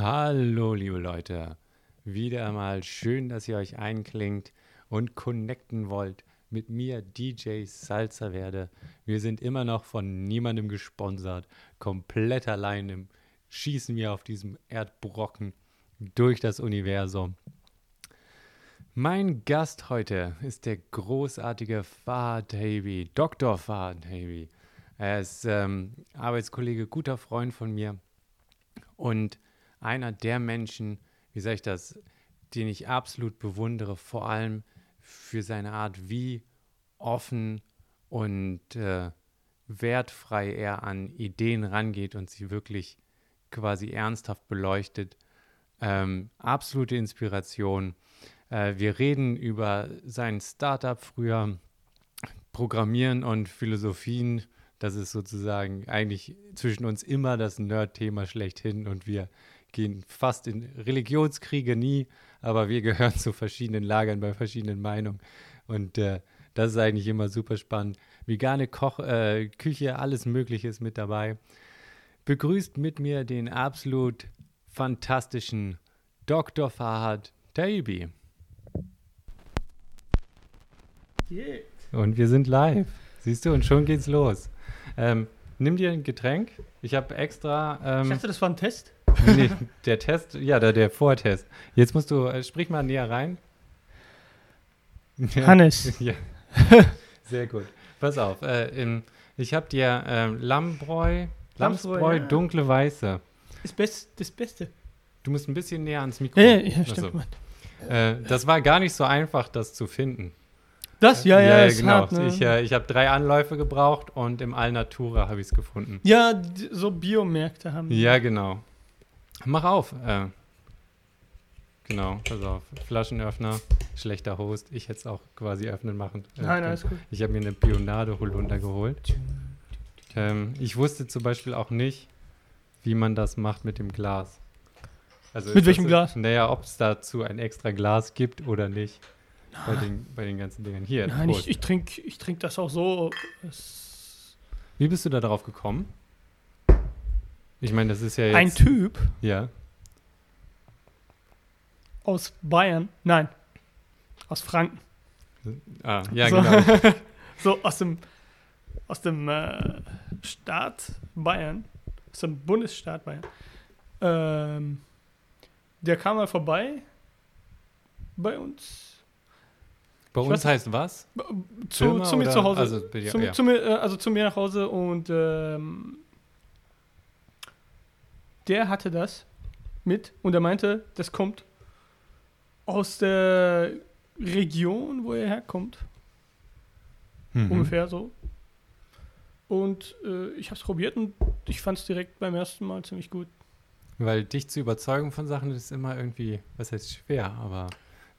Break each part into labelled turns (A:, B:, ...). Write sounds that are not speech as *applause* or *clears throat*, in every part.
A: Hallo, liebe Leute. Wieder einmal schön, dass ihr euch einklingt und connecten wollt mit mir, DJ Salsa werde. Wir sind immer noch von niemandem gesponsert. Komplett allein im Schießen wir auf diesem Erdbrocken durch das Universum. Mein Gast heute ist der großartige Fahad Havey, Dr. Fahad Havey. Er ist ähm, Arbeitskollege, guter Freund von mir und einer der Menschen, wie sage ich das, den ich absolut bewundere, vor allem für seine Art, wie offen und äh, wertfrei er an Ideen rangeht und sie wirklich quasi ernsthaft beleuchtet. Ähm, absolute Inspiration. Äh, wir reden über sein Startup früher, Programmieren und Philosophien. Das ist sozusagen eigentlich zwischen uns immer das Nerd-Thema schlechthin und wir gehen fast in Religionskriege nie, aber wir *laughs* gehören zu verschiedenen Lagern bei verschiedenen Meinungen. Und äh, das ist eigentlich immer super spannend. Vegane Koch äh, Küche, alles Mögliche ist mit dabei. Begrüßt mit mir den absolut fantastischen Dr. Fahad Taibi.
B: Yeah.
A: Und wir sind live. Siehst du, und schon geht's los. Ähm, nimm dir ein Getränk. Ich habe extra. Ähm,
B: Ich dachte, das war ein Test.
A: Nee, der Test, ja, der, der Vortest. Jetzt musst du, äh, sprich mal näher rein. Ja.
B: Hannes. *laughs*
A: Ja. Sehr gut. Pass auf, äh, im, ich habe dir ähm, Lammbräu,
B: Lamsbräu, ja.
A: dunkle Weiße.
B: Das, Best, das Beste.
A: Du musst ein bisschen näher ans Mikro.
B: Ja, ja, ja stimmt. Mann.
A: Äh, das war gar nicht so einfach, das zu finden.
B: Das, ja, ja, ist
A: genau.
B: hart, ne?
A: Ich, äh, ich habe drei Anläufe gebraucht und im Alnatura habe ich es gefunden.
B: ja, so Biomärkte haben.
A: Ja, genau. Mach auf. Äh, genau, pass auf. Flaschenöffner, schlechter Host. Ich hätte es auch quasi öffnen machen. äh,
B: Nein, alles gut.
A: Ich habe mir eine Bionade Holunder geholt. Ähm, ich wusste zum Beispiel auch nicht, wie man das macht mit dem Glas. Also
B: Mit welchem
A: das,
B: Glas?
A: Naja, ob es dazu ein extra Glas gibt oder nicht. Bei den, bei den ganzen Dingern. Hier,
B: Nein, ich, ich trinke ich trink das auch so. Es,
A: Wie bist du da drauf gekommen? Ich meine, das ist ja jetzt...
B: ein Typ
A: Ja.
B: aus Bayern, nein, aus Franken.
A: Ah, ja,
B: so,
A: genau. *laughs*
B: so aus dem, aus dem äh, Staat Bayern, aus dem Bundesstaat Bayern. Ähm, der kam mal vorbei bei uns.
A: Bei uns
B: weiß-
A: heißt was?
B: Zu, zu mir zu Hause.
A: also, ja,
B: zu,
A: ja.
B: zu mir, äh, also zu mir nach Hause und ähm, der hatte das mit und er meinte, das kommt aus der Region, wo er herkommt,
A: Mhm.
B: ungefähr so. Und äh, ich habe es probiert und ich fand es direkt beim ersten Mal ziemlich gut.
A: Weil dich zu überzeugen von Sachen ist immer irgendwie, was heißt schwer, aber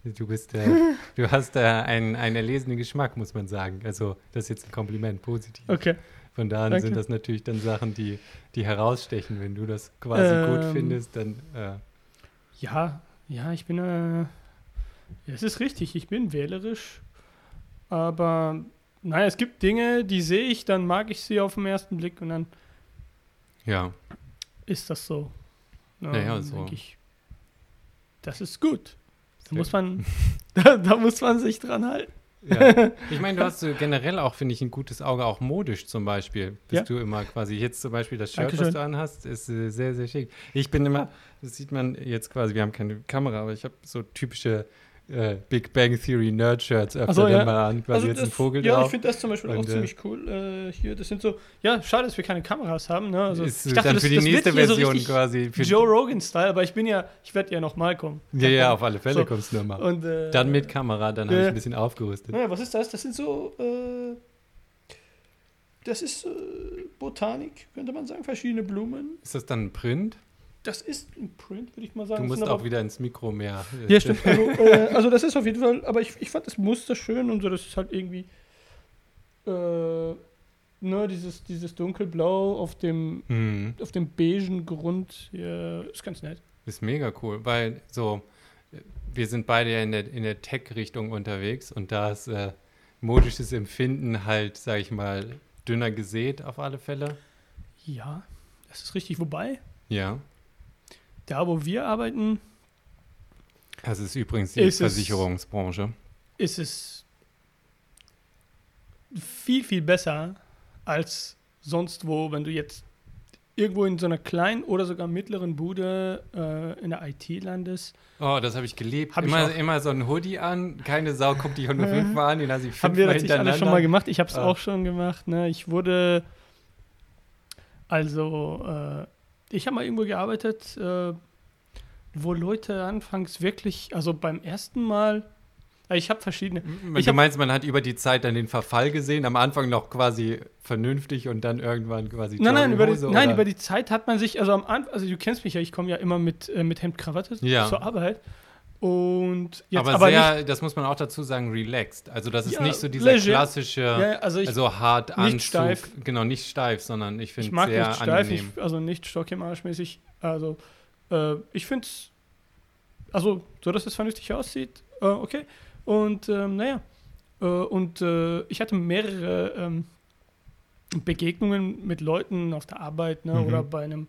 A: du bist, äh, *laughs* du hast äh, einen, einen erlesenen Geschmack, muss man sagen. Also das ist jetzt ein Kompliment, positiv.
B: Okay.
A: Von daher
B: Danke.
A: sind das natürlich dann Sachen, die, die herausstechen. Wenn du das quasi gut
B: Ähm.
A: findest, dann äh,
B: Ja, ja, ich bin, äh, es ist richtig, ich bin wählerisch, aber naja, es gibt Dinge, die sehe ich, dann mag ich sie auf den ersten Blick und dann
A: ja.
B: ist das so.
A: Ja, ja,
B: dann
A: so.
B: ich, das ist gut. Da muss man, *laughs* da, da muss man sich dran halten.
A: Ja. *laughs* Ich meine, du hast so generell auch, finde ich, ein gutes Auge, auch modisch zum Beispiel. Bist
B: Ja.
A: du immer quasi, jetzt zum Beispiel das Shirt, was
B: Dankeschön.
A: du anhast, ist äh, sehr, sehr schick. Ich bin immer, das sieht man jetzt quasi, wir haben keine Kamera, aber ich habe so typische äh, Big Bang Theory Nerd-Shirts öfter
B: so,
A: dann
B: ja.
A: mal an, quasi jetzt ein
B: das,
A: Vogel
B: ja, ich
A: drauf.
B: finde das zum Beispiel auch
A: Und, äh,
B: ziemlich cool. Äh, hier, das sind so, ja, schade, dass wir keine Kameras haben. Ne? Also,
A: ist
B: ich
A: äh,
B: dachte,
A: dann
B: das,
A: für die
B: das wird
A: nächste
B: so
A: Version
B: richtig
A: quasi. Für,
B: Joe Rogan-Style, aber ich bin ja, ich werde ja nochmal kommen.
A: ja, ja, auf alle Fälle
B: So.
A: kommst du nochmal.
B: Und, äh,
A: Dann mit Kamera, dann habe ich
B: ja.
A: ein bisschen aufgerüstet.
B: Ja, was ist das? Das sind so, äh, das ist äh, Botanik, könnte man sagen, verschiedene Blumen.
A: Ist das dann ein Print?
B: Das ist ein Print, würde ich mal
A: Du
B: sagen. Das
A: musst auch wieder ins Mikro mehr.
B: Ja, stimmt. Also, äh, also das ist auf jeden Fall, aber ich, ich fand das Muster schön und so, das ist halt irgendwie, äh, ne, dieses, dieses dunkelblau auf dem,
A: Hm.
B: auf dem beigen Grund, ja, ist ganz nett.
A: Ist mega cool, weil so, wir sind beide ja in der, in der Tech-Richtung unterwegs und da ist äh, modisches Empfinden halt, sag ich mal, dünner gesät auf alle Fälle.
B: Ja, das ist richtig. Wobei,
A: Ja.
B: Da, wo wir arbeiten,
A: Das ist übrigens die
B: Ist es-
A: Versicherungsbranche.
B: ist es viel, viel besser als sonst wo, wenn du jetzt irgendwo in so einer kleinen oder sogar mittleren Bude äh, in der IT landest.
A: Oh, das habe ich geliebt.
B: Hab ich
A: immer,
B: auch.
A: immer so ein Hoodie an, keine Sau guckt dich nur fünfmal an, den lasse ich
B: Haben wir
A: fünfmal
B: natürlich alle schon mal
A: hintereinander.
B: gemacht. Ich habe es
A: Ah.
B: auch schon gemacht. Ne? Ich wurde, also, äh, ich habe mal irgendwo gearbeitet, äh, wo Leute anfangs wirklich, also beim ersten Mal, ich habe verschiedene, Ich
A: du
B: hab-
A: meinst, man hat über die Zeit dann den Verfall gesehen, am Anfang noch quasi vernünftig und dann irgendwann quasi
B: Nein, nein, über die, nein, über die Zeit hat man sich, also am Anfang, also du kennst mich ja, ich komme ja immer mit, äh, mit Hemd, Krawatte
A: Ja.
B: zur Arbeit. Und jetzt
A: aber,
B: aber,
A: sehr,
B: nicht,
A: das muss man auch dazu sagen, relaxed. Also das ist
B: Ja,
A: nicht so dieser
B: leger.
A: klassische,
B: ja, also ich,
A: also hart
B: nicht
A: Anzug.
B: steif.
A: Genau, nicht steif, sondern ich finde
B: mag
A: sehr
B: nicht steif,
A: angenehm.
B: ich, also nicht Stock im Arsch mäßig. Also äh, ich finde es, also so, dass es vernünftig aussieht, äh, okay. Und ähm, naja, äh, und äh, ich hatte mehrere ähm, Begegnungen mit Leuten auf der Arbeit ne,
A: Mhm.
B: oder bei einem,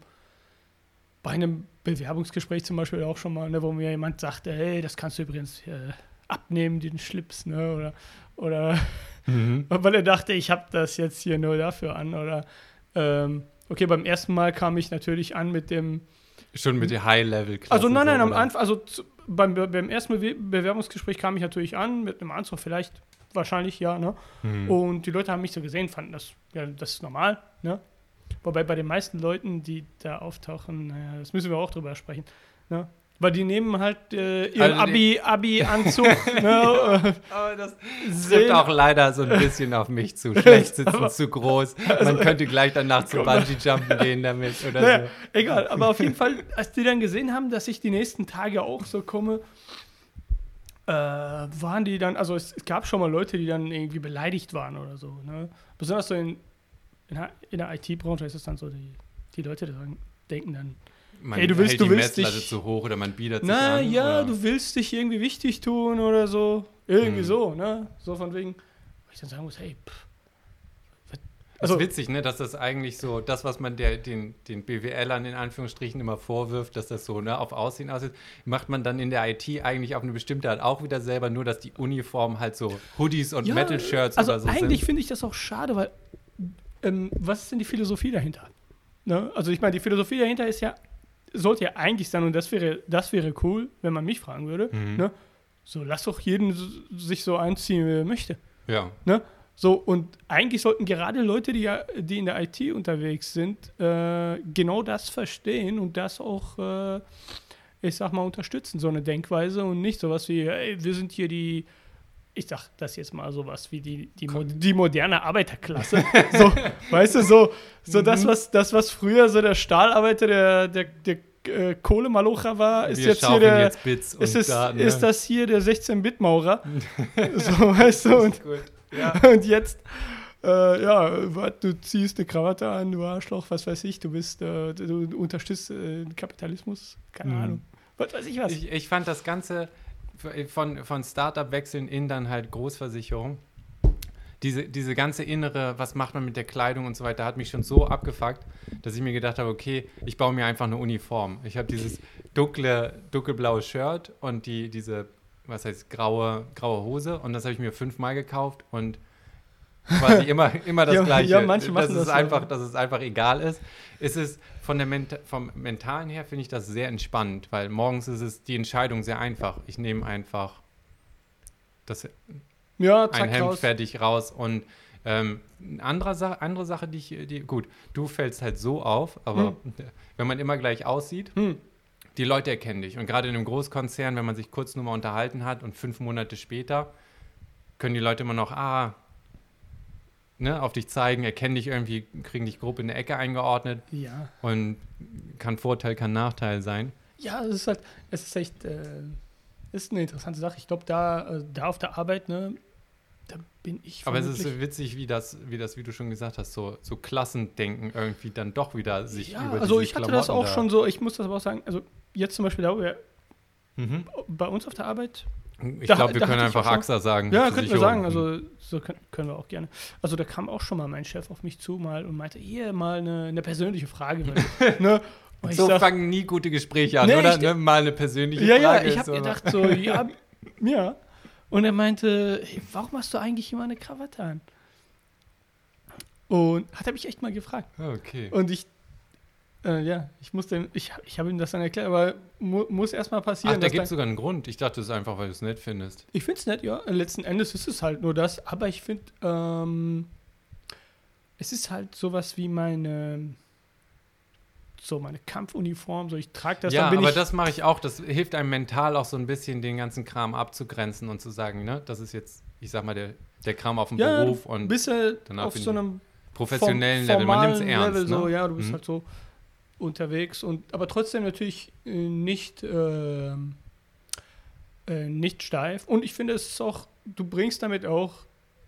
B: bei einem Bewerbungsgespräch zum Beispiel auch schon mal, ne, wo mir jemand sagte, hey, das kannst du übrigens äh, abnehmen, den Schlips, ne, oder, oder
A: Mhm. *laughs*
B: weil er dachte, ich habe das jetzt hier nur dafür an, oder ähm, okay, beim ersten Mal kam ich natürlich an mit dem,
A: Schon mit der High-Level-Klasse.
B: also nein, nein,
A: so,
B: am? Anfang, also zu, beim, Be- beim ersten Bewe- Bewerbungsgespräch kam ich natürlich an mit einem Anzug, vielleicht, wahrscheinlich, ja, ne?
A: Mhm.
B: Und die Leute haben mich so gesehen, fanden das, ja, das ist normal, ne? Wobei bei den meisten Leuten, die da auftauchen, naja, das müssen wir auch drüber sprechen, ne? Weil die nehmen halt äh, ihren
A: Also
B: Abi, Abi-Anzug, *laughs* ne?
A: Aber das
B: äh,
A: trifft auch leider so ein bisschen auf mich zu. *laughs* Schlecht sitzen, zu groß. Man könnte gleich danach zu Bungee-Jumpen gehen damit *laughs* oder
B: Naja,
A: so.
B: egal, aber auf jeden Fall, als die dann gesehen haben, dass ich die nächsten Tage auch so komme, äh, waren die dann, also es, es gab schon mal Leute, die dann irgendwie beleidigt waren oder so. Ne? Besonders so in, in, der- IT-Branche ist es dann so, die, die Leute dann denken dann,
A: Man
B: Ey, du willst-
A: hält
B: du
A: die
B: willst
A: Messlatte
B: dich-
A: zu hoch oder man biedert sich
B: na
A: an.
B: ja,
A: oder?
B: du willst dich irgendwie wichtig tun oder so. Irgendwie
A: Hm.
B: so, ne? So von wegen, wo ich dann sagen muss, hey, pff,
A: Also,
B: Also-
A: ist witzig, ne, dass das eigentlich so, das, was man der, den, den BWLern in Anführungsstrichen immer vorwirft, dass das so ne, auf Aussehen aussieht, macht man dann in der IT eigentlich auf eine bestimmte Art auch wieder selber, nur dass die Uniform halt so Hoodies und
B: Ja,
A: Metal-Shirts
B: also
A: oder so
B: eigentlich
A: sind.
B: finde ich das auch schade, weil ähm, was ist denn die Philosophie dahinter? Ne? Also ich meine, die Philosophie dahinter ist ja, sollte ja eigentlich sein, und das wäre, das wäre cool, wenn man mich fragen würde,
A: Mhm.
B: ne? so lass doch jeden sich so einziehen, wie er möchte.
A: Ja.
B: Ne? So, und eigentlich sollten gerade Leute, die, ja- die in der IT unterwegs sind, äh, genau das verstehen und das auch, äh, ich sag mal, unterstützen, so eine Denkweise und nicht sowas wie, ey, wir sind hier die, ich sag das jetzt mal sowas wie die, die, Mo die moderne Arbeiterklasse. *laughs* so, weißt du, so, so das,
A: Mhm.
B: was, das, was früher so der Stahlarbeiter, der, der, der äh, Kohlemalocher war, ist
A: Wir
B: jetzt hier der,
A: jetzt Bits und
B: ist, es,
A: da, ne?
B: ist das hier der 16-Bit-Maurer. *laughs* so, weißt du, und
A: gut. Ja.
B: und jetzt, äh, ja, wat, du ziehst eine Krawatte an, du Arschloch, was weiß ich, du bist, äh, du, unterstützt äh, den Kapitalismus, keine
A: Mhm.
B: Ahnung. Was weiß ich was.
A: Ich, ich fand das Ganze von, von Startup-Wechseln in dann halt Großversicherung. Diese, diese ganze innere, was macht man mit der Kleidung und so weiter, hat mich schon so abgefuckt, dass ich mir gedacht habe, okay, ich baue mir einfach eine Uniform. Ich habe dieses dunkle, dunkelblaue Shirt und die, diese, was heißt, graue, graue Hose und das habe ich mir fünfmal gekauft und quasi immer, immer das
B: Ja,
A: Gleiche.
B: ja, manche
A: dass,
B: machen
A: es
B: das so.
A: einfach, dass es einfach egal ist. Es ist von der Menta vom Mentalen her finde ich das sehr entspannt, weil morgens ist es die Entscheidung sehr einfach. Ich nehme einfach das
B: ja,
A: ein Hemd
B: raus.
A: fertig raus und ähm, eine andere, Sa andere Sache, die ich, die, gut, du fällst halt so auf, aber *laughs* wenn man immer gleich aussieht,
B: Hm.
A: die Leute erkennen dich. Und gerade in einem Großkonzern, wenn man sich kurz nur mal unterhalten hat und fünf Monate später, können die Leute immer noch, ah, ne, auf dich zeigen, erkennen dich irgendwie, kriegen dich grob in eine Ecke eingeordnet
B: Ja.
A: und kann Vorteil, kann Nachteil sein.
B: Ja, es ist halt, es ist echt, äh, ist eine interessante Sache. Ich glaube, da, äh, da auf der Arbeit, ne, da bin ich
A: Aber es ist witzig, wie das, wie das, wie du schon gesagt hast, so, so Klassendenken irgendwie dann doch wieder sich
B: ja,
A: über
B: also ich hatte das
A: Klamotten
B: auch
A: da-
B: schon so, ich muss das aber auch sagen, also jetzt zum Beispiel da,
A: Mhm.
B: bei uns auf der Arbeit,
A: Ich glaube, wir können einfach AXA sagen.
B: Ja, könnten wir sagen. Also, so können, können wir auch gerne. Also, da kam auch schon mal mein Chef auf mich zu mal und meinte, hier mal eine, eine persönliche Frage. *laughs* Ne?
A: So
B: sag,
A: fangen nie gute Gespräche an,
B: Nee,
A: oder?
B: ich-
A: ne? Mal eine persönliche
B: ja, ja,
A: Frage.
B: ich habe gedacht so, *laughs* ja, ja. Und er meinte, hey, warum hast du eigentlich immer eine Krawatte an? Und hat er mich echt mal gefragt.
A: Okay.
B: Und ich, äh, ja, ich musste, ich, ich habe ihm das dann erklärt, aber mu muss erst mal passieren.
A: Ach, da gibt es sogar einen Grund. Ich dachte, es ist einfach, weil du es nett findest.
B: Ich finde es nett, ja. Letzten Endes ist es halt nur das, aber ich finde, ähm, es ist halt sowas wie meine, so meine Kampfuniform, so ich trage das,
A: ja,
B: dann bin
A: aber
B: ich,
A: das mache ich auch. Das hilft einem mental auch so ein bisschen, den ganzen Kram abzugrenzen und zu sagen, ne, das ist jetzt, ich sag mal, der, der Kram auf dem
B: ja,
A: Beruf und
B: bist
A: danach
B: auf so einem
A: professionellen
B: form-
A: Level. Man nimmt es ernst.
B: Level,
A: ne?
B: so, ja, du bist
A: Mhm.
B: halt so unterwegs und aber trotzdem natürlich äh, nicht ähm, äh, nicht steif und ich finde es ist auch du bringst damit auch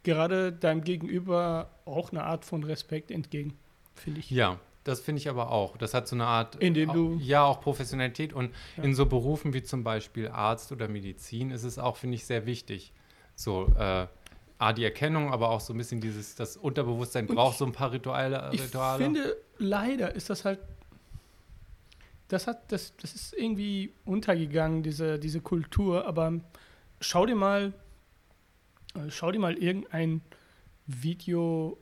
B: gerade deinem Gegenüber auch eine Art von Respekt entgegen finde ich
A: Ja, das finde ich aber auch. Das hat so eine Art,
B: Indem du-
A: ja, auch Professionalität. Und
B: Ja.
A: in so Berufen wie zum Beispiel Arzt oder Medizin ist es auch, finde ich, sehr wichtig. So, äh, A, die Erkennung, aber auch so ein bisschen dieses, das Unterbewusstsein braucht
B: ich-
A: so ein paar Rituale.
B: Ich
A: Rituale.
B: finde, leider ist das halt. Das hat, das, das ist irgendwie untergegangen, diese, diese Kultur, aber schau dir mal, äh, schau dir mal irgendein Video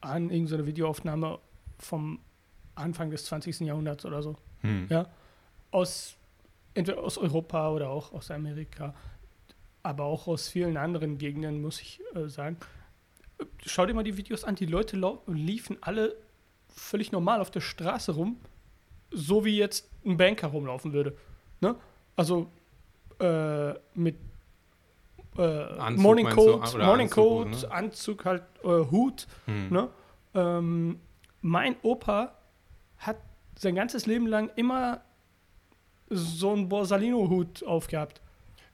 B: an, irgendeine Videoaufnahme vom Anfang des 20. Jahrhunderts oder so.
A: Hm.
B: Ja. Aus, entweder aus Europa oder auch aus Amerika, aber auch aus vielen anderen Gegenden, muss ich äh, sagen. Schau dir mal die Videos an, die Leute liefen alle völlig normal auf der Straße rum, so wie jetzt ein Banker rumlaufen würde. Ne? Also äh, mit äh,
A: Anzug
B: Morning? Coat, Morning
A: Anzug,
B: Coat,
A: ne?
B: Anzug halt, äh, Hut.
A: Hm.
B: Ne? Ähm, mein Opa hat sein ganzes Leben lang immer so einen Borsalino-Hut aufgehabt.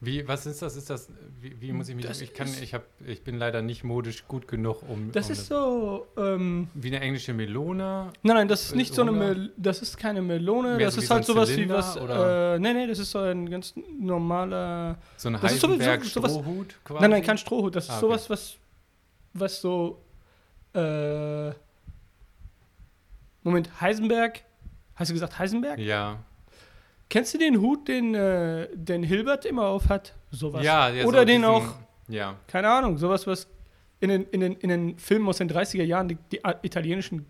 A: Wie, was ist das? Ist das, wie, wie muss ich mich,
B: Das
A: ich kann, ich hab, ich bin leider nicht modisch gut genug, um,
B: Das
A: um
B: ist so, ähm,
A: wie eine englische Melone.
B: nein, nein, das ist nicht so eine? Mel das ist keine Melone,
A: Mehr
B: das
A: so wie
B: ist
A: so
B: halt
A: ein
B: sowas wie
A: Zylinder,
B: was,
A: oder?
B: äh, nee, nee, das ist so ein ganz normaler,
A: So ein Heisenberg
B: sowas-
A: Strohhut quasi.
B: nein, nein, kein Strohhut, das ist
A: Ah, okay.
B: sowas, was, was so, äh, Moment, Heisenberg, hast du gesagt Heisenberg?
A: Ja.
B: Kennst du den Hut, den, äh, den Hilbert immer auf hat? Sowas.
A: Ja, ja,
B: Oder
A: so
B: den
A: diesen-
B: auch,
A: Ja.
B: keine Ahnung, sowas, was in den, in den, in den Filmen aus den 30er Jahren die, die italienischen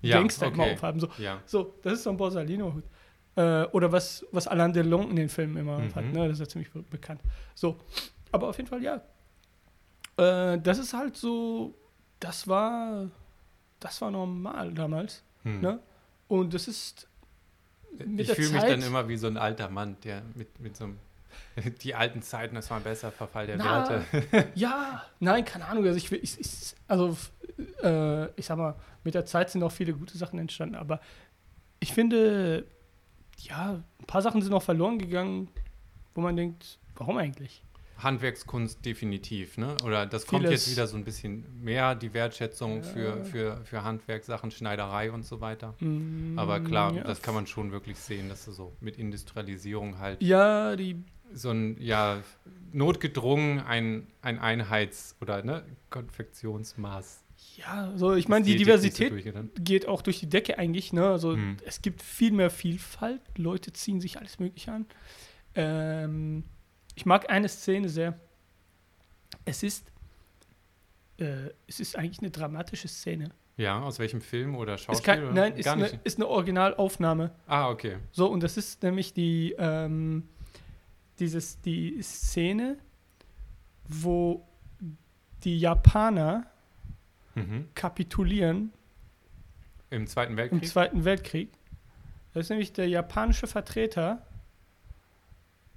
A: Ja,
B: Gangster immer
A: okay.
B: aufhaben. So,
A: Ja.
B: so, das ist so ein Borsalino-Hut. Äh, oder was, was Alain Delon in den Filmen immer
A: Mhm.
B: aufhat. Ne? Das ist ja ziemlich be bekannt. So, aber auf jeden Fall, ja. Äh, das ist halt so, das war, das war normal damals.
A: Hm.
B: Ne? Und das ist
A: ich fühle mich dann immer wie so ein alter Mann, der mit, mit so einem. *laughs* Die alten Zeiten, das war ein besser Verfall der
B: Na,
A: Werte. *laughs*
B: Ja, nein, keine Ahnung. Also ich, ich, ich also äh, ich sag mal, mit der Zeit sind auch viele gute Sachen entstanden, aber ich finde, ja, ein paar Sachen sind auch verloren gegangen, wo man denkt, warum eigentlich?
A: Handwerkskunst definitiv, ne? Oder das kommt
B: Vieles-
A: jetzt wieder so ein bisschen mehr, die Wertschätzung
B: Ja.
A: für, für, für Handwerkssachen, Schneiderei und so weiter.
B: Mm,
A: Aber klar,
B: ja,
A: das kann man schon wirklich sehen, dass du so mit Industrialisierung halt
B: Ja, die,
A: so ein, ja, notgedrungen ein, ein Einheits- oder ne, Konfektionsmaß.
B: ja, so ich meine, die
A: so
B: Diversität geht auch durch die Decke eigentlich, ne? Also
A: Hm.
B: es gibt viel mehr Vielfalt, Leute ziehen sich alles Mögliche an. Ähm, ich mag eine Szene sehr. Es ist, äh, es ist eigentlich eine dramatische Szene.
A: Ja, aus welchem Film oder
B: Ist
A: Schauspiel? oder?
B: nein, ist
A: Gar
B: eine,
A: nicht.
B: ist eine Originalaufnahme.
A: Ah, okay.
B: So, und das ist nämlich die, ähm, dieses, die Szene, wo die Japaner
A: Mhm.
B: kapitulieren
A: Im Zweiten
B: im
A: Weltkrieg?
B: Zweiten Weltkrieg. Das ist nämlich der japanische Vertreter,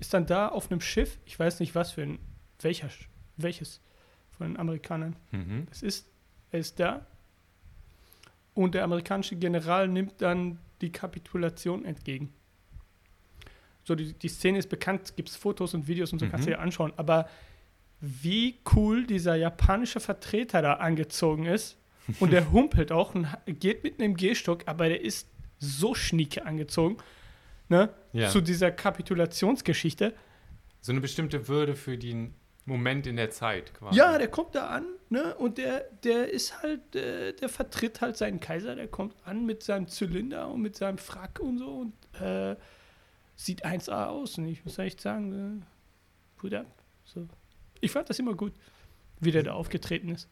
B: ist dann da auf einem Schiff, ich weiß nicht was für ein, welcher, welches von den Amerikanern
A: mhm.
B: es ist, er ist da und der amerikanische General nimmt dann die Kapitulation entgegen. So, die, die Szene ist bekannt, gibt es Fotos und Videos und so, kannst du
A: Mhm.
B: dir anschauen, aber wie cool dieser japanische Vertreter da angezogen ist und der *laughs* humpelt auch und geht mit einem Gehstock, aber der ist so schnieke angezogen, ne,
A: Ja.
B: zu dieser Kapitulationsgeschichte.
A: So eine bestimmte Würde für den Moment in der Zeit quasi.
B: Ja, der kommt da an Ne? Und der, der ist halt, äh, der vertritt halt seinen Kaiser, der kommt an mit seinem Zylinder und mit seinem Frack und so und äh, sieht 1A aus. Und ich muss echt sagen, äh, Put up. So. Ich fand das immer gut, wie der da aufgetreten ist.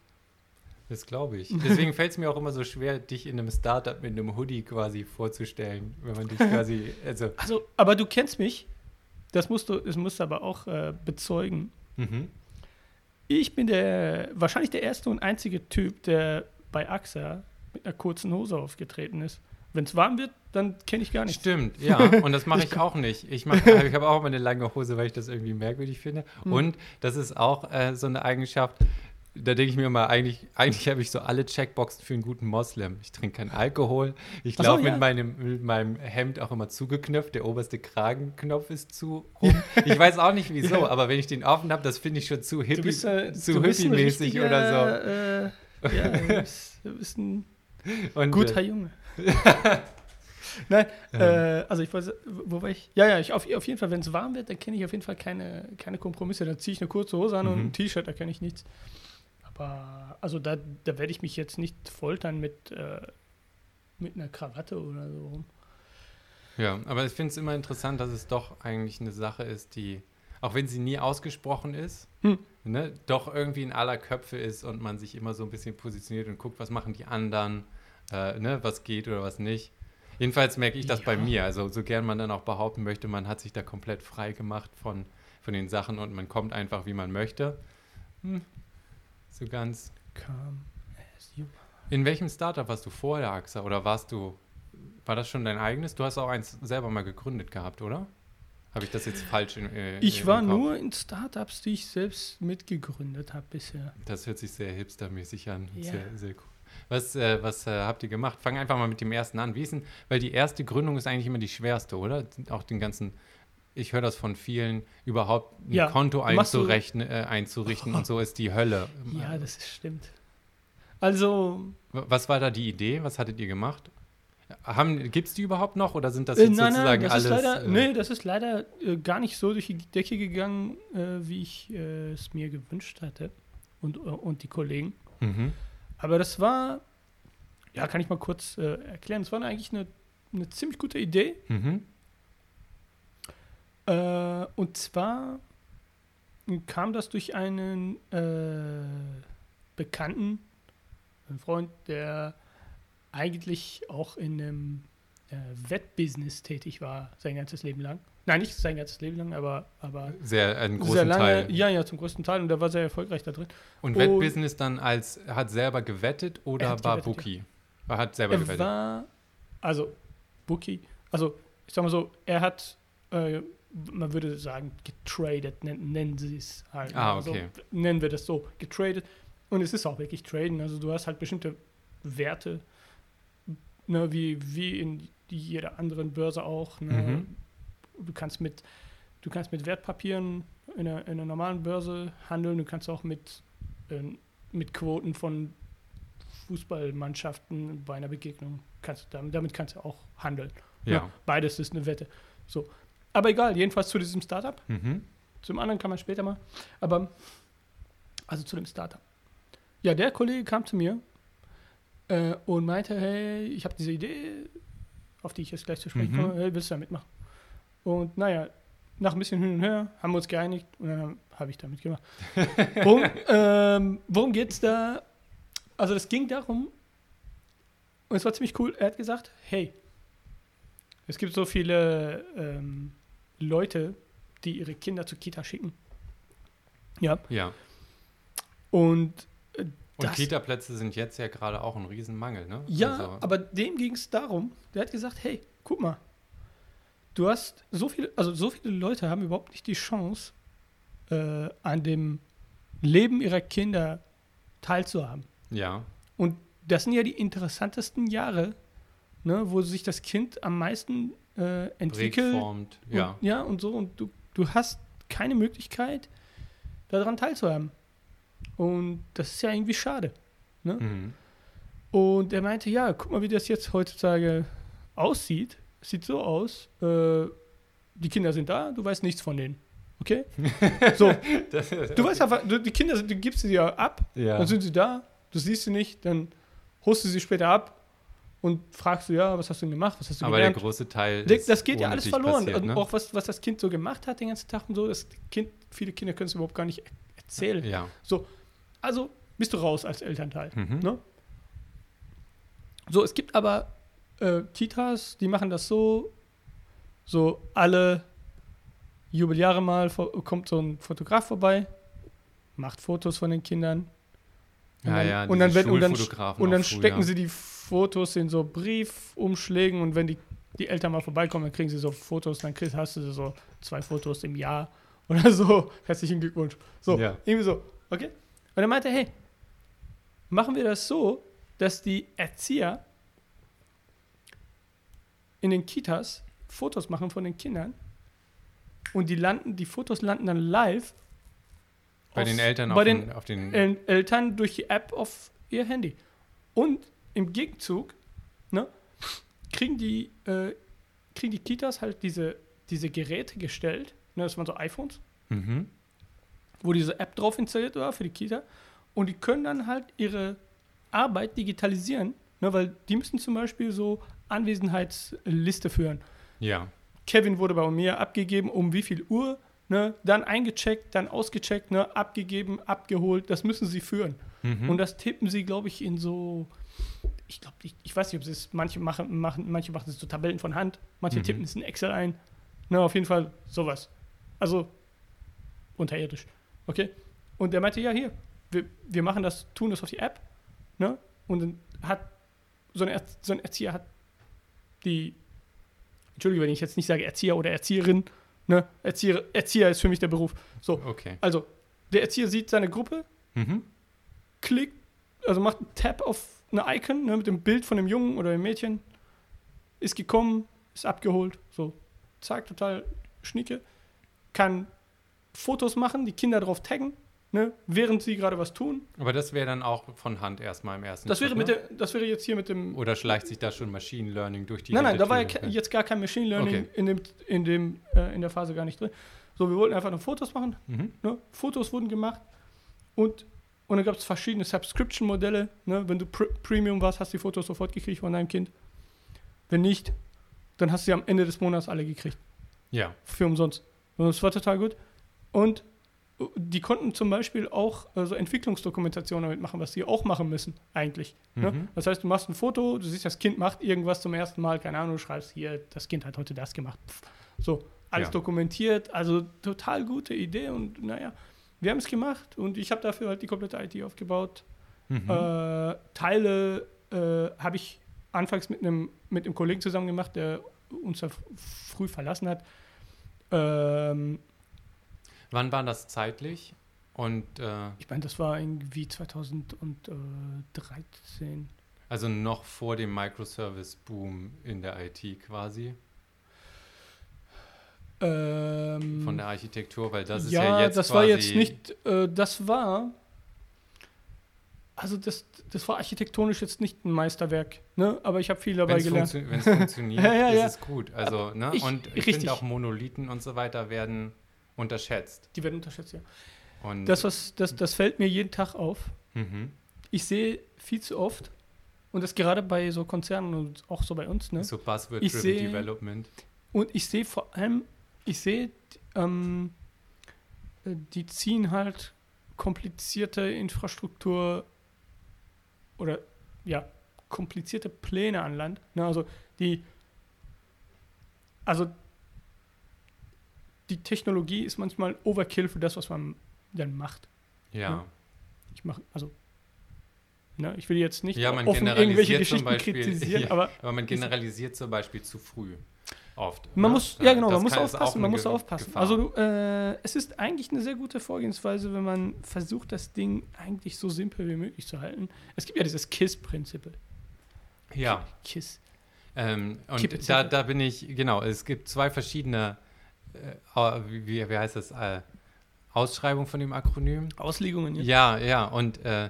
A: Das glaube ich. Deswegen fällt es mir auch immer so schwer, dich in einem Startup mit einem Hoodie quasi vorzustellen, wenn man dich *laughs* quasi, also.
B: Also, aber du kennst mich. Das musst du, das musst du aber auch äh, bezeugen.
A: Mhm.
B: Ich bin der wahrscheinlich der erste und einzige Typ, der bei AXA mit einer kurzen Hose aufgetreten ist. Wenn es warm wird, dann kenne ich gar nichts.
A: Stimmt, ja. *laughs* Und das mache ich auch nicht. Ich, mach- ich habe auch immer eine lange Hose, weil ich das irgendwie merkwürdig finde.
B: Hm.
A: Und das ist auch äh, so eine Eigenschaft, da denke ich mir immer, eigentlich, eigentlich habe ich so alle Checkboxen für einen guten Moslem. Ich trinke keinen Alkohol. Ich
B: so,
A: laufe
B: ja.
A: mit, meinem, mit meinem Hemd auch immer zugeknöpft. Der oberste Kragenknopf ist zu rum. Ich weiß auch nicht wieso, *laughs* aber wenn ich den offen habe, das finde ich schon zu hippie,
B: äh,
A: zu hippie-mäßig oder
B: Äh, ja, du *laughs* bist, ein
A: so. Und,
B: guter
A: äh,
B: Junge. *laughs* Nein,
A: Ähm.
B: äh, also ich weiß, wo war ich? Ja, ja, ich, auf, auf jeden Fall, wenn es warm wird, dann kenne ich auf jeden Fall keine, keine Kompromisse. Dann ziehe ich eine kurze Hose an und
A: Mhm.
B: ein T-Shirt, da kenne ich nichts. Aber, also da, da werde ich mich jetzt nicht foltern mit, äh, mit einer Krawatte oder so.
A: Ja, aber ich finde es immer interessant, dass es doch eigentlich eine Sache ist, die, auch wenn sie nie ausgesprochen ist,
B: Hm.
A: ne, doch irgendwie in aller Köpfe ist und man sich immer so ein bisschen positioniert und guckt, was machen die anderen, äh, ne, was geht oder was nicht. Jedenfalls merke ich das bei
B: Ja.
A: mir. Also so gern man dann auch behaupten möchte, man hat sich da komplett frei gemacht von, von den Sachen und man kommt einfach, wie man möchte. Hm. So ganz. In welchem Startup warst du vorher, AXA? Oder warst du, war das schon dein eigenes? Du hast auch eins selber mal gegründet gehabt, oder? Habe ich das jetzt falsch in, äh,
B: Ich war nur in Startups, die ich selbst mitgegründet habe bisher.
A: Das hört sich sehr hipstermäßig an.
B: Ja.
A: Sehr, sehr cool. Was, äh, was äh, habt ihr gemacht? Fang einfach mal mit dem ersten an. Wie ist denn, weil die erste Gründung ist eigentlich immer die schwerste, oder? Auch den ganzen, ich höre das von vielen, überhaupt ein
B: Ja,
A: Konto einzurechnen, äh, einzurichten und so ist die Hölle.
B: Ja, das ist, stimmt. Also,
A: Was war da die Idee? Was hattet ihr gemacht? Gibt es die überhaupt noch oder sind das
B: Äh,
A: jetzt
B: nein,
A: sozusagen
B: nein, das
A: alles?
B: ist leider,
A: äh,
B: nee, das ist leider äh, gar nicht so durch die Decke gegangen, äh, wie ich äh, es mir gewünscht hatte und, äh, und die Kollegen.
A: Mhm.
B: Aber das war, ja, kann ich mal kurz äh, erklären, es war eigentlich eine, eine ziemlich gute Idee.
A: Mhm.
B: Äh, und zwar kam das durch einen äh, Bekannten, einen Freund, der eigentlich auch in einem äh, Wettbusiness tätig war, sein ganzes Leben lang. Nein, nicht sein ganzes Leben lang, aber, aber
A: Sehr, einen großen
B: sehr lange.
A: Teil.
B: Ja, ja, zum größten Teil. Und der war sehr erfolgreich da drin.
A: Und
B: Und-
A: Wettbusiness dann als, hat selber gewettet oder
B: Er
A: war
B: gewettet,
A: Bookie? Er hat selber
B: Er
A: gewettet.
B: war, also, Bookie, also, ich sag mal so, er hat, äh, man würde sagen, getradet, nennen, nennen sie es halt.
A: Ah,
B: Also,
A: okay.
B: nennen wir das so, getradet. Und es ist auch wirklich Traden. Also, du hast halt bestimmte Werte, ne, wie, wie in jeder anderen Börse auch. Ne?
A: Mhm.
B: Du kannst mit du kannst mit Wertpapieren in einer, in einer normalen Börse handeln, du kannst auch mit, äh, mit Quoten von Fußballmannschaften bei einer Begegnung, kannst, du damit, damit kannst du auch handeln.
A: Ja.
B: Beides ist eine Wette. So. Aber egal, jedenfalls zu diesem Startup.
A: Mhm.
B: Zum anderen kann man später mal. Aber, also zu dem Startup. Ja, der Kollege kam zu mir äh, und meinte, hey, ich habe diese Idee, auf die ich jetzt gleich zu sprechen
A: Mhm.
B: komme, hey, willst du da mitmachen? Und naja, nach ein bisschen hin und her haben wir uns geeinigt und dann habe ich da mitgemacht. *laughs* worum ähm, worum geht es da? Also es ging darum, und es war ziemlich cool, er hat gesagt, hey, es gibt so viele ähm, Leute, die ihre Kinder zur Kita schicken. Ja,
A: Ja.
B: und äh,
A: Und Kita-Plätze sind jetzt ja gerade auch ein Riesenmangel, ne?
B: Ja,
A: Also,
B: aber dem ging es darum, der hat gesagt, hey, guck mal, du hast so viele, also so viele Leute haben überhaupt nicht die Chance, äh, an dem Leben ihrer Kinder teilzuhaben.
A: Ja.
B: Und das sind ja die interessantesten Jahre, ne, wo sich das Kind am meisten äh, entwickelt.
A: Prägformt.
B: Und,
A: Ja.
B: ja, und so. Und du, du hast keine Möglichkeit, daran teilzuhaben. Und das ist ja irgendwie schade.
A: Mhm.
B: Und er meinte, ja, guck mal, wie das jetzt heutzutage aussieht. Es sieht so aus, äh, die Kinder sind da, du weißt nichts von denen. Okay? *laughs* So,
A: Das,
B: du weißt einfach, die Kinder, du gibst sie ja ab,
A: ja.
B: dann sind sie da, du siehst sie nicht, dann holst du sie später ab und fragst du, ja, was hast du denn gemacht, was hast du
A: aber der große Teil.
B: Das,
A: ist
B: das geht ja alles verloren.
A: passiert,
B: und
A: ne?
B: auch was, was das Kind so gemacht hat den ganzen Tag und so, das Kind, viele Kinder können es überhaupt gar nicht erzählen.
A: Ja.
B: Also bist du raus als Elternteil.
A: Mhm.
B: Ne? So, es gibt aber äh, Kitas, die machen das so, so alle Jubeljahre mal kommt so ein Fotograf vorbei, macht Fotos von den Kindern. Und
A: Ja,
B: dann-
A: ja,
B: und dann, und dann, und dann stecken sie die Fotos in so Briefumschlägen und wenn die, die Eltern mal vorbeikommen, dann kriegen sie so Fotos, dann kriegst, hast du so zwei Fotos im Jahr *laughs* oder so. Herzlichen Glückwunsch. So,
A: Ja.
B: irgendwie so. Okay? Und er meinte, hey, machen wir das so, dass die Erzieher in den Kitas Fotos machen von den Kindern und die landen, die Fotos landen dann live
A: Bei
B: auf-
A: den Eltern
B: bei
A: auf,
B: den
A: den, auf den.
B: El Eltern durch die App auf ihr Handy. Und im Gegenzug ne, kriegen, die, äh, kriegen die Kitas halt diese, diese Geräte gestellt. Ne, das waren so iPhones,
A: mhm.
B: wo diese App drauf installiert war für die Kita. Und die können dann halt ihre Arbeit digitalisieren, ne, weil die müssen zum Beispiel so Anwesenheitsliste führen.
A: Ja.
B: Kevin wurde bei mir abgegeben, um wie viel Uhr, ne, dann eingecheckt, dann ausgecheckt, ne, abgegeben, abgeholt. Das müssen sie führen.
A: Mhm.
B: Und das tippen sie, glaube ich, in so, ich glaube, ich, ich weiß nicht, ob es, manche machen, machen, manche machen es so Tabellen von Hand, manche
A: Mhm.
B: tippen es in Excel ein. Na, auf jeden Fall sowas. Also unterirdisch. Okay? Und der meinte, ja, hier, wir, wir machen das, tun das auf die App, ne? Und dann hat so, Erz- so ein Erzieher hat die, Entschuldige, wenn ich jetzt nicht sage Erzieher oder Erzieherin, ne? Erzieher, Erzieher ist für mich der Beruf. So,
A: okay.
B: also, der Erzieher sieht seine Gruppe,
A: Mhm.
B: klickt, also macht einen Tab auf eine Icon ne, mit dem Bild von dem Jungen oder dem Mädchen, ist gekommen, ist abgeholt, so, zack, total schnicke, kann Fotos machen, die Kinder drauf taggen, ne, während sie gerade was tun.
A: Aber das wäre dann auch von Hand erstmal im ersten
B: Das wäre,
A: Schritt,
B: mit
A: ne?
B: der, das wäre jetzt hier mit dem.
A: Oder schleicht sich da schon Machine Learning durch die
B: nein, nein, da war ja jetzt gar kein Machine Learning
A: Okay.
B: in, dem, in, dem, äh, in der Phase gar nicht drin. So, wir wollten einfach nur Fotos machen,
A: Mhm.
B: Ne? Fotos wurden gemacht und, und dann gab es verschiedene Subscription-Modelle. Ne? Wenn du Pr Premium warst, hast du die Fotos sofort gekriegt von deinem Kind. Wenn nicht, dann hast du sie am Ende des Monats alle gekriegt.
A: Ja.
B: Für umsonst. Und das war total gut. Und äh, die konnten zum Beispiel auch äh, so Entwicklungsdokumentation damit machen, was sie auch machen müssen, eigentlich. Ne?
A: Mhm.
B: Das heißt, du machst ein Foto, du siehst, das Kind macht irgendwas zum ersten Mal, keine Ahnung, du schreibst hier, das Kind hat heute das gemacht. Pff. So, alles
A: Ja.
B: dokumentiert, also total gute Idee und naja, wir haben es gemacht und ich habe dafür halt die komplette IT aufgebaut.
A: Mhm.
B: Äh, Teile äh, habe ich anfangs mit einem mit einem Kollegen zusammen gemacht, der uns früh verlassen hat. Ähm,
A: Wann war das zeitlich? Und äh,
B: ich meine, das war irgendwie 2013.
A: also noch vor dem Microservice-Boom in der IT quasi,
B: Ähm,
A: von der Architektur, weil das ist
B: ja,
A: ja, jetzt
B: das
A: quasi,
B: war jetzt nicht, äh, das war, also das, das war architektonisch jetzt nicht ein Meisterwerk, ne? aber ich habe viel dabei
A: Wenn es
B: gelernt.
A: wenn es funktioniert, *laughs*
B: Ja, ja,
A: ist es gut. Also, ne?
B: Ich-
A: und ich finde auch Monolithen und so weiter werden unterschätzt.
B: Die werden unterschätzt, ja.
A: Und
B: Das, was, das, das fällt mir jeden Tag auf.
A: mhm.
B: Ich sehe viel zu oft, und das gerade bei so Konzernen und auch so bei uns, ne?
A: so Buzzword-Driven Development.
B: Und ich sehe vor allem, ich sehe, ähm, äh, die ziehen halt komplizierte Infrastruktur oder ja, komplizierte Pläne an Land. Ne, also die, also die Technologie ist manchmal Overkill für das, was man dann macht.
A: Ja.
B: Ja. Ich mache, also, ne, ich will jetzt nicht
A: Ja,
B: offen irgendwelche Geschichten
A: Beispiel-
B: kritisieren, *laughs*
A: Ja.
B: aber
A: Aber man generalisiert zum Beispiel zu früh. Oft.
B: Man
A: ne?
B: muss, ja genau,
A: das
B: man muss aufpassen, man muss aufpassen.
A: Gefahr.
B: Also äh, es ist eigentlich eine sehr gute Vorgehensweise, wenn man versucht, das Ding eigentlich so simpel wie möglich zu halten. Es gibt ja dieses KISS-Prinzip.
A: ja.
B: KISS.
A: Ähm, und da, da bin ich, genau, es gibt zwei verschiedene, äh, wie, wie heißt das, äh, Ausschreibung von dem Akronym.
B: Auslegungen jetzt.
A: Ja, ja, und äh,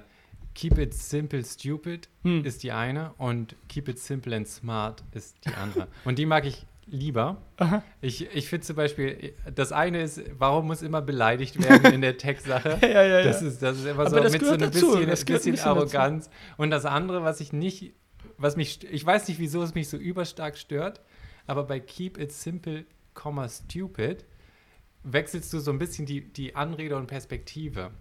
A: Keep it simple stupid
B: Hm.
A: ist die eine und Keep it simple and smart ist die andere. und die mag ich lieber.
B: Aha.
A: Ich, ich finde zum Beispiel, das eine ist, warum muss immer beleidigt werden in der Tech-Sache? *laughs*
B: ja, ja, ja.
A: Das ist, das ist immer so mit so einem
B: dazu,
A: bisschen,
B: ein
A: bisschen
B: bisschen dazu.
A: Arroganz. Und das andere, was ich nicht, was mich, ich weiß nicht, wieso es mich so überstark stört, aber bei Keep It Simple, Stupid wechselst du so ein bisschen die, die Anrede und Perspektive.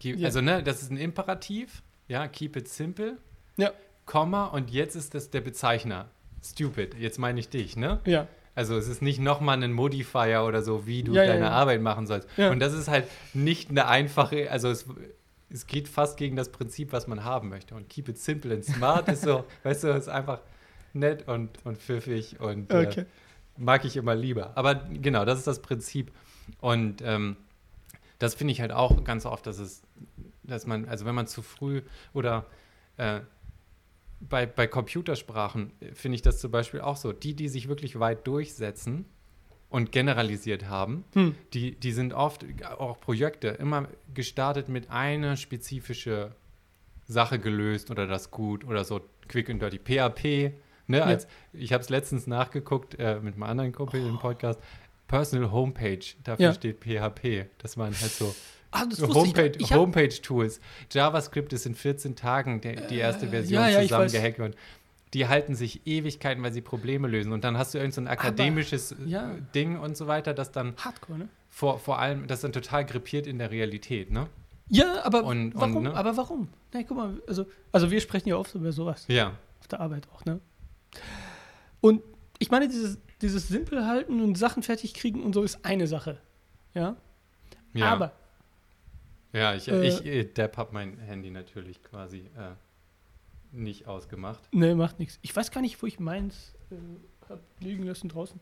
A: Keep-
B: Ja.
A: Also, ne, das ist ein Imperativ, ja, Keep It Simple,
B: Ja.
A: Komma, und jetzt ist das der Bezeichner. Stupid, jetzt meine ich dich, ne?
B: Ja.
A: Also es ist nicht nochmal ein Modifier oder so, wie du
B: Ja, ja,
A: deine
B: ja.
A: Arbeit machen sollst.
B: Ja.
A: Und das ist halt nicht eine einfache, also es, es geht fast gegen das Prinzip, was man haben möchte. Und keep it simple and smart ist so, *laughs* weißt du, ist einfach nett und, und pfiffig und äh,
B: Okay.
A: mag ich immer lieber. Aber genau, das ist das Prinzip. Und ähm, das finde ich halt auch ganz oft, dass es, dass man, also wenn man zu früh oder äh, bei, bei Computersprachen äh, finde ich das zum Beispiel auch so. Die, die sich wirklich weit durchsetzen und generalisiert haben,
B: Hm.
A: die, die sind oft, äh, auch Projekte, immer gestartet mit einer spezifische Sache gelöst oder das gut oder so quick and dirty. PHP, ne, als, ich habe es letztens nachgeguckt äh, mit einem anderen Kumpel im Podcast. Personal Homepage, dafür
B: Ja.
A: steht PHP. Das waren halt so
B: Ah, ich
A: Homepage, Homepage-Tools. JavaScript ist in 14 Tagen der, die erste Version
B: ja, ja,
A: zusammengehackt worden. Die halten sich Ewigkeiten, weil sie Probleme lösen. Und dann hast du irgend so ein akademisches äh,
B: ja.
A: Ding und so weiter, das dann
B: Hardcore, ne?
A: vor, vor allem, das dann total grippiert in der Realität, ne?
B: Ja, aber
A: Und- und,
B: warum?
A: ne?
B: Aber warum? Na, guck mal, also, also wir sprechen ja oft über sowas
A: Ja.
B: auf der Arbeit auch, ne? Und ich meine, dieses, dieses simpel halten und Sachen fertig kriegen und so ist eine Sache. Ja.
A: ja.
B: Aber
A: Ja, ich,
B: Äh,
A: ich äh, Depp habe mein Handy natürlich quasi äh, nicht ausgemacht.
B: ne, macht nichts. Ich weiß gar nicht, wo ich meins äh, hab liegen lassen draußen.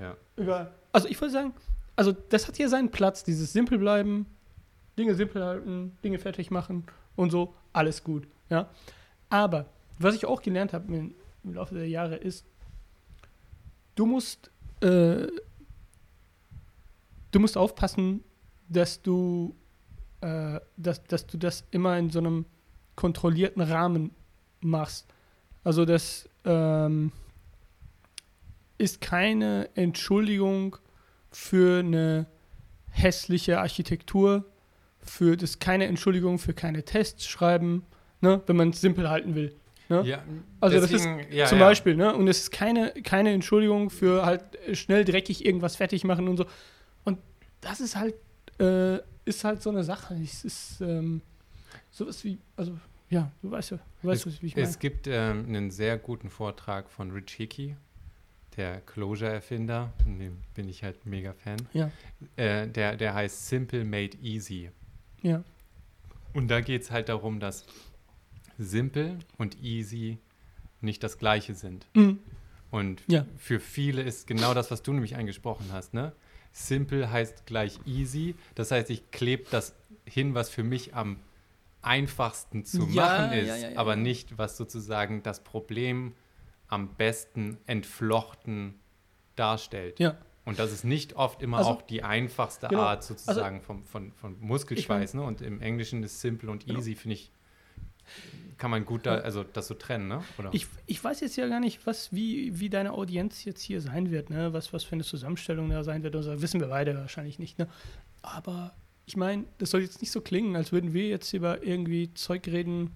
A: Ja.
B: Egal. Also ich wollte sagen, also das hat hier seinen Platz, dieses simpel bleiben, Dinge simpel halten, Dinge fertig machen und so, alles gut. Ja. Aber was ich auch gelernt habe im, im Laufe der Jahre ist, du musst, äh, du musst aufpassen, dass du, äh, dass, dass du das immer in so einem kontrollierten Rahmen machst. Also das ähm, ist keine Entschuldigung für eine hässliche Architektur, für das ist keine Entschuldigung für keine Tests schreiben, ne, wenn man es simpel halten will. Ne?
A: ja
B: Also
A: deswegen-
B: das ist
A: ja,
B: zum
A: ja.
B: Beispiel, ne? Und es ist keine, keine Entschuldigung für halt schnell dreckig irgendwas fertig machen und so. Und das ist halt, äh, ist halt so eine Sache. Es ist ähm, sowas wie, also ja, du weißt ja, du weißt, was ich meine.
A: Es gibt ähm, einen sehr guten Vortrag von Rich Hickey, der Closure-Erfinder, von dem bin ich halt mega Fan.
B: Ja.
A: Äh, der, der heißt Simple Made Easy.
B: Ja.
A: Und da geht es halt darum, dass Simple und Easy nicht das gleiche sind.
B: Mhm.
A: Und
B: Ja.
A: für viele ist genau das, was du nämlich angesprochen hast. Ne? Simple heißt gleich easy. Das heißt, ich klebe das hin, was für mich am einfachsten zu
B: Ja,
A: machen ist,
B: ja, ja,
A: aber nicht, was sozusagen das Problem am besten entflochten darstellt.
B: Ja.
A: Und das ist nicht oft immer
B: Also-
A: auch die einfachste
B: Genau.
A: Art sozusagen vom, von, von Muskelschweiß. ne? Und im Englischen ist simple und
B: Genau.
A: easy, finde ich, kann man gut da, also das so trennen, ne? Oder?
B: Ich, ich weiß jetzt ja gar nicht, was, wie, wie deine Audienz jetzt hier sein wird, ne? Was, was für eine Zusammenstellung da sein wird. Also, wissen wir beide wahrscheinlich nicht, ne? Aber ich meine, das soll jetzt nicht so klingen, als würden wir jetzt über irgendwie Zeug reden,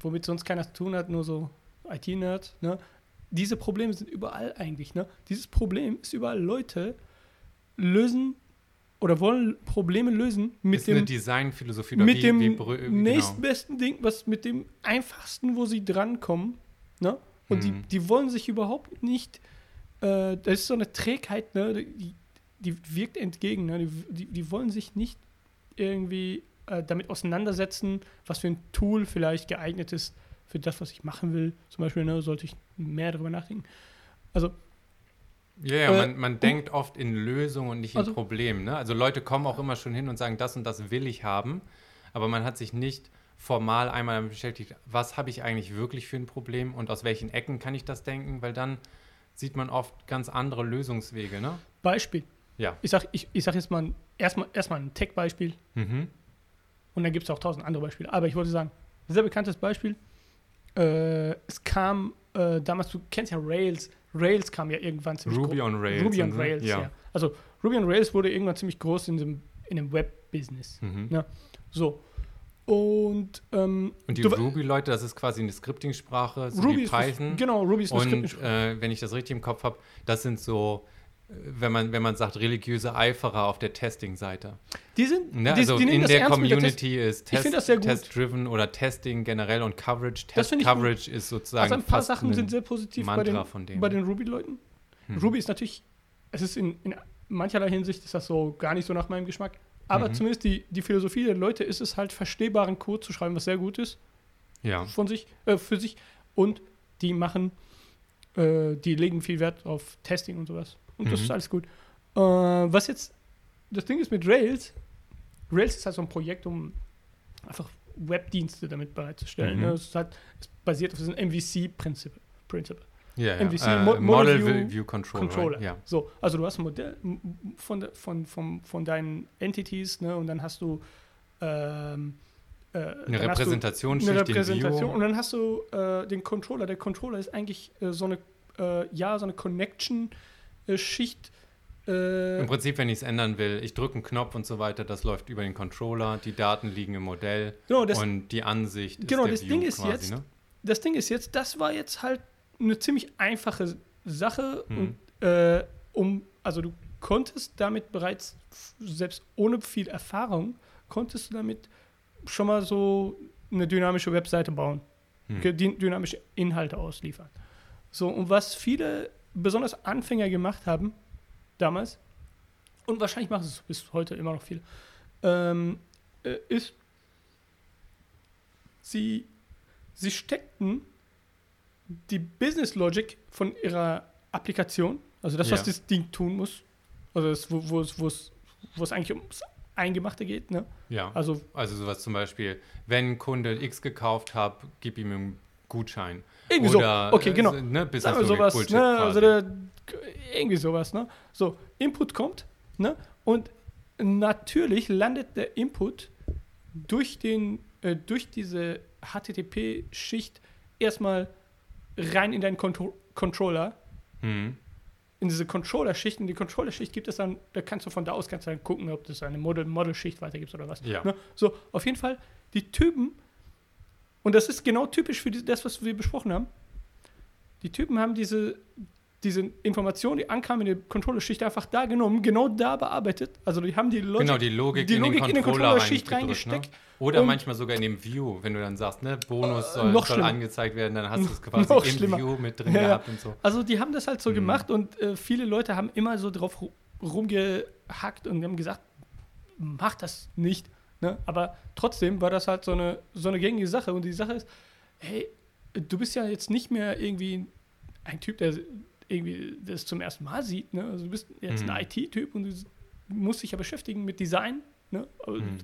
B: womit sonst keiner zu tun hat, nur so IT-Nerds, ne? Diese Probleme sind überall eigentlich, ne? Dieses Problem ist überall. Leute lösen oder wollen Probleme lösen mit
A: ist eine
B: dem
A: Designphilosophie oder
B: mit
A: wie,
B: dem
A: wie brü- genau.
B: nächstbesten Ding, was mit dem einfachsten, wo sie drankommen. Ne? Und die,
A: Mhm.
B: die wollen sich überhaupt nicht, äh, das ist so eine Trägheit, ne? die, die wirkt entgegen. Ne? Die, die, die wollen sich nicht irgendwie äh, damit auseinandersetzen, was für ein Tool vielleicht geeignet ist für das, was ich machen will. Zum Beispiel ne, sollte ich mehr darüber nachdenken. Also,
A: Ja, ja,
B: Äh,
A: man, man denkt oft in Lösungen und nicht in
B: Also-
A: Problemen. Ne? Also Leute kommen auch immer schon hin und sagen, das und das will ich haben, aber man hat sich nicht formal einmal damit beschäftigt, was habe ich eigentlich wirklich für ein Problem und aus welchen Ecken kann ich das denken, weil dann sieht man oft ganz andere Lösungswege. Ne?
B: Beispiel.
A: Ja.
B: Ich sage ich, ich sag jetzt mal erstmal erstmal ein Tech-Beispiel.
A: Mhm.
B: Und dann gibt es auch tausend andere Beispiele. Aber ich wollte sagen, sehr bekanntes Beispiel. Äh, es kam äh, damals, du kennst ja Rails. Rails kam ja irgendwann ziemlich
A: Ruby on Rails.
B: Ruby on
A: und-
B: Rails, ja.
A: ja.
B: Also Ruby on Rails wurde irgendwann ziemlich groß in dem, in dem Web-Business.
A: Mhm.
B: Ja. So. Und, ähm,
A: Und die Ruby-Leute, das ist quasi eine Scripting-Sprache, so
B: Ruby
A: wie
B: ist
A: Python.
B: Genau, Ruby ist eine
A: Und
B: Scripting-Sprache.
A: äh, wenn ich das richtig im Kopf habe, das sind so, wenn man, wenn man sagt, religiöse Eiferer auf der Testing-Seite.
B: Die sind,
A: Ne?
B: die,
A: Also
B: die
A: in der
B: mit der Test-
A: Community ist
B: gut.
A: Test-driven oder Testing generell und Coverage.
B: Das
A: Test
B: finde ich gut.
A: Coverage ist sozusagen
B: Also ein paar Sachen sind sehr positiv bei
A: Mantra
B: den,
A: von denen.
B: bei den Ruby-Leuten.
A: Hm.
B: Ruby ist natürlich, es ist in, in mancherlei Hinsicht ist das so gar nicht so nach meinem Geschmack. Aber
A: Mhm.
B: zumindest die, die Philosophie der Leute ist es halt, verstehbaren Code zu schreiben, was sehr gut ist
A: ja.
B: von sich, äh, für sich. Und die machen, äh, die legen viel Wert auf Testing und sowas. Und das
A: Mhm.
B: ist alles gut. Äh, was jetzt, das Ding ist mit Rails, Rails ist halt so ein Projekt, um einfach Webdienste damit bereitzustellen.
A: Mhm.
B: Ne? Es, halt, es basiert auf diesem MVC-Prinzip. Prinzip.
A: Ja, ja.
B: MVC,
A: äh,
B: Mo-
A: Model
B: Model
A: View,
B: View
A: View Control.
B: Controller.
A: Right? Ja.
B: So, also du hast ein Modell von, von, von, von deinen Entities, ne, und dann hast du ähm, äh,
A: Eine Repräsentationsschicht
B: eine
A: in
B: Repräsentation und dann hast du äh, den Controller. Der Controller ist eigentlich äh, so eine, äh, ja, so eine Connection-Schicht. Äh,
A: Im Prinzip, wenn ich es ändern will, ich drücke einen Knopf und so weiter, das läuft über den Controller, die Daten liegen im Modell
B: genau, das,
A: und die Ansicht
B: Genau,
A: ist der
B: das
A: View
B: Ding ist
A: quasi,
B: jetzt-
A: ne?
B: das Ding ist jetzt, das war jetzt halt eine ziemlich einfache Sache
A: Mhm.
B: und äh, um, also du konntest damit bereits, selbst ohne viel Erfahrung, konntest du damit schon mal so eine dynamische Webseite bauen,
A: Hm.
B: dynamische Inhalte ausliefern. So, und was viele, besonders Anfänger gemacht haben, damals, und wahrscheinlich machen es bis heute immer noch viele, ähm, äh, ist, sie, sie steckten die Business Logic von ihrer Applikation, also das, was
A: Ja.
B: das Ding tun muss, also das, wo, wo, es, wo, es, wo es eigentlich ums Eingemachte geht, ne?
A: Ja,
B: Also
A: also sowas zum Beispiel, wenn Kunde X gekauft hat, gib ihm einen Gutschein.
B: Irgendwie so.
A: Oder,
B: Okay,
A: äh,
B: genau.
A: so, Ne, Business
B: Sagen wir sowas, ne? Also der, irgendwie sowas, ne? So, Input kommt, ne? Und natürlich landet der Input durch den, äh, durch diese HTTP-Schicht erstmal rein in deinen Contro Controller.
A: Hm.
B: In diese Controller-Schicht, in die Controller-Schicht gibt es dann, da kannst du von da aus kannst du dann gucken, ob das eine Model- Model-Schicht weitergibt oder was.
A: Ja.
B: Ne? So, auf jeden Fall, die Typen, und das ist genau typisch für die, das, was wir besprochen haben, die Typen haben diese, diese Information, die ankam in der Controller-Schicht, einfach da genommen, genau da bearbeitet. Also die haben die Logik,
A: Genau, die Logik,
B: die
A: in,
B: Logik
A: den
B: in den
A: Controller,
B: Controller-Schicht
A: reingedrückt,
B: reingesteckt.
A: Ne? Oder manchmal sogar in dem View, wenn du dann sagst, ne, Bonus
B: Äh,
A: soll,
B: noch
A: soll angezeigt werden, dann hast du es quasi *laughs*
B: Noch
A: im
B: schlimmer.
A: View mit drin
B: Ja,
A: gehabt und so.
B: Also die haben das halt so
A: Mhm.
B: gemacht und äh, viele Leute haben immer so drauf ru- rumgehackt und haben gesagt, mach das nicht. Ne? Aber trotzdem war das halt so eine, so eine gängige Sache. Und die Sache ist, hey, du bist ja jetzt nicht mehr irgendwie ein Typ, der irgendwie das zum ersten Mal sieht. Ne? Also du bist jetzt
A: Mhm.
B: ein IT-Typ und du musst dich ja beschäftigen mit Design. Ne? Und,
A: Mhm.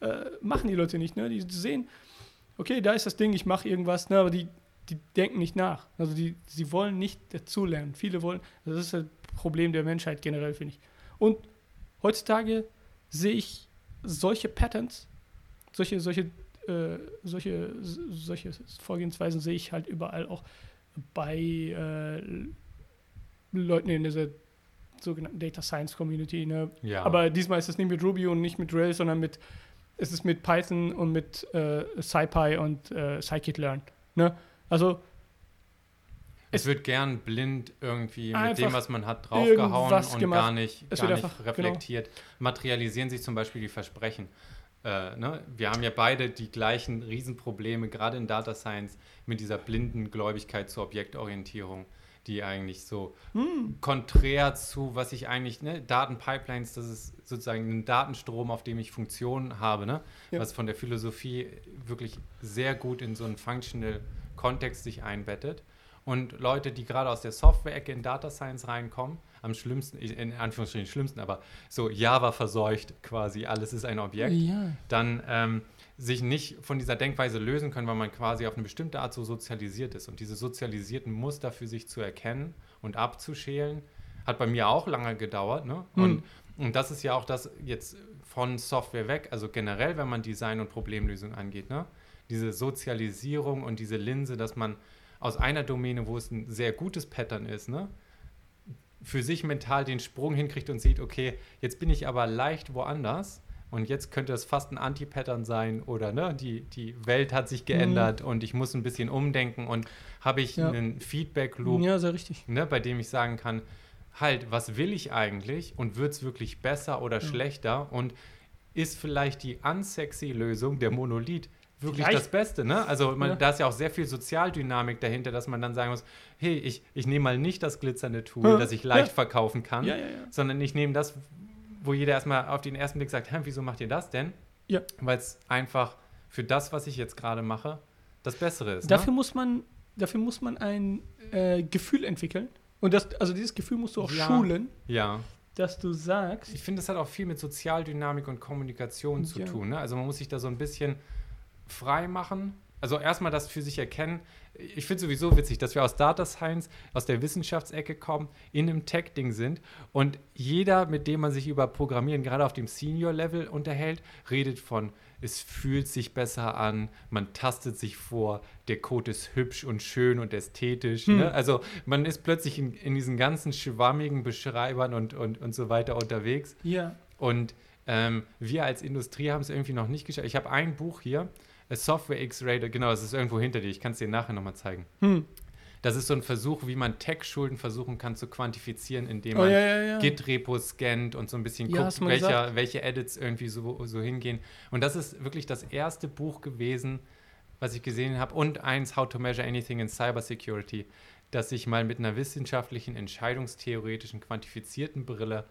B: äh, machen die Leute nicht. Ne? Die sehen, okay, da ist das Ding, ich mache irgendwas, ne? aber die, die denken nicht nach. Also die, sie wollen nicht dazulernen. Viele wollen, das ist das Problem der Menschheit generell, finde ich. Und heutzutage sehe ich solche Patterns, solche, solche, äh, solche, solche Vorgehensweisen sehe ich halt überall auch bei äh, Leuten in dieser sogenannten Data Science Community. Ne?
A: Ja.
B: Aber diesmal ist es nicht mit Ruby und nicht mit Rails, sondern mit, es ist mit Python und mit äh, SciPy und äh, Scikit-Learn. Ne? Also
A: es wird gern blind irgendwie mit dem, was man hat, draufgehauen und
B: gemacht.
A: gar nicht,
B: Es
A: gar nicht
B: einfach- genau.
A: reflektiert. Materialisieren sich zum Beispiel die Versprechen. Äh, ne? Wir haben ja beide die gleichen Riesenprobleme, gerade in Data Science, mit dieser blinden Gläubigkeit zur Objektorientierung, die eigentlich so
B: hm,
A: konträr zu, was ich eigentlich, ne, Datenpipelines, das ist sozusagen ein Datenstrom, auf dem ich Funktionen habe, ne,
B: Ja.
A: was von der Philosophie wirklich sehr gut in so einen functional Kontext sich einbettet. Und Leute, die gerade aus der Software-Ecke in Data Science reinkommen, am schlimmsten, in Anführungsstrichen schlimmsten, aber so Java verseucht quasi, alles ist ein Objekt,
B: ja.
A: dann ähm, sich nicht von dieser Denkweise lösen können, weil man quasi auf eine bestimmte Art so sozialisiert ist. Und diese sozialisierten Muster für sich zu erkennen und abzuschälen, hat bei mir auch lange gedauert. Ne?
B: Hm.
A: Und, und das ist ja auch das jetzt von Software weg, also generell, wenn man Design und Problemlösung angeht, ne? diese Sozialisierung und diese Linse, dass man aus einer Domäne, wo es ein sehr gutes Pattern ist, ne, für sich mental den Sprung hinkriegt und sieht, okay, jetzt bin ich aber leicht woanders und jetzt könnte es fast ein Anti-Pattern sein oder ne, die, die Welt hat sich geändert mhm. und ich muss ein bisschen umdenken und habe ich ja. einen Feedback-Loop,
B: ja, sehr richtig.
A: Ne, bei dem ich sagen kann, halt, was will ich eigentlich und wird es wirklich besser oder ja. schlechter und ist vielleicht die unsexy Lösung, der Monolith, wirklich Vielleicht. das Beste, ne? Also man, ja. da ist ja auch sehr viel Sozialdynamik dahinter, dass man dann sagen muss, hey, ich, ich nehme mal nicht das glitzernde Tool, ja. das ich leicht ja. verkaufen kann, sondern ich nehme das, wo jeder erstmal auf den ersten Blick sagt, wieso macht ihr das denn? Ja. Weil es einfach für das, was ich jetzt gerade mache, das Bessere ist.
B: Dafür ne? muss man, dafür muss man ein äh, Gefühl entwickeln. Und das, also dieses Gefühl musst du auch schulen.
A: Ja
B: dass du sagst.
A: Ich finde, das hat auch viel mit Sozialdynamik und Kommunikation zu tun. Ne? Also man muss sich da so ein bisschen frei machen. Also erstmal das für sich erkennen. Ich finde sowieso witzig, dass wir aus Data Science, aus der Wissenschaftsecke kommen, in einem Tech-Ding sind und jeder, mit dem man sich über Programmieren gerade auf dem Senior-Level unterhält, redet von, es fühlt sich besser an, man tastet sich vor, der Code ist hübsch und schön und ästhetisch. Hm. Ne? Also man ist plötzlich in, in, diesen ganzen schwammigen Beschreibern und, und, und so weiter unterwegs.
B: Ja.
A: Und ähm, wir als Industrie haben es irgendwie noch nicht geschafft. Ich habe ein Buch hier, Software X-Ray, genau, das ist irgendwo hinter dir. Ich kann es dir nachher nochmal zeigen. Hm. Das ist so ein Versuch, wie man Tech-Schulden versuchen kann zu quantifizieren, indem oh, man
B: ja, ja, ja.
A: Git-Repos scannt und so ein bisschen guckt, welcher, welche Edits irgendwie so, so hingehen. Und das ist wirklich das erste Buch gewesen, was ich gesehen habe, und eins, How to Measure Anything in Cybersecurity, das sich mal mit einer wissenschaftlichen, entscheidungstheoretischen, quantifizierten Brille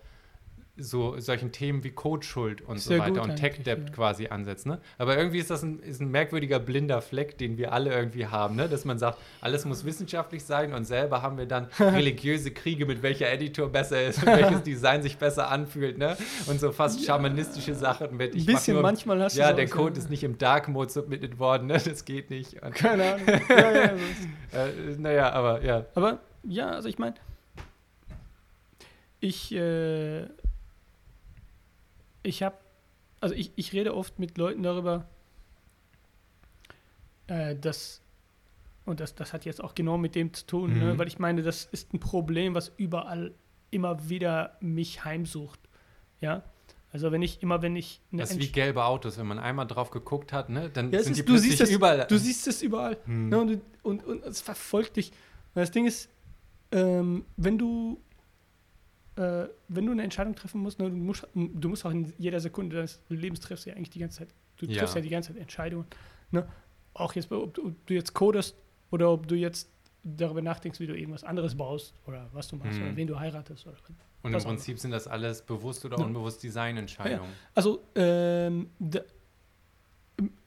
A: so solchen Themen wie Codeschuld und Sehr so weiter und Tech-Debt ja. quasi ansetzt. Ne? Aber irgendwie ist das ein, ist ein merkwürdiger blinder Fleck, den wir alle irgendwie haben, ne? dass man sagt, alles muss wissenschaftlich sein und selber haben wir dann *laughs* religiöse Kriege, mit welcher Editor besser ist und welches Design sich besser anfühlt ne? und so fast schamanistische Sachen mit.
B: Ich ein bisschen nur, manchmal hast
A: du Ja, der Code ist nicht im Dark Mode submitted worden, ne? das geht nicht.
B: Und Keine Ahnung. *laughs* ja, ja, äh,
A: naja, aber ja.
B: Aber ja, also ich meine, ich äh, ich habe, also ich, ich rede oft mit Leuten darüber, äh, dass, und das, das hat jetzt auch genau mit dem zu tun, ne, mhm. ne, weil ich meine, das ist ein Problem, was überall immer wieder mich heimsucht. Ja. Also wenn ich immer, wenn ich
A: Das ist wie gelbe Autos, wenn man einmal drauf geguckt hat, ne, dann
B: ja,
A: sind
B: ist,
A: die
B: plötzlich du siehst
A: überall.
B: Das, du siehst es überall. Mhm. Ne, und, und, und es verfolgt dich. Und das Ding ist, ähm, wenn du äh, wenn du eine Entscheidung treffen musst, ne, du, musst, du musst auch in jeder Sekunde deines Lebens triffst ja eigentlich die ganze Zeit, du ja. triffst ja die ganze Zeit Entscheidungen. Ne? Auch jetzt, ob, ob, du jetzt codest oder ob du jetzt darüber nachdenkst, wie du irgendwas anderes baust oder was du machst mhm. oder wen du heiratest. Oder
A: Und im Prinzip auch. sind das alles bewusst oder ja. unbewusst Designentscheidungen. Ja,
B: also, ähm, da,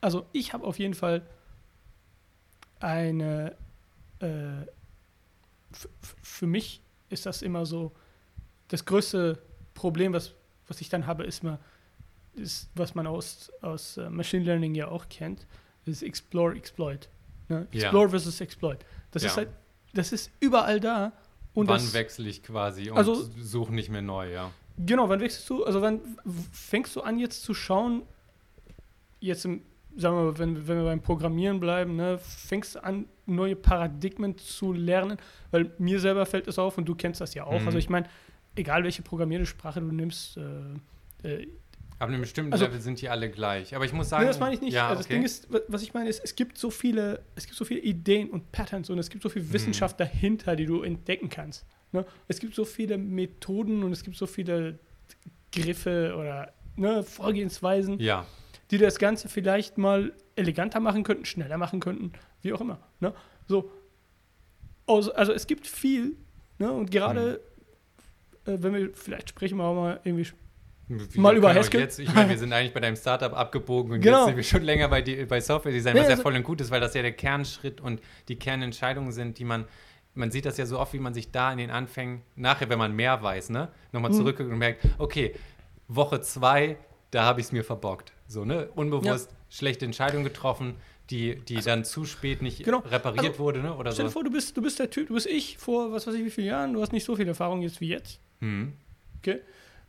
B: also ich habe auf jeden Fall eine, äh, für mich ist das immer so, das größte Problem, was, was ich dann habe, ist mal, ist, was man aus, aus uh, Machine Learning ja auch kennt, ist Explore, Exploit. Ne? Explore ja. versus Exploit. Das ja. ist halt, das ist überall da.
A: Und wann das, wechsle ich quasi und also, suche nicht mehr neu, ja.
B: Genau, wann wechselst du, also wann fängst du an jetzt zu schauen, jetzt im, sagen wir mal, wenn, wenn wir beim Programmieren bleiben, ne, fängst du an, neue Paradigmen zu lernen, weil mir selber fällt es auf und du kennst das ja auch. Mhm. Also ich meine, egal welche Programmiersprache du nimmst, äh, äh,
A: Ab einem bestimmten also, Level sind die alle gleich. Aber ich muss sagen. Nee,
B: das meine ich nicht. Ja, also okay. Das Ding ist, was ich meine, ist, es gibt so viele, es gibt so viele Ideen und Patterns und es gibt so viel hm. Wissenschaft dahinter, die du entdecken kannst. Ne? Es gibt so viele Methoden und es gibt so viele Griffe oder ne, Vorgehensweisen,
A: ja.
B: die das Ganze vielleicht mal eleganter machen könnten, schneller machen könnten, wie auch immer. Ne? So. Also, also es gibt viel, ne? und gerade äh, wenn wir, vielleicht sprechen wir auch mal irgendwie
A: wie mal über Haskell. Jetzt, ich meine, wir *laughs* sind eigentlich bei deinem Startup abgebogen und genau. jetzt sind wir schon länger bei, die, bei Software Design, was ja, ja voll und gut ist, weil das ja der Kernschritt und die Kernentscheidungen sind, die man, man sieht das ja so oft, wie man sich da in den Anfängen, nachher, wenn man mehr weiß, ne, nochmal mhm. zurückguckt und merkt, okay, Woche zwei, da habe ich es mir verbockt. So, ne, unbewusst ja. schlechte Entscheidung getroffen, die, die also, dann zu spät nicht genau. repariert also, wurde, ne, oder
B: stell so. Stell dir vor, du bist, du bist der Typ, du bist ich vor, was weiß ich, wie vielen Jahren, du hast nicht so viel Erfahrung jetzt wie jetzt. Mhm. Okay?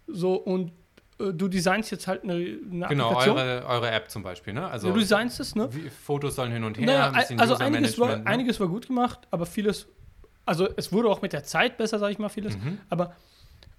B: So, und äh, du designst jetzt halt eine, eine
A: Genau,
B: Applikation.
A: eure, eure App zum Beispiel, ne? Also
B: ja, du designst es, ne?
A: wie, Fotos sollen hin und her,
B: Naja,
A: ein bisschen
B: also einiges war,
A: ne?
B: einiges war gut gemacht, aber vieles, also es wurde auch mit der Zeit besser, sage ich mal, vieles.
A: Mhm.
B: Aber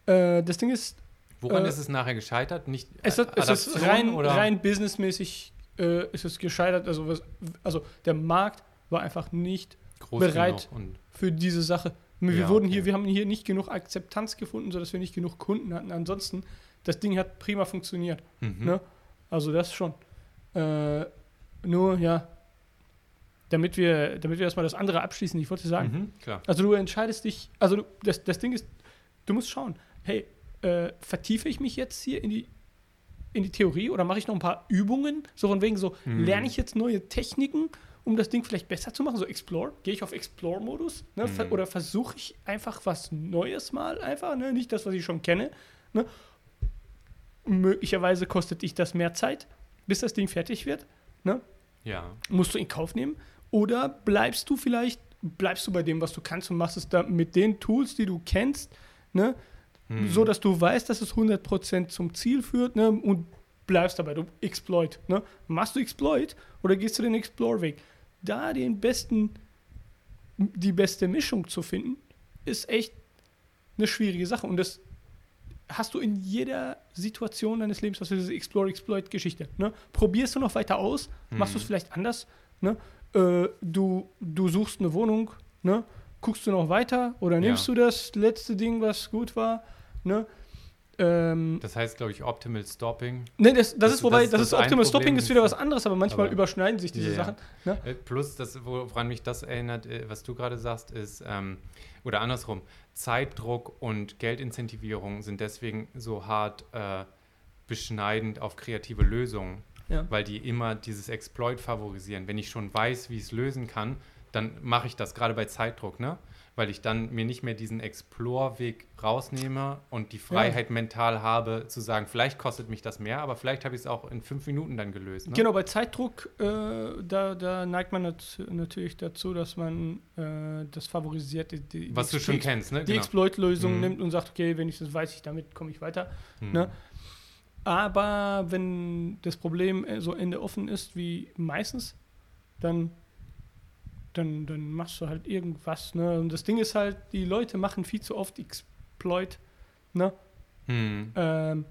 B: äh, das Ding ist,
A: Woran
B: äh,
A: ist es nachher gescheitert? Nicht
B: es, ist- es ist rein,
A: oder?
B: rein businessmäßig äh, ist es gescheitert. Also, was, also der Markt war einfach nicht
A: groß
B: bereit. für diese Sache. Wir
A: Ja,
B: wurden
A: okay.
B: hier, wir haben hier nicht genug Akzeptanz gefunden, sodass wir nicht genug Kunden hatten. Ansonsten, das Ding hat prima funktioniert.
A: mhm.
B: Ne? Also das schon. Äh, nur, ja, damit wir, damit wir erstmal das andere abschließen, ich wollte sagen,
A: Mhm,
B: also du entscheidest dich, also du, das, das Ding ist, du musst schauen, hey, äh, vertiefe ich mich jetzt hier in die, in die Theorie oder mache ich noch ein paar Übungen? So von wegen so,
A: Mhm.
B: lerne ich jetzt neue Techniken, um das Ding vielleicht besser zu machen? So Explore, gehe ich auf Explore-Modus? Ne?
A: Mhm.
B: Oder versuche ich einfach was Neues mal einfach, ne? nicht das, was ich schon kenne. Ne? Möglicherweise kostet dich das mehr Zeit, bis das Ding fertig wird. Ne?
A: Ja.
B: musst du in Kauf nehmen? Oder bleibst du vielleicht, bleibst du bei dem, was du kannst und machst es da mit den Tools, die du kennst, ne?
A: Mhm.
B: so dass du weißt, dass es 100% zum Ziel führt ne? und bleibst dabei, du Exploit. Ne? Machst du Exploit oder gehst du den Explore-Weg? Da den besten, die beste Mischung zu finden, ist echt eine schwierige Sache und das hast du in jeder Situation deines Lebens, hast du diese Explore-Exploit-Geschichte. Ne? Probierst du noch weiter aus, machst du es
A: Mhm.
B: vielleicht anders. Ne? Äh, du, du suchst eine Wohnung, ne? guckst du noch weiter oder nimmst
A: Ja.
B: du das letzte Ding, was gut war? Ne? Ähm,
A: Das heißt, glaube ich, Optimal Stopping.
B: ne, das, das,
A: das-
B: ist wobei,
A: das
B: das,
A: ist
B: Optimal Stopping ist wieder was anderes, aber manchmal
A: aber-
B: überschneiden sich diese
A: Ja, ja.
B: Sachen. Ne?
A: Äh, Plus, das, woran mich das erinnert, äh, was du gerade sagst, ist, ähm, oder andersrum, Zeitdruck und Geldincentivierung sind deswegen so hart äh, beschneidend auf kreative Lösungen,
B: Ja.
A: weil die immer dieses Exploit favorisieren. Wenn ich schon weiß, wie ich es lösen kann, dann mache ich das, gerade bei Zeitdruck, ne? Weil ich dann mir nicht mehr diesen Explore-Weg rausnehme und die Freiheit mental habe, zu sagen, vielleicht kostet mich das mehr, aber vielleicht habe ich es auch in fünf Minuten dann gelöst. Ne?
B: Genau, bei Zeitdruck, äh, da, da neigt man nat natürlich dazu, dass man äh, das favorisiert, die, die,
A: Was
B: die,
A: du schon kennst, ne?
B: die Exploit-Lösung
A: Mhm.
B: nimmt und sagt, okay, wenn ich das weiß, ich damit komme ich weiter.
A: Hm.
B: ne? Aber wenn das Problem äh, so Ende offen ist wie meistens, dann, dann, dann machst du halt irgendwas. Ne? Und das Ding ist halt, die Leute machen viel zu oft Exploit. Ne?
A: Hm.
B: Ähm,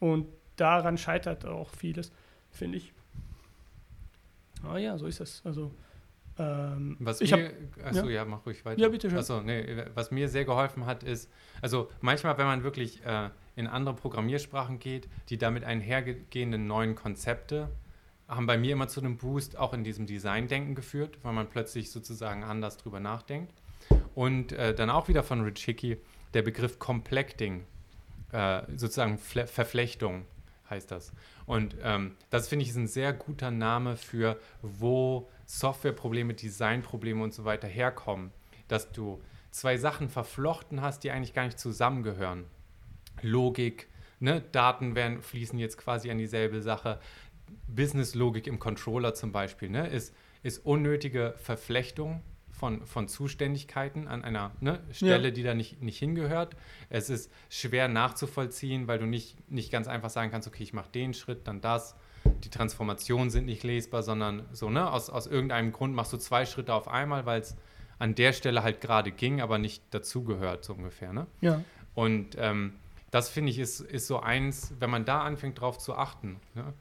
B: und daran scheitert auch vieles, finde ich. Ah ja, so ist es. Also, ähm,
A: Was
B: ich
A: mir,
B: habe
A: achso, ja. mach ruhig weiter.
B: Ja, bitte schön.
A: Achso, nee, was mir sehr geholfen hat, ist, also manchmal, wenn man wirklich äh, in andere Programmiersprachen geht, die damit einhergehenden neuen Konzepte, haben bei mir immer zu einem Boost auch in diesem Design-Denken geführt, weil man plötzlich sozusagen anders drüber nachdenkt. Und äh, dann auch wieder von Rich Hickey der Begriff Complecting, äh, sozusagen Fle Verflechtung heißt das. Und ähm, das finde ich ist ein sehr guter Name für, wo Softwareprobleme, Designprobleme und so weiter herkommen. Dass du zwei Sachen verflochten hast, die eigentlich gar nicht zusammengehören. Logik, ne? Daten werden, fließen jetzt quasi an dieselbe Sache. Business-Logik im Controller zum Beispiel ne? ist, ist unnötige Verflechtung von, von Zuständigkeiten an einer ne, Stelle, die da nicht, nicht hingehört. Es ist schwer nachzuvollziehen, weil du nicht, nicht ganz einfach sagen kannst, okay, ich mache den Schritt, dann das. Die Transformationen sind nicht lesbar, sondern so, ne, aus, aus irgendeinem Grund machst du zwei Schritte auf einmal, weil es an der Stelle halt gerade ging, aber nicht dazugehört, so ungefähr. Ne?
B: ja.
A: Und ähm, das finde ich ist, ist so eins, wenn man da anfängt drauf zu achten, ne,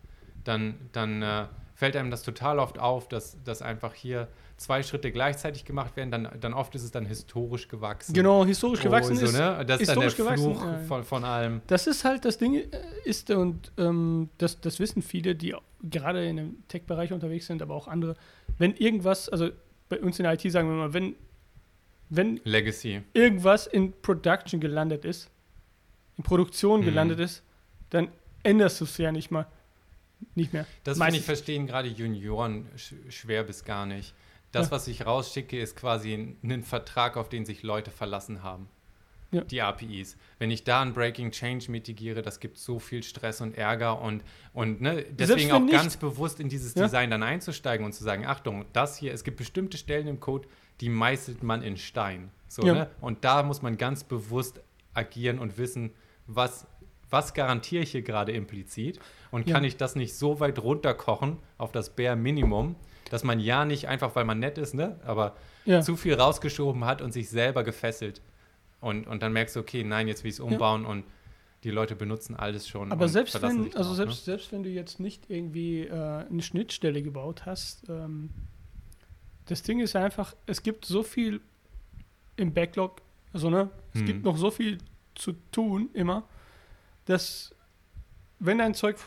A: dann, dann äh, fällt einem das total oft auf, dass, dass einfach hier zwei Schritte gleichzeitig gemacht werden, dann, dann oft ist es dann historisch gewachsen.
B: Genau, historisch gewachsen
A: oh, so,
B: ist.
A: ne? Das ist dann der
B: historisch gewachsen,
A: Fluch
B: ja.
A: von, von allem.
B: Das ist halt das Ding, äh, ist und ähm, das, das wissen viele, die gerade in dem Tech-Bereich unterwegs sind, aber auch andere. Wenn irgendwas, also bei uns in der IT sagen wir mal, wenn, wenn
A: Legacy.
B: irgendwas in Production gelandet ist, in Produktion
A: Mhm.
B: gelandet ist, dann änderst du es ja nicht mal. Nicht mehr.
A: Das finde ich verstehen gerade Junioren sch schwer bis gar nicht. Das,
B: Ja.
A: was ich rausschicke, ist quasi ein, ein Vertrag, auf den sich Leute verlassen haben.
B: Ja.
A: Die APIs. Wenn ich da ein Breaking Change mitigiere, das gibt so viel Stress und Ärger und, und ne, deswegen auch
B: nicht-
A: ganz bewusst in dieses
B: Ja.
A: Design dann einzusteigen und zu sagen, Achtung, das hier, es gibt bestimmte Stellen im Code, die meißelt man in Stein. So, ne? Und da muss man ganz bewusst agieren und wissen, was, was garantiere ich hier gerade implizit und kann
B: Ja.
A: ich das nicht so weit runterkochen auf das Bare Minimum, dass man ja nicht einfach, weil man nett ist, ne, aber
B: Ja.
A: zu viel rausgeschoben hat und sich selber gefesselt. Und, und dann merkst du, okay, nein, jetzt will ich es umbauen und die Leute benutzen alles schon.
B: Aber selbst wenn, also
A: drauf,
B: selbst, selbst wenn du jetzt nicht irgendwie äh, eine Schnittstelle gebaut hast, ähm, das Ding ist einfach, es gibt so viel im Backlog, also ne, es
A: Hm.
B: gibt noch so viel zu tun immer, dass wenn dein Zeug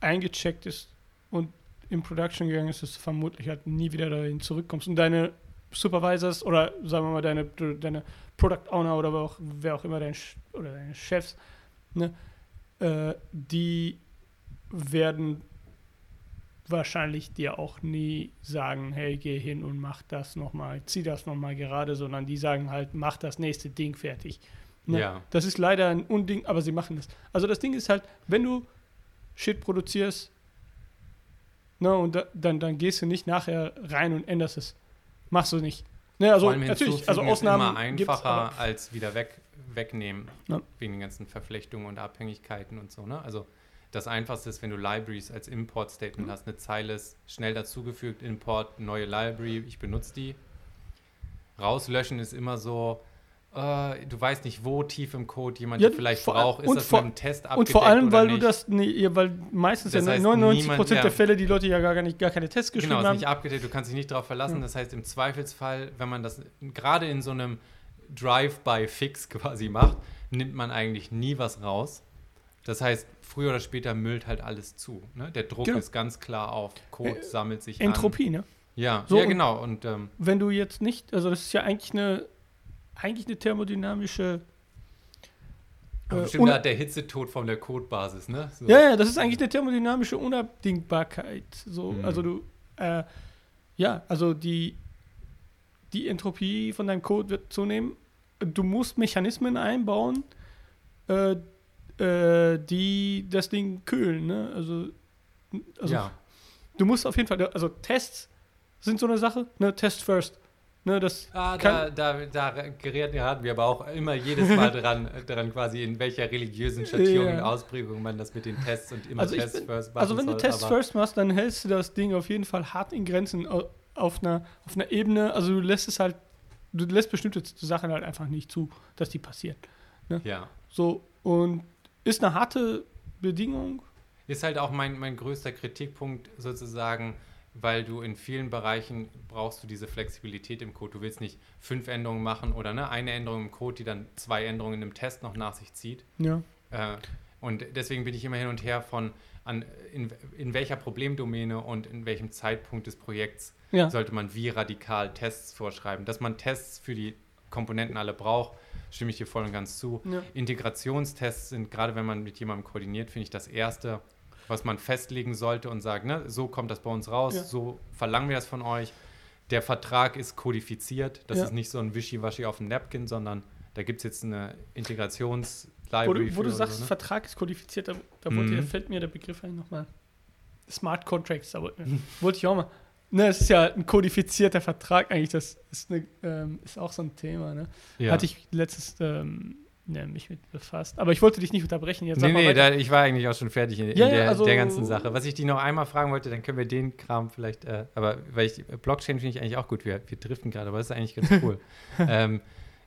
B: eingecheckt ist und in Production gegangen ist, dass du vermutlich halt nie wieder dahin zurückkommst und deine Supervisors oder sagen wir mal deine, deine Product Owner oder auch, wer auch immer dein oder deine Chefs, ne, äh, die werden wahrscheinlich dir auch nie sagen, hey, geh hin und mach das nochmal, zieh das nochmal gerade, sondern die sagen halt, mach das nächste Ding fertig. Ne?
A: Ja.
B: Das ist leider ein Unding, aber sie machen das. Also das Ding ist halt, wenn du Shit produzierst, ne, und da, dann, dann gehst du nicht nachher rein und änderst es. Machst du nicht. Ne, also
A: Vor allem
B: natürlich, also
A: hinzufügen ist
B: Ausnahmen
A: immer einfacher als wieder weg, wegnehmen,
B: Ja.
A: wegen den ganzen Verflechtungen und Abhängigkeiten und so. Ne? Also das Einfachste ist, wenn du Libraries als Import-Statement
B: Mhm.
A: hast, eine Zeile ist schnell dazugefügt, Import, neue Library, ich benutze die. Rauslöschen ist immer so, äh, du weißt nicht, wo tief im Code jemand
B: Ja,
A: vielleicht braucht. Ist
B: und
A: das
B: vor-
A: mit einem Test
B: Und
A: abgedeckt
B: vor allem, weil du das, nee, weil meistens
A: Das
B: ja
A: heißt,
B: 99
A: niemand-
B: Prozent der Fälle die Leute ja gar nicht, gar keine Tests geschrieben
A: Genau, ist
B: haben.
A: nicht abgedeckt, du kannst dich nicht darauf verlassen.
B: Ja.
A: Das heißt, im Zweifelsfall, wenn man das gerade in so einem Drive-by-Fix quasi macht, nimmt man eigentlich nie was raus. Das heißt, früher oder später müllt halt alles zu. Ne? Der Druck
B: Genau.
A: ist ganz klar auf, Code sammelt sich
B: Entropie, ne?
A: an. Ja,
B: So,
A: ja
B: und-
A: genau. Und ähm,
B: Wenn du jetzt nicht, also das ist ja eigentlich eine, eigentlich eine thermodynamische. äh,
A: bestimmt
B: un-
A: hat der Hitzetod von der Codebasis, ne? So.
B: Ja, ja, das ist eigentlich eine thermodynamische Unabdingbarkeit. So,
A: Mhm.
B: also du, äh, ja, also die, die Entropie von deinem Code wird zunehmen. Du musst Mechanismen einbauen, äh, äh, die das Ding kühlen. Ne? Also, also
A: ja.
B: du musst auf jeden Fall, also Tests sind so eine Sache, ne? Test first. Ne, das
A: Ah, da, da, da geraten wir aber auch immer jedes Mal *laughs* dran, dran quasi, in welcher religiösen Schattierung
B: Ja.
A: und Ausprägung man das mit den Tests und immer
B: Also
A: Tests
B: bin-
A: first machen
B: Also wenn du
A: soll,
B: Tests
A: aber-
B: first machst, dann hältst du das Ding auf jeden Fall hart in Grenzen au- auf einer, auf einer Ebene. Also du lässt es halt, du lässt bestimmte Sachen halt einfach nicht zu, dass die passieren.
A: Ja.
B: So, und ist eine harte Bedingung.
A: Ist halt auch mein, mein größter Kritikpunkt sozusagen, weil du in vielen Bereichen brauchst du diese Flexibilität im Code. Du willst nicht fünf Änderungen machen oder ne, eine Änderung im Code, die dann zwei Änderungen im Test noch nach sich zieht.
B: Ja.
A: Äh, und deswegen bin ich immer hin und her von, an, in, in welcher Problemdomäne und in welchem Zeitpunkt des Projekts
B: Ja.
A: sollte man wie radikal Tests vorschreiben. Dass man Tests für die Komponenten alle braucht, stimme ich dir voll und ganz zu.
B: ja.
A: Integrationstests sind, gerade wenn man mit jemandem koordiniert, finde ich das Erste, was man festlegen sollte und sagt, ne, so kommt das bei uns raus,
B: Ja.
A: so verlangen wir das von euch. Der Vertrag ist kodifiziert, das
B: Ja.
A: ist nicht so ein Wischiwaschi auf dem Napkin, sondern da gibt es jetzt eine
B: Wo
A: Integrationslibrary
B: du, wo du sagst,
A: so, ne?
B: Vertrag ist kodifiziert, da, da wollte,
A: Mhm.
B: fällt mir der Begriff eigentlich nochmal. Smart Contracts, da wollte, *laughs* wollte ich auch mal. Ne, es ist ja ein kodifizierter Vertrag eigentlich, das ist, eine, ähm, ist auch so ein Thema, ne?
A: Ja.
B: Hatte ich letztes ähm, ne, mich mit befasst. Aber ich wollte dich nicht unterbrechen. Jetzt
A: Nee, nee, da, ich war eigentlich auch schon fertig in, in
B: Ja,
A: der,
B: also-
A: der ganzen Sache. Was ich dich noch einmal fragen wollte, dann können wir den Kram vielleicht, äh, aber weil ich, Blockchain finde ich eigentlich auch gut, wir, wir driften gerade, aber das ist eigentlich ganz cool. *laughs* ähm,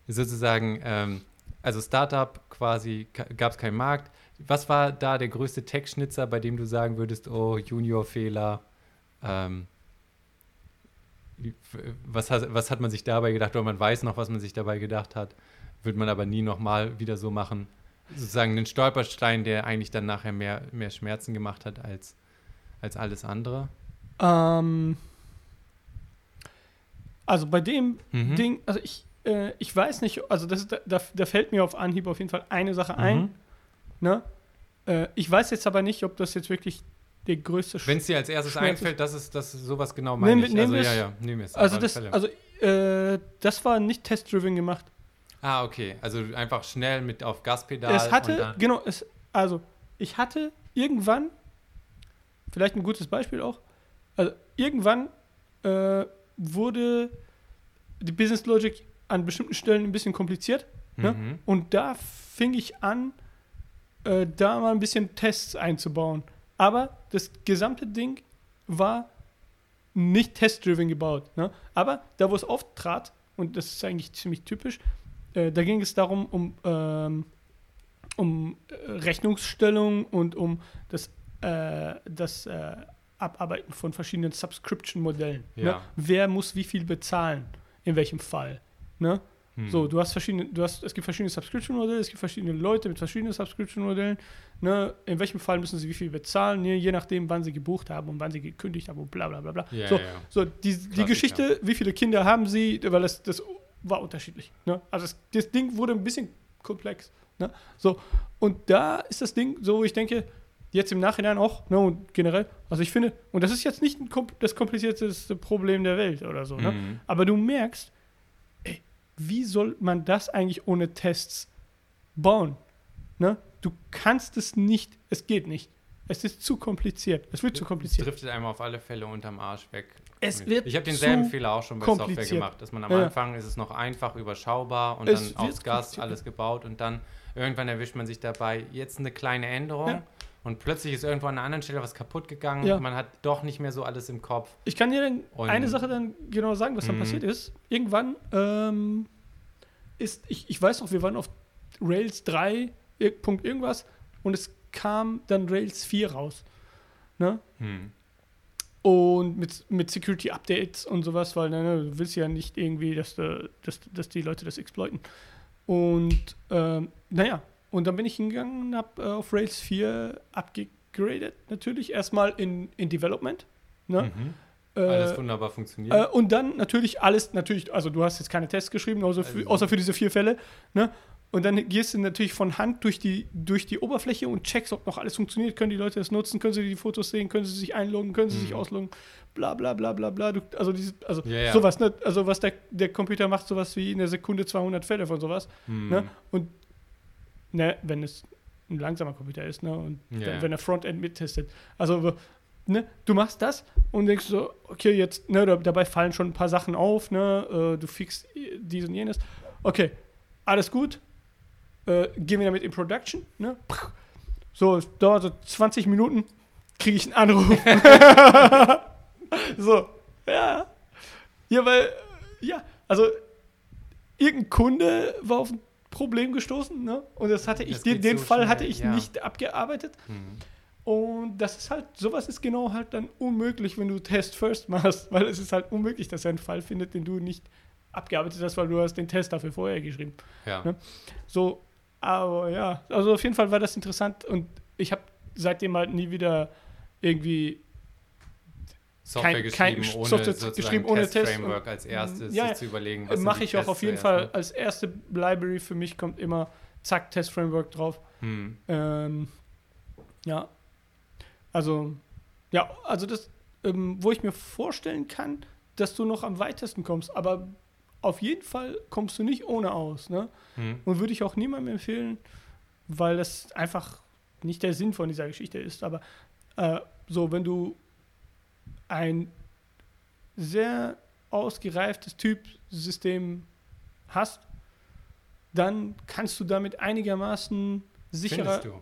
A: sozusagen, ähm, also Startup quasi, gab es keinen Markt. Was war da der größte Tech-Schnitzer, bei dem du sagen würdest, oh, Junior-Fehler, ähm, was hat, was hat man sich dabei gedacht, oder man weiß noch, was man sich dabei gedacht hat, wird man aber nie nochmal wieder so machen. Sozusagen einen Stolperstein, der eigentlich dann nachher mehr, mehr Schmerzen gemacht hat als, als alles andere.
B: Ähm, also bei dem
A: Mhm.
B: Ding, also ich, äh, ich weiß nicht, also das ist, da, da fällt mir auf Anhieb auf jeden Fall eine Sache ein.
A: Mhm.
B: Ne? Äh, ich weiß jetzt aber nicht, ob das jetzt wirklich der größte Sch-
A: Wenn es dir als erstes
B: Schmerz
A: einfällt, das ist, das sowas genau
B: Nehmen
A: meine
B: wir-
A: ich.
B: nehmen
A: Also ja, ja, nehmen wir es.
B: Also das, also äh, das war nicht test-driven gemacht.
A: Ah, okay. Also einfach schnell mit auf Gaspedal.
B: es
A: und
B: hatte, genau, es, also ich hatte irgendwann, vielleicht ein gutes Beispiel auch, also irgendwann äh, wurde die Business Logic an bestimmten Stellen ein bisschen kompliziert. ne?
A: Mhm.
B: Und da fing ich an, äh, da mal ein bisschen Tests einzubauen. Aber das gesamte Ding war nicht test-driven gebaut. Ne? Aber da, wo es auftrat, und das ist eigentlich ziemlich typisch, äh, da ging es darum, um, ähm, um äh, Rechnungsstellung und um das, äh, das äh, Abarbeiten von verschiedenen Subscription-Modellen. Ne?
A: Ja.
B: Wer muss wie viel bezahlen, in welchem Fall. Ne?
A: Hm.
B: So, du hast verschiedene, du hast, es gibt verschiedene Subscription-Modelle, es gibt verschiedene Leute mit verschiedenen Subscription-Modellen. Ne? In welchem Fall müssen sie wie viel bezahlen, ne? je nachdem, wann sie gebucht haben und wann sie gekündigt haben und bla bla bla bla.
A: Ja,
B: so,
A: ja, ja.
B: so die, die
A: Klassiker.
B: Geschichte, wie viele Kinder haben sie, weil das, das war unterschiedlich. Ne? Also das, das Ding wurde ein bisschen komplex. Ne? So, und da ist das Ding, so wo ich denke, jetzt im Nachhinein auch, ne, und generell, also ich finde, und das ist jetzt nicht ein, kom- das komplizierteste Problem der Welt oder so, ne?
A: Mhm.
B: aber du merkst, ey, wie soll man das eigentlich ohne Tests bauen? Ne? Du kannst es nicht, es geht nicht. Es ist zu kompliziert. Es wird zu kompliziert.
A: driftet einem auf alle Fälle unterm Arsch weg.
B: Es wird
A: ich habe denselben Fehler auch schon bei Software gemacht, dass man am
B: Ja.
A: Anfang ist es noch einfach überschaubar und
B: Es
A: dann aus Gas alles gebaut und dann irgendwann erwischt man sich dabei, jetzt eine kleine Änderung
B: Ja.
A: und plötzlich ist irgendwo an einer anderen Stelle was kaputt gegangen
B: Ja.
A: und man hat doch nicht mehr so alles im Kopf.
B: Ich kann dir dann eine Sache dann genau sagen, was dann
A: Mhm.
B: passiert ist. Irgendwann ähm, ist, ich, ich weiß noch, wir waren auf Rails 3, ir- Punkt irgendwas, und es kam dann Rails 4 raus. Ne?
A: Hm.
B: Und mit, mit Security-Updates und sowas, weil ne, du willst ja nicht irgendwie, dass, du, dass, dass die Leute das exploiten. Und ähm, naja, und dann bin ich hingegangen und habe äh, auf Rails 4 abgegradet. Natürlich erstmal in, in Development. Ne?
A: Mhm.
B: Äh,
A: Alles wunderbar funktioniert.
B: äh, und dann natürlich alles, natürlich, also du hast jetzt keine Tests geschrieben, außer für,
A: Also-
B: außer für diese vier Fälle. Ne? Und dann gehst du natürlich von Hand durch die, durch die Oberfläche und checkst, ob noch alles funktioniert. Können die Leute das nutzen? Können sie die Fotos sehen? Können sie sich einloggen? Können sie sich
A: Mhm.
B: ausloggen? Bla bla bla bla bla. Du, also diese, also
A: Ja, ja.
B: sowas, ne? Also was der, der Computer macht, sowas wie in der Sekunde 200 Fälle von sowas.
A: Hm.
B: Ne? Und ne, wenn es ein langsamer Computer ist, ne? Und
A: Ja,
B: wenn, er Frontend mittestet. Also, ne, du machst das und denkst so, okay, jetzt, ne, da, dabei fallen schon ein paar Sachen auf, ne? Äh, du fixst dies und jenes. Okay, alles gut. Äh, gehen wir damit in Production, ne? So, es dauert so 20 Minuten, kriege ich einen Anruf. *laughs* so, ja. Ja, weil, ja, also irgendein Kunde war auf ein Problem gestoßen, ne? Und das hatte ich,
A: Das
B: den, den
A: so
B: Fall
A: schnell,
B: hatte ich
A: ja.
B: nicht abgearbeitet.
A: Hm.
B: Und das ist halt, sowas ist genau halt dann unmöglich, wenn du Test first machst, weil es ist halt unmöglich, dass er einen Fall findet, den du nicht abgearbeitet hast, weil du hast den Test dafür vorher geschrieben.
A: Ja.
B: Ne? So, aber ja, also auf jeden Fall war das interessant und ich habe seitdem halt nie wieder irgendwie
A: Software
B: kein- kein
A: geschrieben, ohne
B: Software geschrieben ohne Test
A: Test-Framework
B: und-
A: als erstes
B: Ja,
A: sich zu überlegen, was sind
B: mache ich auch
A: Tests
B: auf jeden Fall als erste Library für mich kommt immer zack Test Framework drauf.
A: ne? Hm.
B: Ähm, ja, also ja, also das, ähm, wo ich mir vorstellen kann, dass du noch am weitesten kommst, aber auf jeden Fall kommst du nicht ohne aus, ne?
A: Hm.
B: Und würde ich auch niemandem empfehlen, weil das einfach nicht der Sinn von dieser Geschichte ist. Aber äh, so, wenn du ein sehr ausgereiftes Typsystem hast, dann kannst du damit einigermaßen sicherer.
A: Findest du?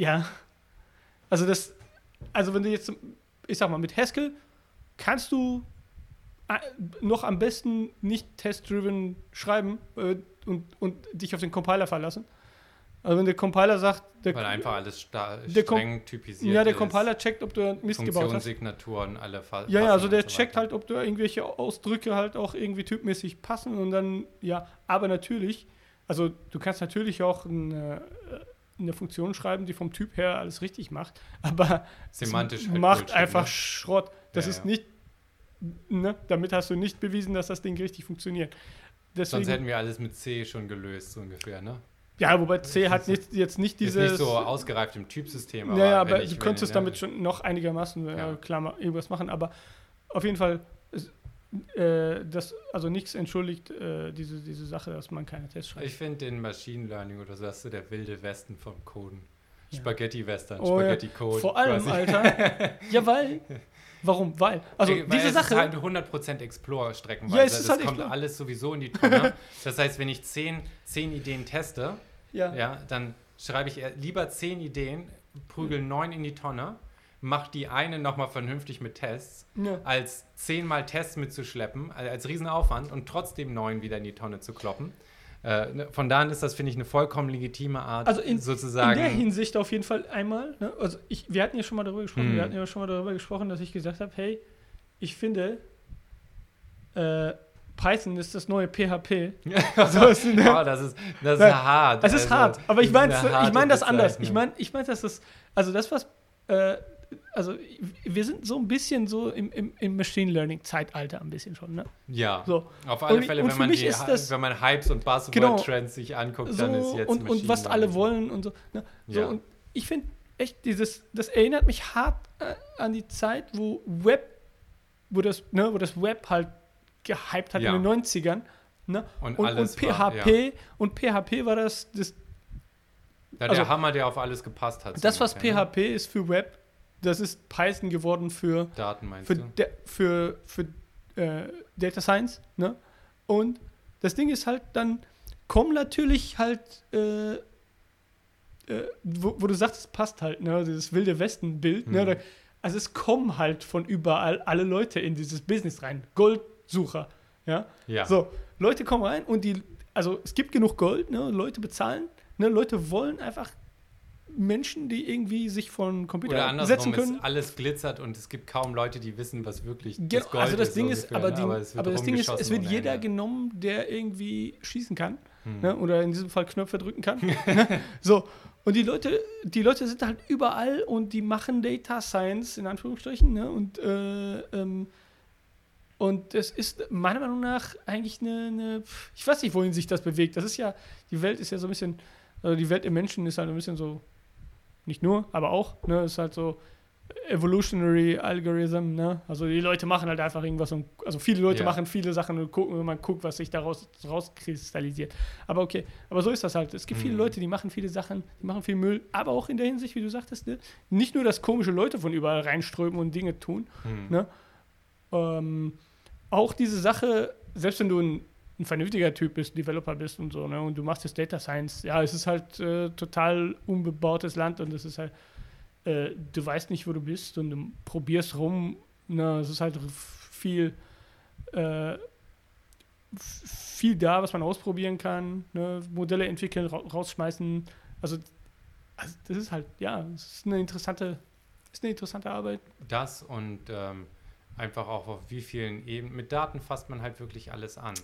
B: Ja. Also das, also wenn du jetzt, ich sag mal, mit Haskell kannst du noch am besten nicht test-driven schreiben äh, und, und dich auf den Compiler verlassen. Also wenn der Compiler sagt, der,
A: Weil einfach alles streng typisiert
B: ja, der
A: ist.
B: Compiler checkt, ob du Mist gebaut hast.
A: Funktionssignaturen alle
B: Ja, ja, also der
A: so
B: checkt halt, ob da irgendwelche Ausdrücke halt auch irgendwie typmäßig passen und dann, ja, aber natürlich, also du kannst natürlich auch eine, eine Funktion schreiben, die vom Typ her alles richtig macht, *laughs* aber
A: Semantisch
B: es
A: halt
B: macht
A: Bullshit,
B: einfach
A: ne?
B: Schrott. Das
A: Ja,
B: ist
A: ja.
B: nicht, ne, damit hast du nicht bewiesen, dass das Ding richtig funktioniert.
A: Sonst
B: Deswegen,
A: hätten wir alles mit C schon gelöst, so ungefähr, ne?
B: ja, wobei C hat nicht, jetzt nicht
A: Ist
B: dieses...
A: nicht so ausgereift im Typsystem,
B: Ja, ja,
A: wenn
B: aber
A: ich-
B: du könntest
A: ne,
B: damit schon noch einigermaßen äh,
A: Ja.
B: klar ma- irgendwas machen, aber auf jeden Fall, ist, äh, das, also nichts entschuldigt äh, diese, diese Sache, dass man keine Tests schreibt.
A: Ich finde den Machine Learning oder so, das ist so der wilde Westen vom Coden.
B: Ja.
A: Spaghetti-Western,
B: Oh ja,
A: Spaghetti-Code.
B: Vor allem. Alter. *laughs* ja, weil. Warum? Weil. Also,
A: weil
B: diese
A: es
B: Sache.
A: ist halt 100% Explore-Streckenweise.
B: Ja, es ist
A: das
B: halt
A: kommt
B: Explore.
A: alles sowieso in die *laughs* Tonne. das heißt, wenn ich 10, 10 Ideen teste,
B: ja.
A: ja, dann schreibe ich lieber zehn Ideen, prügel neun in die Tonne, mach die eine nochmal vernünftig mit Tests,
B: Ja.
A: als zehnmal Tests mitzuschleppen, als Riesenaufwand und trotzdem neun wieder in die Tonne zu kloppen. Äh, ne, von da an ist das, finde ich, eine vollkommen legitime Art,
B: Also in,
A: sozusagen.
B: in der Hinsicht auf jeden Fall einmal. Ne? Also ich, wir hatten ja schon mal darüber gesprochen.
A: Hm.
B: Wir hatten ja schon mal darüber gesprochen, dass ich gesagt habe, hey, ich finde, äh, Python ist das neue PHP. *laughs* So ist, *laughs* ne?
A: oh, das ist, das ist hart.
B: Es ist
A: also,
B: hart, aber ich meine
A: eine
B: ich mein das anders. Ich meine, ich mein, dass das, also das, was, äh, also wir sind so ein bisschen so im, im, im Machine Learning Zeitalter ein bisschen schon, ne?
A: Ja,
B: So.
A: auf alle
B: Und-
A: Fälle,
B: und
A: wenn man, die,
B: das-
A: wenn man Hypes und
B: Genau.
A: Buzzword-Trends sich anguckt,
B: so
A: dann ist jetzt
B: und, und was alle wollen und so. Ne? so
A: Ja.
B: Und ich finde echt, dieses, das erinnert mich hart äh, an die Zeit, wo Web, wo das, ne, wo das Web halt gehypt hat
A: Ja.
B: in den 90ern. Ne?
A: Und
B: Und, und, PHP,
A: war,
B: und PHP war das, das,
A: Ja,
B: also-
A: der Hammer, der auf alles gepasst hat.
B: das was
A: ungefähr, ne?
B: PHP ist für Web, das ist Python geworden für
A: Daten meinst
B: für,
A: du?
B: de, für, für äh, Data Science. Ne? Und das Ding ist halt, dann kommen natürlich halt, äh, äh, wo, wo du sagst, es passt halt, ne? dieses wilde Westen-Bild. Ne?
A: Mhm.
B: Da, also es kommen halt von überall alle Leute in dieses Business rein. Goldsucher. Ja?
A: Ja.
B: So, Leute kommen rein und die, also es gibt genug Gold, ne? Leute bezahlen, ne? Leute wollen einfach Menschen, die irgendwie sich von Computer
A: Oder
B: setzen
A: andersrum,
B: können.
A: es alles glitzert und es gibt kaum Leute, die wissen, was wirklich
B: Genau,
A: das Gold
B: also das
A: ist.
B: Ding ist, aber,
A: ne?
B: die,
A: aber, es wird
B: aber das Ding ist, es wird jeder
A: Ende.
B: genommen, der irgendwie schießen kann.
A: Hm.
B: Ne? Oder in diesem Fall Knöpfe drücken kann. ne? *laughs* So. Und die Leute, die Leute sind halt überall und die machen Data Science in Anführungsstrichen. Ne? Und, äh, ähm, und das ist meiner Meinung nach eigentlich eine, eine, ich weiß nicht, wohin sich das bewegt. Das ist ja, die Welt ist ja so ein bisschen, also die Welt im Menschen ist halt ein bisschen so, nicht nur, aber auch, ne, ist halt so Evolutionary Algorithm, ne? Also die Leute machen halt einfach irgendwas und also viele Leute
A: Ja.
B: machen viele Sachen und gucken, wenn man guckt, was sich daraus rauskristallisiert. Aber okay, aber so ist das halt. Es gibt viele
A: Mhm.
B: Leute, die machen viele Sachen, die machen viel Müll, aber auch in der Hinsicht, wie du sagtest, ne? nicht nur, dass komische Leute von überall reinströmen und Dinge tun,
A: Hm.
B: ne? ähm, auch diese Sache, selbst wenn du ein, ein vernünftiger Typ bist, Developer bist und so, ne, und du machst jetzt Data Science, ja, es ist halt äh, total unbebautes Land und es ist halt, äh, du weißt nicht, wo du bist und du probierst rum, ne, es ist halt viel, äh, viel da, was man ausprobieren kann, ne, Modelle entwickeln, ra rausschmeißen, also, also das ist halt, ja, es ist eine interessante, ist eine interessante Arbeit.
A: Das und ähm, einfach auch auf wie vielen Ebenen. Mit Daten fasst man halt wirklich alles an.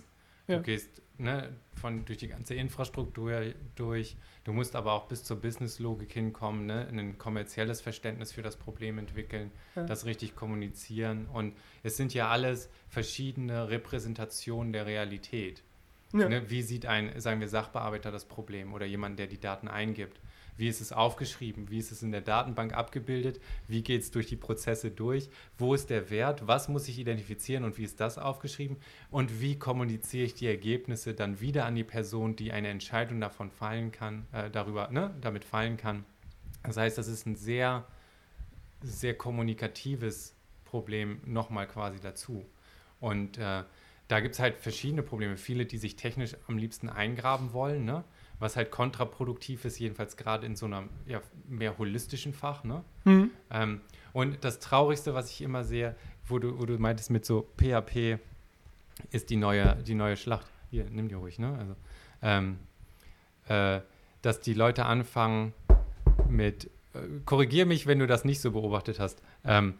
B: Ja.
A: Du gehst ne, von, durch die ganze Infrastruktur durch. Du musst aber auch bis zur Businesslogik hinkommen, ne, ein kommerzielles Verständnis für das Problem entwickeln,
B: Ja.
A: das richtig kommunizieren. Und es sind ja alles verschiedene Repräsentationen der Realität.
B: Ja.
A: Ne, wie sieht ein, sagen wir, Sachbearbeiter das Problem oder jemand, der die Daten eingibt? Wie ist es aufgeschrieben? Wie ist es in der Datenbank abgebildet? Wie geht es durch die Prozesse durch? Wo ist der Wert? Was muss ich identifizieren und wie ist das aufgeschrieben? Und wie kommuniziere ich die Ergebnisse dann wieder an die Person, die eine Entscheidung davon fallen kann, äh, darüber, ne, damit fallen kann? Das heißt, das ist ein sehr, sehr kommunikatives Problem nochmal quasi dazu. Und äh, da gibt es halt verschiedene Probleme. Viele, die sich technisch am liebsten eingraben wollen, ne? Was halt kontraproduktiv ist, jedenfalls gerade in so einem ja, mehr holistischen Fach. Ne?
B: Mhm.
A: Ähm, und das Traurigste, was ich immer sehe, wo du, wo du meintest mit so PHP, ist die neue, die neue Schlacht. Hier, nimm die ruhig, ne? Also, ähm, äh, dass die Leute anfangen mit, äh, korrigier mich, wenn du das nicht so beobachtet hast, ähm,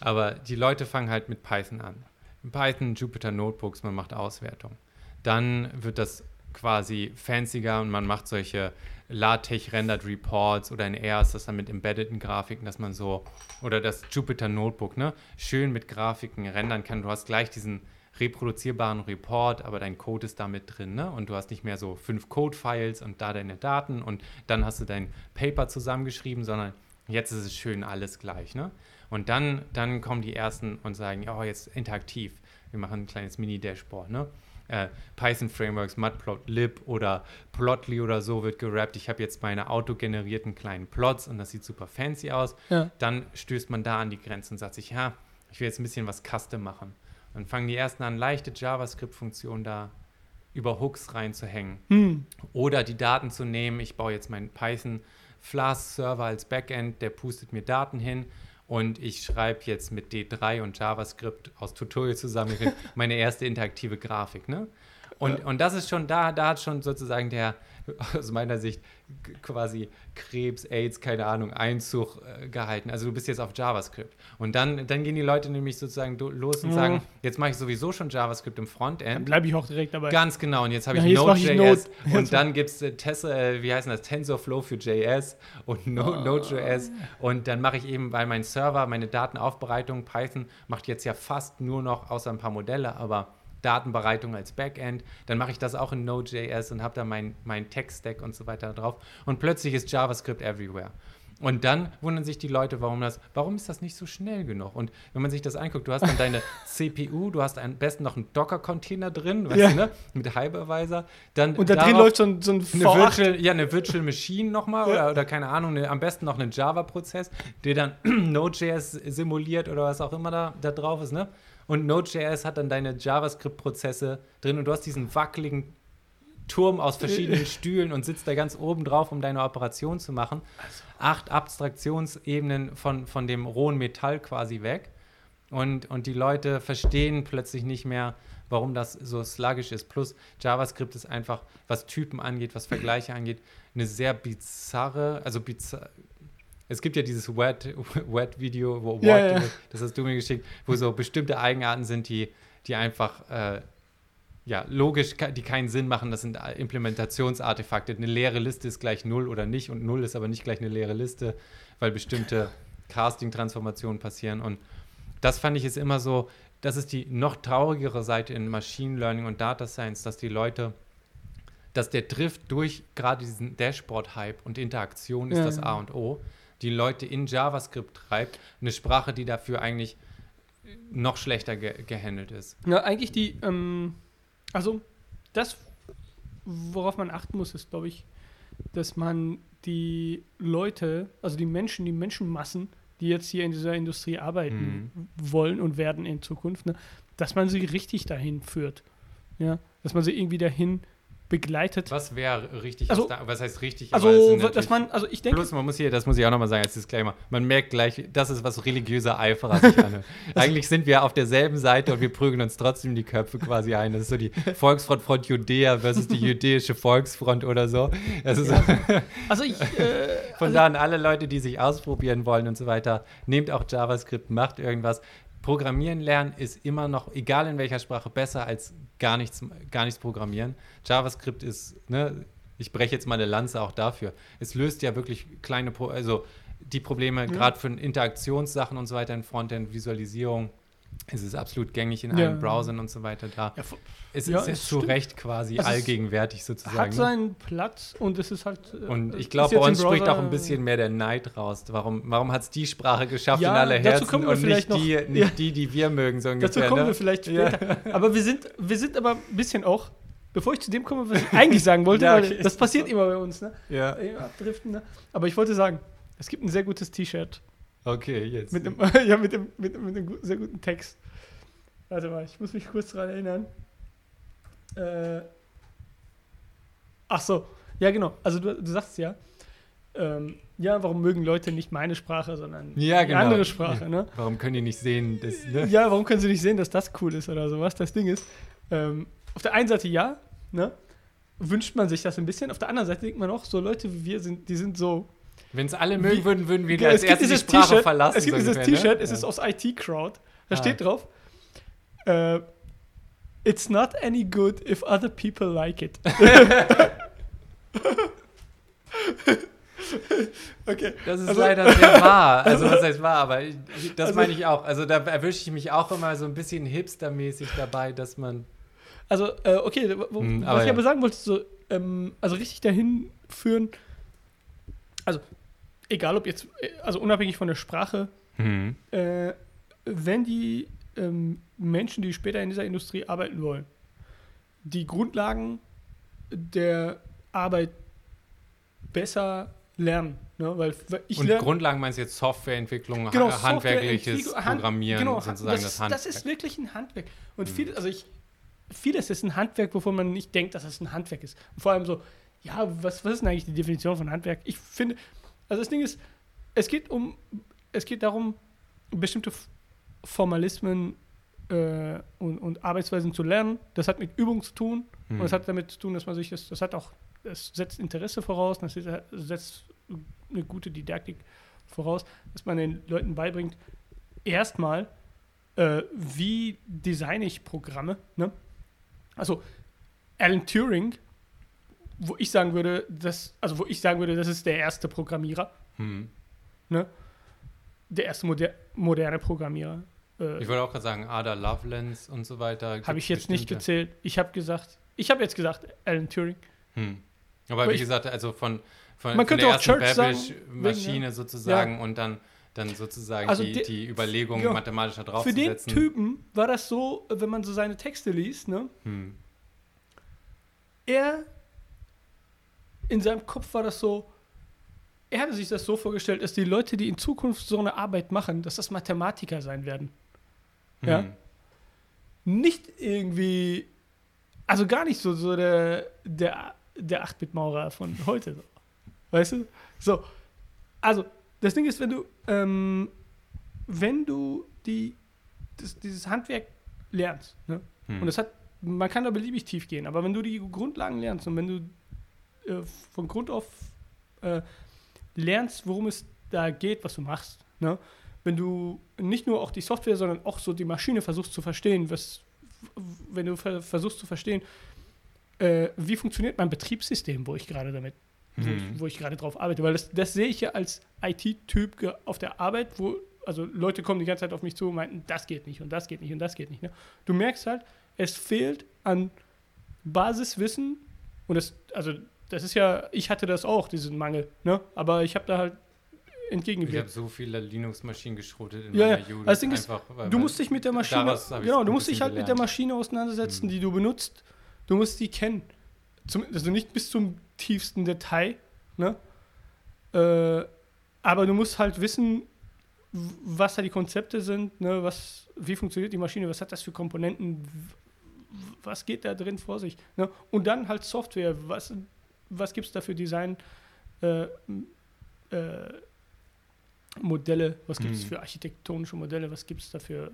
A: aber die Leute fangen halt mit Python an. Python, Jupyter Notebooks, man macht Auswertung. Dann wird das quasi fancier und man macht solche LaTeX-Rendered Reports oder in R das dann mit embeddeden Grafiken, dass man so, oder das Jupyter Notebook, ne, schön mit Grafiken rendern kann. Du hast gleich diesen reproduzierbaren Report, aber dein Code ist damit drin, ne? Und du hast nicht mehr so fünf Code-Files und da deine Daten und dann hast du dein Paper zusammengeschrieben, sondern jetzt ist es schön alles gleich, ne? Und dann, dann kommen die ersten und sagen, oh, jetzt interaktiv. Wir machen ein kleines Mini-Dashboard, ne? Äh, Python-Frameworks, Matplotlib oder Plotly oder so wird gerappt. Ich habe jetzt meine autogenerierten kleinen Plots und das sieht super fancy aus.
B: Ja.
A: Dann stößt man da an die Grenze und sagt sich, ja, ich will jetzt ein bisschen was custom machen. Dann fangen die ersten an, leichte JavaScript-Funktionen da über Hooks reinzuhängen.
B: Hm.
A: Oder die Daten zu nehmen. Ich baue jetzt meinen Python Flask Server als Backend, der pustet mir Daten hin und ich schreibe jetzt mit D3 und JavaScript aus Tutorial zusammen *laughs* meine erste interaktive Grafik. Ne? Und, und das ist schon, da, da hat schon sozusagen der, *laughs* aus meiner Sicht, quasi Krebs, AIDS, keine Ahnung, Einzug äh, gehalten. Also du bist jetzt auf JavaScript. Und dann, dann gehen die Leute nämlich sozusagen los und
B: Mhm.
A: sagen, jetzt mache ich sowieso schon JavaScript im
B: Dann
A: Frontend.
B: bleibe ich auch direkt dabei.
A: Ganz genau. Und jetzt habe
B: Ja,
A: ich Node.js
B: Node.
A: und dann gibt es äh, Tesla, äh, wie heißt das, TensorFlow für JS und no
B: Ah.
A: Node.js. Und dann mache ich eben, weil mein Server, meine Datenaufbereitung, Python macht jetzt ja fast nur noch, außer ein paar Modelle, aber Datenbereitung als Backend. Dann mache ich das auch in Node.js und habe da mein, mein Tech-Stack und so weiter drauf. Und plötzlich ist JavaScript everywhere. Und dann wundern sich die Leute, warum das, warum ist das nicht so schnell genug? Und wenn man sich das anguckt, du hast dann deine *laughs* CPU, du hast am besten noch einen Docker-Container drin, weißt
B: Ja.
A: du, ne? Mit Hypervisor. Dann
B: Und da drin läuft so ein, so ein
A: eine
B: V8.
A: Virtual, ja, eine Virtual Machine nochmal
B: Ja.
A: oder, oder keine Ahnung, eine, am besten noch einen Java-Prozess, der dann *clears throat* Node.js simuliert oder was auch immer da, da drauf ist, ne? Und Node.js hat dann deine JavaScript-Prozesse drin und du hast diesen wackeligen Turm aus verschiedenen *laughs* Stühlen und sitzt da ganz oben drauf, um deine Operation zu machen. Acht Abstraktionsebenen von, von dem rohen Metall quasi weg. Und, und die Leute verstehen plötzlich nicht mehr, warum das so sluggish ist. Plus JavaScript ist einfach, was Typen angeht, was Vergleiche angeht, eine sehr bizarre, also bizarr, es gibt ja dieses Wet- *laughs* Wet-Video, wo
B: Ja, ja.
A: das hast du mir geschickt, wo so bestimmte Eigenarten sind, die, die einfach äh, ja, logisch, die keinen Sinn machen. Das sind Implementationsartefakte. Eine leere Liste ist gleich null oder nicht und null ist aber nicht gleich eine leere Liste, weil bestimmte Casting-Transformationen passieren. Und das fand ich ist immer so, das ist die noch traurigere Seite in Machine Learning und Data Science, dass die Leute, dass der Drift durch gerade diesen Dashboard-Hype und Interaktion ist
B: Ja.
A: das A und O, die Leute in JavaScript treibt, eine Sprache, die dafür eigentlich noch schlechter ge gehandelt ist.
B: Ja, eigentlich die, ähm, also das, worauf man achten muss, ist, glaube ich, dass man die Leute, also die Menschen, die Menschenmassen, die jetzt hier in dieser Industrie arbeiten wollen und werden in Zukunft, ne, dass man sie richtig dahin führt. Ja, dass man sie irgendwie dahin begleitet.
A: Was wäre richtig?
B: Also-
A: da, was heißt richtig?
B: Also, dass man, also ich denke,
A: Plus, man muss hier, das muss ich auch nochmal sagen als Disclaimer, man merkt gleich, das ist was religiöser Eiferer sich anhört. *laughs* Eigentlich sind wir auf derselben Seite und wir prügeln uns trotzdem die Köpfe quasi ein. Das ist so die Volksfront Front Judäa versus die jüdische Volksfront oder so. Das ist *laughs*
B: also ich, äh,
A: von
B: also,
A: da an alle Leute, die sich ausprobieren wollen und so weiter, nehmt auch JavaScript, macht irgendwas. Programmieren lernen ist immer noch, egal in welcher Sprache, besser als gar nichts, gar nichts programmieren. JavaScript ist, ne, ich breche jetzt mal eine Lanze auch dafür. Es löst ja wirklich kleine, Pro also die Probleme,
B: Ja.
A: gerade für Interaktionssachen und so weiter in Frontend, Visualisierung. Es ist absolut gängig in
B: Ja.
A: allen Browsern und so weiter da.
B: ja,
A: Es
B: Ja,
A: ist
B: es
A: zu. Recht quasi
B: Also
A: allgegenwärtig sozusagen.
B: hat
A: ne?
B: seinen Platz und es ist halt. äh,
A: Und ich glaube,
B: jetzt
A: bei uns spricht auch ein bisschen mehr der Neid raus. Warum, warum hat es die Sprache geschafft in alle
B: dazu
A: Herzen
B: kommen wir
A: und nicht,
B: noch.
A: die, *laughs* nicht die, die wir mögen, so ungefähr.
B: Dazu kommen
A: ne?
B: wir vielleicht später. Aber wir sind, wir sind aber ein bisschen auch, bevor ich zu dem komme, was ich eigentlich sagen wollte, *laughs* weil das passiert immer bei uns, ne?
A: Ja,
B: Immer Abdriften, ne? Aber ich wollte sagen, es gibt ein sehr gutes T-Shirt
A: okay, jetzt.
B: mit einem, *laughs* ja, mit dem, mit, mit einem sehr guten Text. Warte mal, ich muss mich kurz daran erinnern. Äh, ach so, ja genau. Also du, du sagst ja, ähm, ja, warum mögen Leute nicht meine Sprache, sondern
A: Ja, genau.
B: andere Sprache, ne?
A: Warum können die nicht sehen, dass, ne?
B: Ja, warum können sie nicht sehen, dass das cool ist oder sowas? Das Ding ist, ähm, auf der einen Seite ja, ne? Wünscht man sich das ein bisschen. Auf der anderen Seite denkt man auch, so Leute wie wir sind, die sind so.
A: Wenn es alle mögen würden, würden wir
B: Ja,
A: als erstes die Sprache
B: T-Shirt,
A: verlassen.
B: Es gibt dieses
A: ungefähr,
B: T-Shirt,
A: ne?
B: es ist aus IT-Crowd. Da
A: Ah.
B: steht drauf, äh, It's not any good if other people like it. *laughs* okay.
A: Das ist
B: Also-
A: leider sehr wahr. Also, *laughs* was heißt wahr? Aber ich, das
B: Also-
A: meine ich auch. Also, da erwische ich mich auch immer so ein bisschen hipstermäßig dabei, dass man.
B: Also, äh, okay, wo,
A: Hm,
B: was
A: aber
B: ich
A: ja.
B: aber sagen wollte, so, ähm, also richtig dahin führen, also egal ob jetzt, äh, also unabhängig von der Sprache,
A: Hm.
B: äh, wenn die ähm, Menschen, die später in dieser Industrie arbeiten wollen, die Grundlagen der Arbeit besser lernen, ne? weil weil ich
A: Und
B: lerne
A: Grundlagen meinst du jetzt Softwareentwicklung,
B: Genau,
A: ha- handwerkliches
B: Hand-
A: Programmieren,
B: genau,
A: sozusagen
B: das,
A: das,
B: ist-
A: Handwerk.
B: Das ist wirklich ein Handwerk. Und
A: Mhm.
B: viele, also ich, vieles ist ein Handwerk, wovon man nicht denkt, dass es ein Handwerk ist. Und vor allem so, ja, was, was ist denn eigentlich die Definition von Handwerk? Ich finde, also das Ding ist, es geht um, es geht darum, bestimmte Formalismen äh, und, und, Arbeitsweisen zu lernen. Das hat mit Übung zu tun hm. und das hat damit zu tun, dass man sich das, das hat auch, es setzt Interesse voraus, das setzt eine gute Didaktik voraus, dass man den Leuten beibringt, erstmal, äh, wie designe ich Programme. Ne? Also Alan Turing, wo ich sagen würde, das, also wo ich sagen würde, das ist der erste Programmierer. Hm. Ne? Der erste moder moderne Programmierer.
A: Äh, ich wollte auch gerade sagen, Ada Lovelace und so weiter.
B: Habe ich jetzt nicht gezählt. Ich habe gesagt, ich habe jetzt gesagt, Alan Turing.
A: Hm. Aber, Aber, wie gesagt, also von, von,
B: man von
A: der
B: ersten
A: Babbage-Maschine sozusagen ja. und dann, dann sozusagen also die, die Überlegung ja, mathematischer draufzusetzen.
B: Für den Typen war das so, wenn man so seine Texte liest, ne? Hm. Er, in seinem Kopf war das so, er hatte sich das so vorgestellt, dass die Leute, die in Zukunft so eine Arbeit machen, dass das Mathematiker sein werden. Ja. Nicht irgendwie, also gar nicht so, so der, der, der 8-Bit-Maurer von heute. Weißt du? So. Also, das Ding ist, wenn du, ähm, wenn du die, das, dieses Handwerk lernst, ne? Hm. und das hat, man kann da beliebig tief gehen, aber wenn du die Grundlagen lernst und wenn du äh, von Grund auf äh, lernst, worum es da geht, was du machst, ne? wenn du nicht nur auch die Software, sondern auch so die Maschine versuchst zu verstehen, was, wenn du versuchst zu verstehen, äh, wie funktioniert mein Betriebssystem, wo ich gerade damit, mhm. wo, wo, ich gerade drauf arbeite, weil das, das sehe ich ja als IT-Typ auf der Arbeit, wo also Leute kommen die ganze Zeit auf mich zu und meinten, das geht nicht und das geht nicht und das geht nicht. Ne? Du merkst halt, es fehlt an Basiswissen und das, also das ist ja, ich hatte das auch, diesen Mangel, ne? Aber ich habe da halt entgegengewirkt.
A: Ich habe so viele Linux-Maschinen geschrotet
B: in ja, meiner ja. Jugend. Also Ding ist, du musst dich mit der Maschine, genau, du musst dich halt gelernt. mit der Maschine auseinandersetzen, mhm. die du benutzt. Du musst die kennen. Zum, also nicht bis zum tiefsten Detail, ne? Äh, aber du musst halt wissen, was da die Konzepte sind, ne? was, wie funktioniert die Maschine, was hat das für Komponenten, was geht da drin vor sich. Ne? Und dann halt Software, was was gibt es da für Design äh, äh, Modelle, was gibt es hm. für architektonische Modelle, was gibt es da für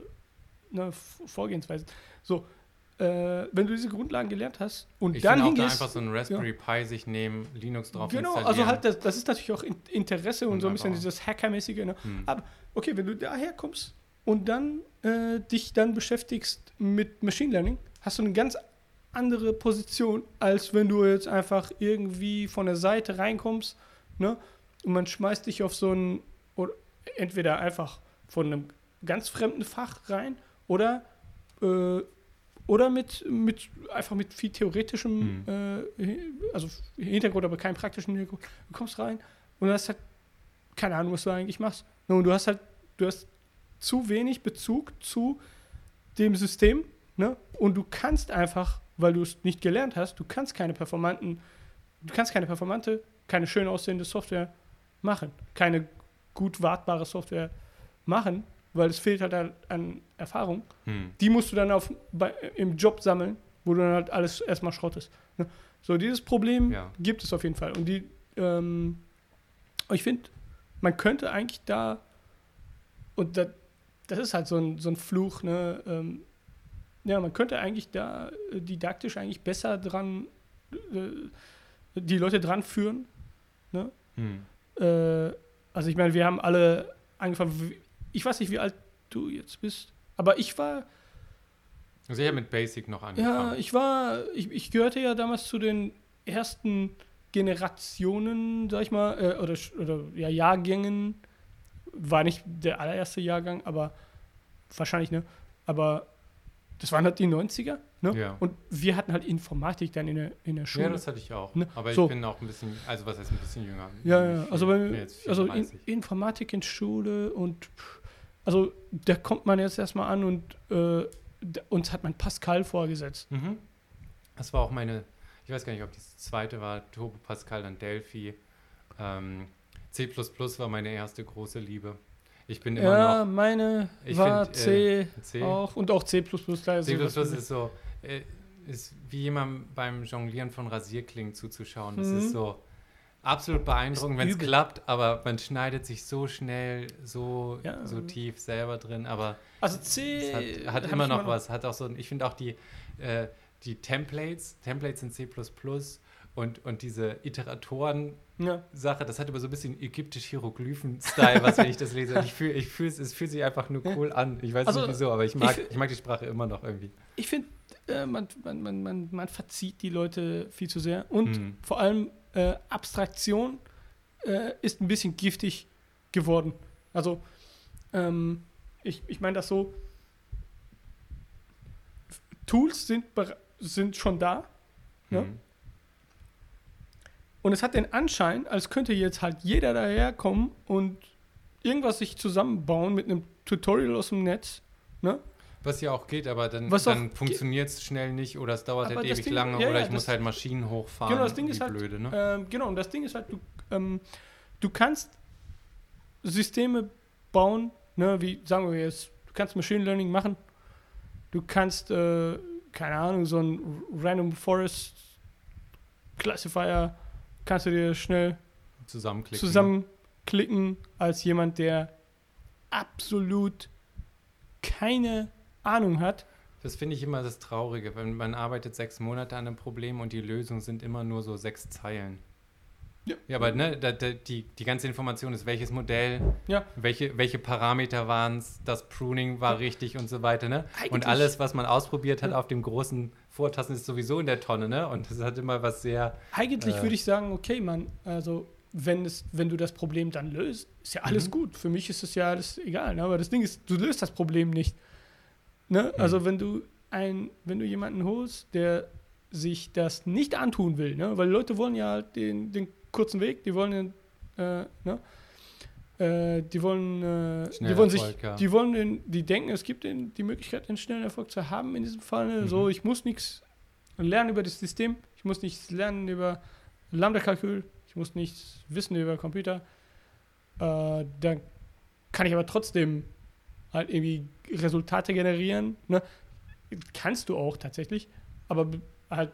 B: ne, Vorgehensweisen. So, äh, wenn du diese Grundlagen gelernt hast und ich dann
A: hingehst... Da einfach so ein Raspberry ja. Pi sich nehmen, Linux drauf
B: Genau, also halt, das, das ist natürlich auch Interesse und, und so ein bisschen dieses Hackermäßige. Ne? Hm. Aber okay, wenn du daher kommst und dann äh, dich dann beschäftigst mit Machine Learning, hast du eine ganz andere Position, als wenn du jetzt einfach irgendwie von der Seite reinkommst, ne? Und man schmeißt dich auf so ein, oder entweder einfach von einem ganz fremden Fach rein oder, äh, oder mit, mit einfach mit viel theoretischem, mhm. äh, also Hintergrund, aber keinem praktischen Hintergrund. Du kommst rein und du hast halt keine Ahnung, was du eigentlich machst. Und du hast halt, du hast zu wenig Bezug zu dem System, ne? Und du kannst einfach weil du es nicht gelernt hast. Du kannst keine performanten, du kannst keine performante, keine schön aussehende Software machen, keine gut wartbare Software machen, weil es fehlt halt an, an Erfahrung. Hm. Die musst du dann auf, bei, im Job sammeln, wo du dann halt alles erstmal schrottest. Ne? So, dieses Problem ja. gibt es auf jeden Fall. Und die, ähm, ich finde, man könnte eigentlich da, und das, das ist halt so ein, so ein Fluch, ne? Ähm, ja, man könnte eigentlich da äh, didaktisch eigentlich besser dran, äh, die Leute dran führen. Ne? Hm. Äh, also ich meine, wir haben alle angefangen, ich weiß nicht, wie alt du jetzt bist, aber ich war.
A: Also ich habe mit Basic noch angefangen.
B: Ja, ich war, ich, ich gehörte ja damals zu den ersten Generationen, sag ich mal, äh, oder, oder ja, Jahrgängen. War nicht der allererste Jahrgang, aber wahrscheinlich, ne? Aber das waren halt die 90er. Ne? Ja. Und wir hatten halt Informatik dann in der, in der Schule. Ja,
A: das hatte ich auch. Ne? Aber so. ich bin auch ein bisschen, also was heißt ein bisschen jünger?
B: Ja, ja. Also, bei, also in, Informatik in Schule und also da kommt man jetzt erstmal an und äh, uns hat man Pascal vorgesetzt. Mhm.
A: Das war auch meine, ich weiß gar nicht, ob das zweite war, Turbo Pascal, dann Delphi. Ähm, C war meine erste große Liebe. Ich bin immer ja,
B: noch. meine war find, C, äh, C, auch und auch C.
A: C ist so. Äh, ist wie jemand beim Jonglieren von Rasierklingen zuzuschauen. Das
B: Mhm.
A: ist so absolut beeindruckend, wenn es klappt, aber man schneidet sich so schnell, so,
B: Ja.
A: so tief selber drin. Aber
B: Also C.
A: hat, hat immer noch was. Hat auch so, ich finde auch die, äh, die Templates, Templates in C und, und diese Iteratoren
B: Ja.
A: Das hat immer so ein bisschen ägyptisch-Hieroglyphen-Style, was wenn ich das lese. Ich fühle, ich fühl, es fühlt sich einfach nur cool an. Ich weiß
B: Also,
A: nicht wieso, aber ich mag,
B: ich-
A: ich, mag die Sprache immer noch irgendwie.
B: Ich finde, äh, man, man, man, man, man verzieht die Leute viel zu sehr. Und
A: Mhm.
B: vor allem äh, Abstraktion äh, ist ein bisschen giftig geworden. Also, ähm, ich, ich meine das so, Tools sind, sind schon da Ja.
A: Mhm.
B: Und es hat den Anschein, als könnte jetzt halt jeder daherkommen und irgendwas sich zusammenbauen mit einem Tutorial aus dem Netz. Ne?
A: Was ja auch geht, aber dann,
B: Was
A: dann funktioniert es schnell nicht oder es dauert halt ewig
B: Ding-
A: lange
B: ja,
A: oder
B: ja,
A: ich muss halt Maschinen hochfahren.
B: Genau, das Ding ist halt,
A: blöde, ne?
B: Ähm, genau, und das Ding ist halt, du, ähm, du kannst Systeme bauen, ne, wie sagen wir jetzt, du kannst Machine Learning machen, du kannst, äh, keine Ahnung, so ein Random Forest Classifier kannst du dir schnell
A: Zusammenklicken.
B: zusammenklicken als jemand, der absolut keine Ahnung hat.
A: Das finde ich immer das Traurige, wenn man arbeitet sechs Monate an einem Problem und die Lösung sind immer nur so sechs Zeilen.
B: Ja.
A: Ja, aber ne, da, da, die, die ganze Information ist, welches Modell,
B: Ja.
A: welche, welche Parameter waren es, das Pruning war richtig und so weiter, ne? Und alles, was man ausprobiert hat
B: Ja.
A: auf dem großen Vortasten, ist sowieso in der Tonne, ne? Und das hat immer was sehr,
B: Eigentlich
A: Äh.
B: würde ich sagen, okay, Mann, also wenn, es, wenn du das Problem dann löst, ist ja alles
A: Mhm.
B: gut. Für mich ist es ja alles egal. Ne? Aber das Ding ist, du löst das Problem nicht. Ne? Also wenn du ein, wenn du jemanden holst, der sich das nicht antun will, ne? weil Leute wollen ja halt den, den kurzen Weg, die wollen den, äh, ne? Äh, die wollen, äh, die wollen sich,
A: ja.
B: die wollen den, die denken, es gibt den, die Möglichkeit, einen schnellen Erfolg zu haben in diesem Fall. Ne? So,
A: Mhm.
B: ich muss nichts lernen über das System, ich muss nichts lernen über Lambda-Kalkül, ich muss nichts wissen über Computer. Äh, dann kann ich aber trotzdem halt irgendwie Resultate generieren. Ne? Kannst du auch tatsächlich, aber halt,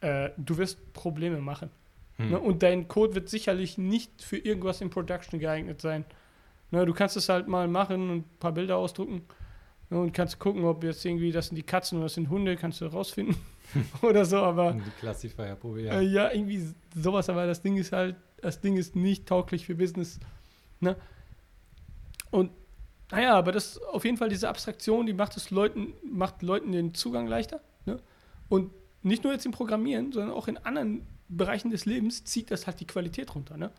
B: äh, du wirst Probleme machen.
A: Hm.
B: Ne? Und dein Code wird sicherlich nicht für irgendwas in Production geeignet sein. Ne? Du kannst es halt mal machen und ein paar Bilder ausdrucken ne? und kannst gucken, ob jetzt irgendwie das sind die Katzen oder das sind Hunde, kannst du rausfinden *laughs* *laughs* oder so, aber
A: die Classifier probieren.
B: äh, ja, irgendwie sowas, aber das Ding ist halt, das Ding ist nicht tauglich für Business. Ne? Und naja, aber das auf jeden Fall diese Abstraktion, die macht es Leuten, macht Leuten den Zugang leichter. Ne? Und nicht nur jetzt im Programmieren, sondern auch in anderen Bereichen des Lebens zieht das halt die Qualität runter. Ne?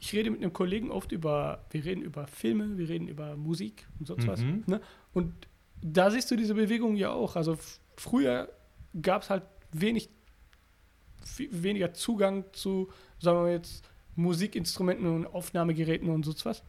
B: Ich rede mit einem Kollegen oft über, wir reden über Filme, wir reden über Musik und sonst was.
A: Mhm.
B: Ne? Und da siehst du diese Bewegung ja auch. Also früher gab es halt wenig, weniger Zugang zu, sagen wir jetzt, Musikinstrumenten und Aufnahmegeräten und so was.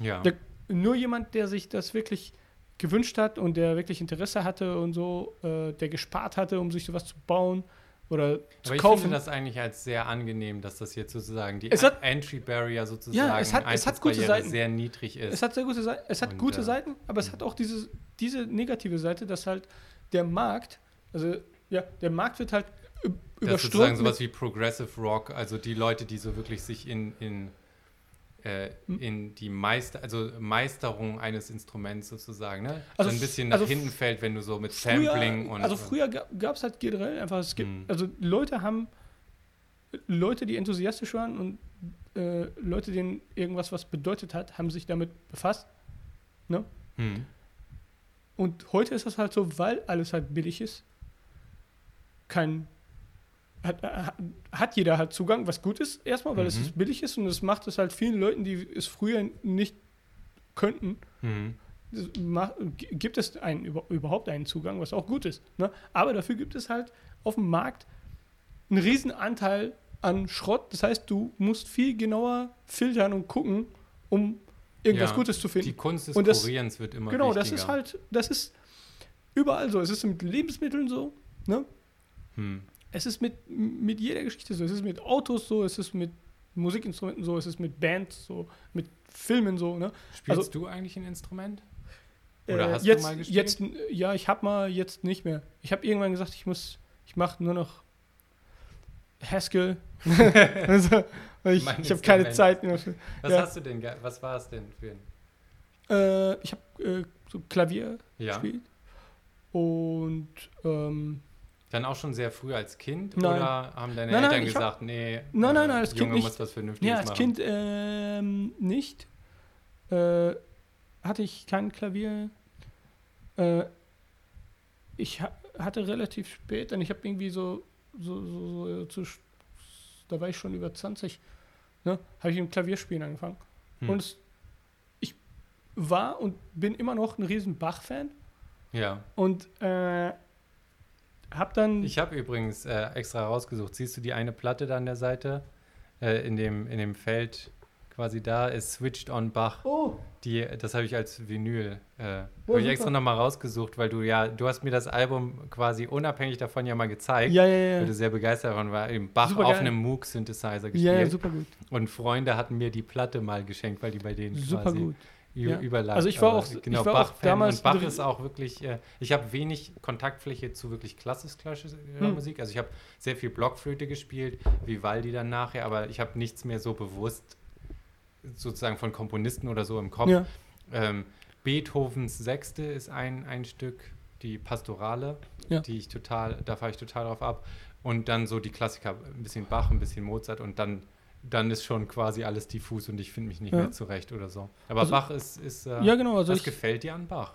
A: Ja.
B: Der- Nur jemand, der sich das wirklich gewünscht hat und der wirklich Interesse hatte und so, äh, der gespart hatte, um sich sowas zu bauen oder zu
A: Aber ich
B: kaufen.
A: finde das eigentlich als sehr angenehm, dass das jetzt sozusagen die
B: hat-
A: Entry Barrier sozusagen
B: Ja, es hat- es hat gute Seiten.
A: sehr niedrig ist.
B: Es hat sehr gute Seiten, es hat
A: Und,
B: gute
A: äh,
B: Seiten, aber es hat auch diese, diese negative Seite, dass halt der Markt, also ja, der Markt wird halt ü-
A: das ist sozusagen
B: überströmt.
A: sowas wie Progressive Rock, also die Leute, die so wirklich sich in, in, äh,
B: Hm.
A: in die Meister, also Meisterung eines Instruments sozusagen, ne?
B: Also
A: so ein bisschen nach
B: also
A: hinten fällt, wenn du so mit
B: früher,
A: Sampling und
B: also früher gab es halt generell einfach, es gibt,
A: Hm.
B: also Leute haben, Leute, die enthusiastisch waren und äh, Leute, denen irgendwas was bedeutet hat, haben sich damit befasst.
A: hm.
B: Und heute ist das halt so, weil alles halt billig ist, kein hat, hat- hat jeder halt Zugang, was gut ist erstmal, weil es
A: Mhm.
B: ist billig ist und es macht es halt vielen Leuten, die es früher nicht könnten,
A: Hm.
B: das macht, gibt es einen, über, überhaupt einen Zugang, was auch gut ist. Ne? Aber dafür gibt es halt auf dem Markt einen riesen Anteil an Schrott. Das heißt, du musst viel genauer filtern und gucken, um irgendwas
A: Ja,
B: Gutes zu finden.
A: Die Kunst des
B: Und das-
A: Kurierens wird immer
B: Genau,
A: wichtiger.
B: das ist halt, das ist überall so. Es ist mit Lebensmitteln so, ne?
A: Hm.
B: Es ist mit, mit jeder Geschichte so. Es ist mit Autos so, es ist mit Musikinstrumenten so, es ist mit Bands so, mit Filmen so, ne?
A: Spielst
B: Also-
A: du eigentlich ein Instrument? Oder
B: Äh,
A: hast
B: jetzt,
A: du mal gespielt?
B: Jetzt, ja, ich habe mal jetzt nicht mehr. Ich habe irgendwann gesagt, ich muss, ich mache nur noch Haskell. *laughs* *laughs* also, ich ich habe keine. Zeit mehr. Für,
A: Was
B: ja.
A: hast du denn, was war es denn für ein?
B: äh, ich habe äh, so Klavier
A: Ja.
B: gespielt. Und ähm,
A: Dann auch schon sehr früh als Kind?
B: Nein.
A: Oder haben deine
B: Nein, nein,
A: Eltern
B: hab-
A: gesagt, nee,
B: Nein, nein, nein,
A: äh,
B: als Kind
A: Junge
B: nicht.
A: muss was Vernünftiges
B: ja, als
A: machen?
B: Kind ähm, nicht. Äh, hatte ich kein Klavier. Äh, ich ha hatte relativ spät, und ich habe irgendwie so, so, so, so zu, da war ich schon über 20, ne, habe ich mit dem Klavierspielen angefangen.
A: Hm.
B: Und es, ich war und bin immer noch ein riesen Bach-Fan
A: Ja.
B: und äh, habe dann...
A: Ich habe übrigens äh, extra rausgesucht. Siehst du die eine Platte da an der Seite? Äh, in, dem, in dem Feld quasi da ist Switched on Bach.
B: oh,
A: Die, das habe ich als Vinyl. Äh, habe ich extra nochmal rausgesucht, weil du ja, du hast mir das Album quasi unabhängig davon ja mal gezeigt.
B: ja, ja,
A: Weil
B: ja.
A: du sehr begeistert davon war, eben Bach
B: Super
A: auf
B: geil.
A: einem Moog-Synthesizer gespielt.
B: Ja, ja, super gut.
A: Und Freunde hatten mir die Platte mal geschenkt, weil die bei denen
B: Super
A: quasi
B: gut. Ja.
A: überlag.
B: Also ich war auch-
A: genau,
B: ich war auch
A: Bach-Fan
B: damals
A: und Bach ist auch wirklich, äh, ich habe wenig Kontaktfläche zu wirklich klassischer
B: Hm.
A: Musik. Also ich habe sehr viel Blockflöte gespielt, Vivaldi dann nachher, aber ich habe nichts mehr so bewusst sozusagen von Komponisten oder so im Kopf.
B: Ja.
A: Ähm, Beethovens Sechste ist ein, ein Stück, die Pastorale,
B: Ja.
A: die ich total, da fahre ich total drauf ab. Und dann so die Klassiker, ein bisschen Bach, ein bisschen Mozart und dann, dann ist schon quasi alles diffus und ich finde mich nicht
B: Ja.
A: mehr zurecht oder so. Aber
B: Also-
A: Bach ist, ist äh,
B: ja, genau. Also
A: was
B: ich,
A: gefällt dir an Bach?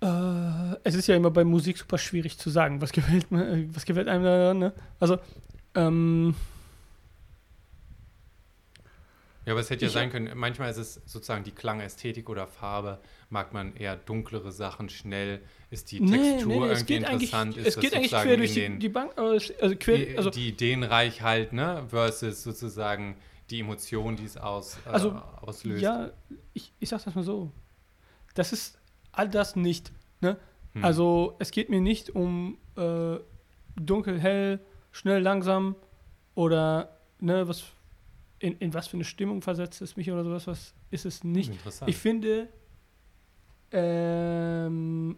B: Äh, es ist ja immer bei Musik super schwierig zu sagen, was gefällt mir, äh, was gefällt einem da, ne? Also, ähm,
A: Ja, aber es hätte ja
B: Ich-
A: sein können, manchmal ist es sozusagen die Klangästhetik oder Farbe, mag man eher dunklere Sachen, schnell, ist die
B: nee,
A: Textur
B: nee, nee,
A: irgendwie interessant, ist
B: es geht eigentlich quer durch die,
A: den,
B: die Bank, äh, also quer,
A: die,
B: also,
A: die Ideenreich halt, ne, versus sozusagen die Emotion, die es aus, äh,
B: Also,
A: auslöst.
B: ja, ich, ich sag das mal so, das ist all das nicht, ne?
A: Hm.
B: Also, es geht mir nicht um äh, dunkel, hell, schnell, langsam oder, ne, was, in, in was für eine Stimmung versetzt es mich oder sowas, was ist es nicht.
A: Interessant.
B: Ich finde, ähm,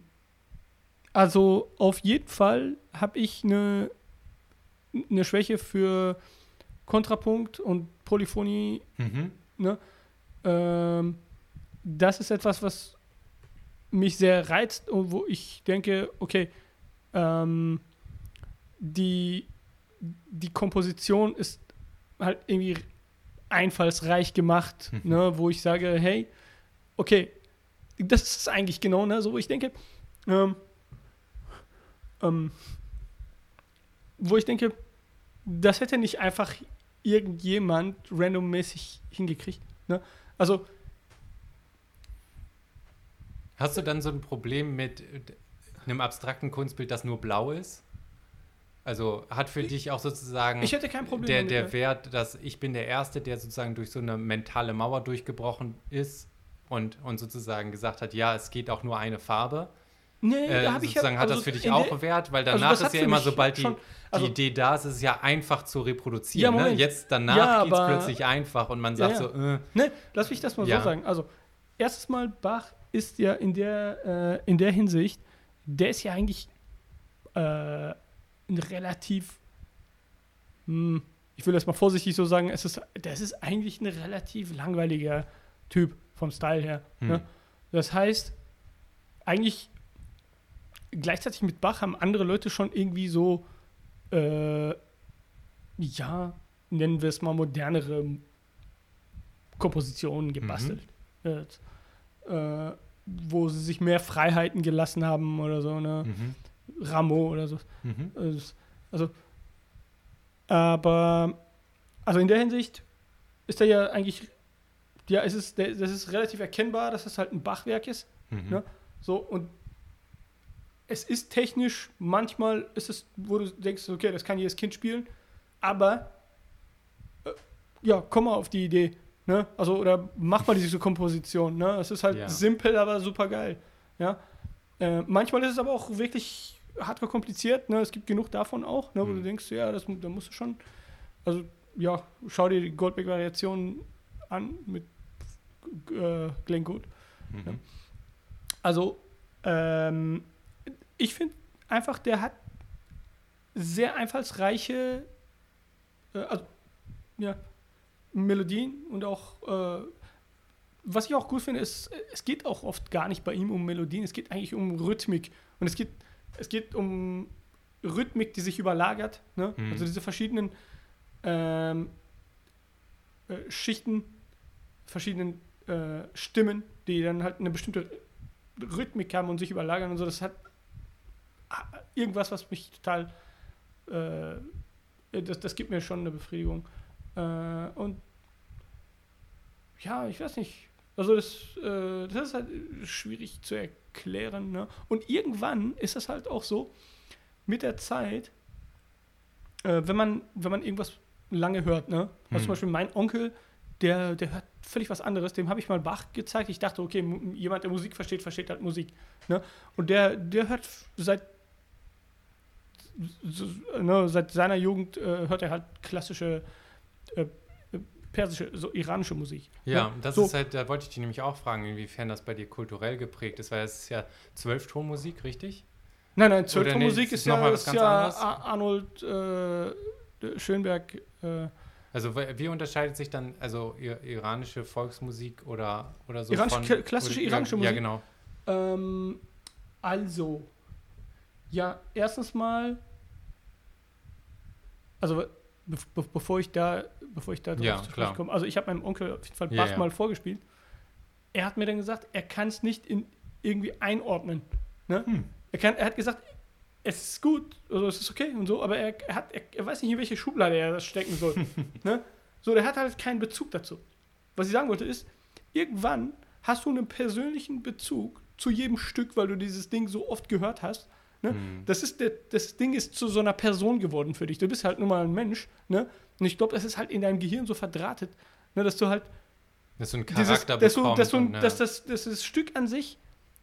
B: also auf jeden Fall habe ich eine eine Schwäche für Kontrapunkt und Polyphonie.
A: mhm.
B: Ähm, das ist etwas, was mich sehr reizt und wo ich denke, okay, ähm, die, die Komposition ist halt irgendwie einfallsreich gemacht,
A: Mhm.
B: ne, wo ich sage, hey, okay, das ist eigentlich genau ne, so, wo ich denke, ähm, ähm, wo ich denke, das hätte nicht einfach irgendjemand randommäßig hingekriegt. Ne? Also,
A: Hast du dann so ein Problem mit äh, einem abstrakten Kunstbild, das nur blau ist? Also hat für dich auch sozusagen
B: ich hätte kein Problem
A: der, der? Wert, dass ich bin der Erste, der sozusagen durch so eine mentale Mauer durchgebrochen ist und, und sozusagen gesagt hat, ja, es geht auch nur eine Farbe.
B: nee,
A: Äh,
B: da habe ich ja,
A: sozusagen hat
B: also
A: das für dich auch
B: der-
A: Wert, weil
B: also
A: danach
B: hat
A: ist ja immer, sobald die,
B: schon- also-
A: die Idee da ist, ist es ja einfach zu reproduzieren.
B: Ja,
A: ne? Jetzt danach
B: Ja,
A: geht es plötzlich einfach und man sagt
B: ja.
A: so, äh,
B: Ne, lass mich das mal so sagen. Also, erstes Mal, Bach ist ja in der, äh, in der Hinsicht, der ist ja eigentlich äh, ein relativ, hm, ich will das mal vorsichtig so sagen, es ist, das ist eigentlich ein relativ langweiliger Typ vom Style her.
A: hm.
B: Ne? Das heißt, eigentlich gleichzeitig mit Bach haben andere Leute schon irgendwie so, äh, ja, nennen wir es mal modernere Kompositionen gebastelt. Jetzt, äh, wo sie sich mehr Freiheiten gelassen haben oder so, ne?
A: Mhm.
B: Rameau oder so.
A: Mhm.
B: Es- Also, aber, also in der Hinsicht ist er ja eigentlich, ja, es ist, das ist relativ erkennbar, dass es halt ein Bachwerk ist.
A: Mhm.
B: Ne? So, und es ist technisch, manchmal ist es, wo du denkst, okay, das kann jedes Kind spielen, aber äh, ja, komm mal auf die Idee. Ne? Also, oder mach mal diese Komposition. Ne? Es ist halt
A: Ja.
B: simpel, aber super geil. Ja? Äh, manchmal ist es aber auch wirklich hardcore kompliziert. Ne? Es gibt genug davon auch, ne? wo
A: Mhm.
B: du denkst, ja, das, da musst du schon. Also, ja, schau dir die Goldberg-Variation an mit äh, klingt gut.
A: Mhm.
B: Also, ähm, ich finde einfach, der hat sehr einfallsreiche äh, also, ja, Melodien und auch, äh, was ich auch gut finde, ist, es geht auch oft gar nicht bei ihm um Melodien, es geht eigentlich um Rhythmik. Und es geht, es geht um Rhythmik, die sich überlagert. Ne?
A: Mhm.
B: Also diese verschiedenen ähm, äh, Schichten, verschiedenen äh, Stimmen, die dann halt eine bestimmte Rhythmik haben und sich überlagern und so. Das hat ah, irgendwas, was mich total, äh, das, das gibt mir schon eine Befriedigung. Äh, und ja, ich weiß nicht. Also das, äh, das ist halt schwierig zu erklären. Ne? Und irgendwann ist das halt auch so, mit der Zeit, äh, wenn, man, wenn man irgendwas lange hört, ne? Also
A: Hm.
B: zum Beispiel mein Onkel, der, der hört völlig was anderes. Dem habe ich mal Bach gezeigt. Ich dachte, okay, jemand, der Musik versteht, versteht halt Musik. Ne? Und der, der hört seit, ne, seit seiner Jugend äh, hört er halt klassische äh, persische, so iranische Musik.
A: Ja,
B: ne?
A: das
B: so,
A: ist halt, da wollte ich dich nämlich auch fragen, inwiefern das bei dir kulturell geprägt ist, weil es ist ja Zwölftonmusik, richtig?
B: Nein, nein, Zwölftonmusik
A: nee,
B: ist,
A: ist
B: ja, ist
A: ganz
B: ja Arnold äh, Schönberg. Äh,
A: Also wie unterscheidet sich dann also ir- iranische Volksmusik oder, oder so
B: Iranische-
A: von...
B: kla- klassische
A: oder,
B: iranische
A: Ja,
B: Musik?
A: genau.
B: Ähm, also, ja, erstens mal, also be be bevor ich da, bevor ich da drauf
A: Ja,
B: zu sprechen komme, also ich habe meinem Onkel auf jeden Fall Bach
A: ja.
B: mal vorgespielt. Er hat mir dann gesagt, er kann es nicht in irgendwie einordnen. Ne?
A: Hm.
B: Er, kann, er hat gesagt, es ist gut, also es ist okay und so, aber er, er, hat, er, er weiß nicht, in welche Schublade er das stecken soll. *laughs* ne? So, der hat halt keinen Bezug dazu. Was ich sagen wollte ist, irgendwann hast du einen persönlichen Bezug zu jedem Stück, weil du dieses Ding so oft gehört hast. Ne?
A: Hm.
B: Das, ist das Ding ist zu so einer Person geworden für dich. Du bist halt nur mal ein Mensch. Ne? Und ich glaube, das ist halt in deinem Gehirn so verdrahtet, ne, dass du halt
A: Dass du einen
B: dieses,
A: Charakter
B: dass, du,
A: bekommst.
B: dass, du,
A: und, ne,
B: dass, das, dass das Stück an sich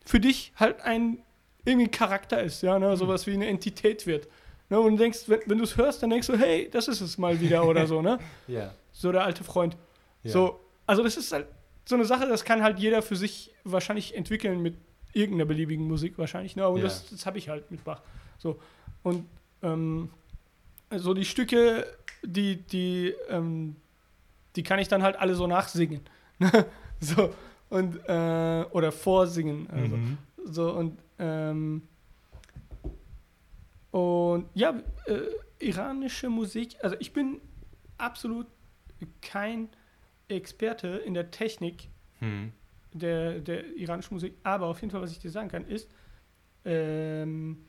B: für dich halt ein irgendwie ein Charakter ist, ja,
A: Hm.
B: ne? sowas wie eine Entität wird. Ne? Und du denkst, wenn, wenn du es hörst, dann denkst du, hey, das ist es mal wieder oder so, ne? *laughs*
A: ja,
B: So der alte Freund.
A: ja.
B: So, also das ist halt so eine Sache, das kann halt jeder für sich wahrscheinlich entwickeln mit irgendeiner beliebigen Musik wahrscheinlich. Ne? Und
A: Ja.
B: das, das habe ich halt mit Bach. So. Und ähm, so die Stücke, die, die, ähm, die kann ich dann halt alle so nachsingen. *laughs* so. Und, äh, oder vorsingen. Also.
A: Mhm.
B: So und ähm, und ja, äh, iranische Musik, also ich bin absolut kein Experte in der Technik
A: Hm.
B: Der, der iranischen Musik, aber auf jeden Fall, was ich dir sagen kann, ist ähm,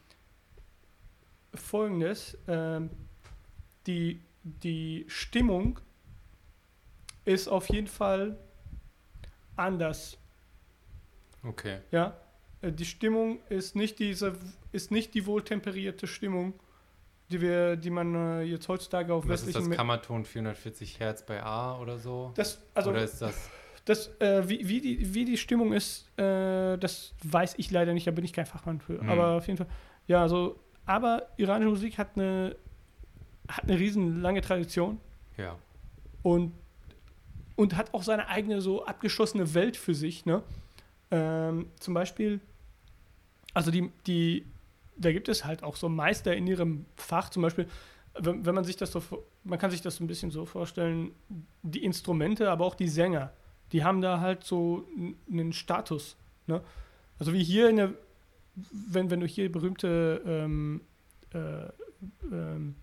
B: folgendes: ähm, die, die Stimmung ist auf jeden Fall anders
A: Okay.
B: Ja, äh, die Stimmung ist nicht diese, ist nicht die wohltemperierte Stimmung, die wir, die man äh, jetzt heutzutage auf
A: Was ist
B: westlichen
A: das
B: Me-
A: Kammerton 440 Hertz bei A oder so?
B: das, also
A: oder ist das...
B: das, äh, wie, wie, die, wie die Stimmung ist, äh, das weiß ich leider nicht, da bin ich kein Fachmann für.
A: Hm.
B: Aber auf jeden Fall, ja, also, aber iranische Musik hat eine, hat eine riesen lange Tradition
A: Ja.
B: und, und hat auch seine eigene so abgeschlossene Welt für sich. Ne? Ähm, zum Beispiel, also die, die, da gibt es halt auch so Meister in ihrem Fach. Zum Beispiel, wenn, wenn man sich das so, man kann sich das ein bisschen so vorstellen, die Instrumente, aber auch die Sänger, die haben da halt so einen Status. Ne? Also wie hier in der, wenn, wenn du hier berühmte ähm, äh, ähm,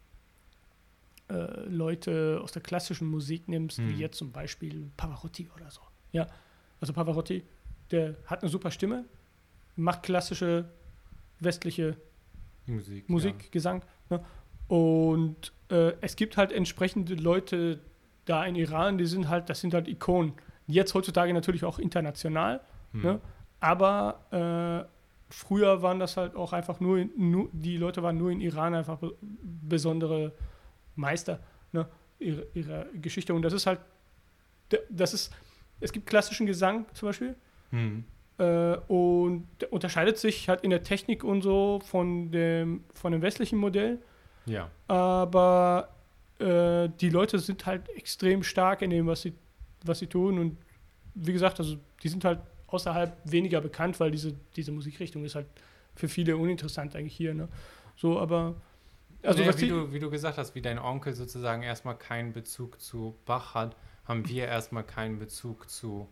B: äh, Leute aus der klassischen Musik nimmst,
A: Hm.
B: wie jetzt zum Beispiel Pavarotti oder so. Ja, also Pavarotti, der hat eine super Stimme, macht klassische westliche
A: Musik.
B: Musik, Gesang. Ne? Und äh, es gibt halt entsprechende Leute da in Iran, die sind halt, das sind halt Ikonen. Jetzt heutzutage natürlich auch international.
A: Hm.
B: ne? aber äh, früher waren das halt auch einfach nur, in, nur, die Leute waren nur in Iran einfach be besondere Meister ne? ihrer, Geschichte. Und das ist halt, das ist, es gibt klassischen Gesang zum Beispiel,
A: Hm.
B: äh, und unterscheidet sich halt in der Technik und so von dem, von dem westlichen Modell.
A: Ja.
B: Aber äh, die Leute sind halt extrem stark in dem, was sie, was sie tun. Und wie gesagt, also die sind halt außerhalb weniger bekannt, weil diese, diese Musikrichtung ist halt für viele uninteressant eigentlich hier. Ne? So, aber
A: also naja, wie, du, wie du gesagt hast, wie dein Onkel sozusagen erstmal keinen Bezug zu Bach hat, haben wir erstmal keinen Bezug zu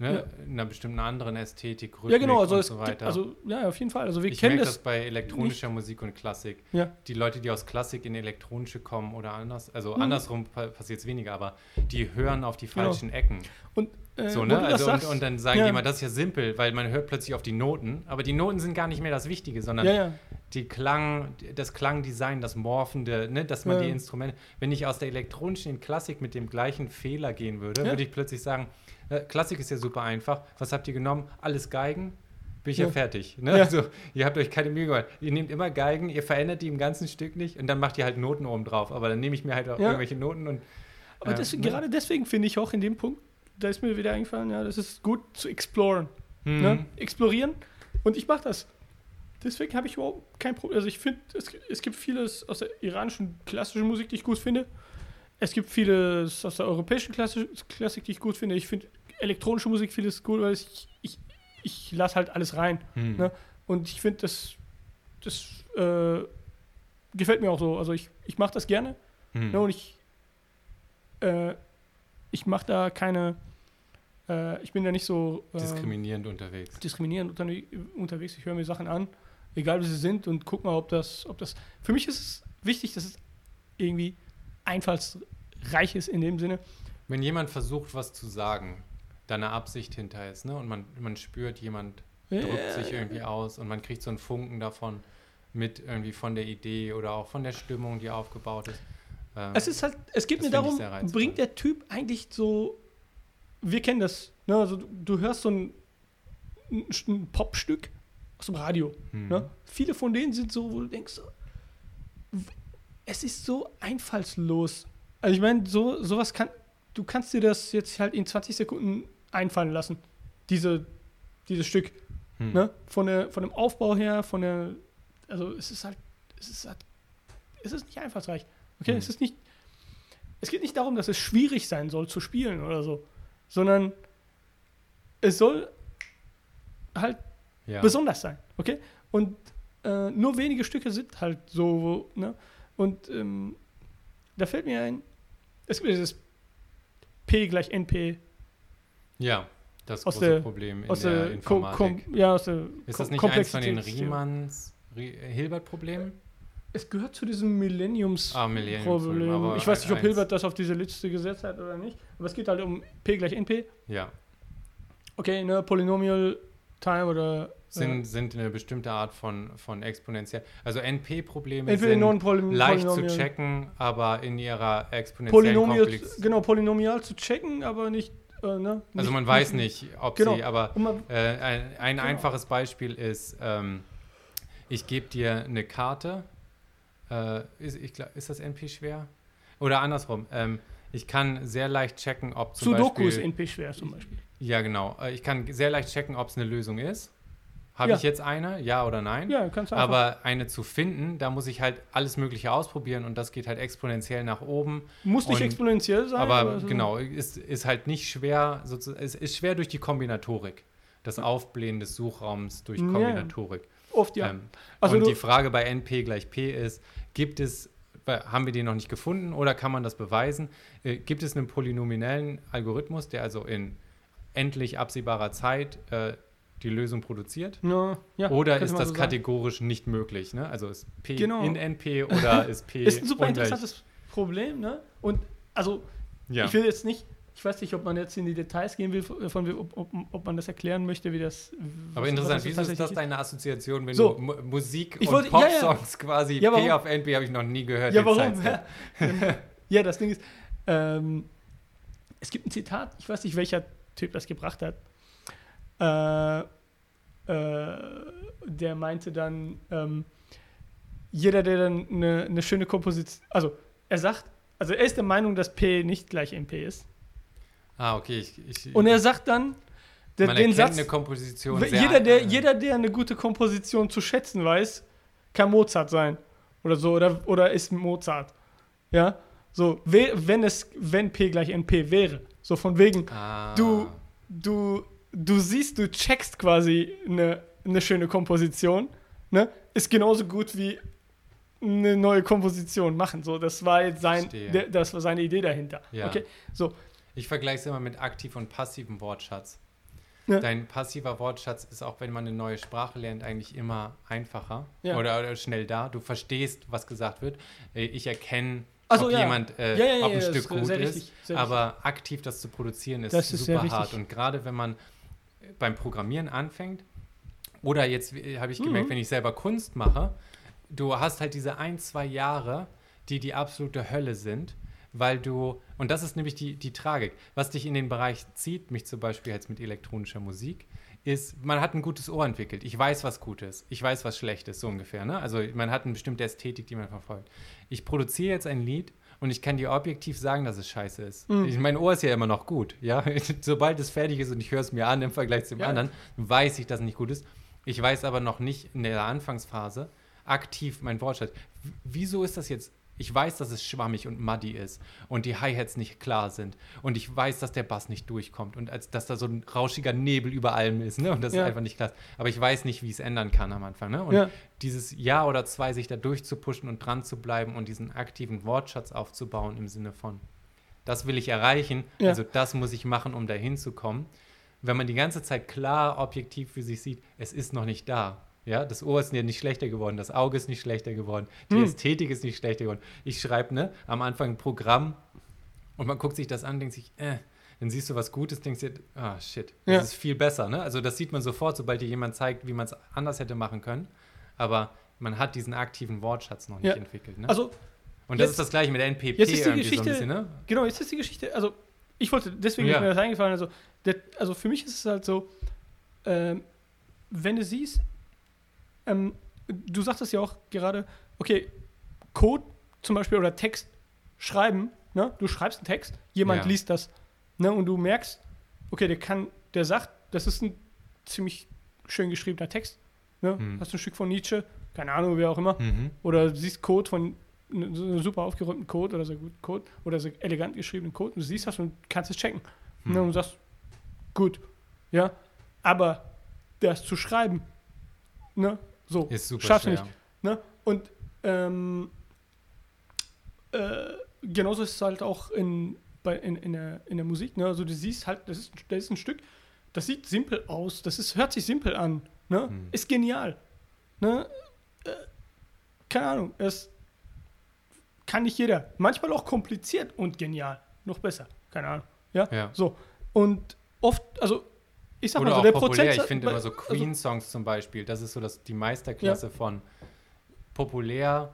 A: ne, ja. einer bestimmten anderen Ästhetik,
B: Rhythmik ja, genau, also und so weiter. Gibt, also, ja, auf jeden Fall. Also wir
A: ich
B: kennen
A: das, das bei elektronischer nicht. Musik und Klassik. Ja. Die Leute, die aus Klassik in elektronische kommen oder anders, also mhm. andersrum passiert es weniger, aber die hören auf die genau. falschen genau. Ecken.
B: Und
A: äh, so, ne? Also, und, und, dann sagen ja. die immer, das ist ja simpel, weil man hört plötzlich auf die Noten, aber die Noten sind gar nicht mehr das Wichtige, sondern ja, ja. die Klang, das Klangdesign, das Morphende, ne? dass man die Instrumente, wenn ich aus der elektronischen in Klassik mit dem gleichen Fehler gehen würde, würde ich plötzlich sagen, Klassik ist ja super einfach. Was habt ihr genommen? Alles Geigen? Bin ich ja, ja fertig. Ne? Ja. Also, ihr habt euch keine Mühe gemacht. Ihr nehmt immer Geigen, ihr verändert die im ganzen Stück nicht und dann macht ihr halt Noten oben drauf. Aber dann nehme ich mir halt auch ja. irgendwelche Noten und.
B: Aber das, ne? gerade deswegen finde ich auch in dem Punkt, da ist mir wieder eingefallen, ja, das ist gut zu exploren. Mhm. Ne? Explorieren. Und ich mache das. Deswegen habe ich überhaupt kein Problem. Also ich finde, es, es gibt vieles aus der iranischen klassischen Musik, die ich gut finde. Es gibt vieles aus der europäischen Klassik, die ich gut finde. Ich finde elektronische Musik vieles gut, weil ich, ich, ich lasse halt alles rein. Hm. Ne? Und ich finde, das, das äh, gefällt mir auch so. Also ich, ich mache das gerne. Hm. Ne? Und ich, äh, ich mache da keine, äh, ich bin da nicht so
A: äh, diskriminierend unterwegs.
B: Diskriminierend unter, unterwegs. Ich höre mir Sachen an, egal wie sie sind, und guck mal, ob das, ob das. Für mich ist es wichtig, dass es irgendwie einfallsreich ist in dem Sinne.
A: Wenn jemand versucht, was zu sagen, da eine Absicht hinter ist, ne? Und man, man spürt, jemand drückt sich irgendwie aus und man kriegt so einen Funken davon mit irgendwie von der Idee oder auch von der Stimmung, die aufgebaut ist.
B: Ähm, es ist halt, es geht mir darum, bringt der Typ eigentlich so, wir kennen das, ne? Also du, du hörst so ein, ein Popstück aus dem Radio. Mhm. Ne? Viele von denen sind so, wo du denkst, so, es ist so einfallslos. Also ich meine, so, sowas kann, du kannst dir das jetzt halt in 20 Sekunden einfallen lassen. Diese, dieses Stück. Hm. Ne? Von, der, von dem Aufbau her, von der. Also es ist halt. Es ist halt. Es ist nicht einfallsreich. Okay, hm. es ist nicht. Es geht nicht darum, dass es schwierig sein soll zu spielen oder so, sondern es soll halt ja. besonders sein, okay? Und äh, nur wenige Stücke sind halt so, ne? Und ähm, da fällt mir ein, es gibt dieses P gleich NP
A: ja, das aus große der, Problem in
B: aus
A: der,
B: der Informatik. ja, aus der
A: Ist das nicht eins von den Riemanns Hilbert-Problemen?
B: Es gehört zu diesem Millenniums-Problem.
A: Ah, Millenniums
B: ich weiß nicht, ob Hilbert das auf diese Liste gesetzt hat oder nicht, aber es geht halt um P gleich NP.
A: Ja.
B: Okay, ne, Polynomial Time oder
A: sind, sind eine bestimmte Art von, von exponentiell. Also NP-Probleme sind Poly leicht Polynomial. zu checken, aber in ihrer exponentiellen
B: Polynomial, Komplex Genau, polynomial zu checken, aber nicht äh, ne?
A: Also man weiß nicht, ob genau. sie, aber äh, ein, ein genau. einfaches Beispiel ist, ähm, ich gebe dir eine Karte. Äh, ist, ich, ist das NP schwer? Oder andersrum. Ähm, ich kann sehr leicht checken, ob zum
B: Sudoku
A: Beispiel...
B: ist NP schwer zum Beispiel.
A: Ja, genau. Äh, ich kann sehr leicht checken, ob es eine Lösung ist. Habe ja. ich jetzt eine? Ja oder nein?
B: Ja, kannst du
A: Aber eine zu finden, da muss ich halt alles Mögliche ausprobieren und das geht halt exponentiell nach oben.
B: Muss nicht exponentiell sein.
A: Aber, aber so. genau, ist, ist halt nicht schwer, es ist schwer durch die Kombinatorik. Das Aufblähen des Suchraums durch Kombinatorik.
B: Ja, oft ja. Ähm,
A: also und die Frage bei NP gleich P ist, gibt es, haben wir den noch nicht gefunden oder kann man das beweisen? Äh, gibt es einen polynominellen Algorithmus, der also in endlich absehbarer Zeit äh, die Lösung produziert?
B: Ja, ja,
A: oder ist das so kategorisch nicht möglich? Ne? Also ist P genau. in NP oder *laughs* ist P.
B: ist ein super interessantes Problem, ne? Und also, ja. ich will jetzt nicht, ich weiß nicht, ob man jetzt in die Details gehen will, von, ob, ob, ob man das erklären möchte, wie das.
A: Aber interessant, wieso ist das deine Assoziation, wenn so, du Musik und wollte, Pop-Songs quasi ja, P auf NP habe ich noch nie gehört.
B: Ja, warum? *laughs* Ja, das Ding ist, ähm, es gibt ein Zitat, ich weiß nicht, welcher Typ das gebracht hat. Äh, äh, der meinte dann, ähm, jeder, der dann eine, eine schöne Komposition, also er sagt, also er ist der Meinung, dass P nicht gleich MP ist.
A: Ah, okay. Ich, ich,
B: Und er sagt dann,
A: der, man den Satz, eine Komposition
B: jeder, der, jeder, der eine gute Komposition zu schätzen weiß, kann Mozart sein. Oder so, oder, oder ist Mozart. Ja, so, wenn es, wenn P gleich NP wäre. So von wegen, ah. du, du, du siehst, du checkst quasi eine, eine schöne Komposition, ne? Ist genauso gut wie eine neue Komposition machen. So, das war jetzt sein, der, das war seine Idee dahinter.
A: Ja.
B: Okay, so,
A: Ich vergleiche es immer mit aktiv und passivem Wortschatz.
B: Ja.
A: Dein passiver Wortschatz ist auch, wenn man eine neue Sprache lernt, eigentlich immer einfacher
B: Ja.
A: oder, oder schnell da. Du verstehst, was gesagt wird. Äh, Ich erkenne,
B: so,
A: ob jemand, äh, ob ein Stück gut ist.
B: richtig,
A: aber aktiv das zu produzieren ist,
B: ist
A: super hart. Und gerade wenn man beim Programmieren anfängt, oder jetzt äh, habe ich gemerkt,
B: Mhm.
A: wenn ich selber Kunst mache, du hast halt diese ein, zwei Jahre, die die absolute Hölle sind, weil du, und das ist nämlich die, die Tragik, was dich in den Bereich zieht, mich zum Beispiel jetzt mit elektronischer Musik, ist, man hat ein gutes Ohr entwickelt. Ich weiß, was gut ist. Ich weiß, was schlecht ist, so ungefähr. Ne? Also man hat eine bestimmte Ästhetik, die man verfolgt. Ich produziere jetzt ein Lied und ich kann dir objektiv sagen, dass es scheiße ist.
B: Mhm.
A: Ich, mein Ohr ist ja immer noch gut. Ja? *laughs* Sobald es fertig ist und ich höre es mir an im Vergleich zum
B: Ja.
A: anderen, weiß ich, dass es nicht gut ist. Ich weiß aber noch nicht in der Anfangsphase aktiv mein Wortschatz. W- Wieso ist das jetzt? Ich weiß, dass es schwammig und muddy ist und die Hi-Hats nicht klar sind und ich weiß, dass der Bass nicht durchkommt und als, dass da so ein rauschiger Nebel über allem ist ne? und das
B: Ja.
A: ist einfach nicht klar. Aber ich weiß nicht, wie es ändern kann am Anfang. Ne? Und
B: Ja.
A: dieses Jahr oder zwei sich da durchzupushen und dran zu bleiben und diesen aktiven Wortschatz aufzubauen im Sinne von, das will ich erreichen,
B: Ja.
A: also das muss ich machen, um dahin zu kommen. Wenn man die ganze Zeit klar, objektiv für sich sieht, es ist noch nicht da. Ja, das Ohr ist ja nicht schlechter geworden, das Auge ist nicht schlechter geworden, die
B: Hm.
A: Ästhetik ist nicht schlechter geworden. Ich schreibe ne, am Anfang ein Programm und man guckt sich das an, denkt sich, äh, dann siehst du was Gutes, denkst dir, ah, shit, das
B: Ja.
A: ist viel besser. Ne? Also das sieht man sofort, sobald dir jemand zeigt, wie man es anders hätte machen können. Aber man hat diesen aktiven Wortschatz noch nicht
B: Ja.
A: entwickelt. Ne?
B: also
A: und das
B: jetzt-
A: ist das gleiche mit NPP
B: jetzt ist die
A: irgendwie so
B: Geschichte-
A: bisschen, ne?
B: Genau, jetzt ist die Geschichte, also ich wollte, deswegen
A: Ja.
B: ist mir das eingefallen, also, der, also für mich ist es halt so, ähm, wenn du siehst, ähm, du sagtest ja auch gerade, okay, Code zum Beispiel oder Text schreiben, ne? du schreibst einen Text, jemand
A: Ja.
B: liest das, ne? und du merkst, okay, der kann, der sagt, das ist ein ziemlich schön geschriebener Text, ne?
A: Hm.
B: hast du ein Stück von Nietzsche, keine Ahnung, wer auch immer,
A: Mhm.
B: oder du siehst Code von ne- so super aufgeräumten Code oder so guten Code oder so elegant geschriebenen Code und du siehst das und kannst es checken.
A: Hm.
B: Ne, und sagst, gut, ja, aber das zu schreiben, ne, so,
A: Ist super
B: schaffst
A: schwer.
B: nicht. Ne? Und ähm, äh, genauso ist es halt auch in, bei, in, in, der, in der Musik. Ne? Also du siehst halt, das ist, das ist ein Stück, das sieht simpel aus, das ist, hört sich simpel an, ne?
A: Hm.
B: ist genial. Ne? Äh, keine Ahnung, es kann nicht jeder. Manchmal auch kompliziert und genial. Noch besser, keine Ahnung. Ja,
A: Ja.
B: so. Und oft, also ich sag
A: Oder
B: mal so,
A: auch
B: der
A: populär.
B: Prozentsatz.
A: Ich finde immer so
B: also-
A: Queen-Songs zum Beispiel. Das ist so das, die Meisterklasse von populär,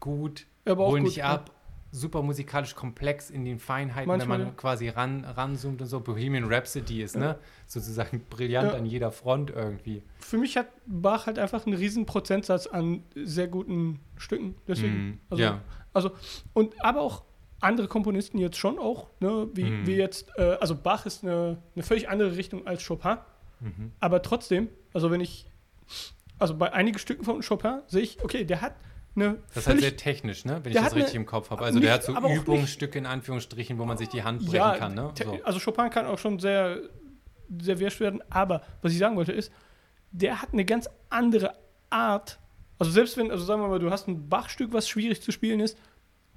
A: gut, holen
B: gut,
A: dich ab, super musikalisch komplex in den Feinheiten,
B: Manchmal,
A: wenn man
B: ja.
A: quasi ran, ranzoomt und so. Bohemian Rhapsody ist, ne? Sozusagen *laughs* brillant
B: Ja.
A: an jeder Front irgendwie.
B: für mich hat Bach halt einfach einen riesen Prozentsatz an sehr guten Stücken. Deswegen.
A: Mhm.
B: Also,
A: ja.
B: also, und aber auch andere Komponisten jetzt schon auch, ne, wie,
A: Mhm.
B: wie jetzt, äh, also Bach ist eine, eine völlig andere Richtung als Chopin,
A: Mhm.
B: aber trotzdem, also wenn ich, also bei einigen Stücken von Chopin sehe ich, okay, der hat eine
A: Das ist halt sehr technisch, ne? Wenn ich das
B: hat eine-
A: richtig im Kopf habe. Also
B: nicht-
A: der hat so Übungsstücke in Anführungsstrichen, wo man sich die Hand brechen
B: ja,
A: kann, ne? So.
B: also Chopin kann auch schon sehr, sehr wirsch werden, aber was ich sagen wollte ist, der hat eine ganz andere Art, also selbst wenn, also sagen wir mal, du hast ein Bach-Stück, was schwierig zu spielen ist,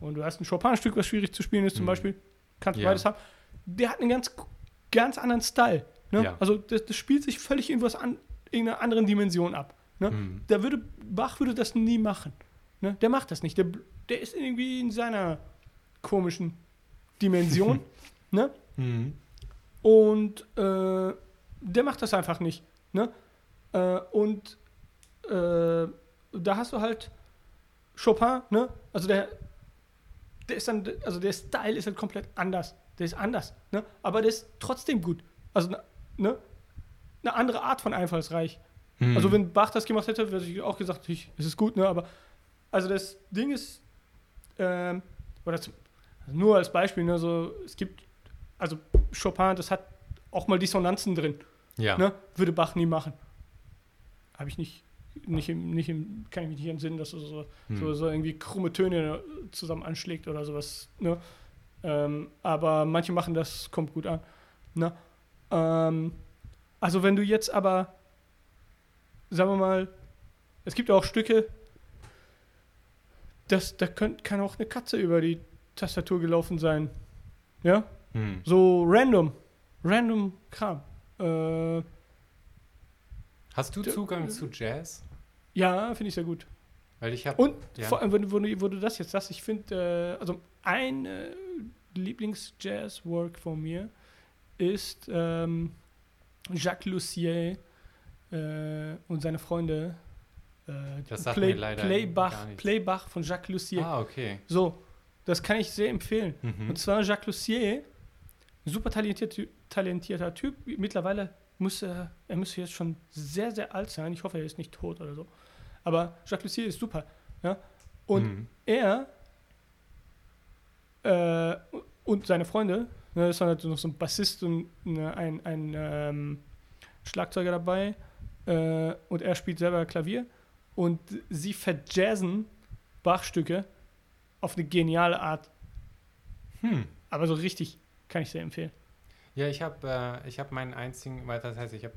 B: und du hast ein Chopin-Stück, was schwierig zu spielen ist, zum
A: Mhm.
B: Beispiel, kannst du
A: Ja.
B: beides haben, der hat einen ganz, ganz anderen Style. Ne?
A: Ja.
B: Also das, das spielt sich völlig irgendwas an, irgendeiner anderen Dimension ab. Ne?
A: Mhm.
B: Da würde, Bach würde das nie machen. Ne? Der macht das nicht. Der, der ist irgendwie in seiner komischen Dimension. *laughs* ne?
A: Mhm.
B: Und äh, der macht das einfach nicht. Ne? Äh, und äh, da hast du halt Chopin, ne? Also der, der ist dann, also der Style ist halt komplett anders. Der ist anders, ne? Aber der ist trotzdem gut. Also, ne? Eine andere Art von einfallsreich.
A: Mhm.
B: Also wenn Bach das gemacht hätte, hätte ich auch gesagt, natürlich, es ist gut, ne? Aber also das Ding ist, ähm, oder zum, also nur als Beispiel, ne, so, es gibt, also Chopin, das hat auch mal Dissonanzen drin,
A: ja.
B: ne? Würde Bach nie machen. Habe ich nicht, nicht im, nicht im, kann ich mich nicht entsinnen, dass er so,
A: Hm.
B: so, so irgendwie krumme Töne zusammen anschlägt oder sowas, ne? Ähm, aber manche machen das, kommt gut an, ne? Ähm, also wenn du jetzt aber, sagen wir mal, es gibt auch Stücke, das, da könnt, kann auch eine Katze über die Tastatur gelaufen sein. Ja?
A: Hm.
B: So random. Random Kram. Äh,
A: Hast du Zugang zu Jazz?
B: ja, finde ich sehr gut.
A: Weil ich habe.
B: Und
A: Ja.
B: vor allem, wo, du- wo, wo du das jetzt sagst, ich finde, äh, also ein äh, Lieblings-Jazz-Work von mir ist ähm, Jacques Lussier äh, und seine Freunde. Äh,
A: Das sagt mir leider
B: Playbach. Playbach von Jacques Lussier.
A: Ah, okay.
B: So, das kann ich sehr empfehlen.
A: Mhm.
B: Und zwar Jacques Lussier, super talentiert, talentierter Typ. Mittlerweile muss er, er müsste jetzt schon sehr, sehr alt sein. Ich hoffe, er ist nicht tot oder so. Aber Jacques Lussier ist super. Ja? Und
A: Mhm.
B: er äh, und seine Freunde, ne, ist dann halt noch so ein Bassist und ne, ein, ein ähm, Schlagzeuger dabei äh, und er spielt selber Klavier und sie verjazzen Bachstücke auf eine geniale Art.
A: Hm.
B: Aber so richtig kann ich sehr empfehlen.
A: Ja, ich habe äh, ich hab meinen einzigen, weil das heißt, ich habe,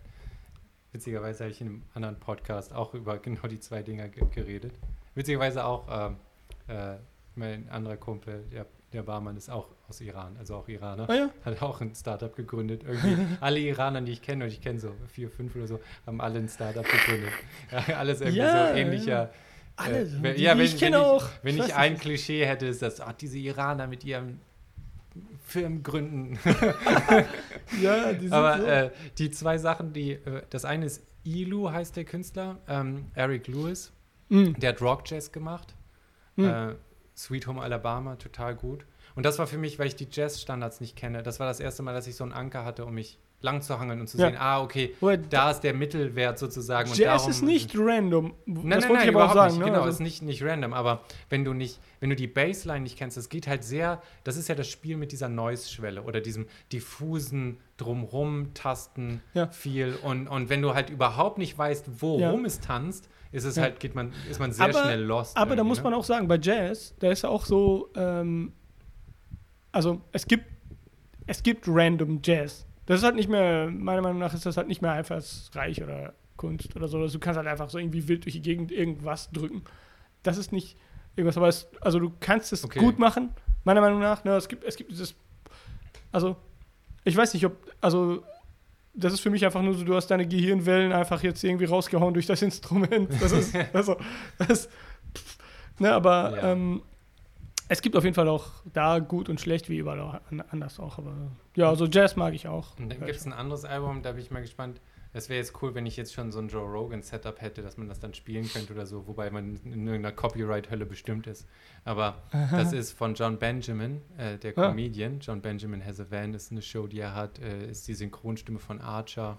A: witzigerweise habe ich in einem anderen Podcast auch über *laughs* genau die zwei Dinger ge geredet. Witzigerweise auch, ähm, äh, mein anderer Kumpel, der, der Barmann, ist auch aus Iran, also auch Iraner.
B: Ah ja?
A: Hat auch ein Startup gegründet. Irgendwie *laughs* alle Iraner, die ich kenne, und ich kenne so vier, fünf oder so, haben alle ein Startup gegründet. *laughs* Ja, alles irgendwie
B: Ja,
A: so ähnlicher.
B: Alle,
A: Äh, wenn- ja, wenn-
B: ich kenne
A: wenn ich-
B: auch.
A: Wenn
B: weiß
A: ich ein. Klischee hätte, ist das, ah, diese Iraner mit ihren Firmen gründen. *laughs*
B: Ja, die sind
A: Aber
B: so.
A: äh, die zwei Sachen, die, äh, das eine ist Ilu, heißt der Künstler, ähm, Eric Lewis,
B: Mm,
A: der hat Rock Jazz gemacht.
B: mm.
A: Äh, Sweet Home Alabama, total gut. Und das war für mich, weil ich die Jazz-Standards nicht kenne, das war das erste Mal, dass ich so einen Anker hatte, um mich lang zu hangeln und zu
B: Ja.
A: sehen, ah, okay,
B: Wobei,
A: da ist der Mittelwert sozusagen. und
B: Jazz
A: darum,
B: ist nicht random.
A: Nein,
B: das
A: nein,
B: wollte
A: nein,
B: ich aber auch
A: überhaupt
B: sagen.
A: nicht.
B: Ne?
A: Genau,
B: Also-
A: ist nicht, nicht random. Aber wenn du nicht, wenn du die Bassline nicht kennst, das geht halt sehr, das ist ja das Spiel mit dieser Noise-Schwelle oder diesem diffusen drumrum tasten
B: Ja.
A: viel. Und, und wenn du halt überhaupt nicht weißt, worum
B: Ja.
A: es tanzt, ist es halt, geht man, ist man sehr
B: Aber-
A: schnell lost.
B: Aber da muss
A: ne?
B: man auch sagen, bei Jazz, da ist ja auch so, ähm, also es gibt, es gibt random Jazz. Das ist halt nicht mehr, meiner Meinung nach ist das halt nicht mehr einfallsreich oder Kunst oder so. Du kannst halt einfach so irgendwie wild durch die Gegend irgendwas drücken. Das ist nicht irgendwas, aber es, also du kannst es
A: Okay.
B: gut machen, meiner Meinung nach. Ne, es gibt, es gibt dieses, also ich weiß nicht, ob, also das ist für mich einfach nur so, du hast deine Gehirnwellen einfach jetzt irgendwie rausgehauen durch das Instrument. Das ist, *laughs* also, das, pff, ne, aber
A: Ja.
B: ähm, es gibt auf jeden Fall auch da gut und schlecht, wie überall anders auch. Aber ja, so Jazz mag ich auch.
A: Und dann gibt es ein anderes Album, da bin ich mal gespannt. Es wäre jetzt cool, wenn ich jetzt schon so ein Joe Rogan-Setup hätte, dass man das dann spielen könnte oder so, wobei man in irgendeiner Copyright-Hölle bestimmt ist. Aber das ist von John Benjamin, äh, der
B: Ah.
A: Comedian. John Benjamin Has a Van ist eine Show, die er hat, äh, ist die Synchronstimme von Archer.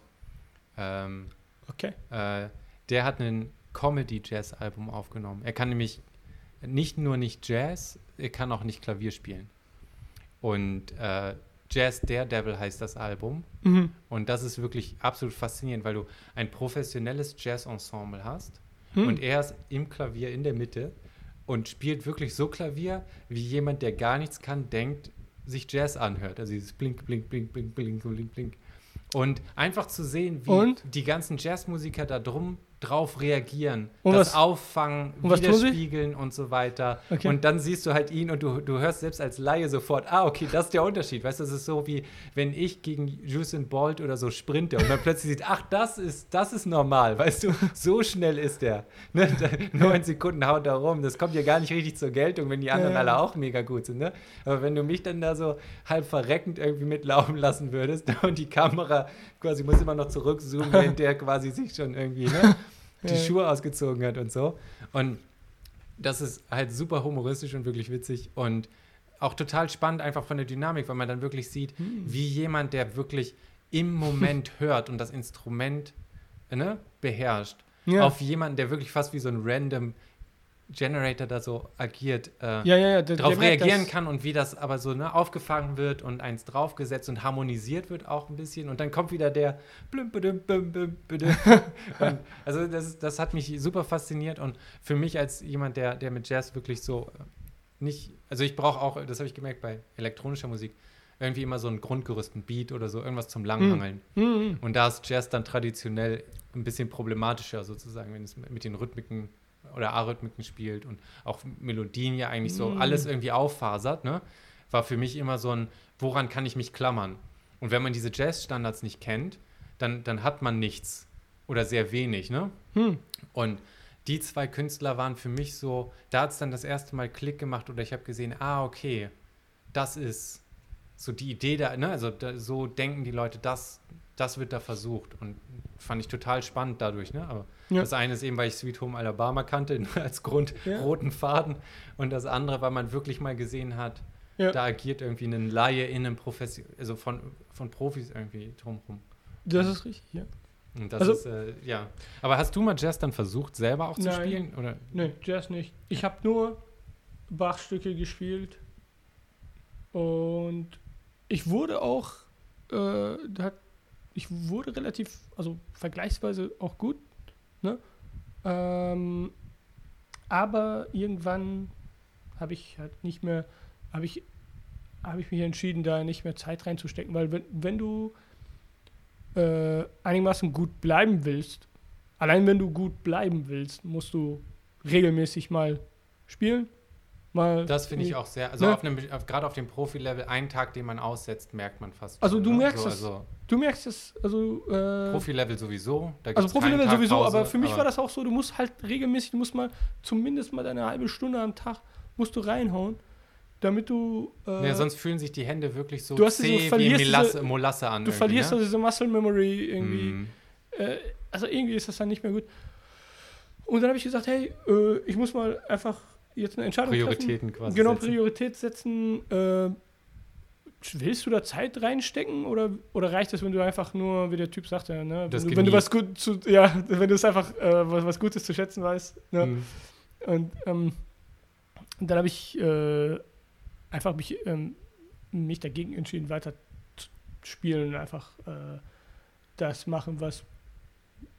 A: Ähm,
B: Okay.
A: äh, der hat ein Comedy-Jazz-Album aufgenommen. Er kann nämlich nicht nur nicht Jazz, er kann auch nicht Klavier spielen. Und äh, Jazz Daredevil heißt das Album.
B: Mhm.
A: Und das ist wirklich absolut faszinierend, weil du ein professionelles Jazz-Ensemble hast
B: Hm.
A: und er ist im Klavier in der Mitte und spielt wirklich so Klavier, wie jemand, der gar nichts kann, denkt, sich Jazz anhört. Also dieses Blink, Blink, Blink, Blink, Blink, Blink, Blink. Und einfach zu sehen, wie
B: Und?
A: die ganzen Jazzmusiker da drum drauf reagieren,
B: Und
A: das
B: was-
A: auffangen,
B: und
A: widerspiegeln und so weiter.
B: Okay.
A: Und dann siehst du halt ihn und du, du hörst selbst als Laie sofort, ah, okay, das ist der Unterschied. Weißt du, das ist so wie, wenn ich gegen Usain Bolt oder so sprinte und man plötzlich sieht, ach, das ist, das ist normal, weißt du, so schnell ist der. Ne? Da- Neun Sekunden haut er rum, das kommt ja gar nicht richtig zur Geltung, wenn die anderen
B: Ja.
A: alle auch mega gut sind. Ne? Aber wenn du mich dann da so halb verreckend irgendwie mitlaufen lassen würdest *laughs* und die Kamera quasi muss immer noch zurückzoomen, *laughs* während der quasi sich schon irgendwie ne, die. Schuhe ausgezogen hat und so. Und das ist halt super humoristisch und wirklich witzig und auch total spannend einfach von der Dynamik, weil man dann wirklich sieht,
B: Hm.
A: wie jemand, der wirklich im Moment *laughs* hört und das Instrument ne, beherrscht,
B: Ja.
A: auf jemanden, der wirklich fast wie so ein random Generator da so agiert, äh,
B: ja, ja, ja.
A: Darauf reagieren kann und wie das aber so ne, aufgefangen wird und eins draufgesetzt und harmonisiert wird auch ein bisschen. Und dann kommt wieder der blüm, bedüm, büm, büm, bedüm. *laughs* und Also das, das hat mich super fasziniert und für mich als jemand, der, der mit Jazz wirklich so äh, nicht, also ich brauche auch, das habe ich gemerkt bei elektronischer Musik, irgendwie immer so ein Grundgerüst, ein Beat oder so, irgendwas zum Langhangeln.
B: Mhm.
A: Und da ist Jazz dann traditionell ein bisschen problematischer sozusagen, wenn es mit den Rhythmiken oder Arrhythmiken spielt und auch Melodien ja eigentlich so
B: Mhm.
A: alles irgendwie auffasert, ne? War für mich immer so ein, woran kann ich mich klammern? Und wenn man diese Jazz-Standards nicht kennt, dann, dann hat man nichts oder sehr wenig, ne?
B: Hm.
A: Und die zwei Künstler waren für mich so, da hat es dann das erste Mal Klick gemacht oder ich habe gesehen, ah, okay, das ist so die Idee da, ne? Also da, so denken die Leute, das, das wird da versucht. Und fand ich total spannend dadurch, ne? Aber
B: Ja.
A: das eine ist eben, weil ich Sweet Home Alabama kannte, *laughs* als Grund
B: Ja.
A: roten Faden. Und das andere, weil man wirklich mal gesehen hat,
B: Ja.
A: da agiert irgendwie ein Laie in einem Profession, also von, von Profis irgendwie drumherum.
B: Das ist richtig, ja.
A: Und das
B: Also-
A: ist, äh, ja. Aber hast du mal Jazz dann versucht, selber auch zu
B: Nein.
A: spielen? Oder?
B: Nee, Jazz nicht. Ich habe nur Bachstücke gespielt und ich wurde auch, äh, da hat, ich wurde relativ, also vergleichsweise auch gut, ne? Ähm, aber irgendwann habe ich halt nicht mehr, habe ich, habe ich mich entschieden, da nicht mehr Zeit reinzustecken, weil wenn, wenn du äh, einigermaßen gut bleiben willst, allein wenn du gut bleiben willst, musst du regelmäßig mal spielen. Mal
A: Das finde ich auch sehr, also
B: Ne?
A: auf einem, auf, gerade auf dem Profi-Level, einen Tag, den man aussetzt, merkt man fast.
B: Also
A: schon,
B: du
A: ne?
B: merkst
A: so,
B: es.
A: Also
B: Du merkst es, also. Äh,
A: Profi-Level sowieso. Da
B: also Profi-Level sowieso,
A: Pause,
B: aber für mich
A: aber
B: war das auch so, du musst halt regelmäßig, du musst mal zumindest mal eine halbe Stunde am Tag musst du reinhauen, damit du. Äh,
A: Ja, sonst fühlen sich die Hände wirklich so
B: Du hast
A: zäh wie
B: verlierst
A: Melasse,
B: diese-
A: Molasse an.
B: du verlierst
A: ne?
B: also diese Muscle Memory irgendwie.
A: Mm.
B: Äh, also irgendwie ist das dann nicht mehr gut. Und dann habe ich gesagt, hey, äh, ich muss mal einfach jetzt eine Entscheidung treffen.
A: Prioritäten quasi.
B: Genau,
A: setzen.
B: Priorität setzen. Äh, willst du da Zeit reinstecken oder, oder reicht es, wenn du einfach nur, wie der Typ sagte, ne?
A: Das
B: wenn, du, wenn du was gut zu, ja, *laughs* wenn du es einfach äh, was, was Gutes zu schätzen weißt. Ne?
A: Mm.
B: Und ähm, dann habe ich äh, einfach mich, ähm, mich dagegen entschieden, weiter zu spielen und einfach äh, das machen, was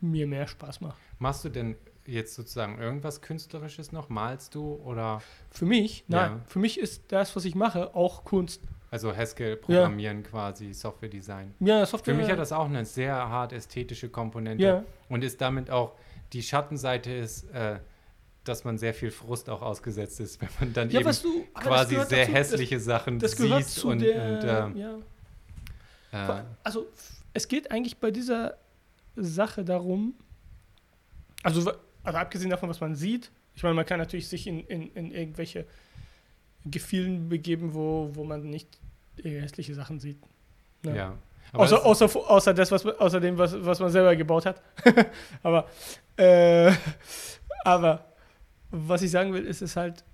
B: mir mehr Spaß macht.
A: Machst du denn jetzt sozusagen irgendwas Künstlerisches noch? Malst du oder
B: Für mich, nein,
A: Ja.
B: für mich ist das, was ich mache, auch Kunst.
A: also Haskell programmieren quasi, Software-Design?
B: Ja,
A: Für
B: Software.
A: mich hat das auch eine sehr hart ästhetische Komponente
B: ja,
A: und ist damit auch, die Schattenseite ist, äh, dass man sehr viel Frust auch ausgesetzt ist, *laughs* wenn man dann
B: ja
A: eben
B: du das
A: quasi sehr
B: dazu,
A: hässliche Sachen
B: Das, das gehört
A: sieht und,
B: der.
A: und äh,
B: ja.
A: äh,
B: Also, es geht eigentlich bei dieser Sache darum, also, also abgesehen davon, was man sieht, ich meine, man kann natürlich sich in, in, in irgendwelche Gefilden begeben, wo, wo man nicht hässliche Sachen sieht.
A: ja.
B: Ja. Außer,
A: das-
B: außer, außer das, was, außer dem, was, was man selber gebaut hat. *laughs* aber, äh, aber was ich sagen will, ist es halt,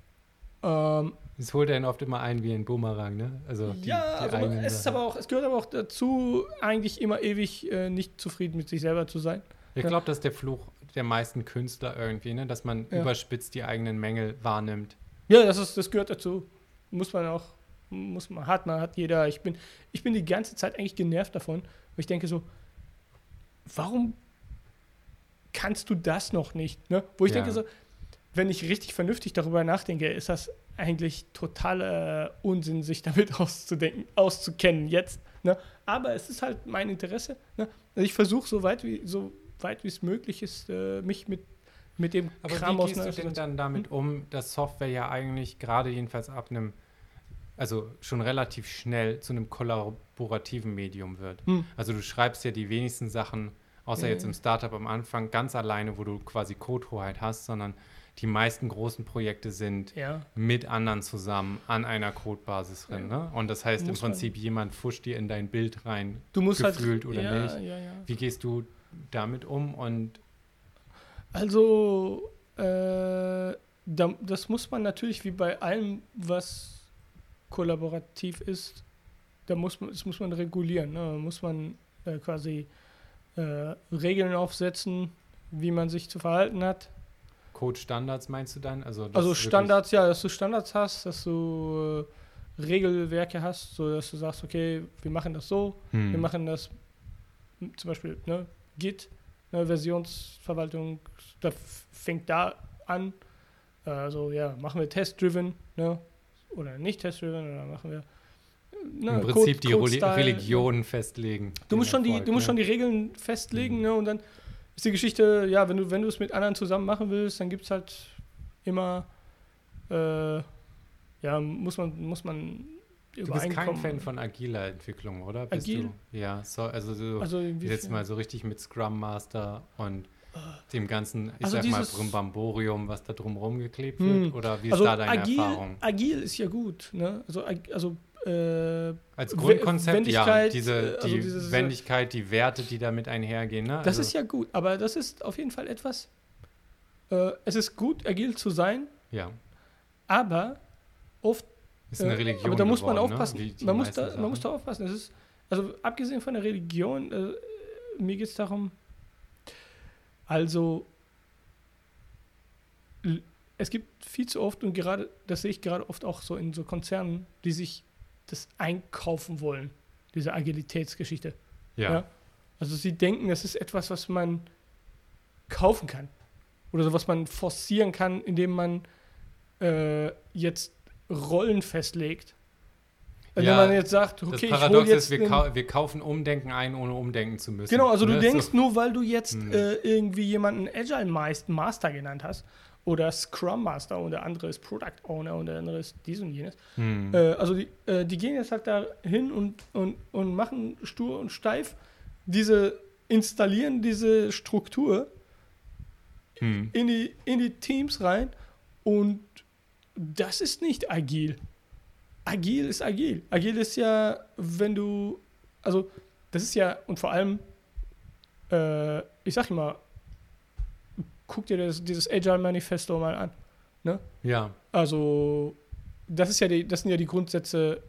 B: ähm,
A: Es holt einen oft immer ein wie ein Boomerang, ne? Also die,
B: ja,
A: die
B: also es, ist aber auch, es gehört aber auch dazu, eigentlich immer ewig äh, nicht zufrieden mit sich selber zu sein.
A: Ich glaube, das ist der Fluch der meisten Künstler irgendwie, ne? Dass man überspitzt die eigenen Mängel wahrnimmt.
B: Ja, das, ist, das gehört dazu. Muss man auch, muss man, hat man, hat jeder. Ich bin, ich bin die ganze Zeit eigentlich genervt davon, weil ich denke so, warum kannst du das noch nicht? Ne? Wo ich
A: Ja.
B: denke so, wenn ich richtig vernünftig darüber nachdenke, ist das eigentlich totaler Unsinn, sich damit *laughs* auszudenken, auszukennen jetzt. Ne? Aber es ist halt mein Interesse. Ne? Also ich versuche so weit wie so weit wie es möglich ist, äh, mich mit, mit dem
A: Aber
B: Kram
A: wie gehst du denn dann damit um, dass Software ja eigentlich gerade jedenfalls ab einem, also schon relativ schnell zu einem kollaborativen Medium wird?
B: Hm.
A: Also du schreibst ja die wenigsten Sachen, außer
B: Ja,
A: jetzt
B: ja.
A: im Startup am Anfang, ganz alleine, wo du quasi Codehoheit hast, sondern die meisten großen Projekte sind
B: Ja.
A: mit anderen zusammen an einer Codebasis drin. Ne? Und das heißt im Prinzip, jemand fuscht dir in dein Bild rein.
B: Du musst
A: gefühlt
B: halt,
A: oder
B: ja,
A: nicht.
B: Ja, ja.
A: Wie gehst du damit um? Und
B: Also, äh, da, das muss man natürlich wie bei allem, was kollaborativ ist, da muss man, das muss man regulieren. Ne? Da muss man äh, quasi äh, Regeln aufsetzen, wie man sich zu verhalten hat.
A: Code-Standards meinst du dann? Also,
B: Also Standards, ja, dass du Standards hast, dass du äh, Regelwerke hast, so dass du sagst, okay, wir machen das so,
A: Hm.
B: Wir machen das zum Beispiel ne, Git, ne, Versionsverwaltung, da fängt da an. Äh, Also ja, machen wir test-driven ne, oder nicht test-driven oder machen wir ne,
A: Im Prinzip
B: Code-
A: die
B: Code-Style,
A: Religion festlegen.
B: Du musst schon die,
A: Erfolg,
B: du musst
A: ne?
B: schon die Regeln festlegen,
A: Mhm.
B: ne? Und dann ist die Geschichte, ja, wenn du, wenn du es mit anderen zusammen machen willst, dann gibt es halt immer, äh, ja, muss man, muss man
A: Du bist kein. Fan von agiler Entwicklung, oder? Bist
B: Agil?
A: Du? Ja, so, also du
B: Also
A: jetzt mal so richtig mit Scrum Master und dem ganzen, ich
B: Also
A: sag mal, Brimbamborium, was da drumherum geklebt
B: Hm.
A: wird? Oder wie ist
B: also
A: da deine
B: agil,
A: Erfahrung?
B: agil ist ja gut, ne? Also, also äh,
A: Als Grundkonzept, ja, diese,
B: äh, also
A: die
B: dieses-
A: Wendigkeit, die Werte, die damit einhergehen. Ne?
B: das
A: also,
B: ist ja gut, aber das ist auf jeden Fall etwas, äh, es ist gut, agil zu sein,
A: Ja,
B: aber oft
A: ist eine Religion
B: Aber da muss man
A: geworden,
B: aufpassen.
A: Ne? Wie die
B: man, muss da, man muss da aufpassen. Das ist, also abgesehen von der Religion, äh, mir geht es darum, also es gibt viel zu oft und gerade, das sehe ich gerade oft auch so in so Konzernen, die sich das einkaufen wollen, diese Agilitätsgeschichte.
A: Ja.
B: Ja. Also sie denken, das ist etwas, was man kaufen kann. Oder so, was man forcieren kann, indem man äh, jetzt Rollen festlegt. Indem
A: Ja,
B: man jetzt sagt,
A: Das
B: okay, ich hole
A: Paradox
B: jetzt
A: ist, wir, kau wir kaufen Umdenken ein, ohne umdenken zu müssen.
B: Genau, also du
A: ne?
B: denkst,
A: So,
B: nur weil du jetzt
A: Hm.
B: äh, irgendwie jemanden Agile Master genannt hast oder Scrum Master und der andere ist Product Owner und der andere ist dies und jenes.
A: hm.
B: Äh, also die, äh, die gehen jetzt halt da hin und, und, und machen stur und steif diese, installieren diese Struktur
A: Hm.
B: in die, in die Teams rein und das ist nicht agil. Agil ist agil. Agil ist ja, wenn du, also das ist ja, und vor allem, äh, ich sag immer, guck dir das, dieses Agile Manifesto mal an.
A: Ja,
B: Also, das ist ja die, das sind ja die Grundsätze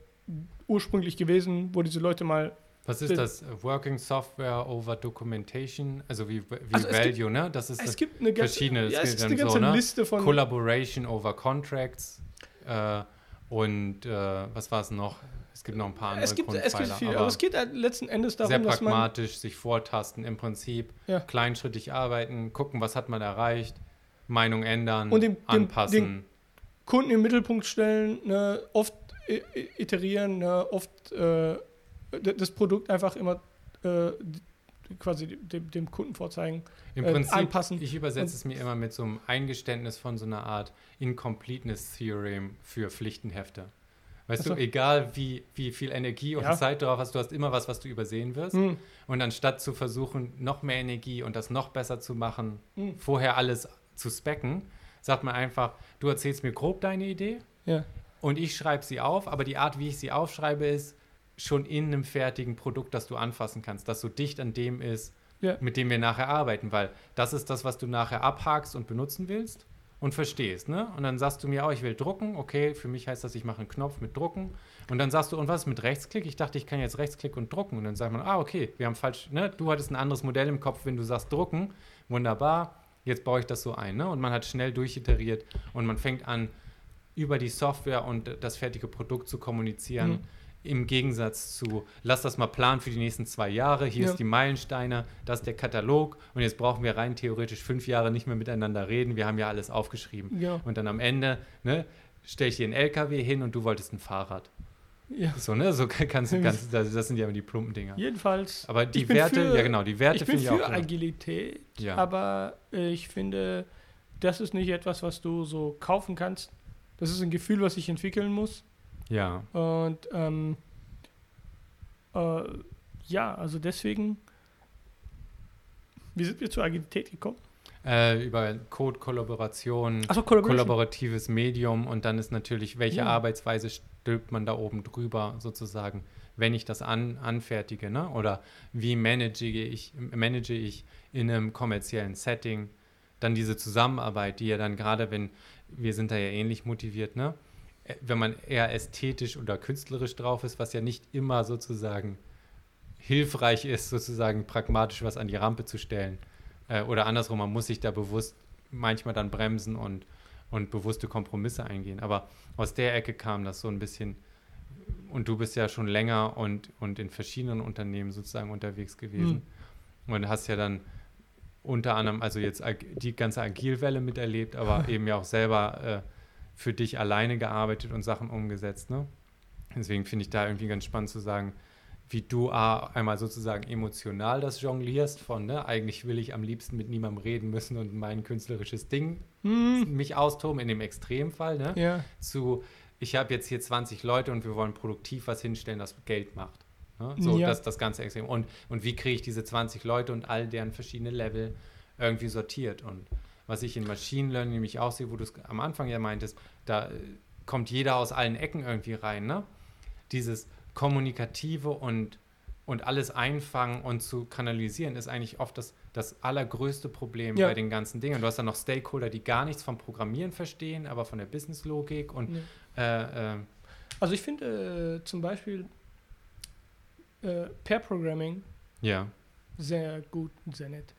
B: ursprünglich gewesen, wo diese Leute mal.
A: Was ist
B: Äh,
A: das? Working Software over Documentation, also wie, wie
B: Also
A: Value, ne? Das ist
B: Es gibt eine ganze,
A: verschiedene,
B: ja, es
A: dann
B: eine ganze
A: so, ne?
B: Liste von.
A: Collaboration over Contracts äh, und äh, was war es noch? Es gibt noch ein paar andere
B: es gibt, es gibt viel,
A: aber
B: aber es geht halt letzten Endes darum,
A: sehr
B: dass man.
A: pragmatisch, sich vortasten, im Prinzip
B: Ja.
A: kleinschrittig arbeiten, gucken, was hat man erreicht, Meinung ändern,
B: Und dem- dem-
A: anpassen.
B: den- Kunden im Mittelpunkt stellen, ne, oft i- i- iterieren, ne, oft äh, das Produkt einfach immer äh, quasi dem, dem Kunden vorzeigen.
A: Im
B: äh,
A: Prinzip,
B: anpassen.
A: ich übersetze es mir immer mit so einem Eingeständnis von so einer Art Incompleteness Theorem für Pflichtenhefte. Weißt
B: so.
A: du, egal wie, wie viel Energie und
B: Ja.
A: Zeit drauf hast, du hast immer was, was du übersehen wirst.
B: Hm,
A: Und anstatt zu versuchen, noch mehr Energie und das noch besser zu machen,
B: hm,
A: vorher alles zu specken, sagt man einfach, du erzählst mir grob deine Idee
B: ja.
A: und ich schreibe sie auf, aber die Art, wie ich sie aufschreibe, ist schon in einem fertigen Produkt, das du anfassen kannst, das so dicht an dem ist,
B: Ja.
A: mit dem wir nachher arbeiten, weil das ist das, was du nachher abhakst und benutzen willst und verstehst, ne? Und dann sagst du mir, oh, ich will drucken, okay, für mich heißt das, ich mache einen Knopf mit drucken und dann sagst du, und was mit Rechtsklick? Ich dachte, ich kann jetzt Rechtsklick und drucken und dann sagt man, ah, okay, wir haben falsch, ne? Du hattest ein anderes Modell im Kopf, wenn du sagst drucken, wunderbar, jetzt baue ich das so ein, ne? Und man hat schnell durchiteriert und man fängt an, über die Software und das fertige Produkt zu kommunizieren.
B: Mhm.
A: Im Gegensatz zu, lass das mal planen für die nächsten zwei Jahre, hier
B: Ja.
A: ist die Meilensteine, das ist der Katalog und jetzt brauchen wir rein theoretisch fünf Jahre nicht mehr miteinander reden, wir haben ja alles aufgeschrieben.
B: Genau.
A: Und dann am Ende ne, stelle ich dir einen LKW hin und du wolltest ein Fahrrad.
B: Ja.
A: So, ne? So *laughs* kannst du, kannst, das, das sind ja immer die plumpen Dinger.
B: Jedenfalls.
A: Aber die
B: Ich bin
A: Werte,
B: für-
A: ja genau, die Werte
B: ich bin
A: finde ich
B: für
A: auch.
B: Agilität,
A: Ja.
B: aber äh, ich finde, das ist nicht etwas, was du so kaufen kannst. Das ist ein Gefühl, was ich entwickeln muss.
A: Ja,
B: Und ähm, äh, ja, also deswegen, wie sind wir zur Agilität gekommen?
A: äh, über Code-Kollaboration,
B: Collaboration.
A: kollaboratives Medium und dann ist natürlich, welche
B: Ja.
A: Arbeitsweise stülpt man da oben drüber sozusagen, wenn ich das an, anfertige, ne? Oder wie manage ich, manage ich in einem kommerziellen Setting dann diese Zusammenarbeit, die ja dann gerade, wenn wir sind da ja ähnlich motiviert, ne? Wenn man eher ästhetisch oder künstlerisch drauf ist, was ja nicht immer sozusagen hilfreich ist, sozusagen pragmatisch was an die Rampe zu stellen. Äh, oder andersrum, man muss sich da bewusst manchmal dann bremsen und, und bewusste Kompromisse eingehen. Aber aus der Ecke kam das so ein bisschen, und du bist ja schon länger und, und in verschiedenen Unternehmen sozusagen unterwegs gewesen und hast ja dann unter anderem, also jetzt die ganze Agilwelle miterlebt, aber *laughs* eben ja auch selber äh, für dich alleine gearbeitet und Sachen umgesetzt. Ne? Deswegen finde ich da irgendwie ganz spannend zu sagen, wie du A, einmal sozusagen emotional das jonglierst von, ne, eigentlich will ich am liebsten mit niemandem reden müssen und mein künstlerisches Ding
B: Hm,
A: mich austoben, in dem Extremfall, ne,
B: ja,
A: zu, ich habe jetzt hier 20 Leute und wir wollen produktiv was hinstellen, das Geld macht. Ne? So,
B: Ja.
A: das, das ganze Extrem. Und, und wie kriege ich diese 20 Leute und all deren verschiedene Level irgendwie sortiert? Und was ich in Machine Learning nämlich auch sehe, wo du es am Anfang ja meintest, da äh, kommt jeder aus allen Ecken irgendwie rein, ne? Dieses Kommunikative und, und alles einfangen und zu kanalisieren ist eigentlich oft das, das allergrößte Problem
B: Ja.
A: bei den ganzen Dingen. Du hast dann noch Stakeholder, die gar nichts vom Programmieren verstehen, aber von der Businesslogik und
B: nee.
A: äh, äh,
B: Also ich finde äh, zum Beispiel äh, Pair-Programming
A: ja,
B: sehr gut und sehr nett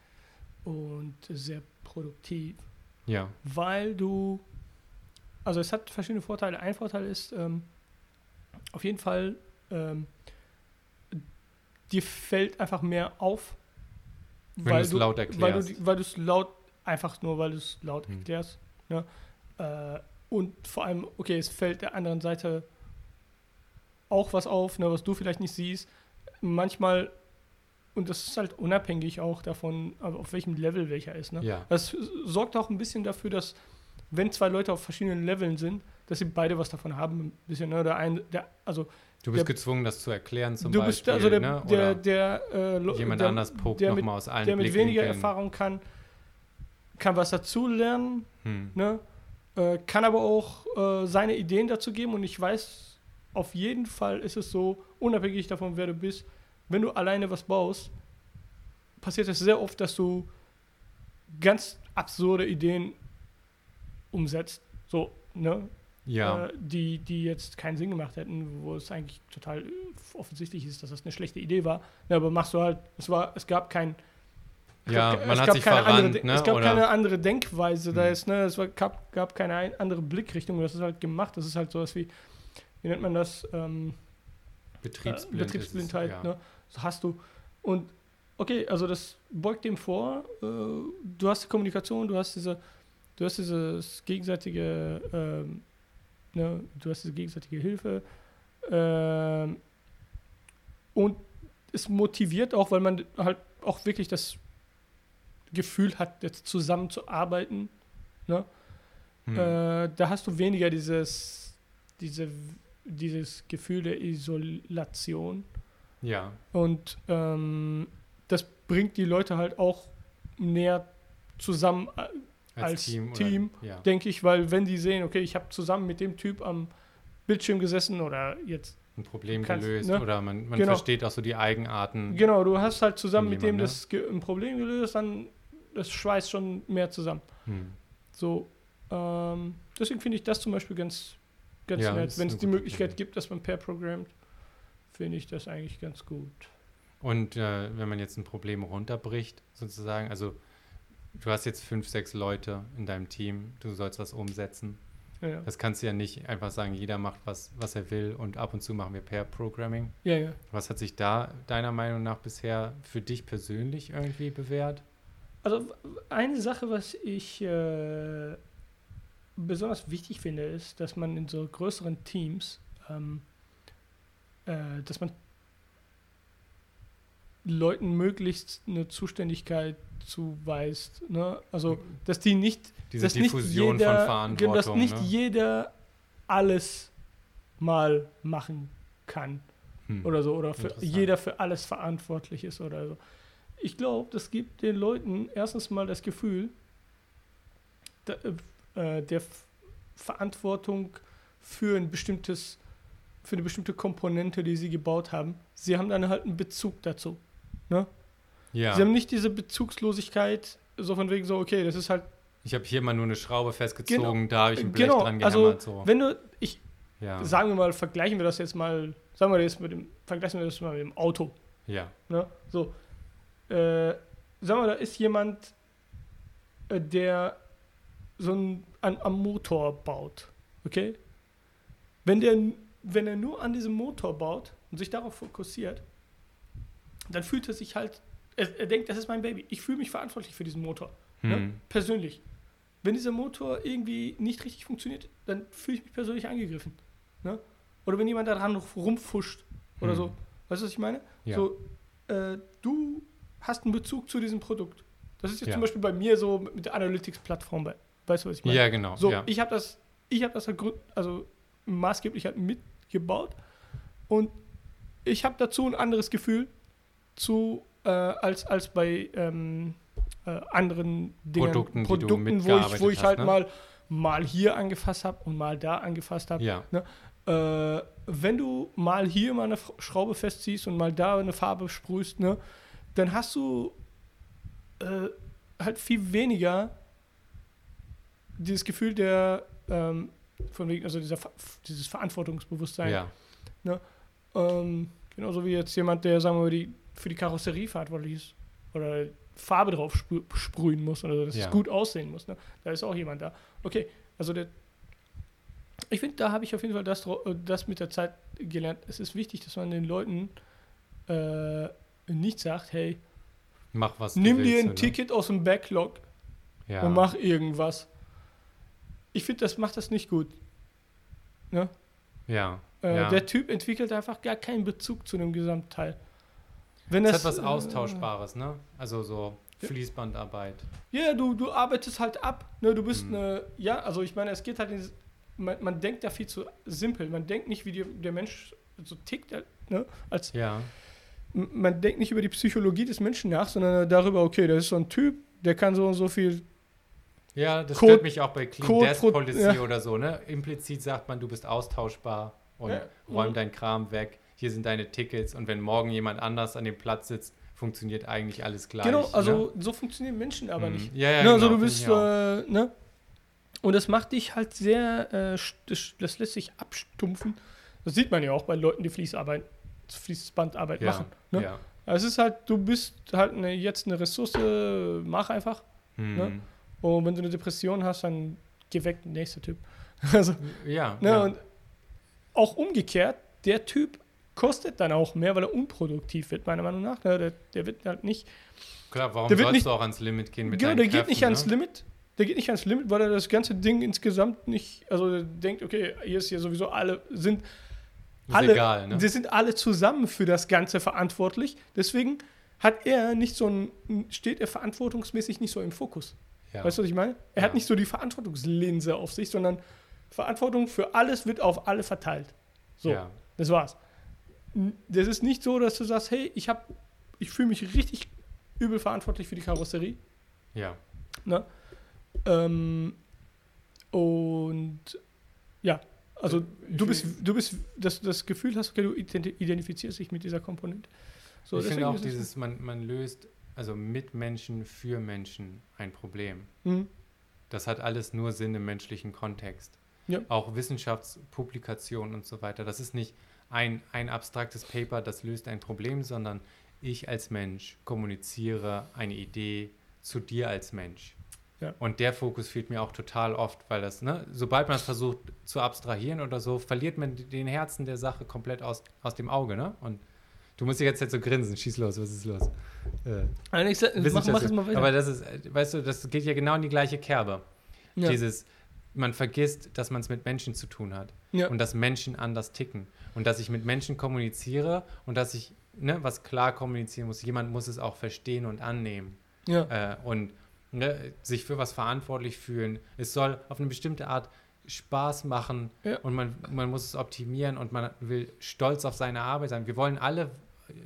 B: und sehr produktiv,
A: ja,
B: weil du, also es hat verschiedene Vorteile. Ein Vorteil ist ähm, auf jeden Fall, ähm, dir fällt einfach mehr auf,
A: Wenn laut
B: Weil du
A: erklärst.
B: die- weil du es laut, einfach nur weil du es laut
A: Hm.
B: erklärst. Ne? Äh, und vor allem, okay, es fällt der anderen Seite auch was auf, ne, was du vielleicht nicht siehst. Manchmal, und das ist halt unabhängig auch davon, auf welchem Level welcher ist. Ne?
A: ja,
B: Das sorgt auch ein bisschen dafür, dass wenn zwei Leute auf verschiedenen Leveln sind, dass sie beide was davon haben, ein bisschen, ne? Der ein, der, also
A: Du bist
B: der-
A: gezwungen, das zu erklären zum
B: du
A: Beispiel.
B: bist also der,
A: ne?
B: der,
A: Oder
B: der, äh, Lo-
A: jemand
B: der,
A: anders pokt
B: der
A: nochmal aus allen
B: der mit weniger
A: Blickwinkeln.
B: Erfahrung kann, kann was dazu lernen,
A: Hm.
B: ne? äh, kann aber auch äh, seine Ideen dazu geben und ich weiß, auf jeden Fall ist es so, unabhängig davon, wer du bist, wenn du alleine was baust, passiert es sehr oft, dass du ganz absurde Ideen umsetzt, so, ne?
A: Ja,
B: äh, die, die jetzt keinen Sinn gemacht hätten, wo es eigentlich total äh, offensichtlich ist, dass das eine schlechte Idee war. Ja, aber machst du halt, es war, es gab kein
A: ja,
B: es
A: man hat
B: gab
A: sich
B: keine
A: verrannt,
B: andere,
A: ne?
B: Es gab
A: Oder,
B: keine andere Denkweise da
A: Hm.
B: ist, ne? Es war, gab, gab keine ein, andere Blickrichtung. Das ist halt gemacht. Das ist halt sowas wie, wie nennt man das? Ähm,
A: Betriebsblind
B: äh,
A: ist es,
B: Betriebsblindheit,
A: ja.
B: ne? Hast du. Und okay, also das beugt dem vor. Äh, du hast die Kommunikation, du hast diese, du hast dieses gegenseitige, ähm, ne? Du hast diese gegenseitige Hilfe. Ähm, und es motiviert auch, weil man halt auch wirklich das Gefühl hat, jetzt zusammenzuarbeiten. Ne?
A: Hm.
B: Äh, da hast du weniger dieses, diese, dieses Gefühl der Isolation.
A: Ja,
B: Und ähm, das bringt die Leute halt auch näher zusammen, äh, als
A: Team.
B: Team,
A: Oder, ja.
B: denke ich, weil wenn die sehen, okay, ich habe zusammen mit dem Typ am Bildschirm gesessen oder jetzt,
A: ein Problem
B: kannst-
A: gelöst
B: ne?
A: oder man, man
B: Genau.
A: versteht auch so die Eigenarten.
B: genau, du hast halt zusammen mit dem
A: ne?
B: das ge- ein Problem gelöst, dann das schweißt schon mehr zusammen.
A: Hm.
B: So, ähm, deswegen finde ich das zum Beispiel ganz, ganz
A: Ja,
B: nett. Wenn es die Möglichkeit
A: Idee.
B: gibt, dass man pair programmt, finde ich das eigentlich ganz gut.
A: Und äh, wenn man jetzt ein Problem runterbricht, sozusagen, also du hast jetzt fünf, sechs Leute in deinem Team, du sollst was umsetzen.
B: Ja.
A: Das kannst du ja nicht einfach sagen, jeder macht was, was er will und ab und zu machen wir Pair-Programming.
B: ja, ja.
A: Was hat sich da deiner Meinung nach bisher für dich persönlich irgendwie bewährt?
B: Also eine Sache, was ich äh, besonders wichtig finde, ist, dass man in so größeren Teams, ähm, äh, dass man Leuten möglichst eine Zuständigkeit zuweist. Ne? Also, dass die nicht,
A: Diese
B: dass nicht
A: Diffusion
B: jeder,
A: von
B: genau, dass
A: Verantwortung.
B: nicht
A: ne?
B: jeder alles mal machen kann
A: Hm.
B: oder so oder für jeder für alles verantwortlich ist oder so. Ich glaube, das gibt den Leuten erstens mal das Gefühl da, äh, der Verantwortung für ein bestimmtes für eine bestimmte Komponente, die sie gebaut haben. Sie haben dann halt einen Bezug dazu.
A: ja.
B: Sie haben nicht diese Bezugslosigkeit, so von wegen so, okay, das ist halt,
A: Ich habe hier mal nur eine Schraube festgezogen, da habe ich ein Blech
B: genau,
A: dran
B: also
A: gehämmert. so.
B: wenn du, ich
A: ja.
B: sagen wir mal, vergleichen wir das jetzt mal, sagen wir das mit dem, vergleichen wir das mal mit dem Auto.
A: ja.
B: Ne? So, äh, sagen wir, da ist jemand, äh, der so ein, an, am Motor baut, okay? Wenn der, wenn er nur an diesem Motor baut und sich darauf fokussiert, dann fühlt er sich halt, er, er denkt, das ist mein Baby. Ich fühle mich verantwortlich für diesen Motor, ne?
A: Hm.
B: persönlich. Wenn dieser Motor irgendwie nicht richtig funktioniert, dann fühle ich mich persönlich angegriffen. Ne? Oder wenn jemand daran rumfuscht oder
A: Hm.
B: so. Weißt du, was ich meine?
A: Ja.
B: So, äh, du hast einen Bezug zu diesem Produkt. Das ist jetzt
A: Ja.
B: zum Beispiel bei mir so mit der Analytics-Plattform. Weißt du, was ich meine?
A: Ja, genau.
B: So,
A: ja.
B: ich habe das, ich habe das halt also maßgeblich halt mitgebaut und ich habe dazu ein anderes Gefühl zu äh, als, als bei ähm, äh, anderen Dingen,
A: Produkten, die du
B: Produkten wo ich, wo ich
A: hast,
B: halt
A: ne?
B: mal mal hier angefasst habe und mal da angefasst habe.
A: ja.
B: Äh, wenn du mal hier mal eine Schraube festziehst und mal da eine Farbe sprühst, ne, dann hast du äh, halt viel weniger dieses Gefühl der, ähm, von wegen, also dieser, dieses Verantwortungsbewusstsein.
A: ja.
B: Ähm, genauso wie jetzt jemand, der, sagen wir mal, die, für die Karosserie verantwortlich ist oder Farbe drauf sprü sprühen muss oder dass
A: Ja.
B: es gut aussehen muss. Ne? Da ist auch jemand da. Okay, also der, ich finde, da habe ich auf jeden Fall das, äh, das mit der Zeit gelernt. Es ist wichtig, dass man den Leuten äh, nicht sagt, hey,
A: Mach was.
B: nimm dir
A: willst,
B: ein
A: oder?
B: Ticket aus dem Backlog
A: Ja.
B: und mach irgendwas. Ich finde, das macht das nicht gut. Ne?
A: ja.
B: Äh,
A: ja.
B: Der Typ entwickelt einfach gar keinen Bezug zu dem Gesamtteil. Wenn
A: Es
B: das,
A: hat was
B: äh,
A: Austauschbares, ne? Also so. Fließbandarbeit.
B: Ja, du, du arbeitest halt ab. Ne? Du bist
A: Mhm.
B: eine, ja, also ich meine, es geht halt, in, man, man denkt da viel zu simpel. Man denkt nicht, wie die, der Mensch so tickt, äh, ne? Als,
A: Ja.
B: man denkt nicht über die Psychologie des Menschen nach, sondern darüber, okay, das ist so ein Typ, der kann so und so viel.
A: Ja, das
B: Code-
A: stört mich auch bei Clean
B: Code
A: Desk Policy
B: ja.
A: oder so, ne? Implizit sagt man, du bist austauschbar und
B: Ja.
A: räum
B: Mhm.
A: deinen Kram weg. Hier sind deine Tickets und wenn morgen jemand anders an dem Platz sitzt, funktioniert eigentlich alles gleich.
B: genau, also
A: ne?
B: so funktionieren Menschen aber
A: Mhm.
B: nicht.
A: Ja, ja,
B: ne, also
A: genau,
B: du bist, äh, ne? Und das macht dich halt sehr, äh, das, das lässt sich abstumpfen. Das sieht man ja auch bei Leuten, die Fließarbeit, Fließbandarbeit
A: ja,
B: machen. Ne?
A: ja.
B: Es ist halt, du bist halt eine, jetzt eine Ressource, mach einfach.
A: Mhm.
B: Ne? Und wenn du eine Depression hast, dann geh weg, nächster Typ. *laughs* Also,
A: Ja,
B: ne,
A: ja.
B: und auch umgekehrt, der Typ kostet dann auch mehr, weil er unproduktiv wird, meiner Meinung nach. Ne? Der, der wird halt nicht,
A: Klar, warum
B: der wird
A: sollst
B: nicht-
A: du auch ans Limit gehen mit
B: genau, der geht
A: Kräften,
B: nicht ans
A: ne?
B: Limit. Der geht nicht ans Limit, weil er das ganze Ding insgesamt nicht, also der denkt, okay, hier ist ja sowieso alle, sind alle,
A: egal, ne?
B: die sind alle zusammen für das Ganze verantwortlich. Deswegen hat er nicht so ein, steht er verantwortungsmäßig nicht so im Fokus.
A: Ja.
B: Weißt du, was ich meine? Er
A: Ja.
B: hat nicht so die Verantwortungslinse auf sich, sondern Verantwortung für alles wird auf alle verteilt. So,
A: Ja.
B: das war's. Das ist nicht so, dass du sagst, hey, ich habe, ich fühle mich richtig übel verantwortlich für die Karosserie.
A: ja.
B: Ne? Ähm, und ja, also du bist, du bist, dass du das Gefühl hast, okay, du identi- identifizierst dich mit dieser Komponente. So,
A: ich finde auch dieses, man, man löst also mit Menschen für Menschen ein Problem.
B: Mhm.
A: Das hat alles nur Sinn im menschlichen Kontext.
B: Ja.
A: Auch Wissenschaftspublikationen und so weiter. Das ist nicht ein, ein abstraktes Paper, das löst ein Problem, sondern ich als Mensch kommuniziere eine Idee zu dir als Mensch.
B: Ja.
A: Und der Fokus fehlt mir auch total oft, weil das, ne, sobald man es versucht zu abstrahieren oder so, verliert man den Herzen der Sache komplett aus, aus dem Auge, ne? Und du musst die ganze Zeit so grinsen, schieß los, was ist los? Äh,
B: Also ich mach, mach es mal weiter.
A: Aber das ist, äh, weißt du, das geht ja genau in die gleiche Kerbe.
B: ja.
A: Dieses, man vergisst, dass man es mit Menschen zu tun hat
B: Ja.
A: und dass Menschen anders ticken und dass ich mit Menschen kommuniziere und dass ich ne, was klar kommunizieren muss. Jemand muss es auch verstehen und annehmen
B: ja.
A: äh, und ne, sich für was verantwortlich fühlen. Es soll auf eine bestimmte Art Spaß machen
B: Ja.
A: und man, man muss es optimieren und man will stolz auf seine Arbeit sein. Wir wollen alle,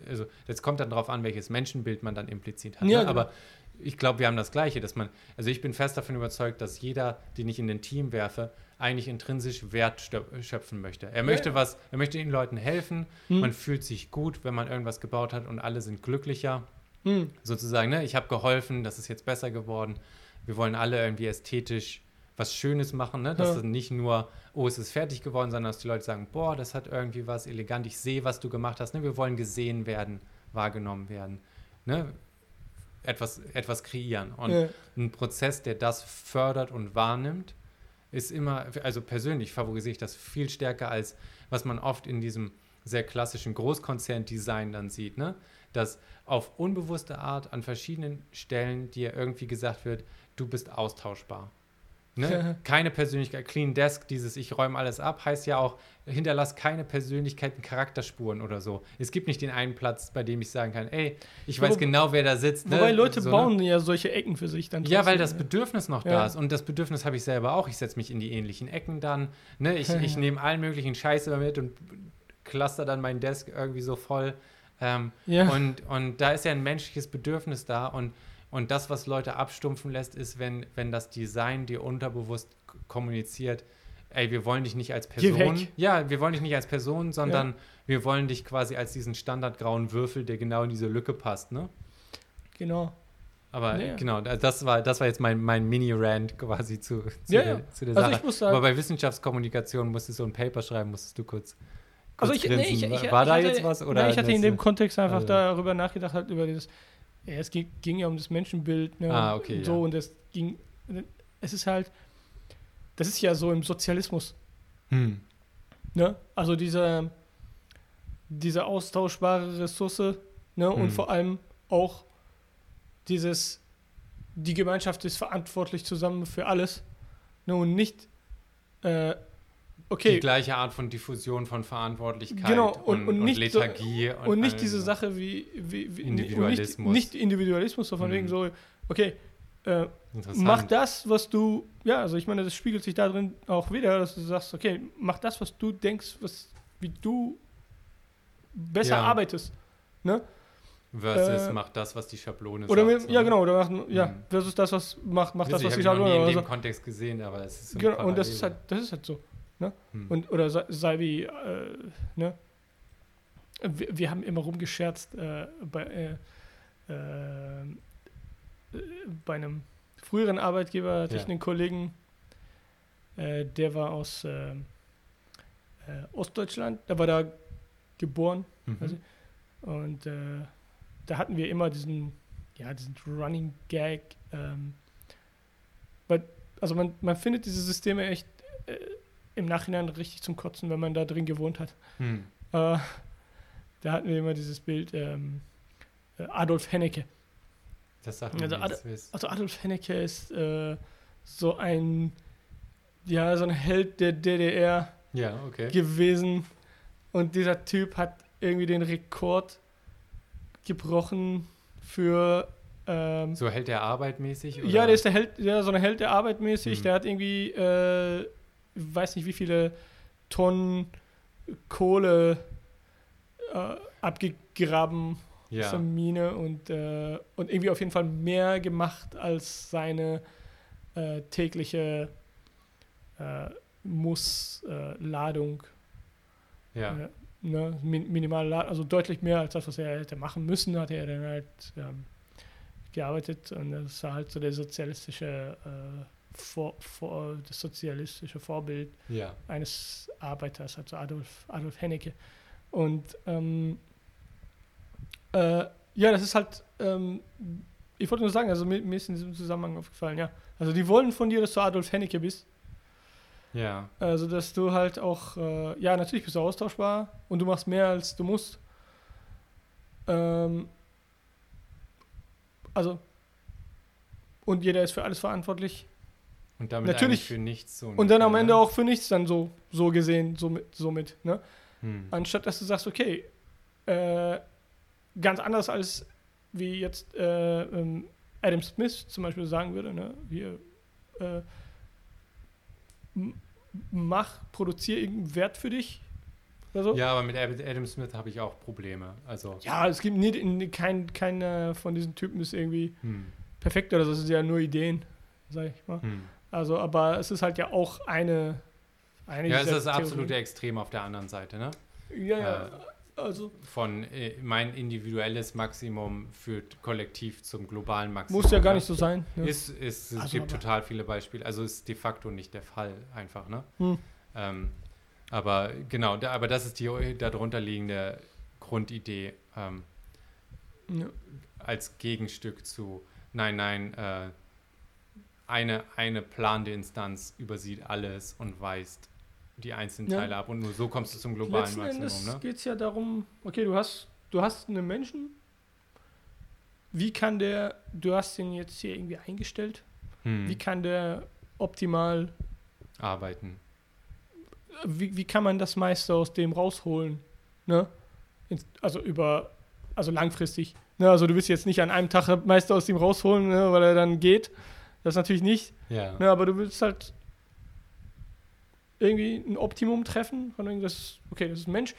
A: also jetzt kommt dann darauf an, welches Menschenbild man dann implizit hat.
B: Ja,
A: ne?
B: genau.
A: Aber ich glaube, wir haben das Gleiche, dass man, also ich bin fest davon überzeugt, dass jeder, den ich in den Team werfe, eigentlich intrinsisch Wert schöpfen möchte. Er möchte
B: Ja.
A: was, er möchte den Leuten helfen,
B: Hm.
A: man fühlt sich gut, wenn man irgendwas gebaut hat und alle sind glücklicher.
B: Hm.
A: Sozusagen, ne? ich habe geholfen, das ist jetzt besser geworden. Wir wollen alle irgendwie ästhetisch was Schönes machen, ne? dass
B: Ja.
A: es nicht nur, oh, es ist fertig geworden, sondern dass die Leute sagen, boah, das hat irgendwie was elegant, ich sehe, was du gemacht hast. Ne? Wir wollen gesehen werden, wahrgenommen werden. Ne? Etwas, etwas kreieren. Und
B: ja.
A: ein Prozess, der das fördert und wahrnimmt, ist immer, also persönlich favorisiere ich das viel stärker als was man oft in diesem sehr klassischen Großkonzern-Design dann sieht, ne? dass auf unbewusste Art an verschiedenen Stellen dir irgendwie gesagt wird, du bist austauschbar. Ne? *laughs* keine Persönlichkeit. Clean Desk, dieses Ich räume alles ab, heißt ja auch, hinterlass keine Persönlichkeiten, Charakterspuren oder so. Es gibt nicht den einen Platz, bei dem ich sagen kann, ey, ich weiß
B: Wo-
A: genau, wer da sitzt. ne?
B: Wobei Leute
A: So, ne?
B: bauen ja solche Ecken für sich dann.
A: Ja, weil das
B: ne?
A: Bedürfnis noch
B: Ja.
A: da ist. Und das Bedürfnis habe ich selber auch. Ich setze mich in die ähnlichen Ecken dann. Ne? Ich, *laughs* ich nehme allen möglichen Scheiß immer mit und cluster dann mein Desk irgendwie so voll. Ähm,
B: Ja.
A: und, und da ist ja ein menschliches Bedürfnis da. Und, und das, was Leute abstumpfen lässt, ist, wenn, wenn das Design dir unterbewusst kommuniziert, ey, wir wollen dich nicht als Person. Ja, wir wollen dich nicht als Person, sondern wir wollen dich quasi als diesen standardgrauen Würfel, der genau in diese Lücke passt, ne?
B: Genau.
A: Aber
B: Ja.
A: genau, da- das war, das war jetzt mein, mein Mini-Rant quasi zu, zu,
B: Ja,
A: der,
B: ja.
A: zu der
B: Also
A: Sache.
B: ich muss sagen-
A: Aber bei Wissenschaftskommunikation musstest du so ein Paper schreiben, musstest du kurz, kurz
B: Also ich, nee, ich, ich,
A: war da
B: hatte,
A: jetzt was? Oder
B: Nein, ich hatte in dem Kontext einfach
A: also-
B: darüber nachgedacht, halt über dieses, ja, es ging, ging ja um das Menschenbild, ne,
A: Ah, okay,
B: und so,
A: ja.
B: und es ging, es ist halt, das ist ja so im Sozialismus,
A: Hm.
B: ne, also diese, diese austauschbare Ressource, ne, und
A: Hm.
B: vor allem auch dieses, die Gemeinschaft ist verantwortlich zusammen für alles, ne, und nicht, äh, okay,
A: Die gleiche Art von Diffusion von Verantwortlichkeit
B: Genau,
A: und,
B: und- und nicht so-
A: Lethargie.
B: Und nicht diese
A: so.
B: Sache wie, wie, wie
A: Individualismus.
B: Und nicht, nicht Individualismus, so von
A: Mhm.
B: wegen so, okay, äh, mach das, was du, ja, also ich meine, das spiegelt sich da drin auch wieder, dass du sagst, okay, mach das, was du denkst, was, wie du besser
A: Ja.
B: arbeitest. Ne?
A: Versus
B: äh,
A: mach das, was die Schablone
B: Oder
A: sagt.
B: mit,
A: so,
B: ja,
A: ne?
B: genau, oder mach, ja,
A: Mhm.
B: versus das, was macht, mach das, was die
A: hab ich noch nie
B: Schablone
A: in dem
B: so.
A: Kontext gesehen, aber es ist so
B: Genau, und das ist halt, das ist halt so.
A: Hm.
B: Und, oder sei, sei wie, äh, ne? Wir, wir haben immer rumgescherzt äh, bei, äh, äh, bei einem früheren Arbeitgeber hatte ich
A: Ja.
B: einen Kollegen, äh, der war aus äh, Ostdeutschland, der war da geboren
A: Mhm.
B: also- und da hatten wir immer diesen, ja, diesen Running Gag. Ähm, weil, also man, man findet diese Systeme echt im Nachhinein richtig zum Kotzen, wenn man da drin gewohnt hat.
A: Hm.
B: Äh, da hatten wir immer dieses Bild ähm, äh, Adolf Hennecke.
A: Das sagt mir
B: Also
A: ist-
B: Also Adolf Hennecke ist äh, so ein, ja, so ein Held der DDR
A: Ja, okay.
B: gewesen. Und dieser Typ hat irgendwie den Rekord gebrochen für. Ähm,
A: So hält der Arbeit mäßig? Oder?
B: ja, der ist der Held, ja, so ein Held der Arbeit mäßig.
A: Mhm.
B: Der hat irgendwie, äh, weiß nicht wie viele Tonnen Kohle äh, abgegraben aus
A: ja.
B: der Mine und, äh, und irgendwie auf jeden Fall mehr gemacht als seine äh, tägliche äh, Muss-Ladung.
A: ja.
B: Äh, ne, min minimal, also deutlich mehr als das, was er hätte machen müssen, hat er dann halt ähm, gearbeitet und das war halt so der sozialistische äh, vor, vor, das sozialistische Vorbild
A: ja.
B: eines Arbeiters, also Adolf, Adolf Hennecke. Und ähm, äh, ja, das ist halt, ähm, ich wollte nur sagen, also mir, mir ist in diesem Zusammenhang aufgefallen, ja. Also die wollen von dir, dass du Adolf Hennecke bist.
A: Ja.
B: Also, dass du halt auch, äh, ja, natürlich bist du austauschbar und du machst mehr, als du musst. Ähm, also, und jeder ist für alles verantwortlich.
A: Und damit
B: Natürlich.
A: für nichts so.
B: Und dann am
A: ungefähr,
B: Ende
A: ne?
B: auch für nichts dann so, so gesehen, somit, somit ne?
A: Hm.
B: Anstatt dass du sagst, okay, äh, ganz anders als wie jetzt äh, ähm, Adam Smith zum Beispiel sagen würde, ne? Wir, äh, mach, produziere irgendeinen Wert für dich oder so.
A: Ja, aber mit Adam Smith habe ich auch Probleme. Also,
B: Ja, es gibt nie, kein, keiner von diesen Typen ist irgendwie
A: hm.
B: perfekt oder so, es sind ja nur Ideen, sag ich mal.
A: Hm.
B: Also, aber es ist halt ja auch eine. eine
A: Ja, es ist das absolute. Extrem auf der anderen Seite, ne?
B: Ja, ja.
A: äh,
B: also
A: Von äh, mein individuelles Maximum führt kollektiv zum globalen Maximum.
B: muss ja gar
A: ne?
B: nicht so sein. Ne?
A: Ist, ist, es
B: Also
A: gibt total viele Beispiele. Also ist de facto nicht der Fall, einfach, ne?
B: Hm.
A: Ähm, aber genau, da, aber das ist die darunter liegende Grundidee ähm,
B: ja.
A: als Gegenstück zu, nein, nein, äh, eine, eine planende Instanz übersieht alles und weist die einzelnen
B: Ja.
A: Teile ab und nur so kommst du zum globalen
B: Letzten
A: Maximum,
B: Endes
A: ne?
B: geht es ja darum, okay, du hast, du hast einen Menschen, wie kann der, du hast ihn jetzt hier irgendwie eingestellt,
A: Hm.
B: wie kann der optimal,
A: Arbeiten.
B: wie, wie kann man das meiste aus dem rausholen? Ne? Also über, also langfristig. Ne? Also du willst jetzt nicht an einem Tag das meiste aus dem rausholen, ne? weil er dann geht. Das natürlich nicht.
A: Ja.
B: Ne? Aber du willst halt irgendwie ein Optimum treffen von irgendwas, okay, das ist ein Mensch.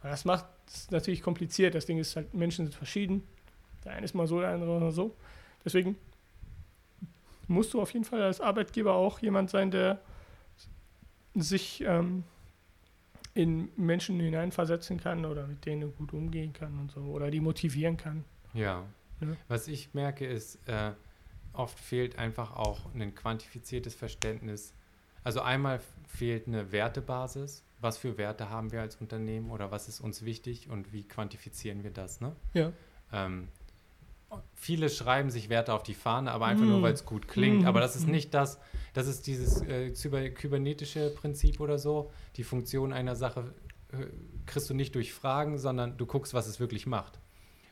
B: Aber das macht es natürlich kompliziert. Das Ding ist halt, Menschen sind verschieden. Der eine ist mal so, der andere mal so. Deswegen musst du auf jeden Fall als Arbeitgeber auch jemand sein, der sich ähm, in Menschen hineinversetzen kann oder mit denen gut umgehen kann und so. Oder die motivieren kann.
A: Ja.
B: Ja.
A: Was ich merke ist, äh, oft fehlt einfach auch ein quantifiziertes Verständnis. Also einmal fehlt eine Wertebasis. Was für Werte haben wir als Unternehmen oder was ist uns wichtig und wie quantifizieren wir das? Ne?
B: Ja.
A: Ähm, viele schreiben sich Werte auf die Fahne, aber einfach nur,
B: Mm.
A: weil es gut klingt.
B: Mm.
A: Aber das ist
B: Mm.
A: nicht das, das ist dieses äh, kybernetische Prinzip oder so. Die Funktion einer Sache äh, kriegst du nicht durch Fragen, sondern du guckst, was es wirklich macht.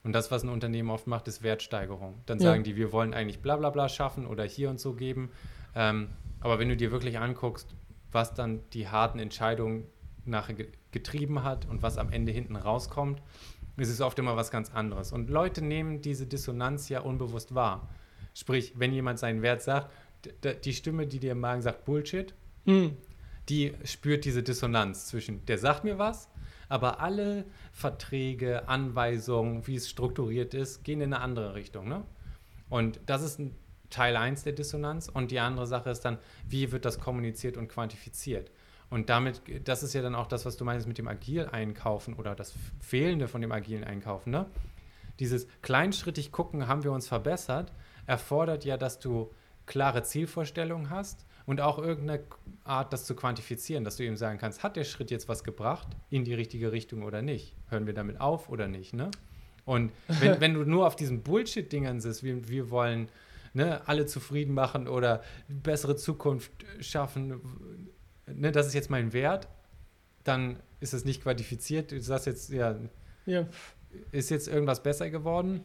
A: Und das, was ein Unternehmen oft macht, ist Wertsteigerung. Dann
B: Ja.
A: sagen die, wir wollen eigentlich bla bla bla schaffen oder hier und so geben. Ähm, aber wenn du dir wirklich anguckst, was dann die harten Entscheidungen nachher ge getrieben hat und was am Ende hinten rauskommt, ist es oft immer was ganz anderes. Und Leute nehmen diese Dissonanz ja unbewusst wahr. Sprich, wenn jemand seinen Wert sagt, die Stimme, die dir im Magen sagt Bullshit,
B: Hm.
A: die spürt diese Dissonanz zwischen, der sagt mir was, aber alle Verträge, Anweisungen, wie es strukturiert ist, gehen in eine andere Richtung. Ne? Und das ist ein Teil 1 der Dissonanz. Und die andere Sache ist dann, wie wird das kommuniziert und quantifiziert? Und damit, das ist ja dann auch das, was du meinst mit dem agil einkaufen oder das Fehlende von dem agilen Einkaufen. Ne? Dieses kleinschrittig gucken, haben wir uns verbessert, erfordert ja, dass du klare Zielvorstellungen hast und auch irgendeine Art, das zu quantifizieren, dass du eben sagen kannst, hat der Schritt jetzt was gebracht in die richtige Richtung oder nicht? Hören wir damit auf oder nicht? Ne? Und wenn, *laughs* wenn du nur auf diesen Bullshit-Dingern sitzt, wir, wir wollen ne, alle zufrieden machen oder bessere Zukunft schaffen, ne, das ist jetzt mein Wert, dann ist es nicht quantifiziert. Du sagst jetzt, ja,
B: Ja.
A: ist jetzt irgendwas besser geworden?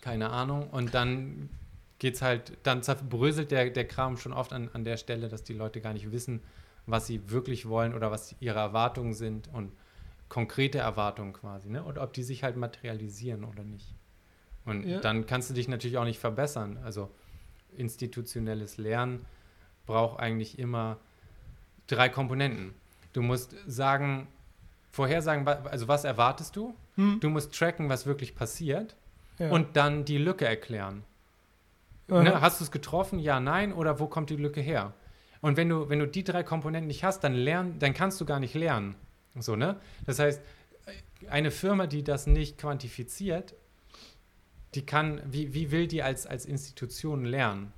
A: Keine Ahnung. Und dann geht's halt, dann zerbröselt der, der Kram schon oft an, an der Stelle, dass die Leute gar nicht wissen, was sie wirklich wollen oder was ihre Erwartungen sind und konkrete Erwartungen quasi, ne? Und ob die sich halt materialisieren oder nicht. Und
B: Ja.
A: dann kannst du dich natürlich auch nicht verbessern. Also institutionelles Lernen braucht eigentlich immer drei Komponenten. Du musst sagen, vorhersagen, also was erwartest du?
B: Hm.
A: Du musst tracken, was wirklich passiert
B: Ja.
A: und dann die Lücke erklären. Ne? Hast du es getroffen? Ja, nein? Oder wo kommt die Lücke her? Und wenn du, wenn du die drei Komponenten nicht hast, dann, lern, dann kannst du gar nicht lernen. So, ne? Das heißt, eine Firma, die das nicht quantifiziert, die kann, wie, wie will die als, als Institution lernen?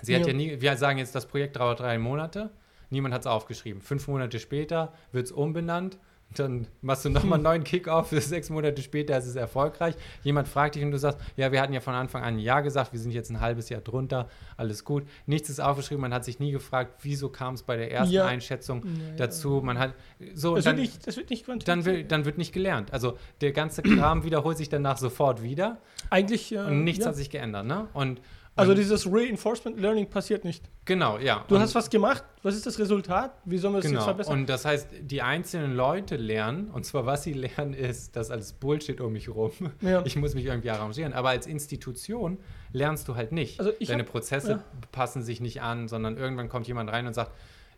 A: Sie hat
B: Ja.
A: ja nie, wir sagen jetzt, das Projekt dauert drei Monate, niemand hat es aufgeschrieben. Fünf Monate später wird es umbenannt, dann machst du nochmal einen neuen Kickoff, *laughs* sechs Monate später ist es erfolgreich. Jemand fragt dich und du sagst, ja, wir hatten ja von Anfang an ein Ja gesagt, wir sind jetzt ein halbes Jahr drunter, alles gut. Nichts ist aufgeschrieben, man hat sich nie gefragt, wieso kam es bei der ersten
B: Ja.
A: Einschätzung
B: Ja, ja.
A: dazu. Man hat so
B: Das
A: dann,
B: wird nicht, das wird nicht
A: dann, will, dann wird nicht gelernt. Also der ganze Kram wiederholt sich danach sofort wieder
B: Eigentlich. Äh,
A: und nichts
B: ja.
A: hat sich geändert. Ne? Und,
B: Also dieses Reinforcement Learning passiert nicht.
A: genau, ja.
B: Du
A: und,
B: hast was gemacht, was ist das Resultat? Wie sollen wir es jetzt
A: Genau.
B: verbessern?
A: Und das heißt, die einzelnen Leute lernen, und zwar was sie *laughs* lernen, ist, dass alles Bullshit um mich rum.
B: ja.
A: Ich muss mich irgendwie arrangieren. Aber als Institution lernst du halt nicht.
B: Also
A: Deine
B: hab-
A: Prozesse
B: ja.
A: passen sich nicht an, sondern irgendwann kommt jemand rein und sagt,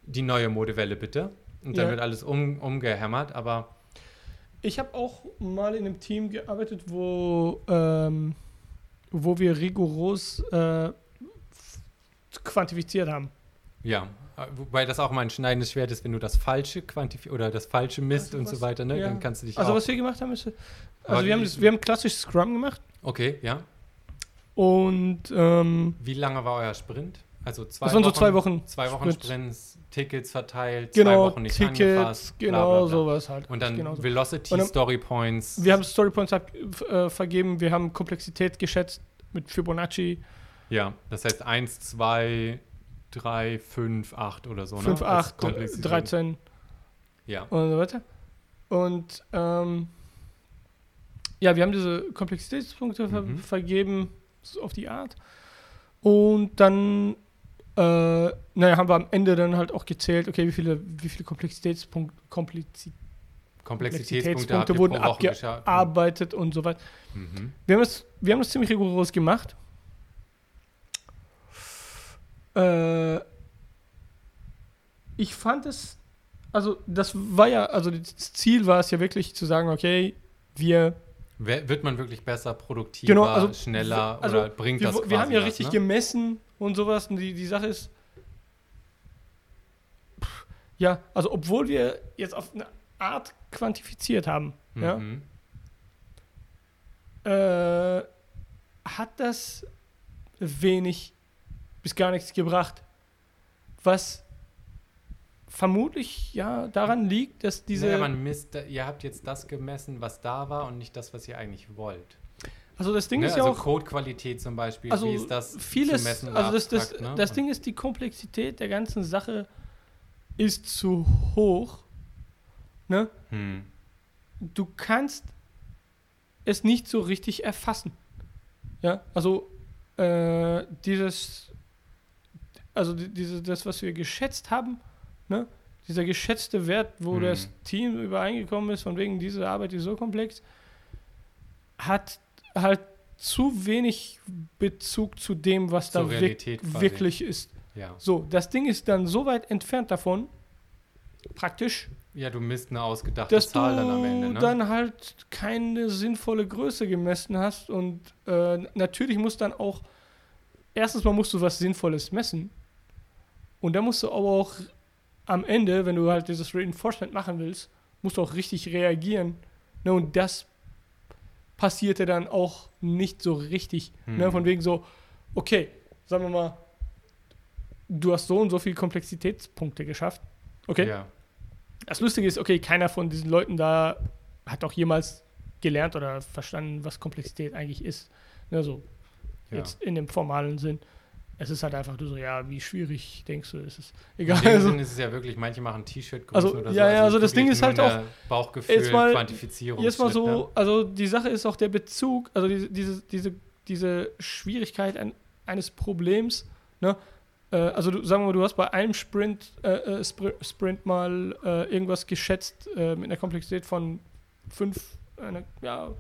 A: die neue Modewelle bitte. Und dann
B: Ja.
A: wird alles um, umgehämmert, aber
B: Ich habe auch mal in einem Team gearbeitet, wo, ähm, wo wir rigoros äh, quantifiziert haben.
A: ja. Wobei das auch mal ein schneidendes Schwert ist, wenn du das Falsche quantifizierst oder das Falsche misst
B: Also
A: und so weiter, ne?
B: ja.
A: dann kannst du dich
B: Also
A: auch.
B: was wir gemacht haben, ist,
A: Aber
B: also wir haben, das, wir haben klassisch Scrum gemacht
A: Okay, ja.
B: und ähm,
A: Wie lange war euer Sprint? Also zwei
B: das waren so
A: Wochen,
B: zwei Wochen.
A: Zwei Wochen
B: Sprint.
A: Sprints, Tickets verteilt, zwei
B: Genau,
A: Wochen nicht
B: Tickets,
A: angefasst, bla,
B: genau
A: bla, bla.
B: sowas halt.
A: Und dann
B: genau so.
A: Velocity,
B: Und dann-
A: Story Points.
B: Wir haben Storypoints ab, f- äh, vergeben, wir haben Komplexität geschätzt mit Fibonacci,
A: ja, das heißt 1, 2, 3, 5, 8 oder so.
B: 5,
A: ne? Als
B: 8,
A: Komplexität.
B: 13
A: Ja.
B: und so weiter. Und ähm, ja, wir haben diese Komplexitätspunkte ver
A: Mhm.
B: vergeben, so auf die Art. Und dann äh, naja, haben wir am Ende dann halt auch gezählt, okay, wie viele, wie viele Komplexitätspunkte, Komplizi
A: Komplexitätspunkte ihr
B: wurden abgearbeitet und so weiter.
A: Mhm.
B: Wir haben das, wir haben das ziemlich rigoros gemacht. Äh, ich fand es, also das war ja, also das Ziel war es ja wirklich zu sagen, okay, wir
A: Wird man wirklich besser, produktiver,
B: Genau, also,
A: schneller
B: also
A: oder bringt
B: wir,
A: das quasi
B: wir haben ja
A: was,
B: richtig
A: ne?
B: gemessen und sowas. Und die, die Sache ist, pff, ja, also obwohl wir jetzt auf eine Art quantifiziert haben, ja,
A: Mhm.
B: äh, hat das wenig bis gar nichts gebracht. Was vermutlich ja daran liegt, dass diese.
A: Naja, man misst, ihr habt jetzt das gemessen, was da war und nicht das, was ihr eigentlich wollt.
B: Also das Ding
A: Ne?
B: ist ja
A: also
B: auch.
A: Codequalität zum Beispiel,
B: Also
A: wie ist das
B: vieles,
A: zu messen
B: also das, das,
A: abstrakt, ne?
B: das Ding ist, die Komplexität der ganzen Sache ist zu hoch. Ne?
A: Hm.
B: Du kannst es nicht so richtig erfassen. Ja, also äh, dieses, also die- diese, das, was wir geschätzt haben, ne? dieser geschätzte Wert, wo
A: Hm.
B: das Team übereingekommen ist, von wegen diese Arbeit ist so komplex, hat halt zu wenig Bezug zu dem, was
A: Zur
B: da
A: Realität quasi.
B: wirklich ist.
A: Ja.
B: So, das Ding ist dann so weit entfernt davon, praktisch,
A: ja, du misst eine ausgedachte
B: dass
A: Zahl dann am Ende. Ne?
B: dann halt keine sinnvolle Größe gemessen hast. Und äh, natürlich muss dann auch, erstens mal musst du was Sinnvolles messen. Und dann musst du aber auch am Ende, wenn du halt dieses Reinforcement machen willst, musst du auch richtig reagieren. Ne? Und das passierte dann auch nicht so richtig. Ne?
A: Hm.
B: Von wegen so, okay, sagen wir mal, du hast so und so viele Komplexitätspunkte geschafft. Okay,
A: Ja.
B: das Lustige ist, okay, keiner von diesen Leuten da hat auch jemals gelernt oder verstanden, was Komplexität eigentlich ist. Ne, so
A: ja.
B: jetzt in dem formalen Sinn. Es ist halt einfach nur so, ja, wie schwierig denkst du, ist es?
A: In
B: Egal.
A: dem
B: Also,
A: Sinn ist es ja wirklich, manche machen T-Shirt-Größen
B: Also,
A: oder so.
B: ja, ja, also das
A: wirklich
B: Ding ist halt
A: eine Bauchgefühl,
B: jetzt mal-
A: Quantifizierung.
B: jetzt mal so, also die Sache ist auch der Bezug, also diese, diese, diese, diese Schwierigkeit ein, eines Problems, ne? Äh, also du, sagen wir mal, du hast bei einem Sprint, äh, äh, Spr Sprint mal äh, irgendwas geschätzt äh, mit einer Komplexität von fünf, eine, ja,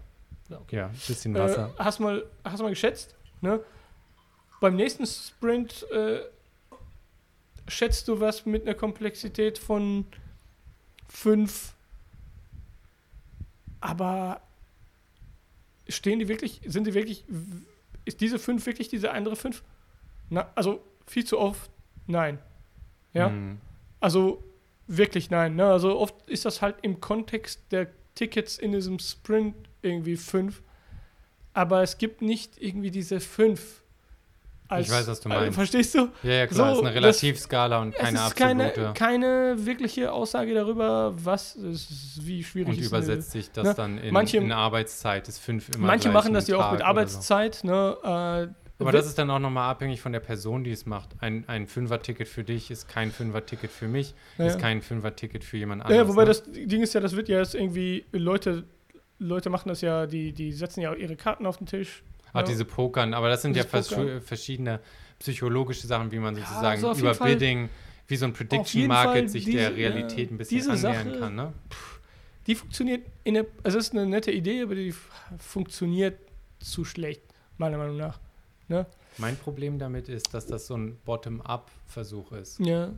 B: ja, okay.
A: Ja, bisschen
B: Äh,
A: Wasser.
B: hast, mal, hast mal geschätzt, ne? Beim nächsten Sprint äh, schätzt du was mit einer Komplexität von 5. Aber stehen die wirklich, sind die wirklich, ist diese 5 wirklich diese andere 5? Na, also viel zu oft nein. Ja?
A: Hm.
B: Also wirklich nein. Ne? Also oft ist das halt im Kontext der Tickets in diesem Sprint irgendwie fünf. Aber es gibt nicht irgendwie diese fünf.
A: Ich weiß, was du
B: Also,
A: meinst.
B: verstehst du?
A: Ja, ja, klar,
B: so,
A: ist eine Relativskala und keine
B: es ist keine,
A: absolute.
B: keine wirkliche Aussage darüber, was ist, wie schwierig
A: und
B: ist eine-
A: übersetzt sich das
B: ne?
A: dann in,
B: Manche-
A: in Arbeitszeit, ist fünf immer
B: Manche machen das ja auch mit
A: oder so.
B: Arbeitszeit. Ne? Äh,
A: Aber das ist dann auch nochmal abhängig von der Person, die es macht. Ein, ein Fünfer-Ticket für dich ist kein Fünfer-Ticket für mich,
B: Ja,
A: ist kein Fünfer-Ticket für jemand anderes.
B: ja, wobei
A: ne?
B: das Ding ist ja, das wird ja jetzt irgendwie, Leute, Leute machen das ja, die, die setzen ja auch ihre Karten auf den Tisch.
A: Ach,
B: ja.
A: diese Pokern, aber das sind ja
B: Dieses
A: vers
B: Pokern.
A: verschiedene psychologische Sachen, wie man sozusagen
B: also auf
A: über
B: Fall-
A: Bidding, wie so ein Prediction Market
B: Fall
A: sich
B: diese-
A: der Realität ein bisschen
B: diese
A: annähern
B: Sache-
A: kann. Ne?
B: Die funktioniert in der, also es ist eine nette Idee, aber die funktioniert zu schlecht, meiner Meinung nach. Ne?
A: Mein Problem damit ist, dass das so ein Bottom-up-Versuch ist.
B: Ja.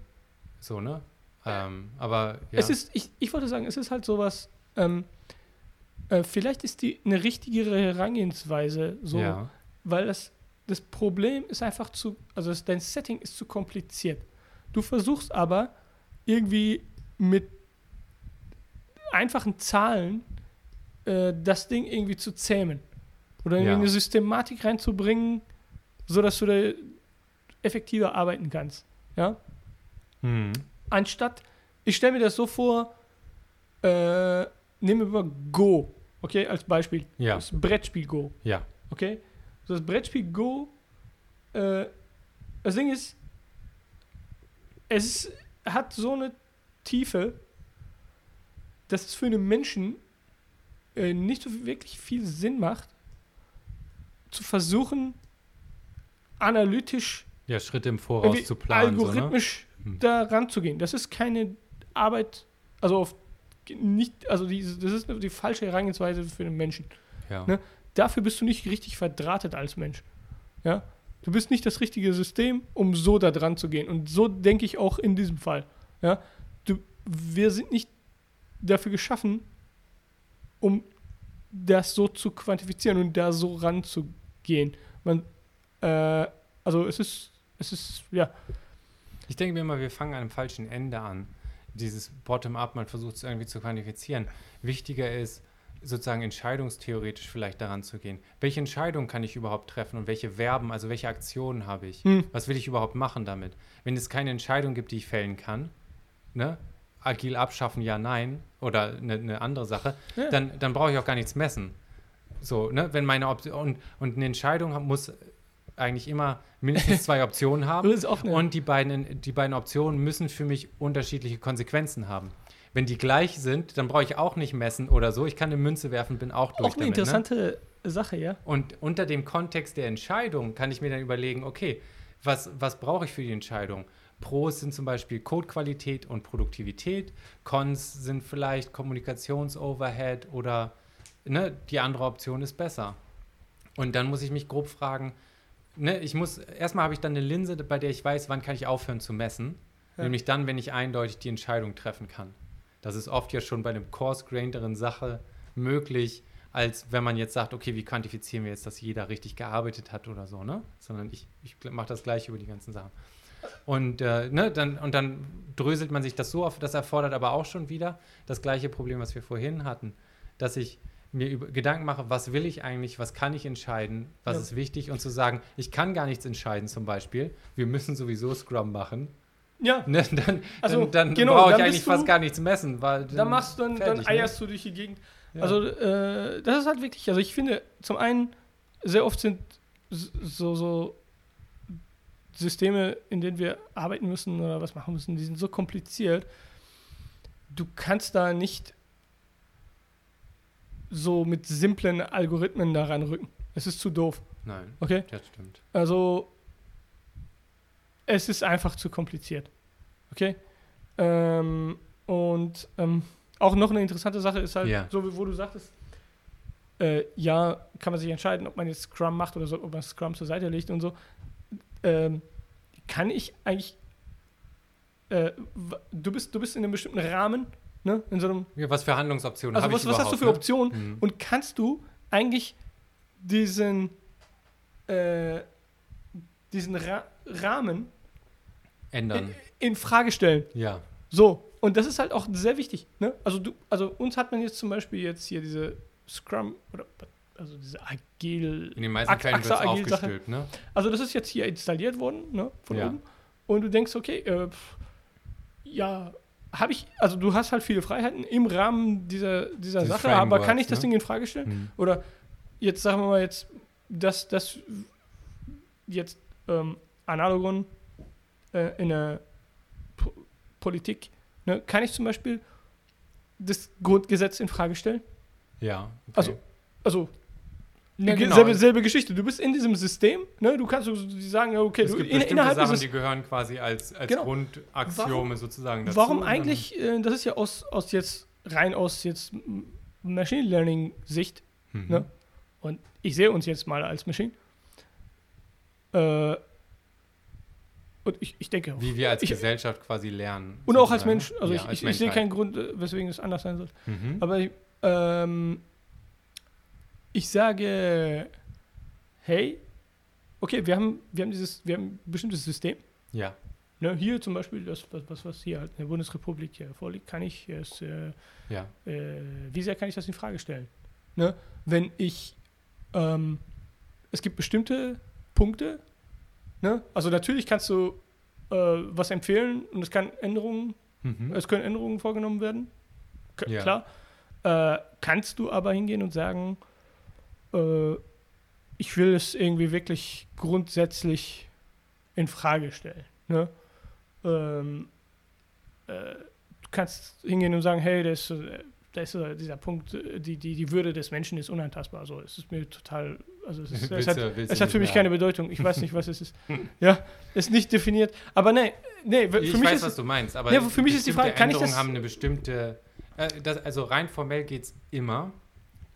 A: So, ne? Ähm, aber ja.
B: Es ist, ich, ich wollte sagen, es ist halt sowas, ähm, äh, vielleicht ist die eine richtigere Herangehensweise so,
A: ja.
B: weil das, das Problem ist einfach zu, also das, dein Setting ist zu kompliziert. Du versuchst aber irgendwie mit einfachen Zahlen äh, das Ding irgendwie zu zähmen. Oder irgendwie
A: Ja.
B: eine Systematik reinzubringen, sodass du da effektiver arbeiten kannst. Ja?
A: Hm.
B: Anstatt, ich stelle mir das so vor, äh, nehmen wir mal Go, okay, als Beispiel.
A: Ja.
B: Das Brettspiel Go.
A: Ja.
B: Okay? Das Brettspiel Go, äh, das Ding ist, es hat so eine Tiefe, dass es für einen Menschen äh, nicht so wirklich viel Sinn macht, zu versuchen, analytisch
A: Ja, Schritte im Voraus
B: irgendwie
A: zu planen.
B: algorithmisch
A: So, ne?
B: da ranzugehen. Das ist keine Arbeit, also auf nicht, also die, das ist die falsche Herangehensweise für den Menschen.
A: ja.
B: ne? Dafür bist du nicht richtig verdrahtet als Mensch. Ja? Du bist nicht das richtige System, um so da dran zu gehen. Und so denke ich auch in diesem Fall. Ja? Du, wir sind nicht dafür geschaffen, um das so zu quantifizieren und da so ranzugehen. Man, äh, also es ist, es ist, ja,
A: Ich denke mir immer, wir fangen an einem falschen Ende an. Dieses Bottom-up, man versucht es irgendwie zu quantifizieren. Wichtiger ist, sozusagen entscheidungstheoretisch vielleicht daran zu gehen. Welche Entscheidung kann ich überhaupt treffen und welche Verben, also welche Aktionen habe ich?
B: Hm.
A: Was will ich überhaupt machen damit? Wenn es keine Entscheidung gibt, die ich fällen kann, ne? agil abschaffen, ja, nein, oder eine ne andere Sache,
B: Ja.
A: dann, dann brauche ich auch gar nichts messen. So, ne? Wenn meine Option und, und eine Entscheidung muss eigentlich immer mindestens zwei *laughs* Optionen haben. Und die beiden, die beiden Optionen müssen für mich unterschiedliche Konsequenzen haben. Wenn die gleich sind, dann brauche ich auch nicht messen oder so. Ich kann eine Münze werfen, bin auch durch
B: auch eine
A: damit. Ne?
B: interessante Sache, ja.
A: Und unter dem Kontext der Entscheidung kann ich mir dann überlegen, okay, was, was brauche ich für die Entscheidung? Pros sind zum Beispiel Codequalität und Produktivität. Cons sind vielleicht Kommunikationsoverhead oder ne, die andere Option ist besser. Und dann muss ich mich grob fragen, ne, ich muss, erstmal habe ich dann eine Linse, bei der ich weiß, wann kann ich aufhören zu messen.
B: Ja.
A: Nämlich dann, wenn ich eindeutig die Entscheidung treffen kann. Das ist oft ja schon bei einem coarse-grainederen Sache möglich, als wenn man jetzt sagt, okay, wie quantifizieren wir jetzt, dass jeder richtig gearbeitet hat oder so, ne? Sondern ich, ich mache das gleich über die ganzen Sachen. Und, äh, ne, dann, und dann dröselt man sich das so auf, das erfordert aber auch schon wieder das gleiche Problem, was wir vorhin hatten, dass ich mir über, Gedanken mache, was will ich eigentlich, was kann ich entscheiden, was
B: Ja.
A: ist wichtig und zu sagen, ich kann gar nichts entscheiden zum Beispiel, wir müssen sowieso Scrum machen,
B: Ja, *laughs*
A: ne, dann,
B: Also,
A: dann, dann
B: genau,
A: brauche ich
B: dann
A: eigentlich
B: du-
A: fast gar nichts messen, weil
B: da machst du dann, dann
A: fertig, ne?
B: eierst du durch die Gegend.
A: Ja.
B: Also, äh, das ist halt wirklich, also ich finde, zum einen, sehr oft sind so, so Systeme, in denen wir arbeiten müssen oder was machen müssen, die sind so kompliziert. Du kannst da nicht so mit simplen Algorithmen daran rücken. Es ist zu doof,
A: Nein,
B: okay?
A: das stimmt.
B: Also, es ist einfach zu kompliziert. Okay? Ähm, und ähm, auch noch eine interessante Sache ist halt,
A: Ja.
B: so wie wo du sagtest, äh, ja, kann man sich entscheiden, ob man jetzt Scrum macht oder so, ob man Scrum zur Seite legt und so. Ähm, kann ich eigentlich, äh, du, bist, du bist in einem bestimmten Rahmen, ne? In so einem,
A: Ja, was für Handlungsoptionen
B: also was, was hast du für
A: ne?
B: Optionen?
A: Mhm.
B: Und kannst du eigentlich diesen, äh, diesen Ra Rahmen
A: Ändern.
B: in Frage stellen?
A: Ja,
B: So, und das ist halt auch sehr wichtig. Ne? Also, du, also uns hat man jetzt zum Beispiel jetzt hier diese Scrum oder also diese agil.
A: in den meisten
B: Ach-
A: Fällen wird es aufgestülpt, ne?
B: Also das ist jetzt hier installiert worden, ne, von
A: Ja.
B: oben. Und du denkst, okay, äh, pf, ja, habe ich, also du hast halt viele Freiheiten im Rahmen dieser, dieser
A: Dieses
B: Sache, aber kann ich das
A: ne?
B: Ding in Frage stellen?
A: Mhm.
B: Oder jetzt sagen wir mal jetzt, dass das jetzt ähm, Analogon äh, in der Po- Politik, ne, kann ich zum Beispiel das Grundgesetz in Frage stellen?
A: Ja. Okay.
B: Also, Also,
A: Ja,
B: ge-
A: genau.
B: selbe, selbe Geschichte. Du bist in diesem System, ne? Du kannst sagen, ja, okay,
A: es
B: du,
A: gibt
B: in, innerhalb
A: Sachen,
B: dieses.
A: die gehören quasi als, als
B: Genau.
A: Grundaxiome sozusagen dazu.
B: Warum eigentlich, äh, das ist ja aus, aus jetzt, rein aus jetzt Machine Learning Sicht,
A: mhm.
B: ne? und ich sehe uns jetzt mal als Machine. Äh, und ich, ich denke auch.
A: Wie wir als
B: ich,
A: Gesellschaft quasi lernen.
B: und auch als
A: sozusagen.
B: Mensch. Also
A: Ja,
B: ich,
A: als
B: ich, sehe keinen Grund, äh, weswegen es anders sein soll.
A: Mhm.
B: Aber ich, ähm, ich sage, hey, okay, wir haben, wir haben dieses, wir haben ein bestimmtes System.
A: Ja.
B: Ne, hier zum Beispiel, das, was, was, was hier halt in der Bundesrepublik hier vorliegt, kann ich es, äh,
A: Ja.
B: äh, wie sehr kann ich das in Frage stellen? Ne? Wenn ich, ähm, es gibt bestimmte Punkte, ne? also natürlich kannst du äh, was empfehlen und es kann Änderungen
A: Mhm.
B: es können Änderungen vorgenommen werden. K
A: Ja.
B: Klar. Äh, kannst du aber hingehen und sagen, äh, ich will es irgendwie wirklich grundsätzlich in Frage stellen. Ne? Ähm, äh, du kannst hingehen und sagen, hey, das, äh, da ist äh, dieser Punkt, äh, die, die, die Würde des Menschen ist unantastbar. Also es ist mir total also es, *laughs* ist, es hat, es hat für mich
A: mehr
B: keine Bedeutung. Ich weiß nicht, was es *laughs* ist. Ja, ist nicht definiert. Aber nee, nee, für
A: Ich
B: mich
A: weiß,
B: ist
A: was du meinst, aber
B: Ja, für mich ist die Frage, kann ich das-
A: haben eine bestimmte, äh, das, also rein formell geht es immer.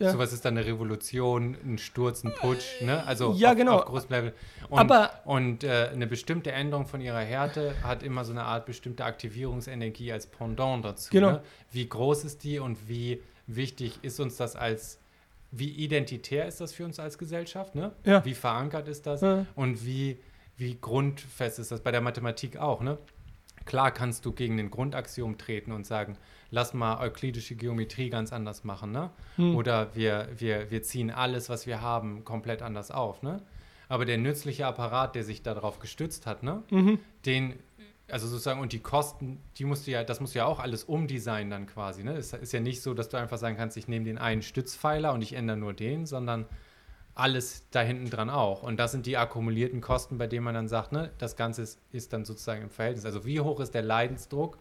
B: Ja.
A: Sowas ist dann eine Revolution, ein Sturz, ein Putsch, ne? Also
B: Ja,
A: auf,
B: genau.
A: auf großem Level. Und,
B: Aber-
A: und äh, eine bestimmte Änderung von ihrer Härte hat immer so eine Art bestimmte Aktivierungsenergie als Pendant dazu.
B: Genau.
A: Ne? Wie groß ist die und wie wichtig ist uns das als, wie identitär ist das für uns als Gesellschaft, ne?
B: Ja.
A: Wie verankert ist das?
B: Ja.
A: Und wie, wie grundfest ist das bei der Mathematik auch, ne? Klar kannst du gegen den Grundaxiom treten und sagen, lass mal euklidische Geometrie ganz anders machen, ne?
B: Hm.
A: Oder wir, wir, wir ziehen alles, was wir haben, komplett anders auf, ne? Aber der nützliche Apparat, der sich darauf gestützt hat, ne?
B: Mhm.
A: Den, also sozusagen, und die Kosten, die musst du ja, das musst du ja auch alles umdesignen dann quasi, ne? Es ist ja nicht so, dass du einfach sagen kannst, ich nehme den einen Stützpfeiler und ich ändere nur den, sondern alles da hinten dran auch. Und das sind die akkumulierten Kosten, bei denen man dann sagt, ne, das Ganze ist, ist dann sozusagen im Verhältnis. Also wie hoch ist der Leidensdruck,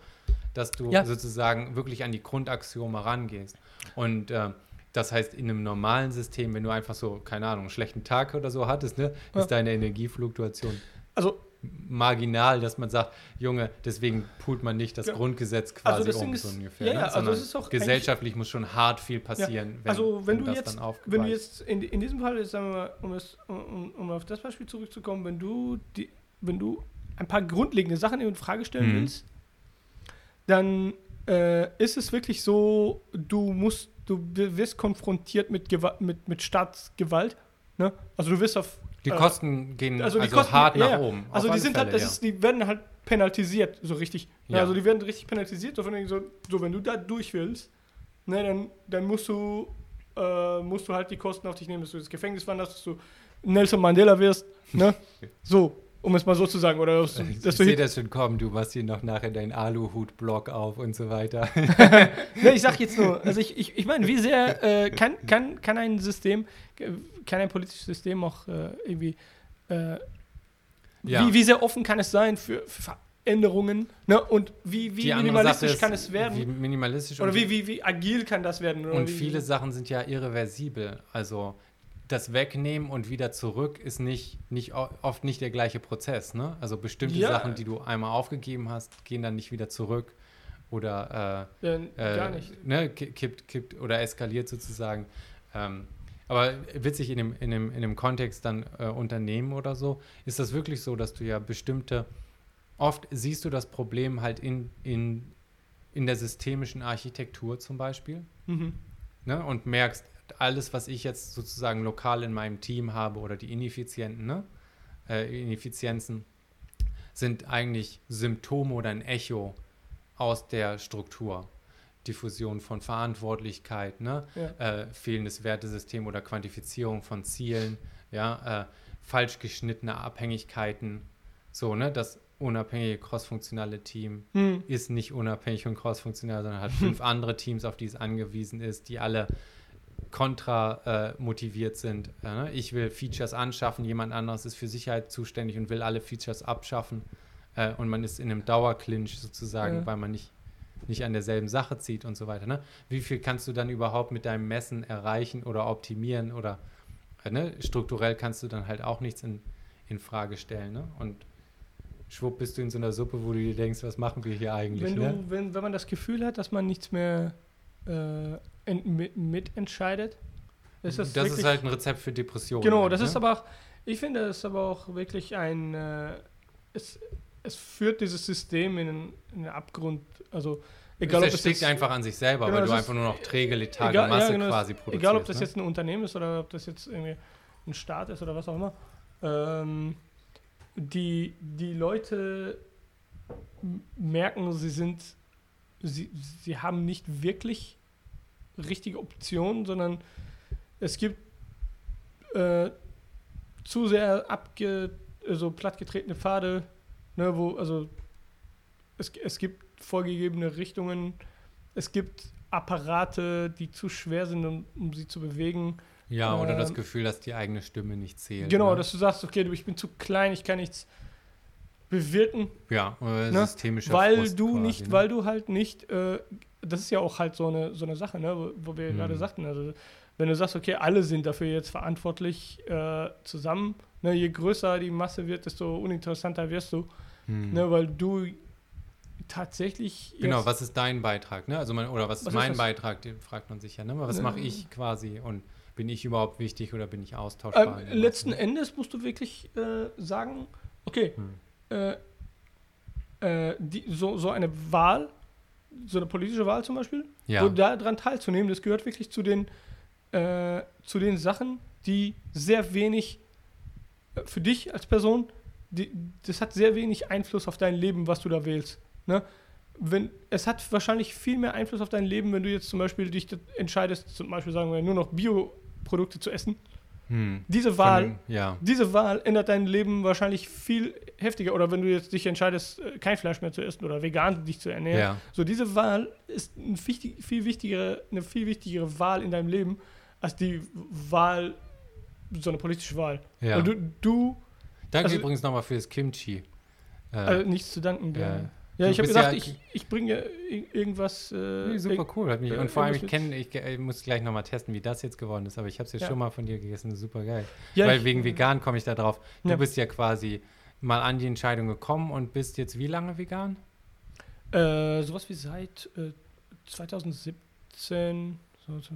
A: dass du
B: Ja.
A: sozusagen wirklich an die Grundaxiome rangehst. Und äh, das heißt, in einem normalen System, wenn du einfach so, keine Ahnung, einen schlechten Tag oder so hattest, ne,
B: Ja.
A: ist deine Energiefluktuation
B: Also,
A: marginal, dass man sagt, Junge, deswegen poolt man nicht das
B: Ja.
A: Grundgesetz quasi
B: Also das
A: um,
B: Ding
A: so
B: ist-
A: ungefähr.
B: ja, ja,
A: ne?
B: also
A: Sondern
B: es ist auch
A: gesellschaftlich muss schon hart viel passieren, wenn,
B: also wenn, du
A: das
B: jetzt,
A: dann
B: wenn du jetzt in, in diesem Fall, jetzt sagen wir mal, um, es, um, um auf das Beispiel zurückzukommen, wenn du, die, wenn du ein paar grundlegende Sachen in Frage stellen
A: Mhm.
B: willst, dann äh, ist es wirklich so, du musst, du wirst konfrontiert mit, Gewa mit, mit Staatsgewalt. Ne? Also du wirst auf
A: Die
B: äh,
A: Kosten gehen
B: also
A: also,
B: Kosten,
A: hart
B: ja,
A: nach
B: ja.
A: oben.
B: Also die sind halt,
A: Fälle,
B: das ist, die werden halt penaltisiert, so richtig. Ja.
A: Ja.
B: Also die werden richtig penalisiert, so so, so wenn du da durch willst, ne, dann, dann musst du äh, musst du halt die Kosten auf dich nehmen, dass du ins Gefängnis wanderst, dass du Nelson Mandela wirst, ne? *laughs* So, um es mal so zu sagen. Oder dass,
A: Ich
B: dass du
A: sehe das schon kommen, du machst hier noch nachher deinen Aluhut-Block auf und so weiter. *laughs*
B: ne, ich sag jetzt nur, also ich, ich, ich meine, wie sehr äh, kann, kann, kann ein System, äh, kann ein politisches System auch äh, irgendwie, äh,
A: Ja.
B: wie, wie sehr offen kann es sein für, für Veränderungen, ne? Und wie, wie minimalistisch
A: ist,
B: kann es werden?
A: Wie minimalistisch
B: oder wie, wie, wie agil kann das werden?
A: Und viele Sachen sind ja irreversibel. Also das Wegnehmen und wieder zurück ist nicht, nicht oft nicht der gleiche Prozess. Ne? Also bestimmte
B: Ja.
A: Sachen, die du einmal aufgegeben hast, gehen dann nicht wieder zurück oder äh,
B: Ja,
A: äh,
B: gar nicht.
A: Ne, ki- kippt, kippt oder eskaliert sozusagen. Ähm, aber witzig in dem, in dem, in dem Kontext dann äh, Unternehmen oder so, ist das wirklich so, dass du ja bestimmte, oft siehst du das Problem halt in, in, in der systemischen Architektur zum Beispiel
B: Mhm.
A: ne, und merkst, alles, was ich jetzt sozusagen lokal in meinem Team habe oder die Ineffizienten, ne, äh, Ineffizienzen, sind eigentlich Symptome oder ein Echo aus der Struktur. Diffusion von Verantwortlichkeit, ne?
B: Ja.
A: äh, fehlendes Wertesystem oder Quantifizierung von Zielen, ja, äh, falsch geschnittene Abhängigkeiten, so, ne, das unabhängige crossfunktionale Team
B: Hm.
A: ist nicht unabhängig und crossfunktional, sondern hat fünf *laughs* andere Teams, auf die es angewiesen ist, die alle kontra äh, motiviert sind. Äh, ich will Features anschaffen, jemand anderes ist für Sicherheit zuständig und will alle Features abschaffen. Äh, und man ist in einem Dauerclinch sozusagen,
B: Ja.
A: weil man nicht, nicht an derselben Sache zieht und so weiter. Ne? Wie viel kannst du dann überhaupt mit deinem Messen erreichen oder optimieren oder äh, ne? strukturell kannst du dann halt auch nichts in, in Frage stellen. Ne? Und schwupp bist du in so einer Suppe, wo du dir denkst, was machen wir hier eigentlich?
B: Wenn, du,
A: ne?
B: wenn, wenn man das Gefühl hat, dass man nichts mehr äh, mit, mitentscheidet, ist das,
A: das
B: wirklich,
A: ist halt ein Rezept für Depressionen.
B: Genau, das
A: ne?
B: ist aber auch, ich finde, das ist aber auch wirklich ein, äh, es, es führt dieses System in einen, in einen Abgrund, also egal ob
A: es
B: es
A: erstickt
B: jetzt,
A: einfach an sich selber,
B: Genau,
A: weil
B: das
A: du einfach nur noch träge, letharge
B: egal- ja,
A: Masse
B: genau,
A: quasi produzierst.
B: egal ob das
A: ne?
B: jetzt ein Unternehmen ist oder ob das jetzt irgendwie ein Staat ist oder was auch immer, ähm, die, die Leute merken, sie sind, sie, sie haben nicht wirklich richtige Optionen, sondern es gibt äh, zu sehr abge, so plattgetretene Pfade, ne, wo, also es, es gibt vorgegebene Richtungen, es gibt Apparate, die zu schwer sind, um, um sie zu bewegen.
A: Ja, oder das
B: ähm,
A: Gefühl, dass die eigene Stimme nicht zählt.
B: Genau,
A: ne?
B: dass du sagst, okay, du, ich bin zu klein, ich kann nichts bewirken,
A: Ja,
B: ne?
A: systemischer
B: weil
A: Frust
B: du
A: quasi,
B: nicht,
A: ne?
B: weil du halt nicht, äh, das ist ja auch halt so eine, so eine Sache, ne, wo, wo wir
A: Mhm.
B: gerade sagten, also wenn du sagst, okay, alle sind dafür jetzt verantwortlich äh, zusammen, ne, je größer die Masse wird, desto uninteressanter wirst du,
A: Hm.
B: ne, weil du tatsächlich
A: Genau, was ist dein Beitrag, ne? Also man, oder was ist
B: Was ist
A: mein
B: das?
A: Beitrag, den fragt man sich ja, ne? Was
B: Ne.
A: mache ich quasi und bin ich überhaupt wichtig oder bin ich austauschbar?
B: Ähm, letzten? Endes musst du wirklich äh, sagen, okay,
A: Hm.
B: Äh, äh, die, so, so eine Wahl, so eine politische Wahl zum Beispiel,
A: Ja.
B: so daran teilzunehmen, das gehört wirklich zu den, äh, zu den Sachen, die sehr wenig äh, für dich als Person, die, das hat sehr wenig Einfluss auf dein Leben, was du da wählst. Ne? Wenn, es hat wahrscheinlich viel mehr Einfluss auf dein Leben, wenn du jetzt zum Beispiel dich entscheidest, zum Beispiel sagen wir nur noch Bioprodukte zu essen.
A: Hm.
B: Diese Wahl,
A: dem- Ja.
B: diese Wahl ändert dein Leben wahrscheinlich viel heftiger. Oder wenn du jetzt dich entscheidest, äh, kein Fleisch mehr zu essen oder vegan dich zu ernähren.
A: Ja.
B: So, diese Wahl ist ein wichtig, viel wichtigere, eine viel wichtigere Wahl in deinem Leben als die Wahl, so eine politische Wahl.
A: ja.
B: Weil du, du
A: Danke
B: also-
A: übrigens nochmal für das Kimchi. Äh,
B: äh, nichts zu danken.
A: ja.
B: Ja,
A: Du
B: ich habe gedacht,
A: ja-
B: ich, ich bringe ir- irgendwas. Äh,
A: nee, super cool. Hat mich, und vor allem, ich kenne, ich, äh, muss gleich nochmal testen, wie das jetzt geworden ist, aber ich habe es jetzt
B: Ja.
A: schon mal von dir gegessen, super geil.
B: Ja,
A: Weil
B: ich-
A: wegen vegan komme ich da drauf. Du
B: Ja.
A: bist ja quasi mal an die Entscheidung gekommen und bist jetzt wie lange vegan?
B: Äh, sowas wie seit äh, 2017. So, so,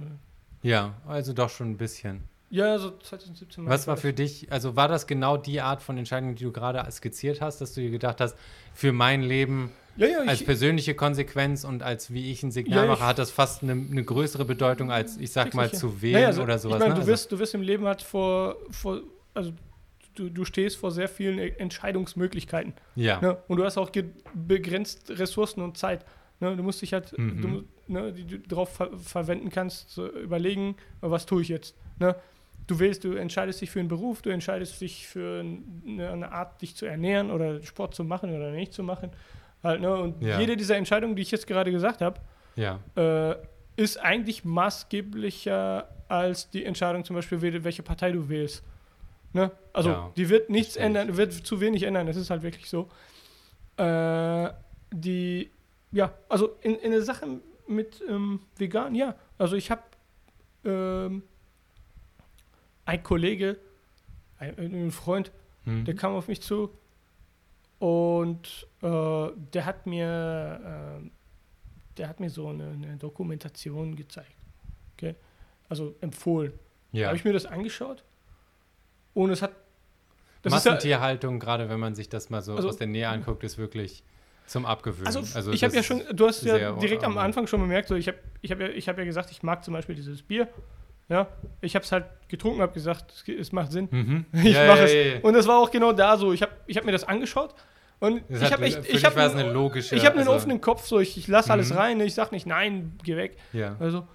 A: Ja, also doch schon ein bisschen.
B: Ja, so 2017.
A: Was war für dich, also war das genau die Art von Entscheidung, die du gerade skizziert hast, dass du dir gedacht hast, für mein Leben
B: Ja, ja,
A: als
B: ich,
A: persönliche Konsequenz und als wie ich ein Signal
B: Ja,
A: mache, hat das fast eine, eine größere Bedeutung als, ich sag mal, zu wählen
B: also,
A: oder sowas.
B: Ich meine,
A: ne?
B: du,
A: Also-
B: wirst, du wirst im Leben halt vor, vor also du, du stehst vor sehr vielen E- Entscheidungsmöglichkeiten.
A: ja,
B: Ne? Und du hast auch begrenzt Ressourcen und Zeit. Ne? Du musst dich halt,
A: Mhm.
B: du, ne, die du darauf ver verwenden kannst, zu überlegen, was tue ich jetzt. Ne? Du wählst, du entscheidest dich für einen Beruf, du entscheidest dich für eine, eine Art, dich zu ernähren oder Sport zu machen oder nicht zu machen. Halt, ne? Und
A: Ja.
B: jede dieser Entscheidungen, die ich jetzt gerade gesagt habe,
A: ja,
B: äh, ist eigentlich maßgeblicher als die Entscheidung zum Beispiel, wel- welche Partei du wählst. Ne? Also
A: Ja,
B: die wird nichts
A: ich.
B: ändern, wird zu wenig ändern, das ist halt wirklich so. Äh, die, ja, also in, in der Sache mit ähm, vegan, ja, also ich habe ähm, ein Kollege, ein, ein Freund,
A: hm.
B: der kam auf mich zu und äh, der hat mir, äh, der hat mir so eine, eine Dokumentation gezeigt. Okay? Also empfohlen.
A: ja.
B: Habe ich mir das angeschaut und es hat. Das ist ja,
A: Massentierhaltung, gerade wenn man sich das mal so
B: Also-
A: aus der Nähe anguckt, ist wirklich zum Abgewöhnen.
B: also, ich habe ja schon, du hast ja direkt am
A: ähm,
B: Anfang schon bemerkt, so ich habe ich hab ja, ich hab ja gesagt, ich mag zum Beispiel dieses Bier. Ja, ich habe es halt getrunken, habe gesagt, es, es macht Sinn.
A: Mhm. *laughs*
B: Ich
A: Ja,
B: mache
A: ja,
B: es.
A: ja, ja.
B: Und das war auch genau da so. Ich habe ich hab mir das angeschaut und
A: Das
B: ich habe echt, ich habe
A: es eine logische.
B: ich habe einen
A: also,
B: offenen Kopf, so ich, ich lasse alles
A: Mhm.
B: rein, ich sag nicht nein, geh weg.
A: Ja.
B: Also,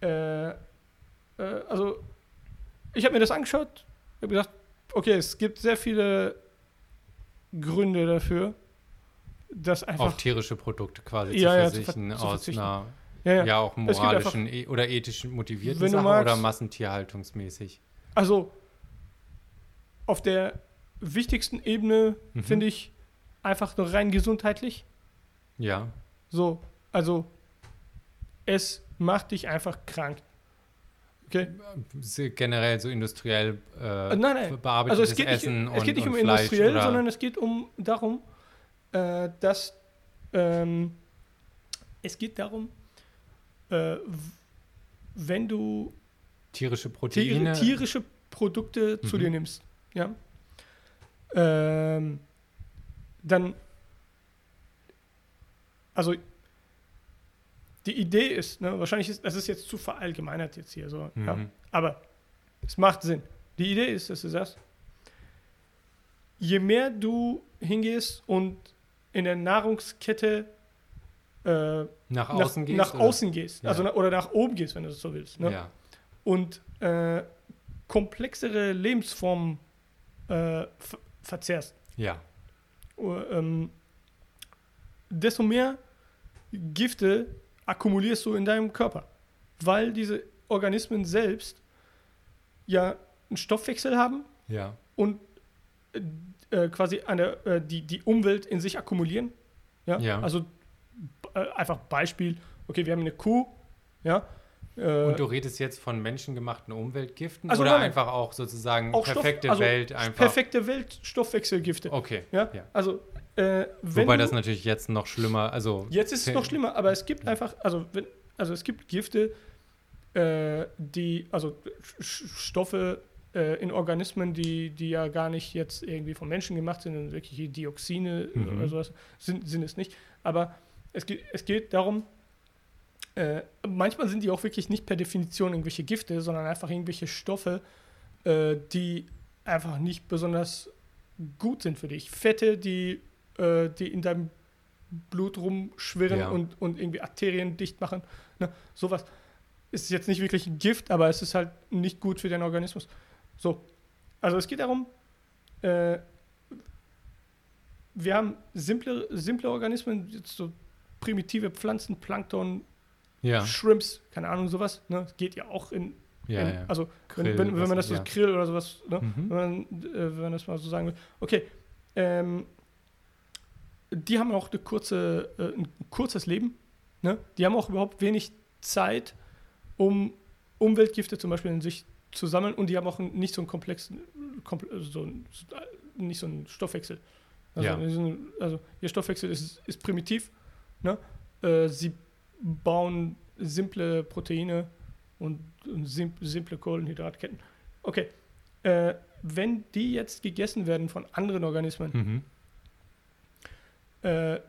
B: äh, äh, also ich habe mir das angeschaut, habe gesagt, okay, es gibt sehr viele Gründe dafür, dass einfach
A: Auf tierische Produkte quasi
B: Ja, ja,
A: zu
B: zu ver-
A: verzichten,
B: zu
A: aus
B: verzichten.
A: einer
B: ja, ja.
A: ja, auch
B: gibt einfach-
A: moralischen e oder ethischen motivierten
B: Wenn du
A: Sache
B: magst-
A: oder massentierhaltungsmäßig.
B: Also auf der wichtigsten Ebene
A: Mhm.
B: finde ich einfach nur rein gesundheitlich.
A: Ja,
B: So, also es macht dich einfach krank. Okay?
A: Generell so industriell äh,
B: nein, nein.
A: bearbeitetes
B: Also es geht nicht,
A: Essen
B: es geht nicht um
A: Fleisch
B: industriell,
A: oder,
B: sondern es geht um darum, äh, dass ähm, es geht darum, äh, wenn du
A: tierische
B: Tier,
A: Proteine.
B: tierische Produkte zu
A: Mhm.
B: dir nimmst, ja, ähm, dann, also die Idee ist, ne, wahrscheinlich ist, das ist jetzt zu verallgemeinert jetzt hier so, ja,
A: Mhm.
B: aber es macht Sinn. Die Idee ist, dass du sagst, je mehr du hingehst und in der Nahrungskette äh,
A: nach
B: nach,
A: außen gehst?
B: nach
A: oder?
B: außen gehst,
A: Ja.
B: also oder nach oben gehst, wenn du das so willst, ne?
A: Ja.
B: und äh, komplexere Lebensformen äh, ver verzehrst,
A: ja,
B: ähm, desto mehr Gifte akkumulierst du in deinem Körper, weil diese Organismen selbst ja einen Stoffwechsel haben
A: ja,
B: und äh, quasi eine, äh, die, die Umwelt in sich akkumulieren. Ja?
A: Ja.
B: Also äh, einfach Beispiel, okay, wir haben eine Kuh, ja, Äh,
A: Und du redest jetzt von menschengemachten Umweltgiften
B: Also
A: oder
B: nein,
A: einfach auch sozusagen
B: auch Stoff-
A: perfekte
B: also
A: Welt einfach?
B: Perfekte Welt, Stoffwechselgifte.
A: Okay.
B: Ja?
A: ja.
B: Also, äh,
A: Wobei
B: du,
A: das natürlich jetzt noch schlimmer, also
B: Jetzt ist es noch *laughs* schlimmer, aber es gibt einfach, also, wenn, also es gibt Gifte, äh, die, also Stoffe äh, in Organismen, die, die ja gar nicht jetzt irgendwie von Menschen gemacht sind, sondern wirklich Dioxine
A: Mhm.
B: oder sowas, sind, sind es nicht. Aber es geht, es geht darum, äh, manchmal sind die auch wirklich nicht per Definition irgendwelche Gifte, sondern einfach irgendwelche Stoffe, äh, die einfach nicht besonders gut sind für dich. Fette, die, äh, die in deinem Blut rumschwirren
A: Ja.
B: und, und irgendwie Arterien dicht machen. Ne? Sowas ist jetzt nicht wirklich ein Gift, aber es ist halt nicht gut für den Organismus. So, also es geht darum, äh, wir haben simple, simple Organismen, jetzt so primitive Pflanzen, Plankton,
A: ja,
B: Shrimps, keine Ahnung, sowas. Ne? Geht ja auch in,
A: ja,
B: in
A: ja.
B: also wenn,
A: Krill,
B: wenn, wenn
A: was-
B: man das so
A: ja.
B: Krill oder sowas, ne?
A: Mhm.
B: wenn, man, äh, wenn man das mal so sagen will. Okay, ähm, die haben auch eine kurze, äh, ein kurzes Leben. Ne? Die haben auch überhaupt wenig Zeit, um Umweltgifte zum Beispiel in sich zu sammeln und die haben auch nicht so einen komplexen, komple so, ein- nicht so einen Stoffwechsel. Also,
A: Ja.
B: also ihr Stoffwechsel ist, ist primitiv. Ne? Äh, sie bauen simple Proteine und, und sim simple Kohlenhydratketten. Okay, äh, wenn die jetzt gegessen werden von anderen Organismen,
A: Mhm.
B: äh,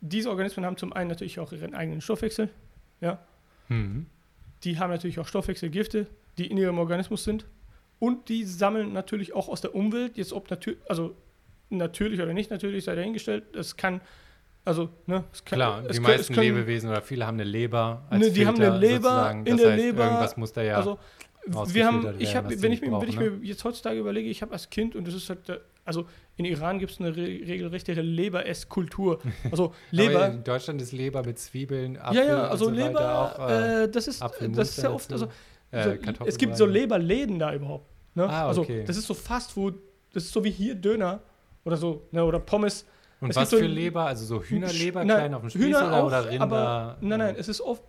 B: diese Organismen haben zum einen natürlich auch ihren eigenen Stoffwechsel. Ja,
A: Mhm.
B: die haben natürlich auch Stoffwechselgifte, die in ihrem Organismus sind. Und die sammeln natürlich auch aus der Umwelt, jetzt ob natürlich, also natürlich oder nicht natürlich, sei dahingestellt. Es kann, also, ne, es kann,
A: Klar,
B: es
A: die
B: können-
A: meisten
B: können-
A: Lebewesen oder viele haben eine Leber als
B: Ne, die haben
A: Filter
B: eine Leber,
A: sozusagen.
B: in
A: das
B: der
A: heißt,
B: Leber,
A: irgendwas muss da ja
B: Also, wir haben, ich
A: werden,
B: habe,
A: was die
B: wenn ich, mir, wenn ich
A: brauchen,
B: mir jetzt heutzutage überlege, ich habe als Kind und das ist halt, äh, also in Iran gibt es eine re regelrechte Leber-Ess-Kultur. *laughs* Also Leber,
A: Aber in Deutschland ist Leber mit Zwiebeln, Apfel
B: ja, ja, also
A: so
B: Leber,
A: auch, äh,
B: äh, das ist,
A: Apfelmus
B: das ist
A: dann
B: oft, also
A: äh,
B: so, es gibt so Leberläden da überhaupt. Ne?
A: Ah,
B: Also
A: okay.
B: das ist so Fastfood, das ist so wie hier Döner oder so, ne? oder Pommes.
A: Und
B: es
A: was
B: so
A: für
B: ein-
A: Leber? Also so Hühnerleber
B: Nein,
A: klein auf dem Spieß
B: Hühner
A: oder,
B: auch,
A: oder Rinder?
B: Aber, nein, nein, es ist oft,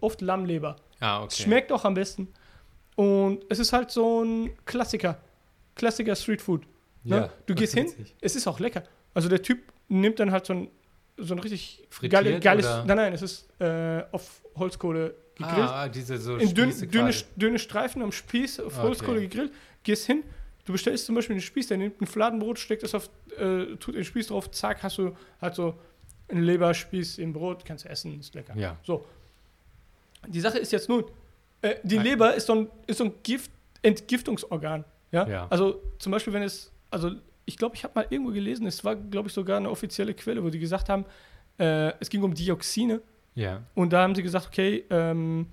B: oft Lammleber.
A: Ah, okay.
B: Es schmeckt auch am besten. Und es ist halt so ein Klassiker. Klassiker Streetfood. Ne?
A: Ja,
B: Du gehst hin,
A: witzig.
B: es ist auch lecker. Also der Typ nimmt dann halt so ein, so ein richtig
A: Frittiert
B: geile, geiles.
A: oder?
B: Nein, nein, es ist äh, auf Holzkohle gegrillt.
A: Ah, diese so
B: in dünne,
A: quasi.
B: dünne Streifen am Spieß auf
A: Okay.
B: Holzkohle gegrillt. Gehst hin, du bestellst zum Beispiel einen Spieß, der nimmt ein Fladenbrot, steckt es auf, äh, tut den Spieß drauf, zack, hast du halt so einen Leberspieß im Brot, kannst du essen, ist lecker.
A: Ja.
B: So. Die Sache ist jetzt nun, äh, die
A: Nein.
B: Leber ist so ein, ist so ein Gift, Entgiftungsorgan. Ja?
A: Ja.
B: Also zum Beispiel, wenn es, also ich glaube, ich habe mal irgendwo gelesen, es war, glaube ich, sogar eine offizielle Quelle, wo die gesagt haben, äh, es ging um Dioxine
A: Ja.
B: und da haben sie gesagt, okay, ähm,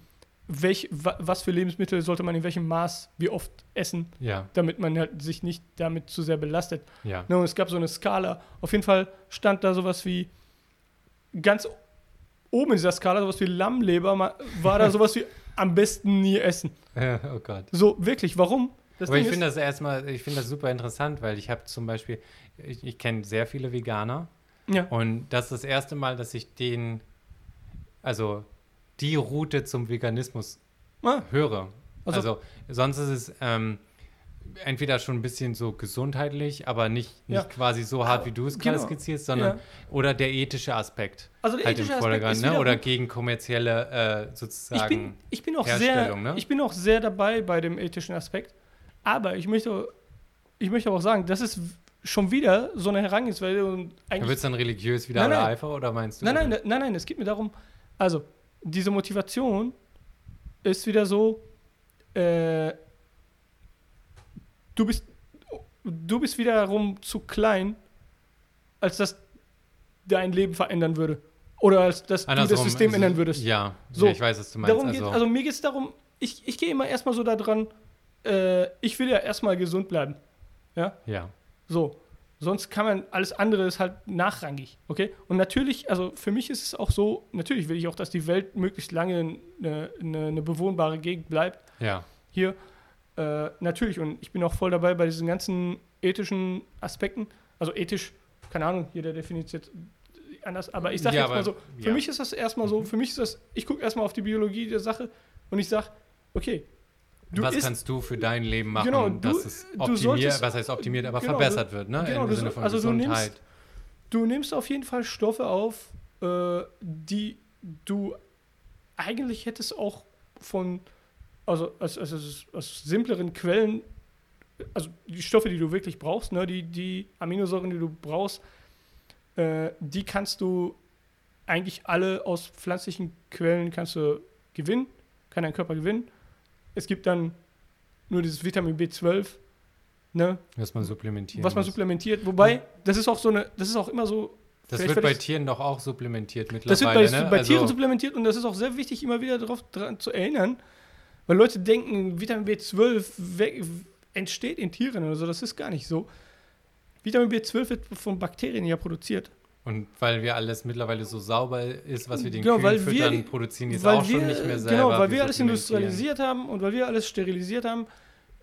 B: welch, wa, was für Lebensmittel sollte man in welchem Maß, wie oft essen,
A: Ja.
B: damit man halt sich nicht damit zu sehr belastet.
A: Ja.
B: Ne, und es gab so eine Skala. Auf jeden Fall stand da sowas wie ganz oben in dieser Skala, sowas wie Lammleber, war da *laughs* sowas wie am besten nie essen.
A: oh Gott.
B: So, wirklich, warum? Das
A: Aber ich
B: Ding
A: finde
B: ist-
A: das erstmal, ich finde das super interessant, weil ich habe zum Beispiel, ich, ich kenne sehr viele Veganer
B: ja,
A: und das ist das erste Mal, dass ich den, also die Route zum Veganismus
B: ah,
A: höre.
B: Also-
A: Also, sonst ist es ähm, entweder schon ein bisschen so gesundheitlich, aber nicht, nicht
B: Ja.
A: quasi so hart, wie du es gerade
B: Genau.
A: skizzierst, sondern
B: Ja.
A: oder der ethische Aspekt
B: also der
A: halt im
B: ethische Aspekt
A: ne? oder gegen kommerzielle äh,
B: ich
A: sozusagen.
B: bin, ich bin auch sehr,
A: ne?
B: ich bin auch sehr dabei bei dem ethischen Aspekt. Aber ich möchte, ich möchte aber auch sagen, das ist schon wieder so eine Herangehensweise und eigentlich
A: wird es dann religiös wieder
B: Nein,
A: oder
B: nein.
A: Eifer oder meinst du?
B: Nein, nein,
A: oder?
B: nein, nein, es geht mir darum, also diese Motivation ist wieder so, äh, du bist, du bist wiederum zu klein, als dass dein Leben verändern würde. Oder als dass du das
A: Andersrum,
B: System
A: also,
B: ändern würdest.
A: Ja,
B: So,
A: ja, ich weiß, was du meinst.
B: darum
A: also,
B: geht, also mir geht es darum, ich, ich gehe immer erstmal so daran, äh, ich will ja erstmal gesund bleiben. Ja,
A: ja,
B: so. Sonst kann man, alles andere ist halt nachrangig, okay? Und natürlich, also für mich ist es auch so, natürlich will ich auch, dass die Welt möglichst lange eine, eine, eine bewohnbare Gegend bleibt.
A: ja,
B: Hier, äh, natürlich, und ich bin auch voll dabei bei diesen ganzen ethischen Aspekten. Also ethisch, keine Ahnung, jeder definiert jetzt anders. Aber ich sage
A: Ja,
B: jetzt mal so, für
A: ja.
B: mich ist das erstmal so, für mich ist das, ich gucke erstmal auf die Biologie der Sache und ich sage, okay, du
A: was
B: isst,
A: kannst du für dein Leben machen,
B: Genau, du-
A: dass es optimiert,
B: solltest-
A: was heißt optimiert, aber
B: genau,
A: verbessert wird, ne?
B: genau,
A: Im
B: du
A: Sinne von
B: also du nimmst-
A: Gesundheit.
B: du nimmst auf jeden Fall Stoffe auf, äh, die du eigentlich hättest auch von, also aus, aus, aus, aus simpleren Quellen, also die Stoffe, die du wirklich brauchst, ne, die, die Aminosäuren, die du brauchst, äh, die kannst du eigentlich alle aus pflanzlichen Quellen kannst du gewinnen, kann dein Körper gewinnen. Es gibt dann nur dieses Vitamin B12, ne,
A: was man supplementieren
B: was man supplementiert. Wobei, das ist auch so eine, das ist auch immer so.
A: Das wird bei Tieren doch auch supplementiert
B: Das wird
A: mittlerweile,
B: bei,
A: ne?
B: bei
A: Also-
B: Tieren supplementiert und das ist auch sehr wichtig, immer wieder darauf zu erinnern, weil Leute denken, Vitamin B12 we- entsteht in Tieren oder so. Das ist gar nicht so. Vitamin B12 wird von Bakterien ja produziert.
A: Und weil wir alles mittlerweile so sauber ist, was wir den
B: Genau,
A: Kühen
B: weil wir-
A: füttern, produzieren die es auch schon
B: wir,
A: nicht mehr selber.
B: Genau, weil wir alles industrialisiert haben und weil wir alles sterilisiert haben,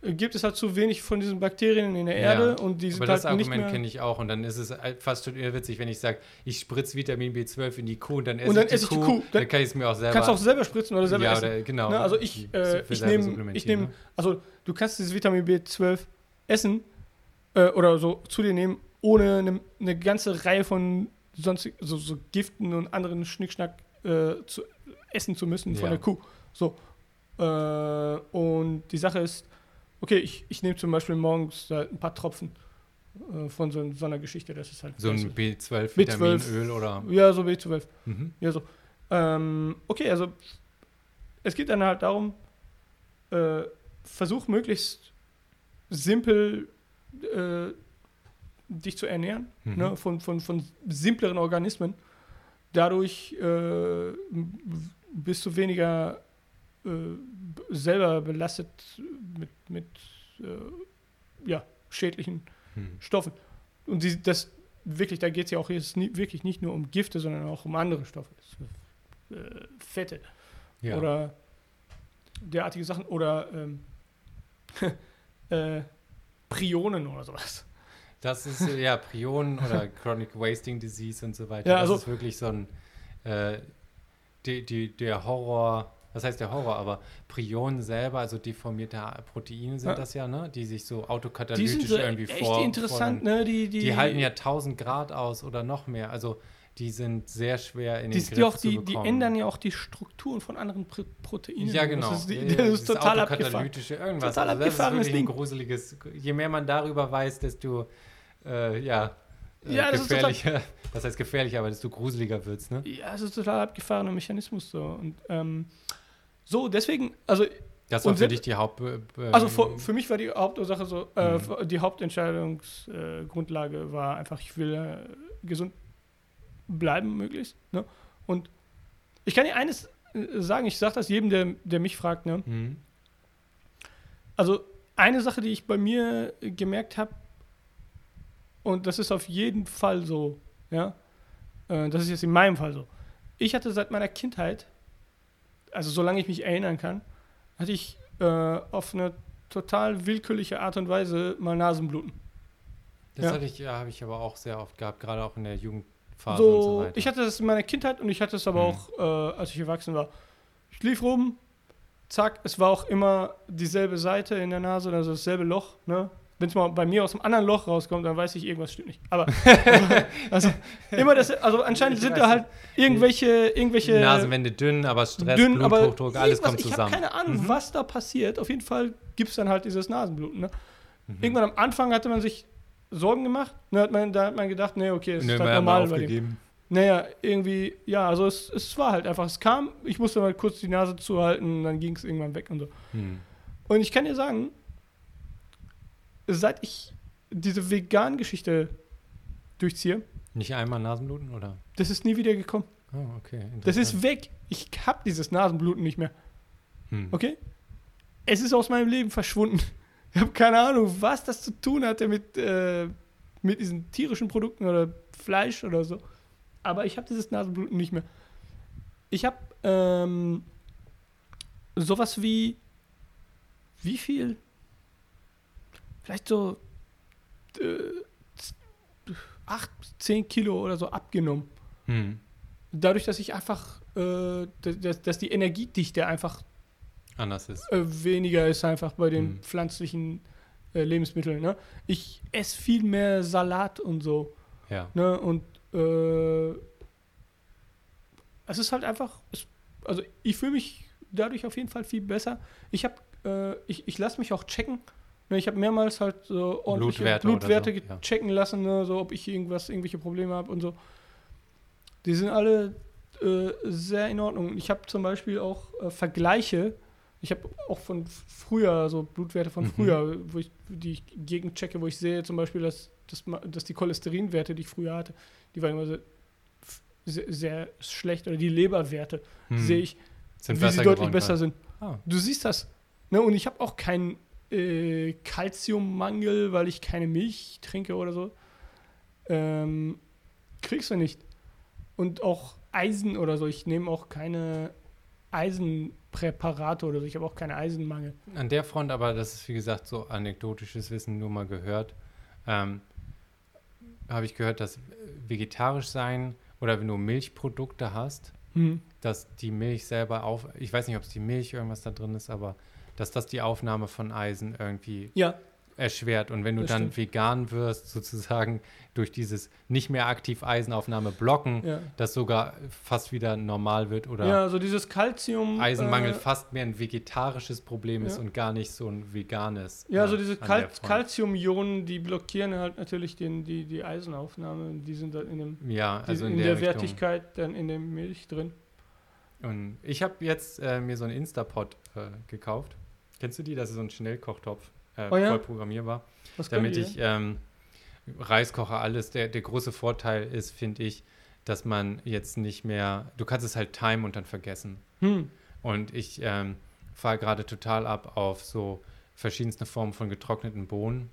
B: äh, gibt es halt zu wenig von diesen Bakterien in der
A: Ja,
B: Erde und die sind
A: Aber das
B: halt nicht
A: Argument kenne ich auch. Und dann ist es halt fast schon eher witzig, wenn ich sage, ich spritze Vitamin B12 in die Kuh und dann esse
B: Und dann
A: ich, die,
B: esse ich die
A: Kuh,
B: Kuh.
A: Dann,
B: Dann
A: kann ich es mir auch selber.
B: Kannst du auch selber spritzen oder selber
A: ja,
B: essen.
A: oder, genau.
B: Ne, also ich, äh, ich nehme, ich nehme,
A: ne?
B: also du kannst dieses Vitamin B12 essen äh, oder so zu dir nehmen, ohne eine, eine ganze Reihe von sonst so, so Giften und anderen Schnickschnack äh, zu essen zu müssen von
A: Ja.
B: der Kuh. So. Äh, und die Sache ist, okay, ich, ich nehme zum Beispiel morgens äh, ein paar Tropfen äh, von so, so einer Geschichte, das ist halt
A: So ein
B: das
A: B12-Vitaminöl oder.
B: ja, so B12.
A: Mhm.
B: Ja, so. Ähm, okay, also es geht dann halt darum, äh, versuch möglichst simpel äh, dich zu ernähren,
A: Mhm.
B: ne, von, von, von simpleren Organismen. Dadurch äh, bist du weniger äh, selber belastet mit, mit äh, ja, schädlichen
A: Mhm.
B: Stoffen. Und die, das wirklich, da geht es ja auch jetzt nie, wirklich nicht nur um Gifte, sondern auch um andere Stoffe. Äh, Fette
A: Ja.
B: oder derartige Sachen oder ähm, *laughs* äh, Prionen oder sowas.
A: Das ist äh, ja Prionen oder Chronic Wasting Disease und so weiter.
B: Ja,
A: das
B: also-
A: ist wirklich so ein äh, die, die, der Horror, was heißt der Horror, aber Prionen selber, also deformierte Proteine sind
B: Ja.
A: das ja, ne? Die sich so
B: Die
A: autokatalytisch
B: sind so
A: irgendwie
B: echt
A: vor.
B: interessant,
A: vor
B: ne? Die, die,
A: die, halten ja 1000 Grad aus oder noch mehr. Also die sind sehr schwer in
B: die,
A: den
B: die,
A: Griff
B: auch,
A: zu
B: die,
A: bekommen.
B: die ändern ja auch die Strukturen von anderen Pr Proteinen.
A: Ja, genau.
B: Das ist, die,
A: Ja,
B: das ist
A: dieses
B: total abgefahren.
A: irgendwas.
B: Total
A: also das ist wirklich ein
B: Ding.
A: gruseliges. Je mehr man darüber weiß, desto äh, ja, äh,
B: Ja, das ist total-
A: gefährlicher. *laughs* Das heißt gefährlicher, aber desto gruseliger wird's, ne?
B: Ja, es ist total abgefahrener Mechanismus so. Und ähm, so, deswegen, also
A: Das war
B: Und
A: für dich die Haupt. äh,
B: Also für, für mich war die Hauptursache so, äh,
A: Mhm.
B: die Hauptentscheidungsgrundlage äh, war einfach, ich will äh, gesund bleiben möglichst. Ne? Und ich kann dir eines äh, sagen, ich sage das jedem, der, der mich fragt. Ne?
A: Mhm.
B: Also eine Sache, die ich bei mir gemerkt habe, und das ist auf jeden Fall so, ja, äh, das ist jetzt in meinem Fall so. Ich hatte seit meiner Kindheit, also solange ich mich erinnern kann, hatte ich äh, auf eine total willkürliche Art und Weise mal Nasenbluten.
A: Das
B: Ja.
A: hatte ich, ja, habe ich aber auch sehr oft gehabt, gerade auch in der Jugendphase und so
B: So,
A: weiter.
B: ich hatte das in meiner Kindheit und ich hatte es aber
A: Mhm.
B: auch, äh, als ich erwachsen war. Ich lief rum, zack, es war auch immer dieselbe Seite in der Nase, also dasselbe Loch. Ne? Wenn es mal bei mir aus einem anderen Loch rauskommt, dann weiß ich, irgendwas stimmt nicht. Aber *laughs* also immer das, also anscheinend
A: Ich
B: sind da halt irgendwelche, irgendwelche
A: Nasenwände dünn, aber Stress,
B: dünn, aber
A: Bluthochdruck, alles kommt
B: Ich habe
A: zusammen.
B: keine Ahnung,
A: Mhm.
B: was da passiert. Auf jeden Fall gibt es dann halt dieses Nasenbluten. Ne?
A: Mhm.
B: Irgendwann am Anfang hatte man sich Sorgen gemacht. Ne, hat man, da hat man gedacht, nee, okay, es
A: Nö,
B: ist halt normal
A: aufgegeben.
B: Naja, irgendwie, ja, also es, es war halt einfach, es kam, ich musste mal kurz die Nase zuhalten, dann ging es irgendwann weg und so.
A: Hm.
B: Und ich kann dir sagen, seit ich diese Vegan-Geschichte durchziehe,
A: Nicht einmal Nasenbluten, oder?
B: das ist nie wieder gekommen.
A: Oh, okay.
B: Das ist weg. Ich hab dieses Nasenbluten nicht mehr,
A: Hm.
B: okay? Es ist aus meinem Leben verschwunden. Ich habe keine Ahnung, was das zu tun hatte mit, äh, mit diesen tierischen Produkten oder Fleisch oder so. Aber ich habe dieses Nasenbluten nicht mehr. Ich habe ähm, sowas wie wie viel? Vielleicht so äh, 8, 10 Kilo oder so abgenommen.
A: Hm.
B: Dadurch, dass ich einfach, äh, dass, dass die Energiedichte einfach
A: Anders ist.
B: äh, weniger ist einfach bei den
A: Mhm.
B: pflanzlichen äh, Lebensmitteln. Ne? Ich esse viel mehr Salat und so.
A: Ja.
B: Ne? Und äh, es ist halt einfach, es, also ich fühle mich dadurch auf jeden Fall viel besser. Ich habe, äh, ich, ich lasse mich auch checken. Ne? Ich habe mehrmals halt so ordentliche
A: Blutwerte
B: Blutwerte,
A: so, ja.
B: checken lassen, ne? so ob ich irgendwas, irgendwelche Probleme habe und so. Die sind alle äh, sehr in Ordnung. Ich habe zum Beispiel auch äh, Vergleiche. Ich habe auch von früher, so Blutwerte von
A: Mhm.
B: früher, wo ich die ich gegenchecke, wo ich sehe zum Beispiel, dass, dass, dass die Cholesterinwerte, die ich früher hatte, die waren immer so sehr, sehr schlecht. Oder die Leberwerte
A: Hm.
B: sehe ich,
A: Sind
B: wie sie deutlich
A: geworden,
B: besser sind.
A: Ah.
B: Du siehst das. Ne? Und ich habe auch keinen äh, Kalziummangel, weil ich keine Milch trinke oder so. Ähm, kriegst du nicht. Und auch Eisen oder so. Ich nehme auch keine Eisenpräparate oder so. Ich habe auch keinen Eisenmangel.
A: An der Front, aber das ist wie gesagt so anekdotisches Wissen, nur mal gehört. Ähm, Habe ich gehört, dass vegetarisch sein oder wenn du Milchprodukte hast,
B: Hm.
A: dass die Milch selber auf, ich weiß nicht, ob es die Milch irgendwas da drin ist, aber dass das die Aufnahme von Eisen irgendwie
B: Ja,
A: erschwert. Und wenn du
B: Das
A: dann
B: stimmt.
A: vegan wirst, sozusagen durch dieses nicht mehr aktiv Eisenaufnahme blocken,
B: ja.
A: das sogar fast wieder normal wird oder
B: Ja, also dieses Kalzium.
A: Eisenmangel
B: Äh,
A: fast mehr ein vegetarisches Problem ist
B: Ja.
A: und gar nicht so ein veganes.
B: ja, also diese Kal. Calcium-Ionen, die blockieren halt natürlich den, die, die Eisenaufnahme. Die sind dann in, dem,
A: Ja, also in,
B: in,
A: der,
B: der. Wertigkeit dann in der Milch drin.
A: Und ich habe jetzt äh, mir so einen Instapot äh, gekauft. Kennst du die? Das ist so ein Schnellkochtopf, äh,
B: Oh ja?
A: voll programmierbar.
B: Was
A: damit ich ähm, Reis koche, alles. Der, der große Vorteil ist, finde ich, dass man jetzt nicht mehr, du kannst es halt timen und dann vergessen.
B: Hm.
A: Und ich ähm, fahre gerade total ab auf so verschiedenste Formen von getrockneten Bohnen,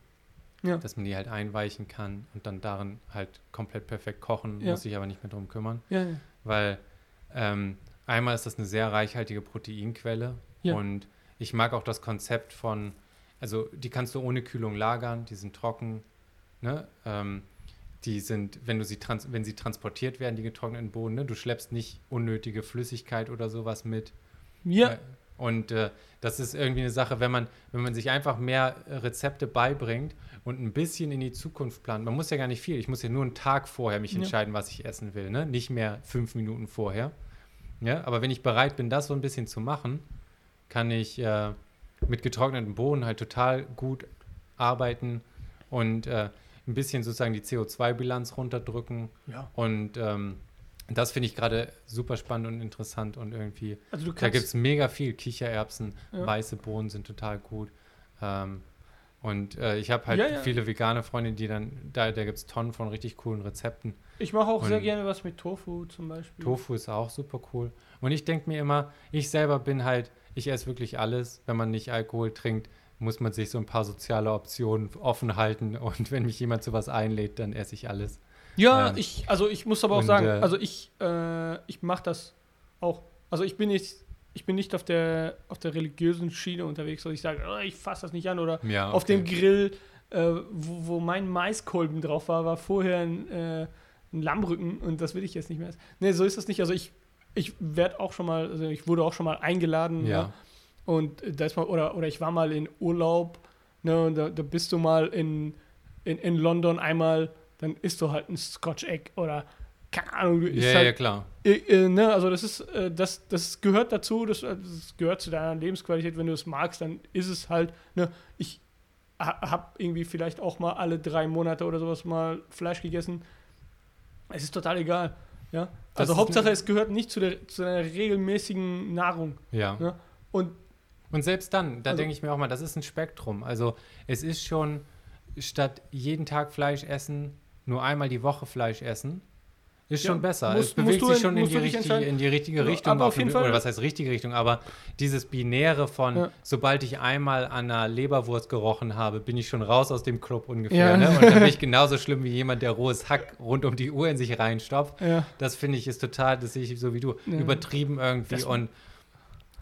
B: Ja.
A: dass man die halt einweichen kann und dann darin halt komplett perfekt kochen,
B: Ja.
A: muss sich aber nicht mehr drum kümmern,
B: Ja,
A: weil ähm, einmal ist das eine sehr reichhaltige Proteinquelle und ich mag auch das Konzept von, also die kannst du ohne Kühlung lagern, die sind trocken, ne? Ähm, die sind, wenn du sie trans wenn sie transportiert werden, die getrockneten Bohnen, ne? du schleppst nicht unnötige Flüssigkeit oder sowas mit.
B: Ja,
A: Äh, Und äh, das ist irgendwie eine Sache, wenn man, wenn man sich einfach mehr äh, Rezepte beibringt und ein bisschen in die Zukunft plant. Man muss ja gar nicht viel. Ich muss ja nur einen Tag vorher mich
B: Ja.
A: entscheiden, was ich essen will, ne? Nicht mehr fünf Minuten vorher. Ja, aber wenn ich bereit bin, das so ein bisschen zu machen, kann ich äh, mit getrockneten Bohnen halt total gut arbeiten und äh, ein bisschen sozusagen die CO2-Bilanz runterdrücken.
B: ja.
A: Und ähm, das finde ich gerade super spannend und interessant und irgendwie
B: Also
A: da gibt es mega viel. Kichererbsen,
B: Ja.
A: weiße Bohnen sind total gut. Ähm, und äh, ich habe halt
B: Ja, ja.
A: viele vegane Freunde, die dann, da, da gibt es Tonnen von richtig coolen Rezepten.
B: ich mache auch sehr
A: und-
B: gerne was mit Tofu zum Beispiel.
A: Tofu ist auch super cool. Und ich denke mir immer, ich selber bin halt, ich esse wirklich alles. Wenn man nicht Alkohol trinkt, muss man sich so ein paar soziale Optionen offen halten. *laughs* Und wenn mich jemand zu was einlädt, dann esse ich alles.
B: Ja,
A: Ähm,
B: ich, also ich muss aber auch
A: und,
B: sagen,
A: äh,
B: also ich, äh, ich mache das auch. Also ich bin nicht, ich bin nicht auf der, auf der religiösen Schiene unterwegs, dass ich sage, oh, ich fasse das nicht an oder
A: Ja,
B: auf dem Grill, äh, wo, wo mein Maiskolben drauf war, war vorher ein, äh, ein Lammrücken und das will ich jetzt nicht mehr essen. Nee, so ist das nicht. Also ich, ich werde auch schon mal, also ich wurde auch schon mal eingeladen.
A: Ja.
B: Ne? Und da ist mal, oder, oder ich war mal in Urlaub, ne, und da, da bist du mal in, in, in London einmal, dann isst du halt ein Scotch Egg oder keine Ahnung, du
A: Ja,
B: isst
A: ja,
B: halt,
A: klar.
B: äh, äh, ne, also das ist, äh, das, das gehört dazu, das, äh, das gehört zu deiner Lebensqualität, wenn du es magst, dann ist es halt, ne, ich ha, habe irgendwie vielleicht auch mal alle drei Monate oder sowas mal Fleisch gegessen. Es ist total egal, ja. Also Hauptsache, es gehört nicht zu der, zu einer regelmäßigen Nahrung.
A: Ja.
B: Ja. Und
A: Und selbst dann, da
B: Also-
A: denke ich mir auch mal, das ist ein Spektrum. Also es ist schon, statt jeden Tag Fleisch essen, nur einmal die Woche Fleisch essen, ist
B: Ja,
A: schon besser.
B: musst-
A: es bewegt sich schon in die, richtige, in die richtige Richtung.
B: aber auf jeden Fall-
A: Oder was heißt richtige Richtung? Aber dieses Binäre von,
B: Ja.
A: sobald ich einmal an einer Leberwurst gerochen habe, bin ich schon raus aus dem Club ungefähr.
B: Ja.
A: Ne? Und dann bin ich *laughs* genauso schlimm wie jemand, der rohes Hack rund um die Uhr in sich reinstopft. Das finde ich ist total, das sehe ich so wie du, übertrieben irgendwie.
B: Das-
A: und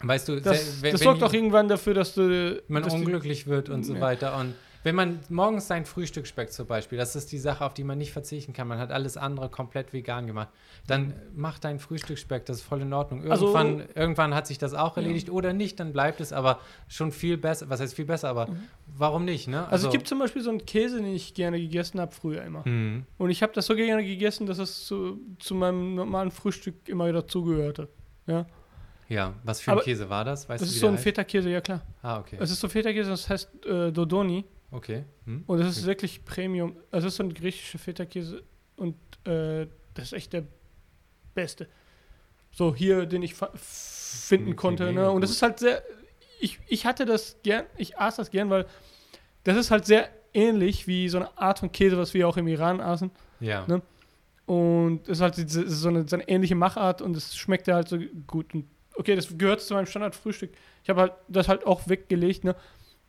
A: weißt du,
B: das,
A: wenn-
B: das
A: wenn
B: sorgt
A: die-
B: auch irgendwann dafür, dass du
A: man
B: dass
A: unglücklich wird und so weiter. Und Wenn man morgens sein Frühstück schmeckt zum Beispiel, das ist die Sache, auf die man nicht verzichten kann. Man hat alles andere komplett vegan gemacht. Dann mach dein Frühstücksspeck, das ist voll in Ordnung.
B: Also-
A: Irgendwann, irgendwann hat sich das auch
B: Ja.
A: erledigt oder nicht, dann bleibt es aber schon viel besser. Was heißt viel besser, aber warum nicht, ne?
B: Mhm. Also, es gibt zum Beispiel so einen Käse, den ich gerne gegessen habe früher immer.
A: Mhm.
B: Und ich habe das so gerne gegessen, dass es zu, zu meinem normalen Frühstück immer dazugehörte. Ja,
A: Ja, was für ein
B: Aber
A: Käse war das? Weißt
B: das ist so ein? Feta-Käse, ja klar.
A: Ah, okay.
B: Es ist so Feta-Käse, das heißt äh, Dodoni.
A: Okay. Hm?
B: Und das ist wirklich Premium. Also es ist so ein griechischer Feta-Käse und äh, das ist echt der beste. So hier, den ich finden
A: Okay,
B: konnte. Ne? Und das ist halt sehr. Ich, ich hatte das gern, ich aß das gern, weil das ist halt sehr ähnlich wie so eine Art von Käse, was wir auch im Iran aßen.
A: Ja.
B: Ne? Und es ist halt so eine, so eine ähnliche Machart und es schmeckt ja halt so gut. Und okay, das gehört zu meinem Standardfrühstück. Ich habe halt das halt auch weggelegt, ne?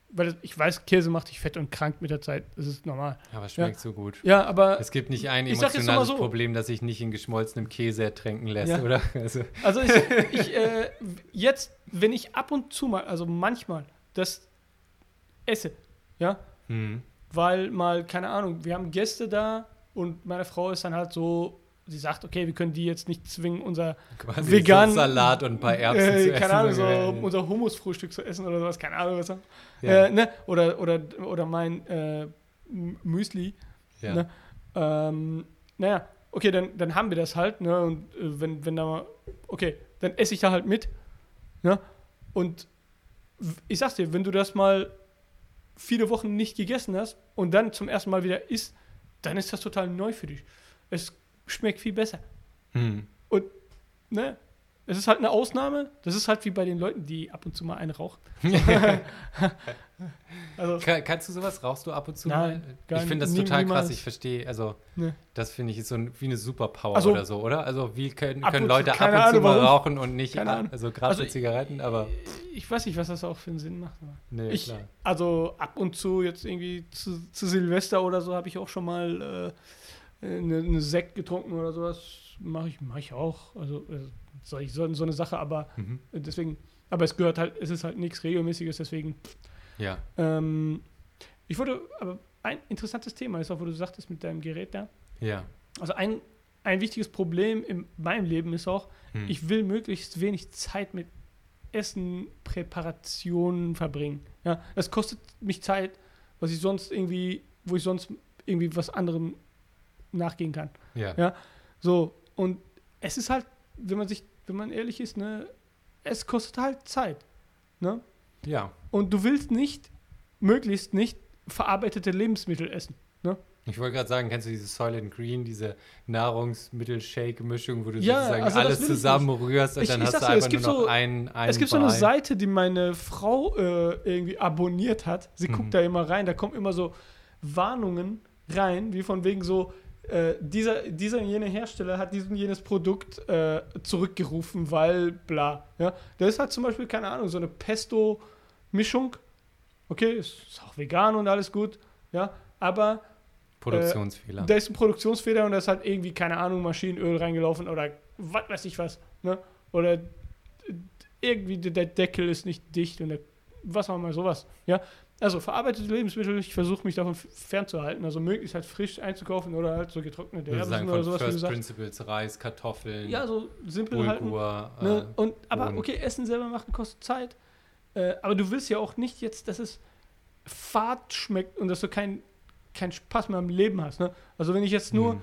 B: Weil ich weiß, Käse macht dich fett und krank mit der Zeit. Das ist normal.
A: Aber es schmeckt so gut.
B: Ja, aber
A: Es gibt nicht ein
B: Ich
A: emotionales
B: so.
A: Problem, das sich nicht in geschmolzenem Käse ertränken lässt,
B: Ja.
A: oder? *laughs* Also,
B: also ich, *laughs* ich äh, jetzt, wenn ich ab und zu mal, also manchmal, das esse, ja,
A: hm.
B: weil mal, keine Ahnung, wir haben Gäste da und meine Frau ist dann halt so, sie sagt, okay, wir können die jetzt nicht zwingen, unser
A: Quasi
B: Vegan-
A: so Salat und ein paar Erbsen
B: äh,
A: zu
B: keine
A: essen.
B: Ahnung, so unser Hummusfrühstück zu essen oder sowas, keine Ahnung was.
A: Ja.
B: Äh, ne? Oder, oder, oder mein äh, Müsli.
A: ja.
B: ne? Ähm, naja, okay, dann, dann haben wir das halt, ne? Und äh, wenn, wenn da mal, okay, dann esse ich da halt mit. Ne? Und ich sag's dir, wenn du das mal viele Wochen nicht gegessen hast und dann zum ersten Mal wieder isst, dann ist das total neu für dich. Es schmeckt viel besser.
A: Hm.
B: Ne? Es ist halt eine Ausnahme. Das ist halt wie bei den Leuten, die ab und zu mal einen rauchen. *laughs* *laughs* also,
A: Ka- Kannst du sowas? Rauchst du ab und zu
B: Nein,
A: mal?
B: gar
A: Ich finde das
B: nie-
A: total
B: niemals.
A: krass. Ich verstehe, also
B: Ne.
A: das finde ich ist so ein, wie eine Superpower
B: Also,
A: oder so, oder? Also wie können, können
B: und zu-
A: Leute ab und zu
B: Ahnung,
A: mal
B: warum.
A: rauchen und nicht,
B: Keine
A: ab-
B: Ahnung.
A: also gerade
B: Also,
A: Zigaretten, aber
B: ich weiß nicht, was das auch für einen Sinn macht.
A: nee,
B: Ich,
A: klar.
B: also ab und zu jetzt irgendwie zu, zu Silvester oder so habe ich auch schon mal äh, eine, eine Sekt getrunken oder sowas. Mache ich, mach ich auch. Also äh, so, ich, so, eine Sache, aber
A: Mhm.
B: deswegen, aber es gehört halt, es ist halt nichts Regelmäßiges, deswegen.
A: Ja.
B: Ähm, ich wollte, aber ein interessantes Thema ist auch, wo du sagtest mit deinem Gerät da.
A: Ja.
B: Also ein, ein wichtiges Problem in meinem Leben ist auch,
A: Hm.
B: ich will möglichst wenig Zeit mit Essen, Präparationen verbringen. Ja, das kostet mich Zeit, was ich sonst irgendwie, wo ich sonst irgendwie was anderem nachgehen kann.
A: ja.
B: Ja. So, und es ist halt, wenn man sich, wenn man ehrlich ist, ne, es kostet halt Zeit. Ne?
A: Ja.
B: Und du willst nicht, möglichst nicht verarbeitete Lebensmittel essen.
A: Ich wollte gerade sagen, kennst du diese Soylent Green, diese Nahrungsmittel-Shake-Mischung, wo du
B: Ja,
A: sozusagen
B: also
A: alles zusammenrührst und
B: Ich-
A: dann
B: ich
A: hast du einfach
B: gibt
A: nur noch
B: so-
A: einen, einen
B: es gibt so eine. Seite, die meine Frau äh, irgendwie abonniert hat. Sie
A: Mhm.
B: guckt da immer rein, da kommen immer so Warnungen rein, wie von wegen so, äh, dieser, dieser und jene Hersteller hat diesen jenes Produkt äh, zurückgerufen, weil bla. Ja? Da ist halt zum Beispiel, keine Ahnung, so eine Pesto-Mischung. Okay, ist ist auch vegan und alles gut. Ja, aber
A: Produktionsfehler.
B: da ist ein Produktionsfehler und da ist halt irgendwie, keine Ahnung, Maschinenöl reingelaufen oder was weiß ich was. Ne? Oder äh, irgendwie der der Deckel ist nicht dicht und der, was auch immer, sowas. Ja? Also verarbeitete Lebensmittel, ich versuche mich davon fernzuhalten. Also möglichst halt frisch einzukaufen oder halt so getrocknete
A: sozusagen
B: Erbsen oder
A: von
B: sowas,
A: First. Principles, Reis, Kartoffeln,
B: Ja, so simpel halten.
A: Bulgur.
B: Ne?
A: Äh,
B: Und, aber
A: Bohnen.
B: okay, Essen selber machen kostet Zeit. Äh, aber du willst ja auch nicht jetzt, dass es fad schmeckt und dass du keinen keinen Spaß mehr am Leben hast. Ne? Also wenn ich jetzt nur,
A: Mhm.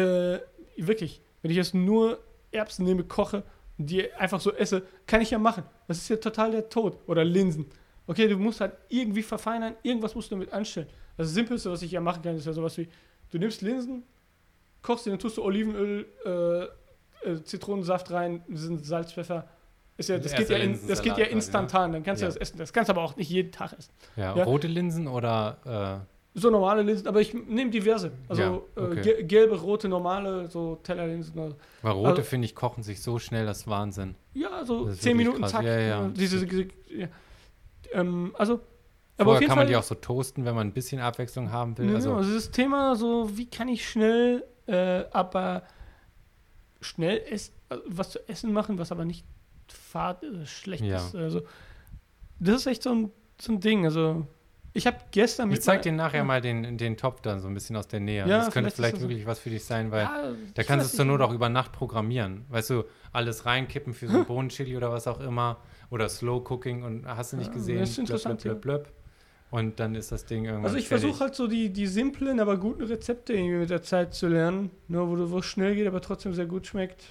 B: äh, wirklich, wenn ich jetzt nur Erbsen nehme, koche und die einfach so esse, kann ich ja machen. Das ist ja total der Tod. Oder Linsen. Okay, du musst halt irgendwie verfeinern, irgendwas musst du damit anstellen. Das Simpelste, was ich ja machen kann, ist ja sowas wie, du nimmst Linsen, kochst die, dann tust du Olivenöl, äh, äh, Zitronensaft rein, Salz, Pfeffer. Ist ja, das,
A: Erster
B: geht ja, in, das geht ja
A: quasi,
B: instantan, dann kannst
A: Ja.
B: du das essen. Das kannst du aber auch nicht jeden Tag essen.
A: ja,
B: ja.
A: rote Linsen oder
B: So normale Linsen, aber ich nehme diverse. Also
A: Ja, okay.
B: äh, ge- gelbe, rote, normale, so Tellerlinsen.
A: äh, weil rote,
B: Also-
A: finde ich, kochen sich so schnell, das ist Wahnsinn.
B: Ja, so
A: Das
B: zehn Minuten,
A: krass.
B: zack.
A: Ja, ja.
B: äh, Diese, diese, ja. Ähm, also, aber
A: Vorher kann
B: Fall,
A: man die auch so toasten, wenn man ein bisschen Abwechslung haben will.
B: Ja,
A: also,
B: also das Thema so, wie kann ich schnell, äh, aber schnell ess, äh, was zu essen machen, was aber nicht fad, äh, schlecht
A: Ja.
B: ist. Also, das ist echt so ein, so ein Ding. Also, Ich habe gestern
A: Ich zeig dir nachher mal den, den Top dann so ein bisschen aus der Nähe.
B: Ja,
A: das könnte
B: vielleicht
A: vielleicht wirklich was für dich sein, weil
B: Ja,
A: da kannst du es zur. Not auch über Nacht programmieren. Weißt du, alles reinkippen für so ein *laughs* Bohnenchili oder was auch immer. Oder Slow Cooking und hast du nicht
B: Ja,
A: gesehen.
B: das ist interessant,
A: Blöp, blöp, blöp. Und dann ist das Ding irgendwann
B: Also ich versuche halt so die, die simplen, aber guten Rezepte irgendwie mit der Zeit zu lernen, ne, wo du wo es schnell geht, aber trotzdem sehr gut schmeckt.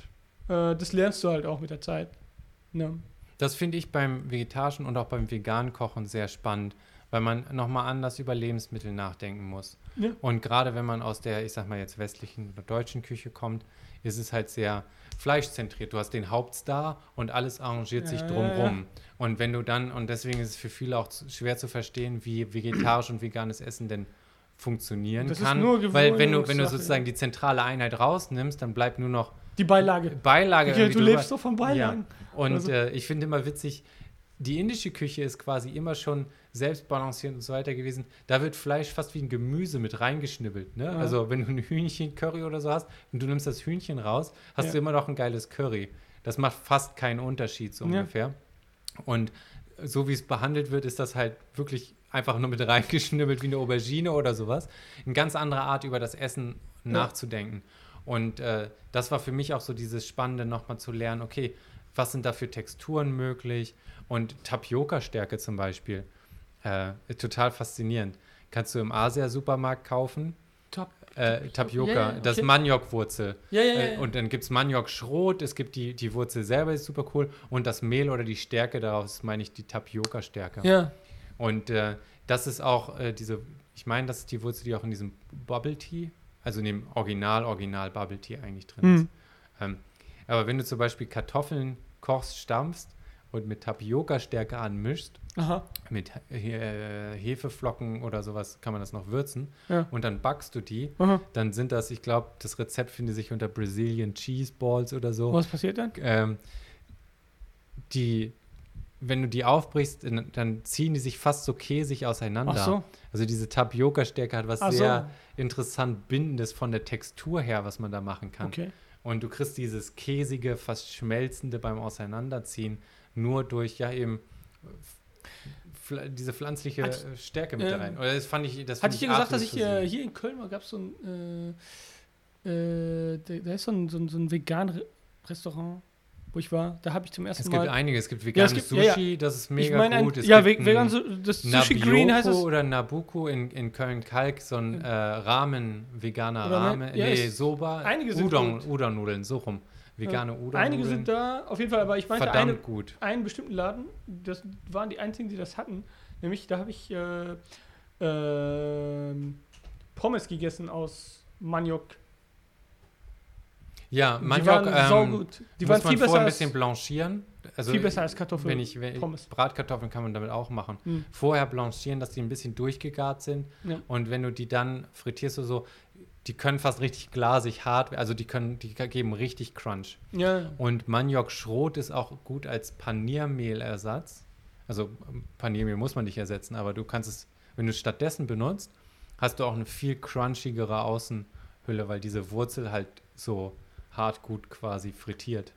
B: Äh, das lernst du halt auch mit der Zeit. Ne?
A: Das finde ich beim vegetarischen und auch beim veganen Kochen sehr spannend, weil man nochmal anders über Lebensmittel nachdenken muss.
B: Ja.
A: Und gerade wenn man aus der, ich sag mal jetzt westlichen oder deutschen Küche kommt, ist es halt sehr fleischzentriert. Du hast den Hauptstar und alles arrangiert sich
B: Ja,
A: drumrum. Und wenn du dann, und deswegen ist es für viele auch schwer zu verstehen, wie vegetarisch und veganes Essen denn funktionieren
B: Das ist
A: kann.
B: nur
A: weil wenn du, wenn du sozusagen die zentrale Einheit rausnimmst, dann bleibt nur noch
B: Die Beilage.
A: Beilage.
B: Okay, du lebst doch von Beilagen.
A: Und
B: Also-
A: äh, ich finde immer witzig, die indische Küche ist quasi immer schon selbst balanciert und so weiter gewesen. Da wird Fleisch fast wie ein Gemüse mit reingeschnibbelt. Ne?
B: Ja.
A: Also wenn du ein Hühnchen-Curry oder so hast und du nimmst das Hühnchen raus, hast
B: Ja.
A: du immer noch ein geiles Curry. Das macht fast keinen Unterschied so
B: Ja.
A: ungefähr. Und so wie es behandelt wird, ist das halt wirklich einfach nur mit *laughs* reingeschnibbelt wie eine Aubergine oder sowas. Eine ganz andere Art, über das Essen
B: Ja.
A: nachzudenken. Und äh, das war für mich auch so dieses Spannende, nochmal zu lernen, okay, was sind da für Texturen möglich? Und Tapioca-Stärke zum Beispiel, äh, total faszinierend. Kannst du im Asia-Supermarkt kaufen.
B: Top.
A: Äh, Tapioca,
B: Ja, ja,
A: das
B: okay.
A: Maniokwurzel.
B: Ja, ja,
A: Äh, und dann gibt es Maniok-Schrot, es gibt die, die Wurzel selber, ist super cool. Und das Mehl oder die Stärke daraus, meine ich, die Tapioca-Stärke.
B: ja.
A: Und äh, das ist auch äh, diese, ich meine, das ist die Wurzel, die auch in diesem Bubble Tea, also in dem Original, Original Bubble Tea eigentlich drin ist.
B: Hm.
A: Ähm, aber wenn du zum Beispiel Kartoffeln kochst, stampfst und mit Tapioca-Stärke anmischst,
B: Aha.
A: mit äh, Hefeflocken oder sowas kann man das noch würzen
B: Ja.
A: und dann backst du die,
B: Aha.
A: dann sind das, ich glaube, das Rezept findet sich unter Brazilian Cheese Balls oder so.
B: Was passiert dann?
A: Ähm, die, wenn du die aufbrichst, dann, ziehen die sich fast so käsig auseinander.
B: Ach so.
A: Also diese Tapioca-Stärke hat was
B: Ach so.
A: sehr interessant Bindendes von der Textur her, was man da machen kann.
B: Okay.
A: Und du kriegst dieses käsige, fast schmelzende beim Auseinanderziehen nur durch ja eben diese pflanzliche
B: Hat-
A: Stärke mit
B: äh,
A: rein. Oder das fand ich, das
B: Hatte ich dir gesagt, dass ich
A: für
B: äh, hier in Köln mal gab es so ein, äh, äh, da, ist so ein, so ein, so ein vegan Re Restaurant, wo ich war. Da habe ich zum ersten
A: Es gibt
B: Mal.
A: einige, es gibt
B: Ja,
A: veganes
B: es gibt- ja, ja.
A: Sushi, das ist
B: ich
A: mega
B: meine, ein,
A: gut. Es
B: ja,
A: gibt
B: ve- vegan, das Sushi Green heißt
A: Nabioko
B: es.
A: oder Nabuko in, in Köln-Kalk, so ein äh, Ramen, veganer
B: ne- ja,
A: nee,
B: es-
A: Soba,
B: einige sind
A: Udon. Udon-Nudeln, so rum. Vegane Udon-Nudeln.
B: Einige sind da, auf jeden Fall, aber ich meinte eine,
A: gut.
B: einen bestimmten Laden, das waren die einzigen, die das hatten. Nämlich, da habe ich äh, ähm, Pommes gegessen aus Maniok.
A: Ja,
B: die
A: Maniok
B: waren
A: ähm,
B: saugut. Die
A: muss
B: waren
A: man
B: viel besser,
A: vorher ein bisschen blanchieren. Also
B: viel besser als Kartoffeln.
A: wenn ich, wenn
B: Pommes.
A: Bratkartoffeln kann man damit auch machen.
B: Hm.
A: Vorher blanchieren, dass die ein bisschen durchgegart sind.
B: Ja.
A: Und wenn du die dann frittierst du so, die können fast richtig glasig hart, also die können, die geben richtig Crunch.
B: Ja,
A: Und Maniok-Schrot ist auch gut als Paniermehlersatz. Also ähm, Paniermehl muss man nicht ersetzen, aber du kannst es, wenn du es stattdessen benutzt, hast du auch eine viel crunchigere Außenhülle, weil diese Wurzel halt so hart gut quasi frittiert.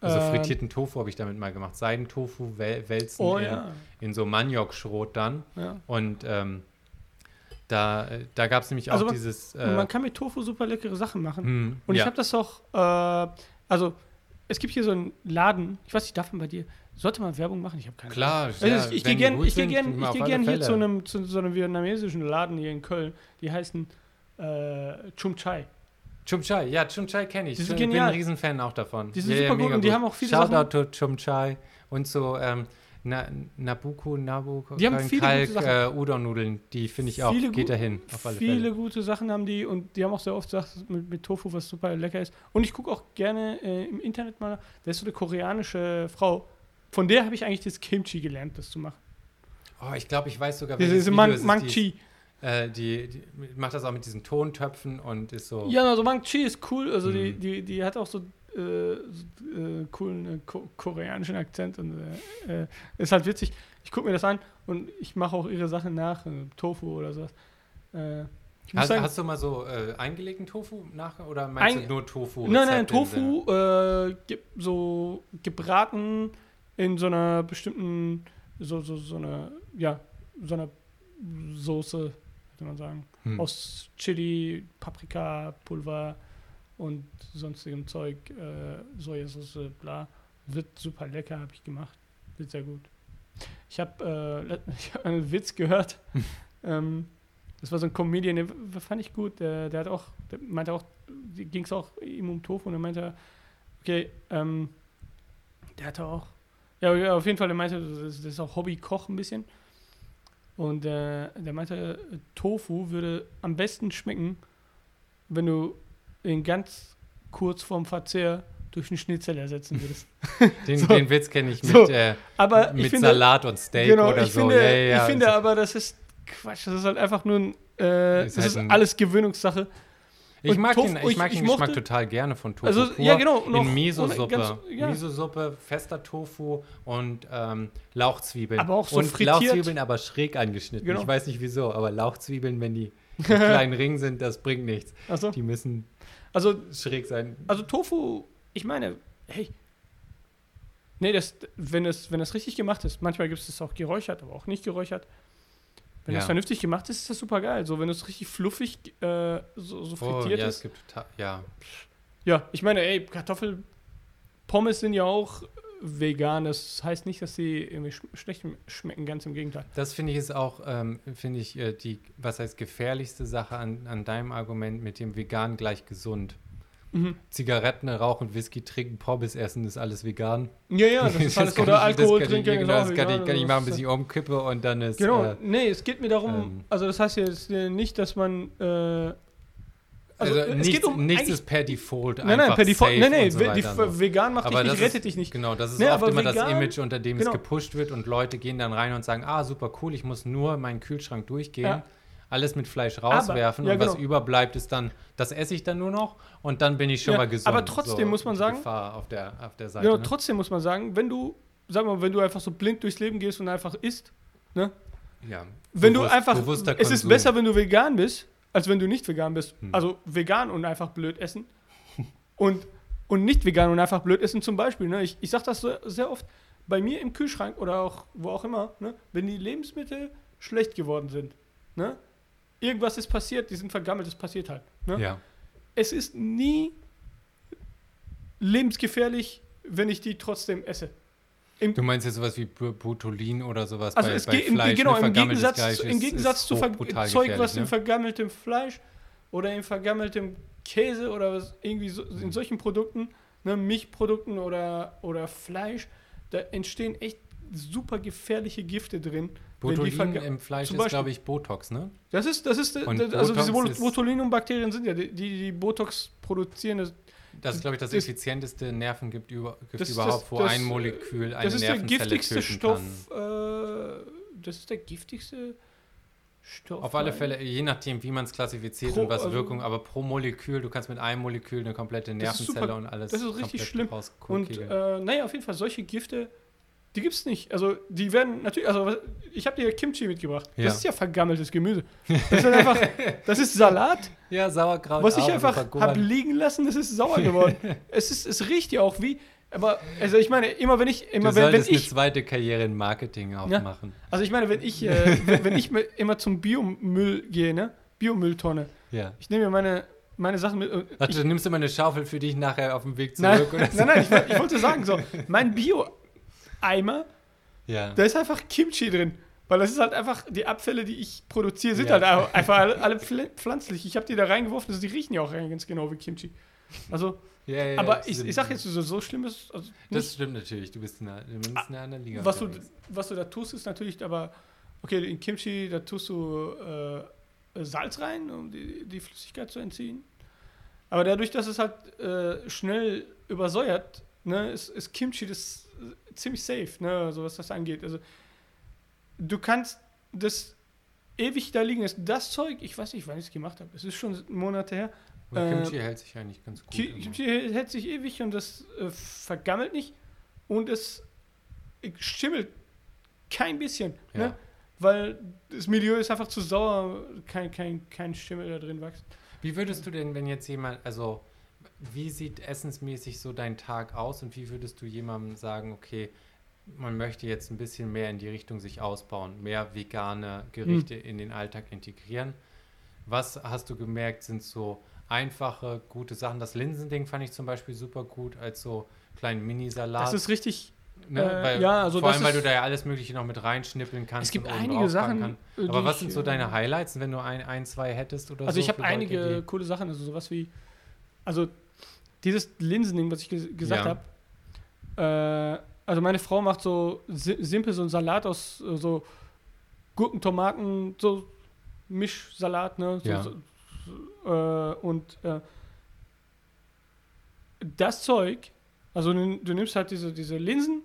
A: Also
B: Ähm.
A: frittierten Tofu habe ich damit mal gemacht. Seidentofu wälzen
B: oh
A: in,
B: ja.
A: in so Maniok-Schrot dann.
B: ja.
A: Und ähm, da, da gab es nämlich auch
B: Also man-
A: dieses. Äh,
B: man kann mit Tofu super leckere Sachen machen.
A: hm,
B: Und ich
A: ja.
B: habe das auch, äh, also es gibt hier so einen Laden, ich weiß nicht, darf man bei dir, sollte man Werbung machen? Ich habe keine
A: Klar,
B: Also
A: ja,
B: ich, gehe gern, ich geh gern, ich geh gern hier zu einem, zu so einem vietnamesischen Laden hier in Köln. Die heißen äh, Chum Chai.
A: Chum Chai, ja, Chum Chai kenne ich.
B: Die sind
A: ich bin
B: genial.
A: ein Riesenfan auch davon.
B: Die sind
A: Ja,
B: super gut und die haben auch viele
A: Shoutout to Chum Chai und so ähm, Na, Nabuko, Nabuko,
B: Die haben viele
A: Kalk,
B: gute
A: äh, Udon-Nudeln, die finde ich auch,
B: Viele
A: geht dahin,
B: Viele
A: Fälle.
B: gute Sachen haben die und die haben auch sehr oft gesagt, mit, mit Tofu, was super lecker ist. Und ich gucke auch gerne äh, im Internet mal, da ist so eine koreanische Frau, von der habe ich eigentlich das Kimchi gelernt, das zu machen.
A: Oh, ich glaube, ich weiß sogar,
B: Diese,
A: welches
B: diese
A: Video
B: Mang,
A: ist, die,
B: Chi.
A: äh, die, die macht das auch mit diesen Tontöpfen und ist so.
B: Ja, also Mang Chi ist cool. Also die,
A: Mhm.
B: die, die hat auch so, äh, so äh, coolen äh, ko koreanischen Akzent und äh, äh, ist halt witzig. Ich gucke mir das an und ich mache auch ihre Sachen nach, äh, Tofu oder muss
A: Hast,
B: sagen,
A: hast du mal so eingelegten Tofu nach oder meinst
B: Ein-
A: du nur Tofu?
B: nein, nein? Tofu ge so gebraten in so einer bestimmten, so, so, so einer, ja, so einer Soße, könnte man sagen.
A: Hm.
B: Aus Chili, Paprika, Pulver und sonstigem Zeug, äh, Sojasauce, bla. Wird super lecker, habe ich gemacht. Wird sehr gut. Ich habe äh, *laughs* ich hab einen Witz gehört. *laughs* ähm, das war so ein Comedian, der fand ich gut. Der, der hat auch, der meinte auch, ging es auch ihm um Tofu und er meinte, okay, ähm, der hatte auch, ja, auf jeden Fall, der meinte, das ist, das ist auch Hobbykoch ein bisschen. Und äh, der meinte, Tofu würde am besten schmecken, wenn du ihn ganz kurz vorm Verzehr durch einen Schnitzel ersetzen würdest. *laughs*
A: Den,
B: So.
A: den Witz kenne ich mit,
B: So.
A: äh, mit
B: finde,
A: Salat und Steak
B: genau,
A: oder
B: ich
A: so.
B: finde,
A: ja, ja,
B: ich finde aber, das ist Quatsch. Das ist halt einfach nur ein, äh,
A: Ist
B: das
A: halt
B: ist
A: ein-
B: alles Gewöhnungssache.
A: ich
B: und
A: mag,
B: Tofu-
A: den, ich
B: ich-
A: mag
B: ich
A: den Geschmack
B: mochte-
A: total gerne von Tofu.
B: Also, ja, genau, noch
A: in Miso-Suppe.
B: ganz- ja.
A: Miso-Suppe, fester Tofu und ähm, Lauchzwiebeln.
B: Aber auch so
A: und
B: frittiert.
A: Lauchzwiebeln aber schräg angeschnitten.
B: Genau.
A: Ich weiß nicht wieso, aber Lauchzwiebeln, wenn die in *laughs* kleinen Ringen sind, das bringt nichts.
B: Also,
A: Die müssen
B: also,
A: schräg sein.
B: also Tofu, ich meine, hey. Nee, das, wenn es wenn das richtig gemacht ist, manchmal gibt es das auch geräuchert, aber auch nicht geräuchert. Wenn
A: Ja.
B: das vernünftig gemacht ist, ist das super geil. So, wenn es richtig fluffig, äh, so, so
A: Oh,
B: frittiert
A: ja,
B: ist.
A: es gibt ja.
B: Ja, ich meine, ey, Kartoffelpommes sind ja auch vegan. Das heißt nicht, dass sie irgendwie sch schlecht schmecken, ganz im Gegenteil.
A: Das finde ich ist auch, ähm, finde ich, äh, die, was heißt gefährlichste Sache an, an deinem Argument mit dem vegan gleich gesund.
B: Mhm.
A: Zigaretten rauchen, Whisky trinken, Pommes essen, ist alles vegan.
B: Ja, ja, das ist *laughs* alles.
A: kann
B: Oder
A: ich-
B: Alkohol
A: das kann ich,
B: trinken.
A: Genau, das kann ich,
B: vegan,
A: kann ich
B: also
A: machen,
B: das
A: bis ich umkippe und dann ist.
B: Genau,
A: Äh,
B: nee, es geht mir darum,
A: ähm,
B: also das heißt jetzt nicht, dass man. Äh,
A: also,
B: äh,
A: nichts, nichts
B: eigentlich-
A: ist per Default
B: Nein, nein,
A: einfach
B: per Default. Nein, nein,
A: so so.
B: vegan macht
A: Aber
B: dich
A: das
B: nicht, rettet
A: ist,
B: dich nicht.
A: Genau, das ist
B: Nee,
A: oft
B: aber
A: immer das
B: vegan-
A: Image, unter dem
B: genau.
A: es gepusht wird und Leute gehen dann rein und sagen, ah, super cool, ich muss nur meinen Kühlschrank durchgehen,
B: Ja.
A: alles mit Fleisch rauswerfen
B: ja,
A: und was
B: genau.
A: überbleibt ist dann, das esse ich dann nur noch und dann bin ich schon
B: Ja,
A: mal gesund.
B: aber trotzdem muss man sagen-
A: Gefahr auf der, auf der Seite.
B: Genau,
A: ne?
B: trotzdem muss man sagen, wenn du, sag mal, wenn du einfach so blind durchs Leben gehst und einfach isst, ne?
A: ja.
B: Wenn du
A: Bewusst-
B: einfach,
A: bewusster
B: es ist besser, wenn du vegan bist, als wenn du nicht vegan bist.
A: Hm.
B: Also vegan und einfach blöd essen. *laughs* und, und nicht vegan und einfach blöd essen zum Beispiel. Ne? Ich, ich sage das so, sehr oft bei mir im Kühlschrank oder auch wo auch immer, ne? wenn die Lebensmittel schlecht geworden sind. Ne? Irgendwas ist passiert, die sind vergammelt, das passiert halt. Ne?
A: Ja.
B: Es ist nie lebensgefährlich, wenn ich die trotzdem esse.
A: Du meinst jetzt sowas wie Butolin oder sowas
B: Also
A: bei,
B: es
A: bei
B: geht im,
A: Fleisch,
B: genau,
A: ne?
B: im
A: Vergammeltes
B: Gegensatz,
A: Fleisch
B: im Gegensatz zu Zeug, was
A: gefährlich,
B: in
A: ne?
B: vergammeltem Fleisch oder in vergammeltem Käse oder was, irgendwie so,
A: Mhm.
B: in solchen Produkten, ne, Milchprodukten oder, oder Fleisch, da entstehen echt super gefährliche Gifte drin.
A: Botulin im Fleisch
B: zum
A: ist,
B: Beispiel-
A: glaube ich, Botox, ne?
B: Das ist, das ist,
A: Und
B: das, also diese
A: Botox ist-
B: Botulinum-Bakterien sind ja die, die, die Botox produzieren. Das,
A: ist, glaube ich, das,
B: Das-
A: effizienteste Nervengift über,
B: Das
A: überhaupt,
B: das-
A: wo ein Molekül eine
B: das ist der
A: Nervenzelle
B: giftigste
A: töten
B: Stoff.
A: kann.
B: Äh, das ist der giftigste Stoff.
A: Auf alle Fälle, je nachdem, wie man es klassifiziert
B: Pro-
A: und was
B: also-
A: Wirkung, aber pro Molekül, du kannst mit einem Molekül eine komplette Nervenzelle und alles
B: das ist richtig schlimm. Und äh, naja, auf jeden Fall, solche Gifte, die gibt es nicht. Also, die werden natürlich, also, ich habe dir Kimchi mitgebracht.
A: Ja.
B: Das ist ja vergammeltes Gemüse. Das ist einfach, *laughs* das ist Salat,
A: ja, Sauerkraut
B: was ich einfach habe liegen lassen, das ist sauer geworden. *laughs* es, ist, es riecht ja auch wie, aber, also ich meine, immer wenn ich,
A: Du
B: immer wenn, wenn
A: solltest eine
B: ich,
A: zweite Karriere in Marketing aufmachen.
B: also ich meine, wenn ich, äh, wenn, wenn ich immer zum Biomüll gehe, ne, Biomülltonne,
A: Ja.
B: ich nehme mir meine, meine Sachen mit, äh,
A: Warte, du nimmst du mal eine Schaufel für dich nachher auf dem Weg
B: Nein,
A: zurück so?
B: nein, nein, ich, ich wollte sagen, so, mein Bio-Eimer,
A: Ja.
B: da ist einfach Kimchi drin. Weil das ist halt einfach, die Abfälle, die ich produziere, sind
A: Ja.
B: halt einfach alle, alle pfl- pflanzlich. Ich habe die da reingeworfen, also die riechen ja auch ganz genau wie Kimchi. Also,
A: ja, ja,
B: aber ich, ich sag jetzt, so, so schlimm ist also
A: Das stimmt natürlich, du bist in einer, du bist in einer anderen Liga.
B: was, du, was du da tust, ist natürlich aber, okay, in Kimchi, da tust du äh, Salz rein, um die, die Flüssigkeit zu entziehen. Aber dadurch, dass es halt äh, schnell übersäuert, ne, ist, ist Kimchi das ziemlich safe, ne, also was das angeht. Also du kannst das ewig da liegen. ist Das Zeug, ich weiß nicht, wann ich es gemacht habe. Es ist schon Monate her. Äh,
A: Kimchi hält sich eigentlich ganz gut.
B: Ki-
A: immer.
B: Kimchi hält sich ewig und das äh, vergammelt nicht und es schimmelt kein bisschen,
A: Ja.
B: ne? weil das Milieu ist einfach zu sauer, kein, kein, kein Schimmel da drin wächst.
A: Wie würdest du denn, wenn jetzt jemand, also wie sieht essensmäßig so dein Tag aus und wie würdest du jemandem sagen, okay, man möchte jetzt ein bisschen mehr in die Richtung sich ausbauen, mehr vegane Gerichte in den Alltag integrieren. Was hast du gemerkt, sind so einfache, gute Sachen? Das Linsending fand ich zum Beispiel super gut als so kleinen Minisalat.
B: Das ist richtig.
A: Ne?
B: Äh,
A: weil,
B: ja, also
A: vor allem, weil du da ja alles Mögliche noch mit reinschnippeln kannst.
B: Es gibt einige Sachen, äh.
A: Aber was sind so deine Highlights, wenn du ein, ein zwei hättest oder
B: Also
A: so?
B: ich habe
A: Leute,
B: einige
A: die-
B: coole Sachen, also sowas wie, also dieses Linsending, was ich ges gesagt
A: Ja.
B: habe. Äh, also meine Frau macht so si simpel so einen Salat aus äh, so Gurken, Tomaten, so Mischsalat, ne? So,
A: Ja.
B: so, äh, und äh, das Zeug, also du, du nimmst halt diese, diese Linsen,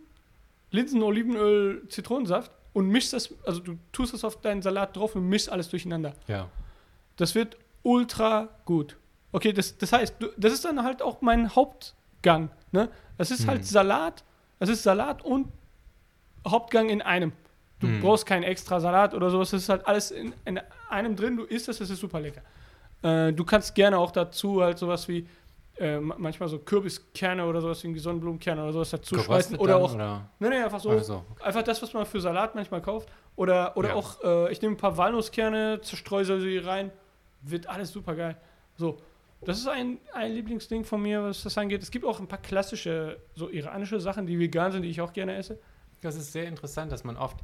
B: Linsen, Olivenöl, Zitronensaft und mischst das, also du tust das auf deinen Salat drauf und mischst alles durcheinander.
A: Ja.
B: Das wird ultra gut. Okay, das, das heißt, das ist dann halt auch mein Hauptgang. Ne? Es ist
A: Mhm.
B: halt Salat, es ist Salat und Hauptgang in einem. Du
A: Mhm.
B: brauchst keinen extra Salat oder sowas, das ist halt alles in, in einem drin, du isst das, das ist super lecker. Äh, du kannst gerne auch dazu halt sowas wie äh, ma- manchmal so Kürbiskerne oder sowas wie Sonnenblumenkerne oder sowas dazu schmeißen
A: Geröstet
B: oder
A: dann,
B: auch
A: Oder?
B: Nee, nee, einfach so.
A: Ach so.
B: Einfach das, was man für Salat manchmal kauft. Oder, oder
A: Ja.
B: auch, äh, ich nehme ein paar Walnusskerne, zerstreue sie rein. Wird alles super geil. So, das ist ein, ein Lieblingsding von mir, was das angeht. Es gibt auch ein paar klassische, so iranische Sachen, die vegan sind, die ich auch gerne esse.
A: Das ist sehr interessant, dass man oft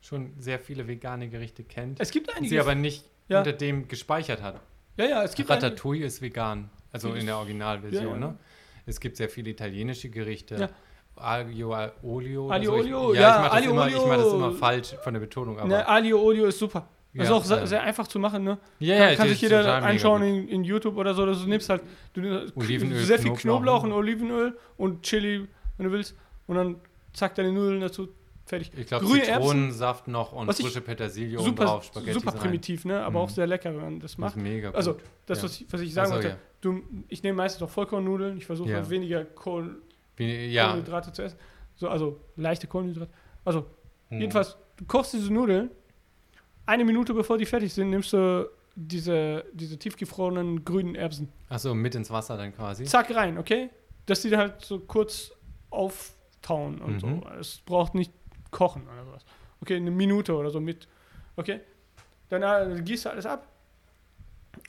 A: schon sehr viele vegane Gerichte kennt,
B: Es gibt einige.
A: sie aber nicht
B: Ja.
A: unter dem gespeichert hat.
B: ja, ja, es gibt einige.
A: Ratatouille ist vegan, also in der Originalversion.
B: Ja, ja.
A: Ne? Es gibt sehr viele italienische Gerichte.
B: Ja.
A: Aglio olio.
B: Aglio
A: so.
B: olio,
A: ich,
B: ja,
A: ich mache das, mach das immer falsch von der Betonung. Aber,
B: Ne, Aglio Olio ist super.
A: Ja,
B: ist auch sehr,
A: äh,
B: sehr einfach zu machen, ne?
A: ja,
B: Kann,
A: ja,
B: kann sich jeder anschauen in, in YouTube oder so. Du nimmst halt du nimmst
A: Olivenöl,
B: sehr viel
A: Knoblauch,
B: Knoblauch
A: ne?
B: und Olivenöl und Chili, wenn du willst. Und dann zack, deine Nudeln dazu. Fertig.
A: Ich glaube,
B: Grüne Erbsen,
A: Zitronensaft noch und frische Petersilie
B: super,
A: drauf, Spaghetti
B: super
A: rein.
B: primitiv, ne? aber
A: Mhm.
B: auch sehr lecker, wenn man das
A: Das
B: macht.
A: ist mega gut.
B: Also, das,
A: ja.
B: was, ich, was ich sagen
A: Ach so,
B: wollte,
A: ja.
B: du, ich nehme meistens auch Vollkornnudeln. Ich versuche
A: Ja.
B: weniger Kohl. Kohlenhydrate zu essen. So, also leichte Kohlenhydrate. Also,
A: Hm.
B: jedenfalls, du kochst diese Nudeln. Eine Minute bevor die fertig sind, nimmst du diese, diese tiefgefrorenen grünen Erbsen.
A: Achso, mit ins Wasser dann quasi.
B: Zack rein, okay? Dass die dann halt so kurz auftauen und
A: Mhm.
B: so. Es braucht nicht kochen oder sowas. Okay, eine Minute oder so mit. Okay? Dann äh, gießt du alles ab.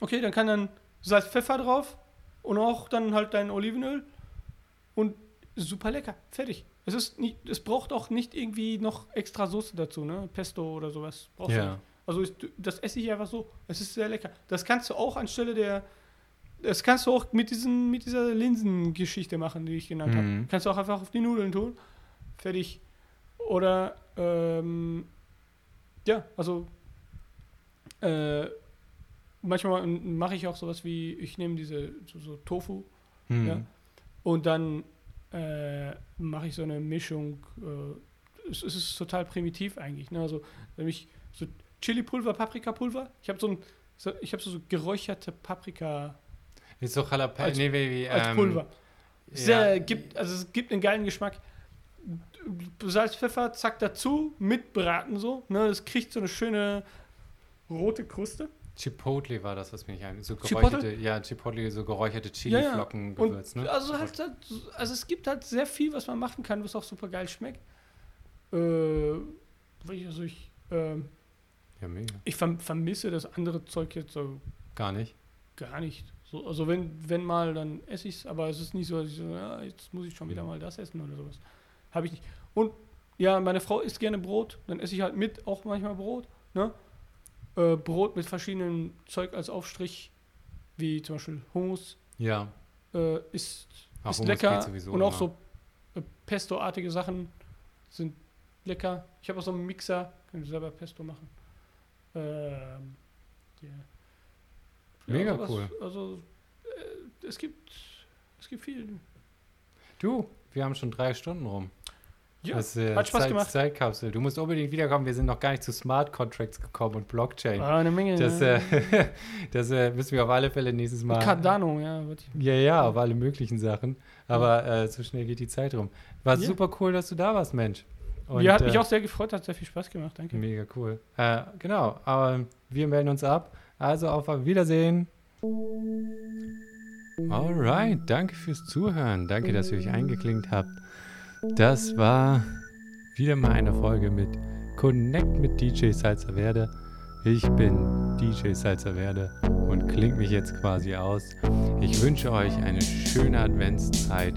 B: Okay, dann kann dann Salz, Pfeffer drauf und auch dann halt dein Olivenöl und super lecker. Fertig. Es ist nicht, es braucht auch nicht irgendwie noch extra Soße dazu, ne? Pesto oder sowas. Brauchst du nicht.
A: Ja.
B: Also ist, das esse ich einfach so. Es ist sehr lecker. Das kannst du auch anstelle der. Das kannst du auch mit, diesen, mit dieser Linsengeschichte machen, die ich genannt
A: Mhm.
B: habe. Kannst du auch einfach auf die Nudeln tun. Fertig. Oder, ähm, ja, also, äh, manchmal mache ich auch sowas wie, ich nehme diese, so, so Tofu
A: Hm.
B: Ja. und dann äh, mache ich so eine Mischung. Äh, es, es ist total primitiv eigentlich. Ne? Also nämlich so Chili-Pulver, Paprikapulver. Ich habe so ein, so, ich habe so, so geräucherte Paprika
A: Ist so Jalapeno.
B: Als-
A: nee, wie, wie,
B: als
A: ähm,
B: Pulver. Sehr,
A: ja.
B: gibt, also es gibt einen geilen Geschmack. Salz, Pfeffer, zack dazu, mitbraten so. Ne? Das kriegt so eine schöne rote Kruste.
A: Chipotle war das, was mir nicht ein. So
B: Chipotle?
A: geräucherte, ja, Chipotle, so geräucherte
B: Ja, ja.
A: Chili-Flocken
B: Und
A: Gewürz, ne?
B: also halt, also es gibt halt sehr viel, was man machen kann, was auch super geil schmeckt. Äh, also ich, ähm,
A: Ja, mega.
B: ich verm vermisse das andere Zeug jetzt so
A: Gar nicht.
B: gar nicht. So, also wenn, wenn mal, dann esse ich es, aber es ist nicht so, dass ich so, ja, jetzt muss ich schon wieder
A: Mhm.
B: mal das essen oder sowas. Habe ich nicht. Und ja, meine Frau isst gerne Brot, dann esse ich halt mit auch manchmal Brot. Ne? Äh, Brot mit verschiedenen Zeug als Aufstrich, wie zum Beispiel Hummus,
A: Ja.
B: äh, ist,
A: Ach,
B: ist
A: Hummus
B: lecker.
A: sowieso
B: Und auch
A: immer.
B: so äh, Pesto-artige Sachen sind lecker. Ich habe auch so einen Mixer, kann ich selber Pesto machen. Ähm, ja.
A: Mega
B: sowas.
A: cool.
B: Also äh, es gibt es gibt viel.
A: Du, wir haben schon drei Stunden rum.
B: Ja,
A: das, äh,
B: hat Spaß
A: Zeit,
B: gemacht.
A: Zeitkapsel. Du musst unbedingt wiederkommen. Wir sind noch gar nicht zu Smart Contracts gekommen und Blockchain.
B: Ah, eine Menge.
A: Das, äh, *laughs* das äh, müssen wir auf alle Fälle nächstes Mal.
B: Cardano, ja.
A: Ja, ja, auf alle möglichen Sachen. Aber äh, so schnell geht die Zeit rum. War
B: Ja.
A: super cool, dass du da warst, Mensch. Und,
B: ja, hat mich
A: äh,
B: auch sehr gefreut, hat sehr viel Spaß gemacht, danke.
A: Mega cool. Äh, genau, aber wir melden uns ab. Also auf Wiedersehen. Alright, danke fürs Zuhören. Danke, dass ihr euch eingeklinkt habt. Das war wieder mal eine Folge mit Connect mit DJ Salzer Werde. Ich bin DJ Salzer Werde und klingt mich jetzt quasi aus. Ich wünsche euch eine schöne Adventszeit.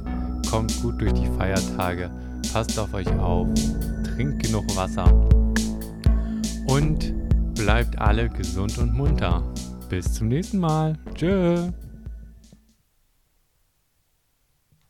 A: Kommt gut durch die Feiertage. Passt auf euch auf. Trinkt genug Wasser. Und bleibt alle gesund und munter. Bis zum nächsten Mal. Tschö.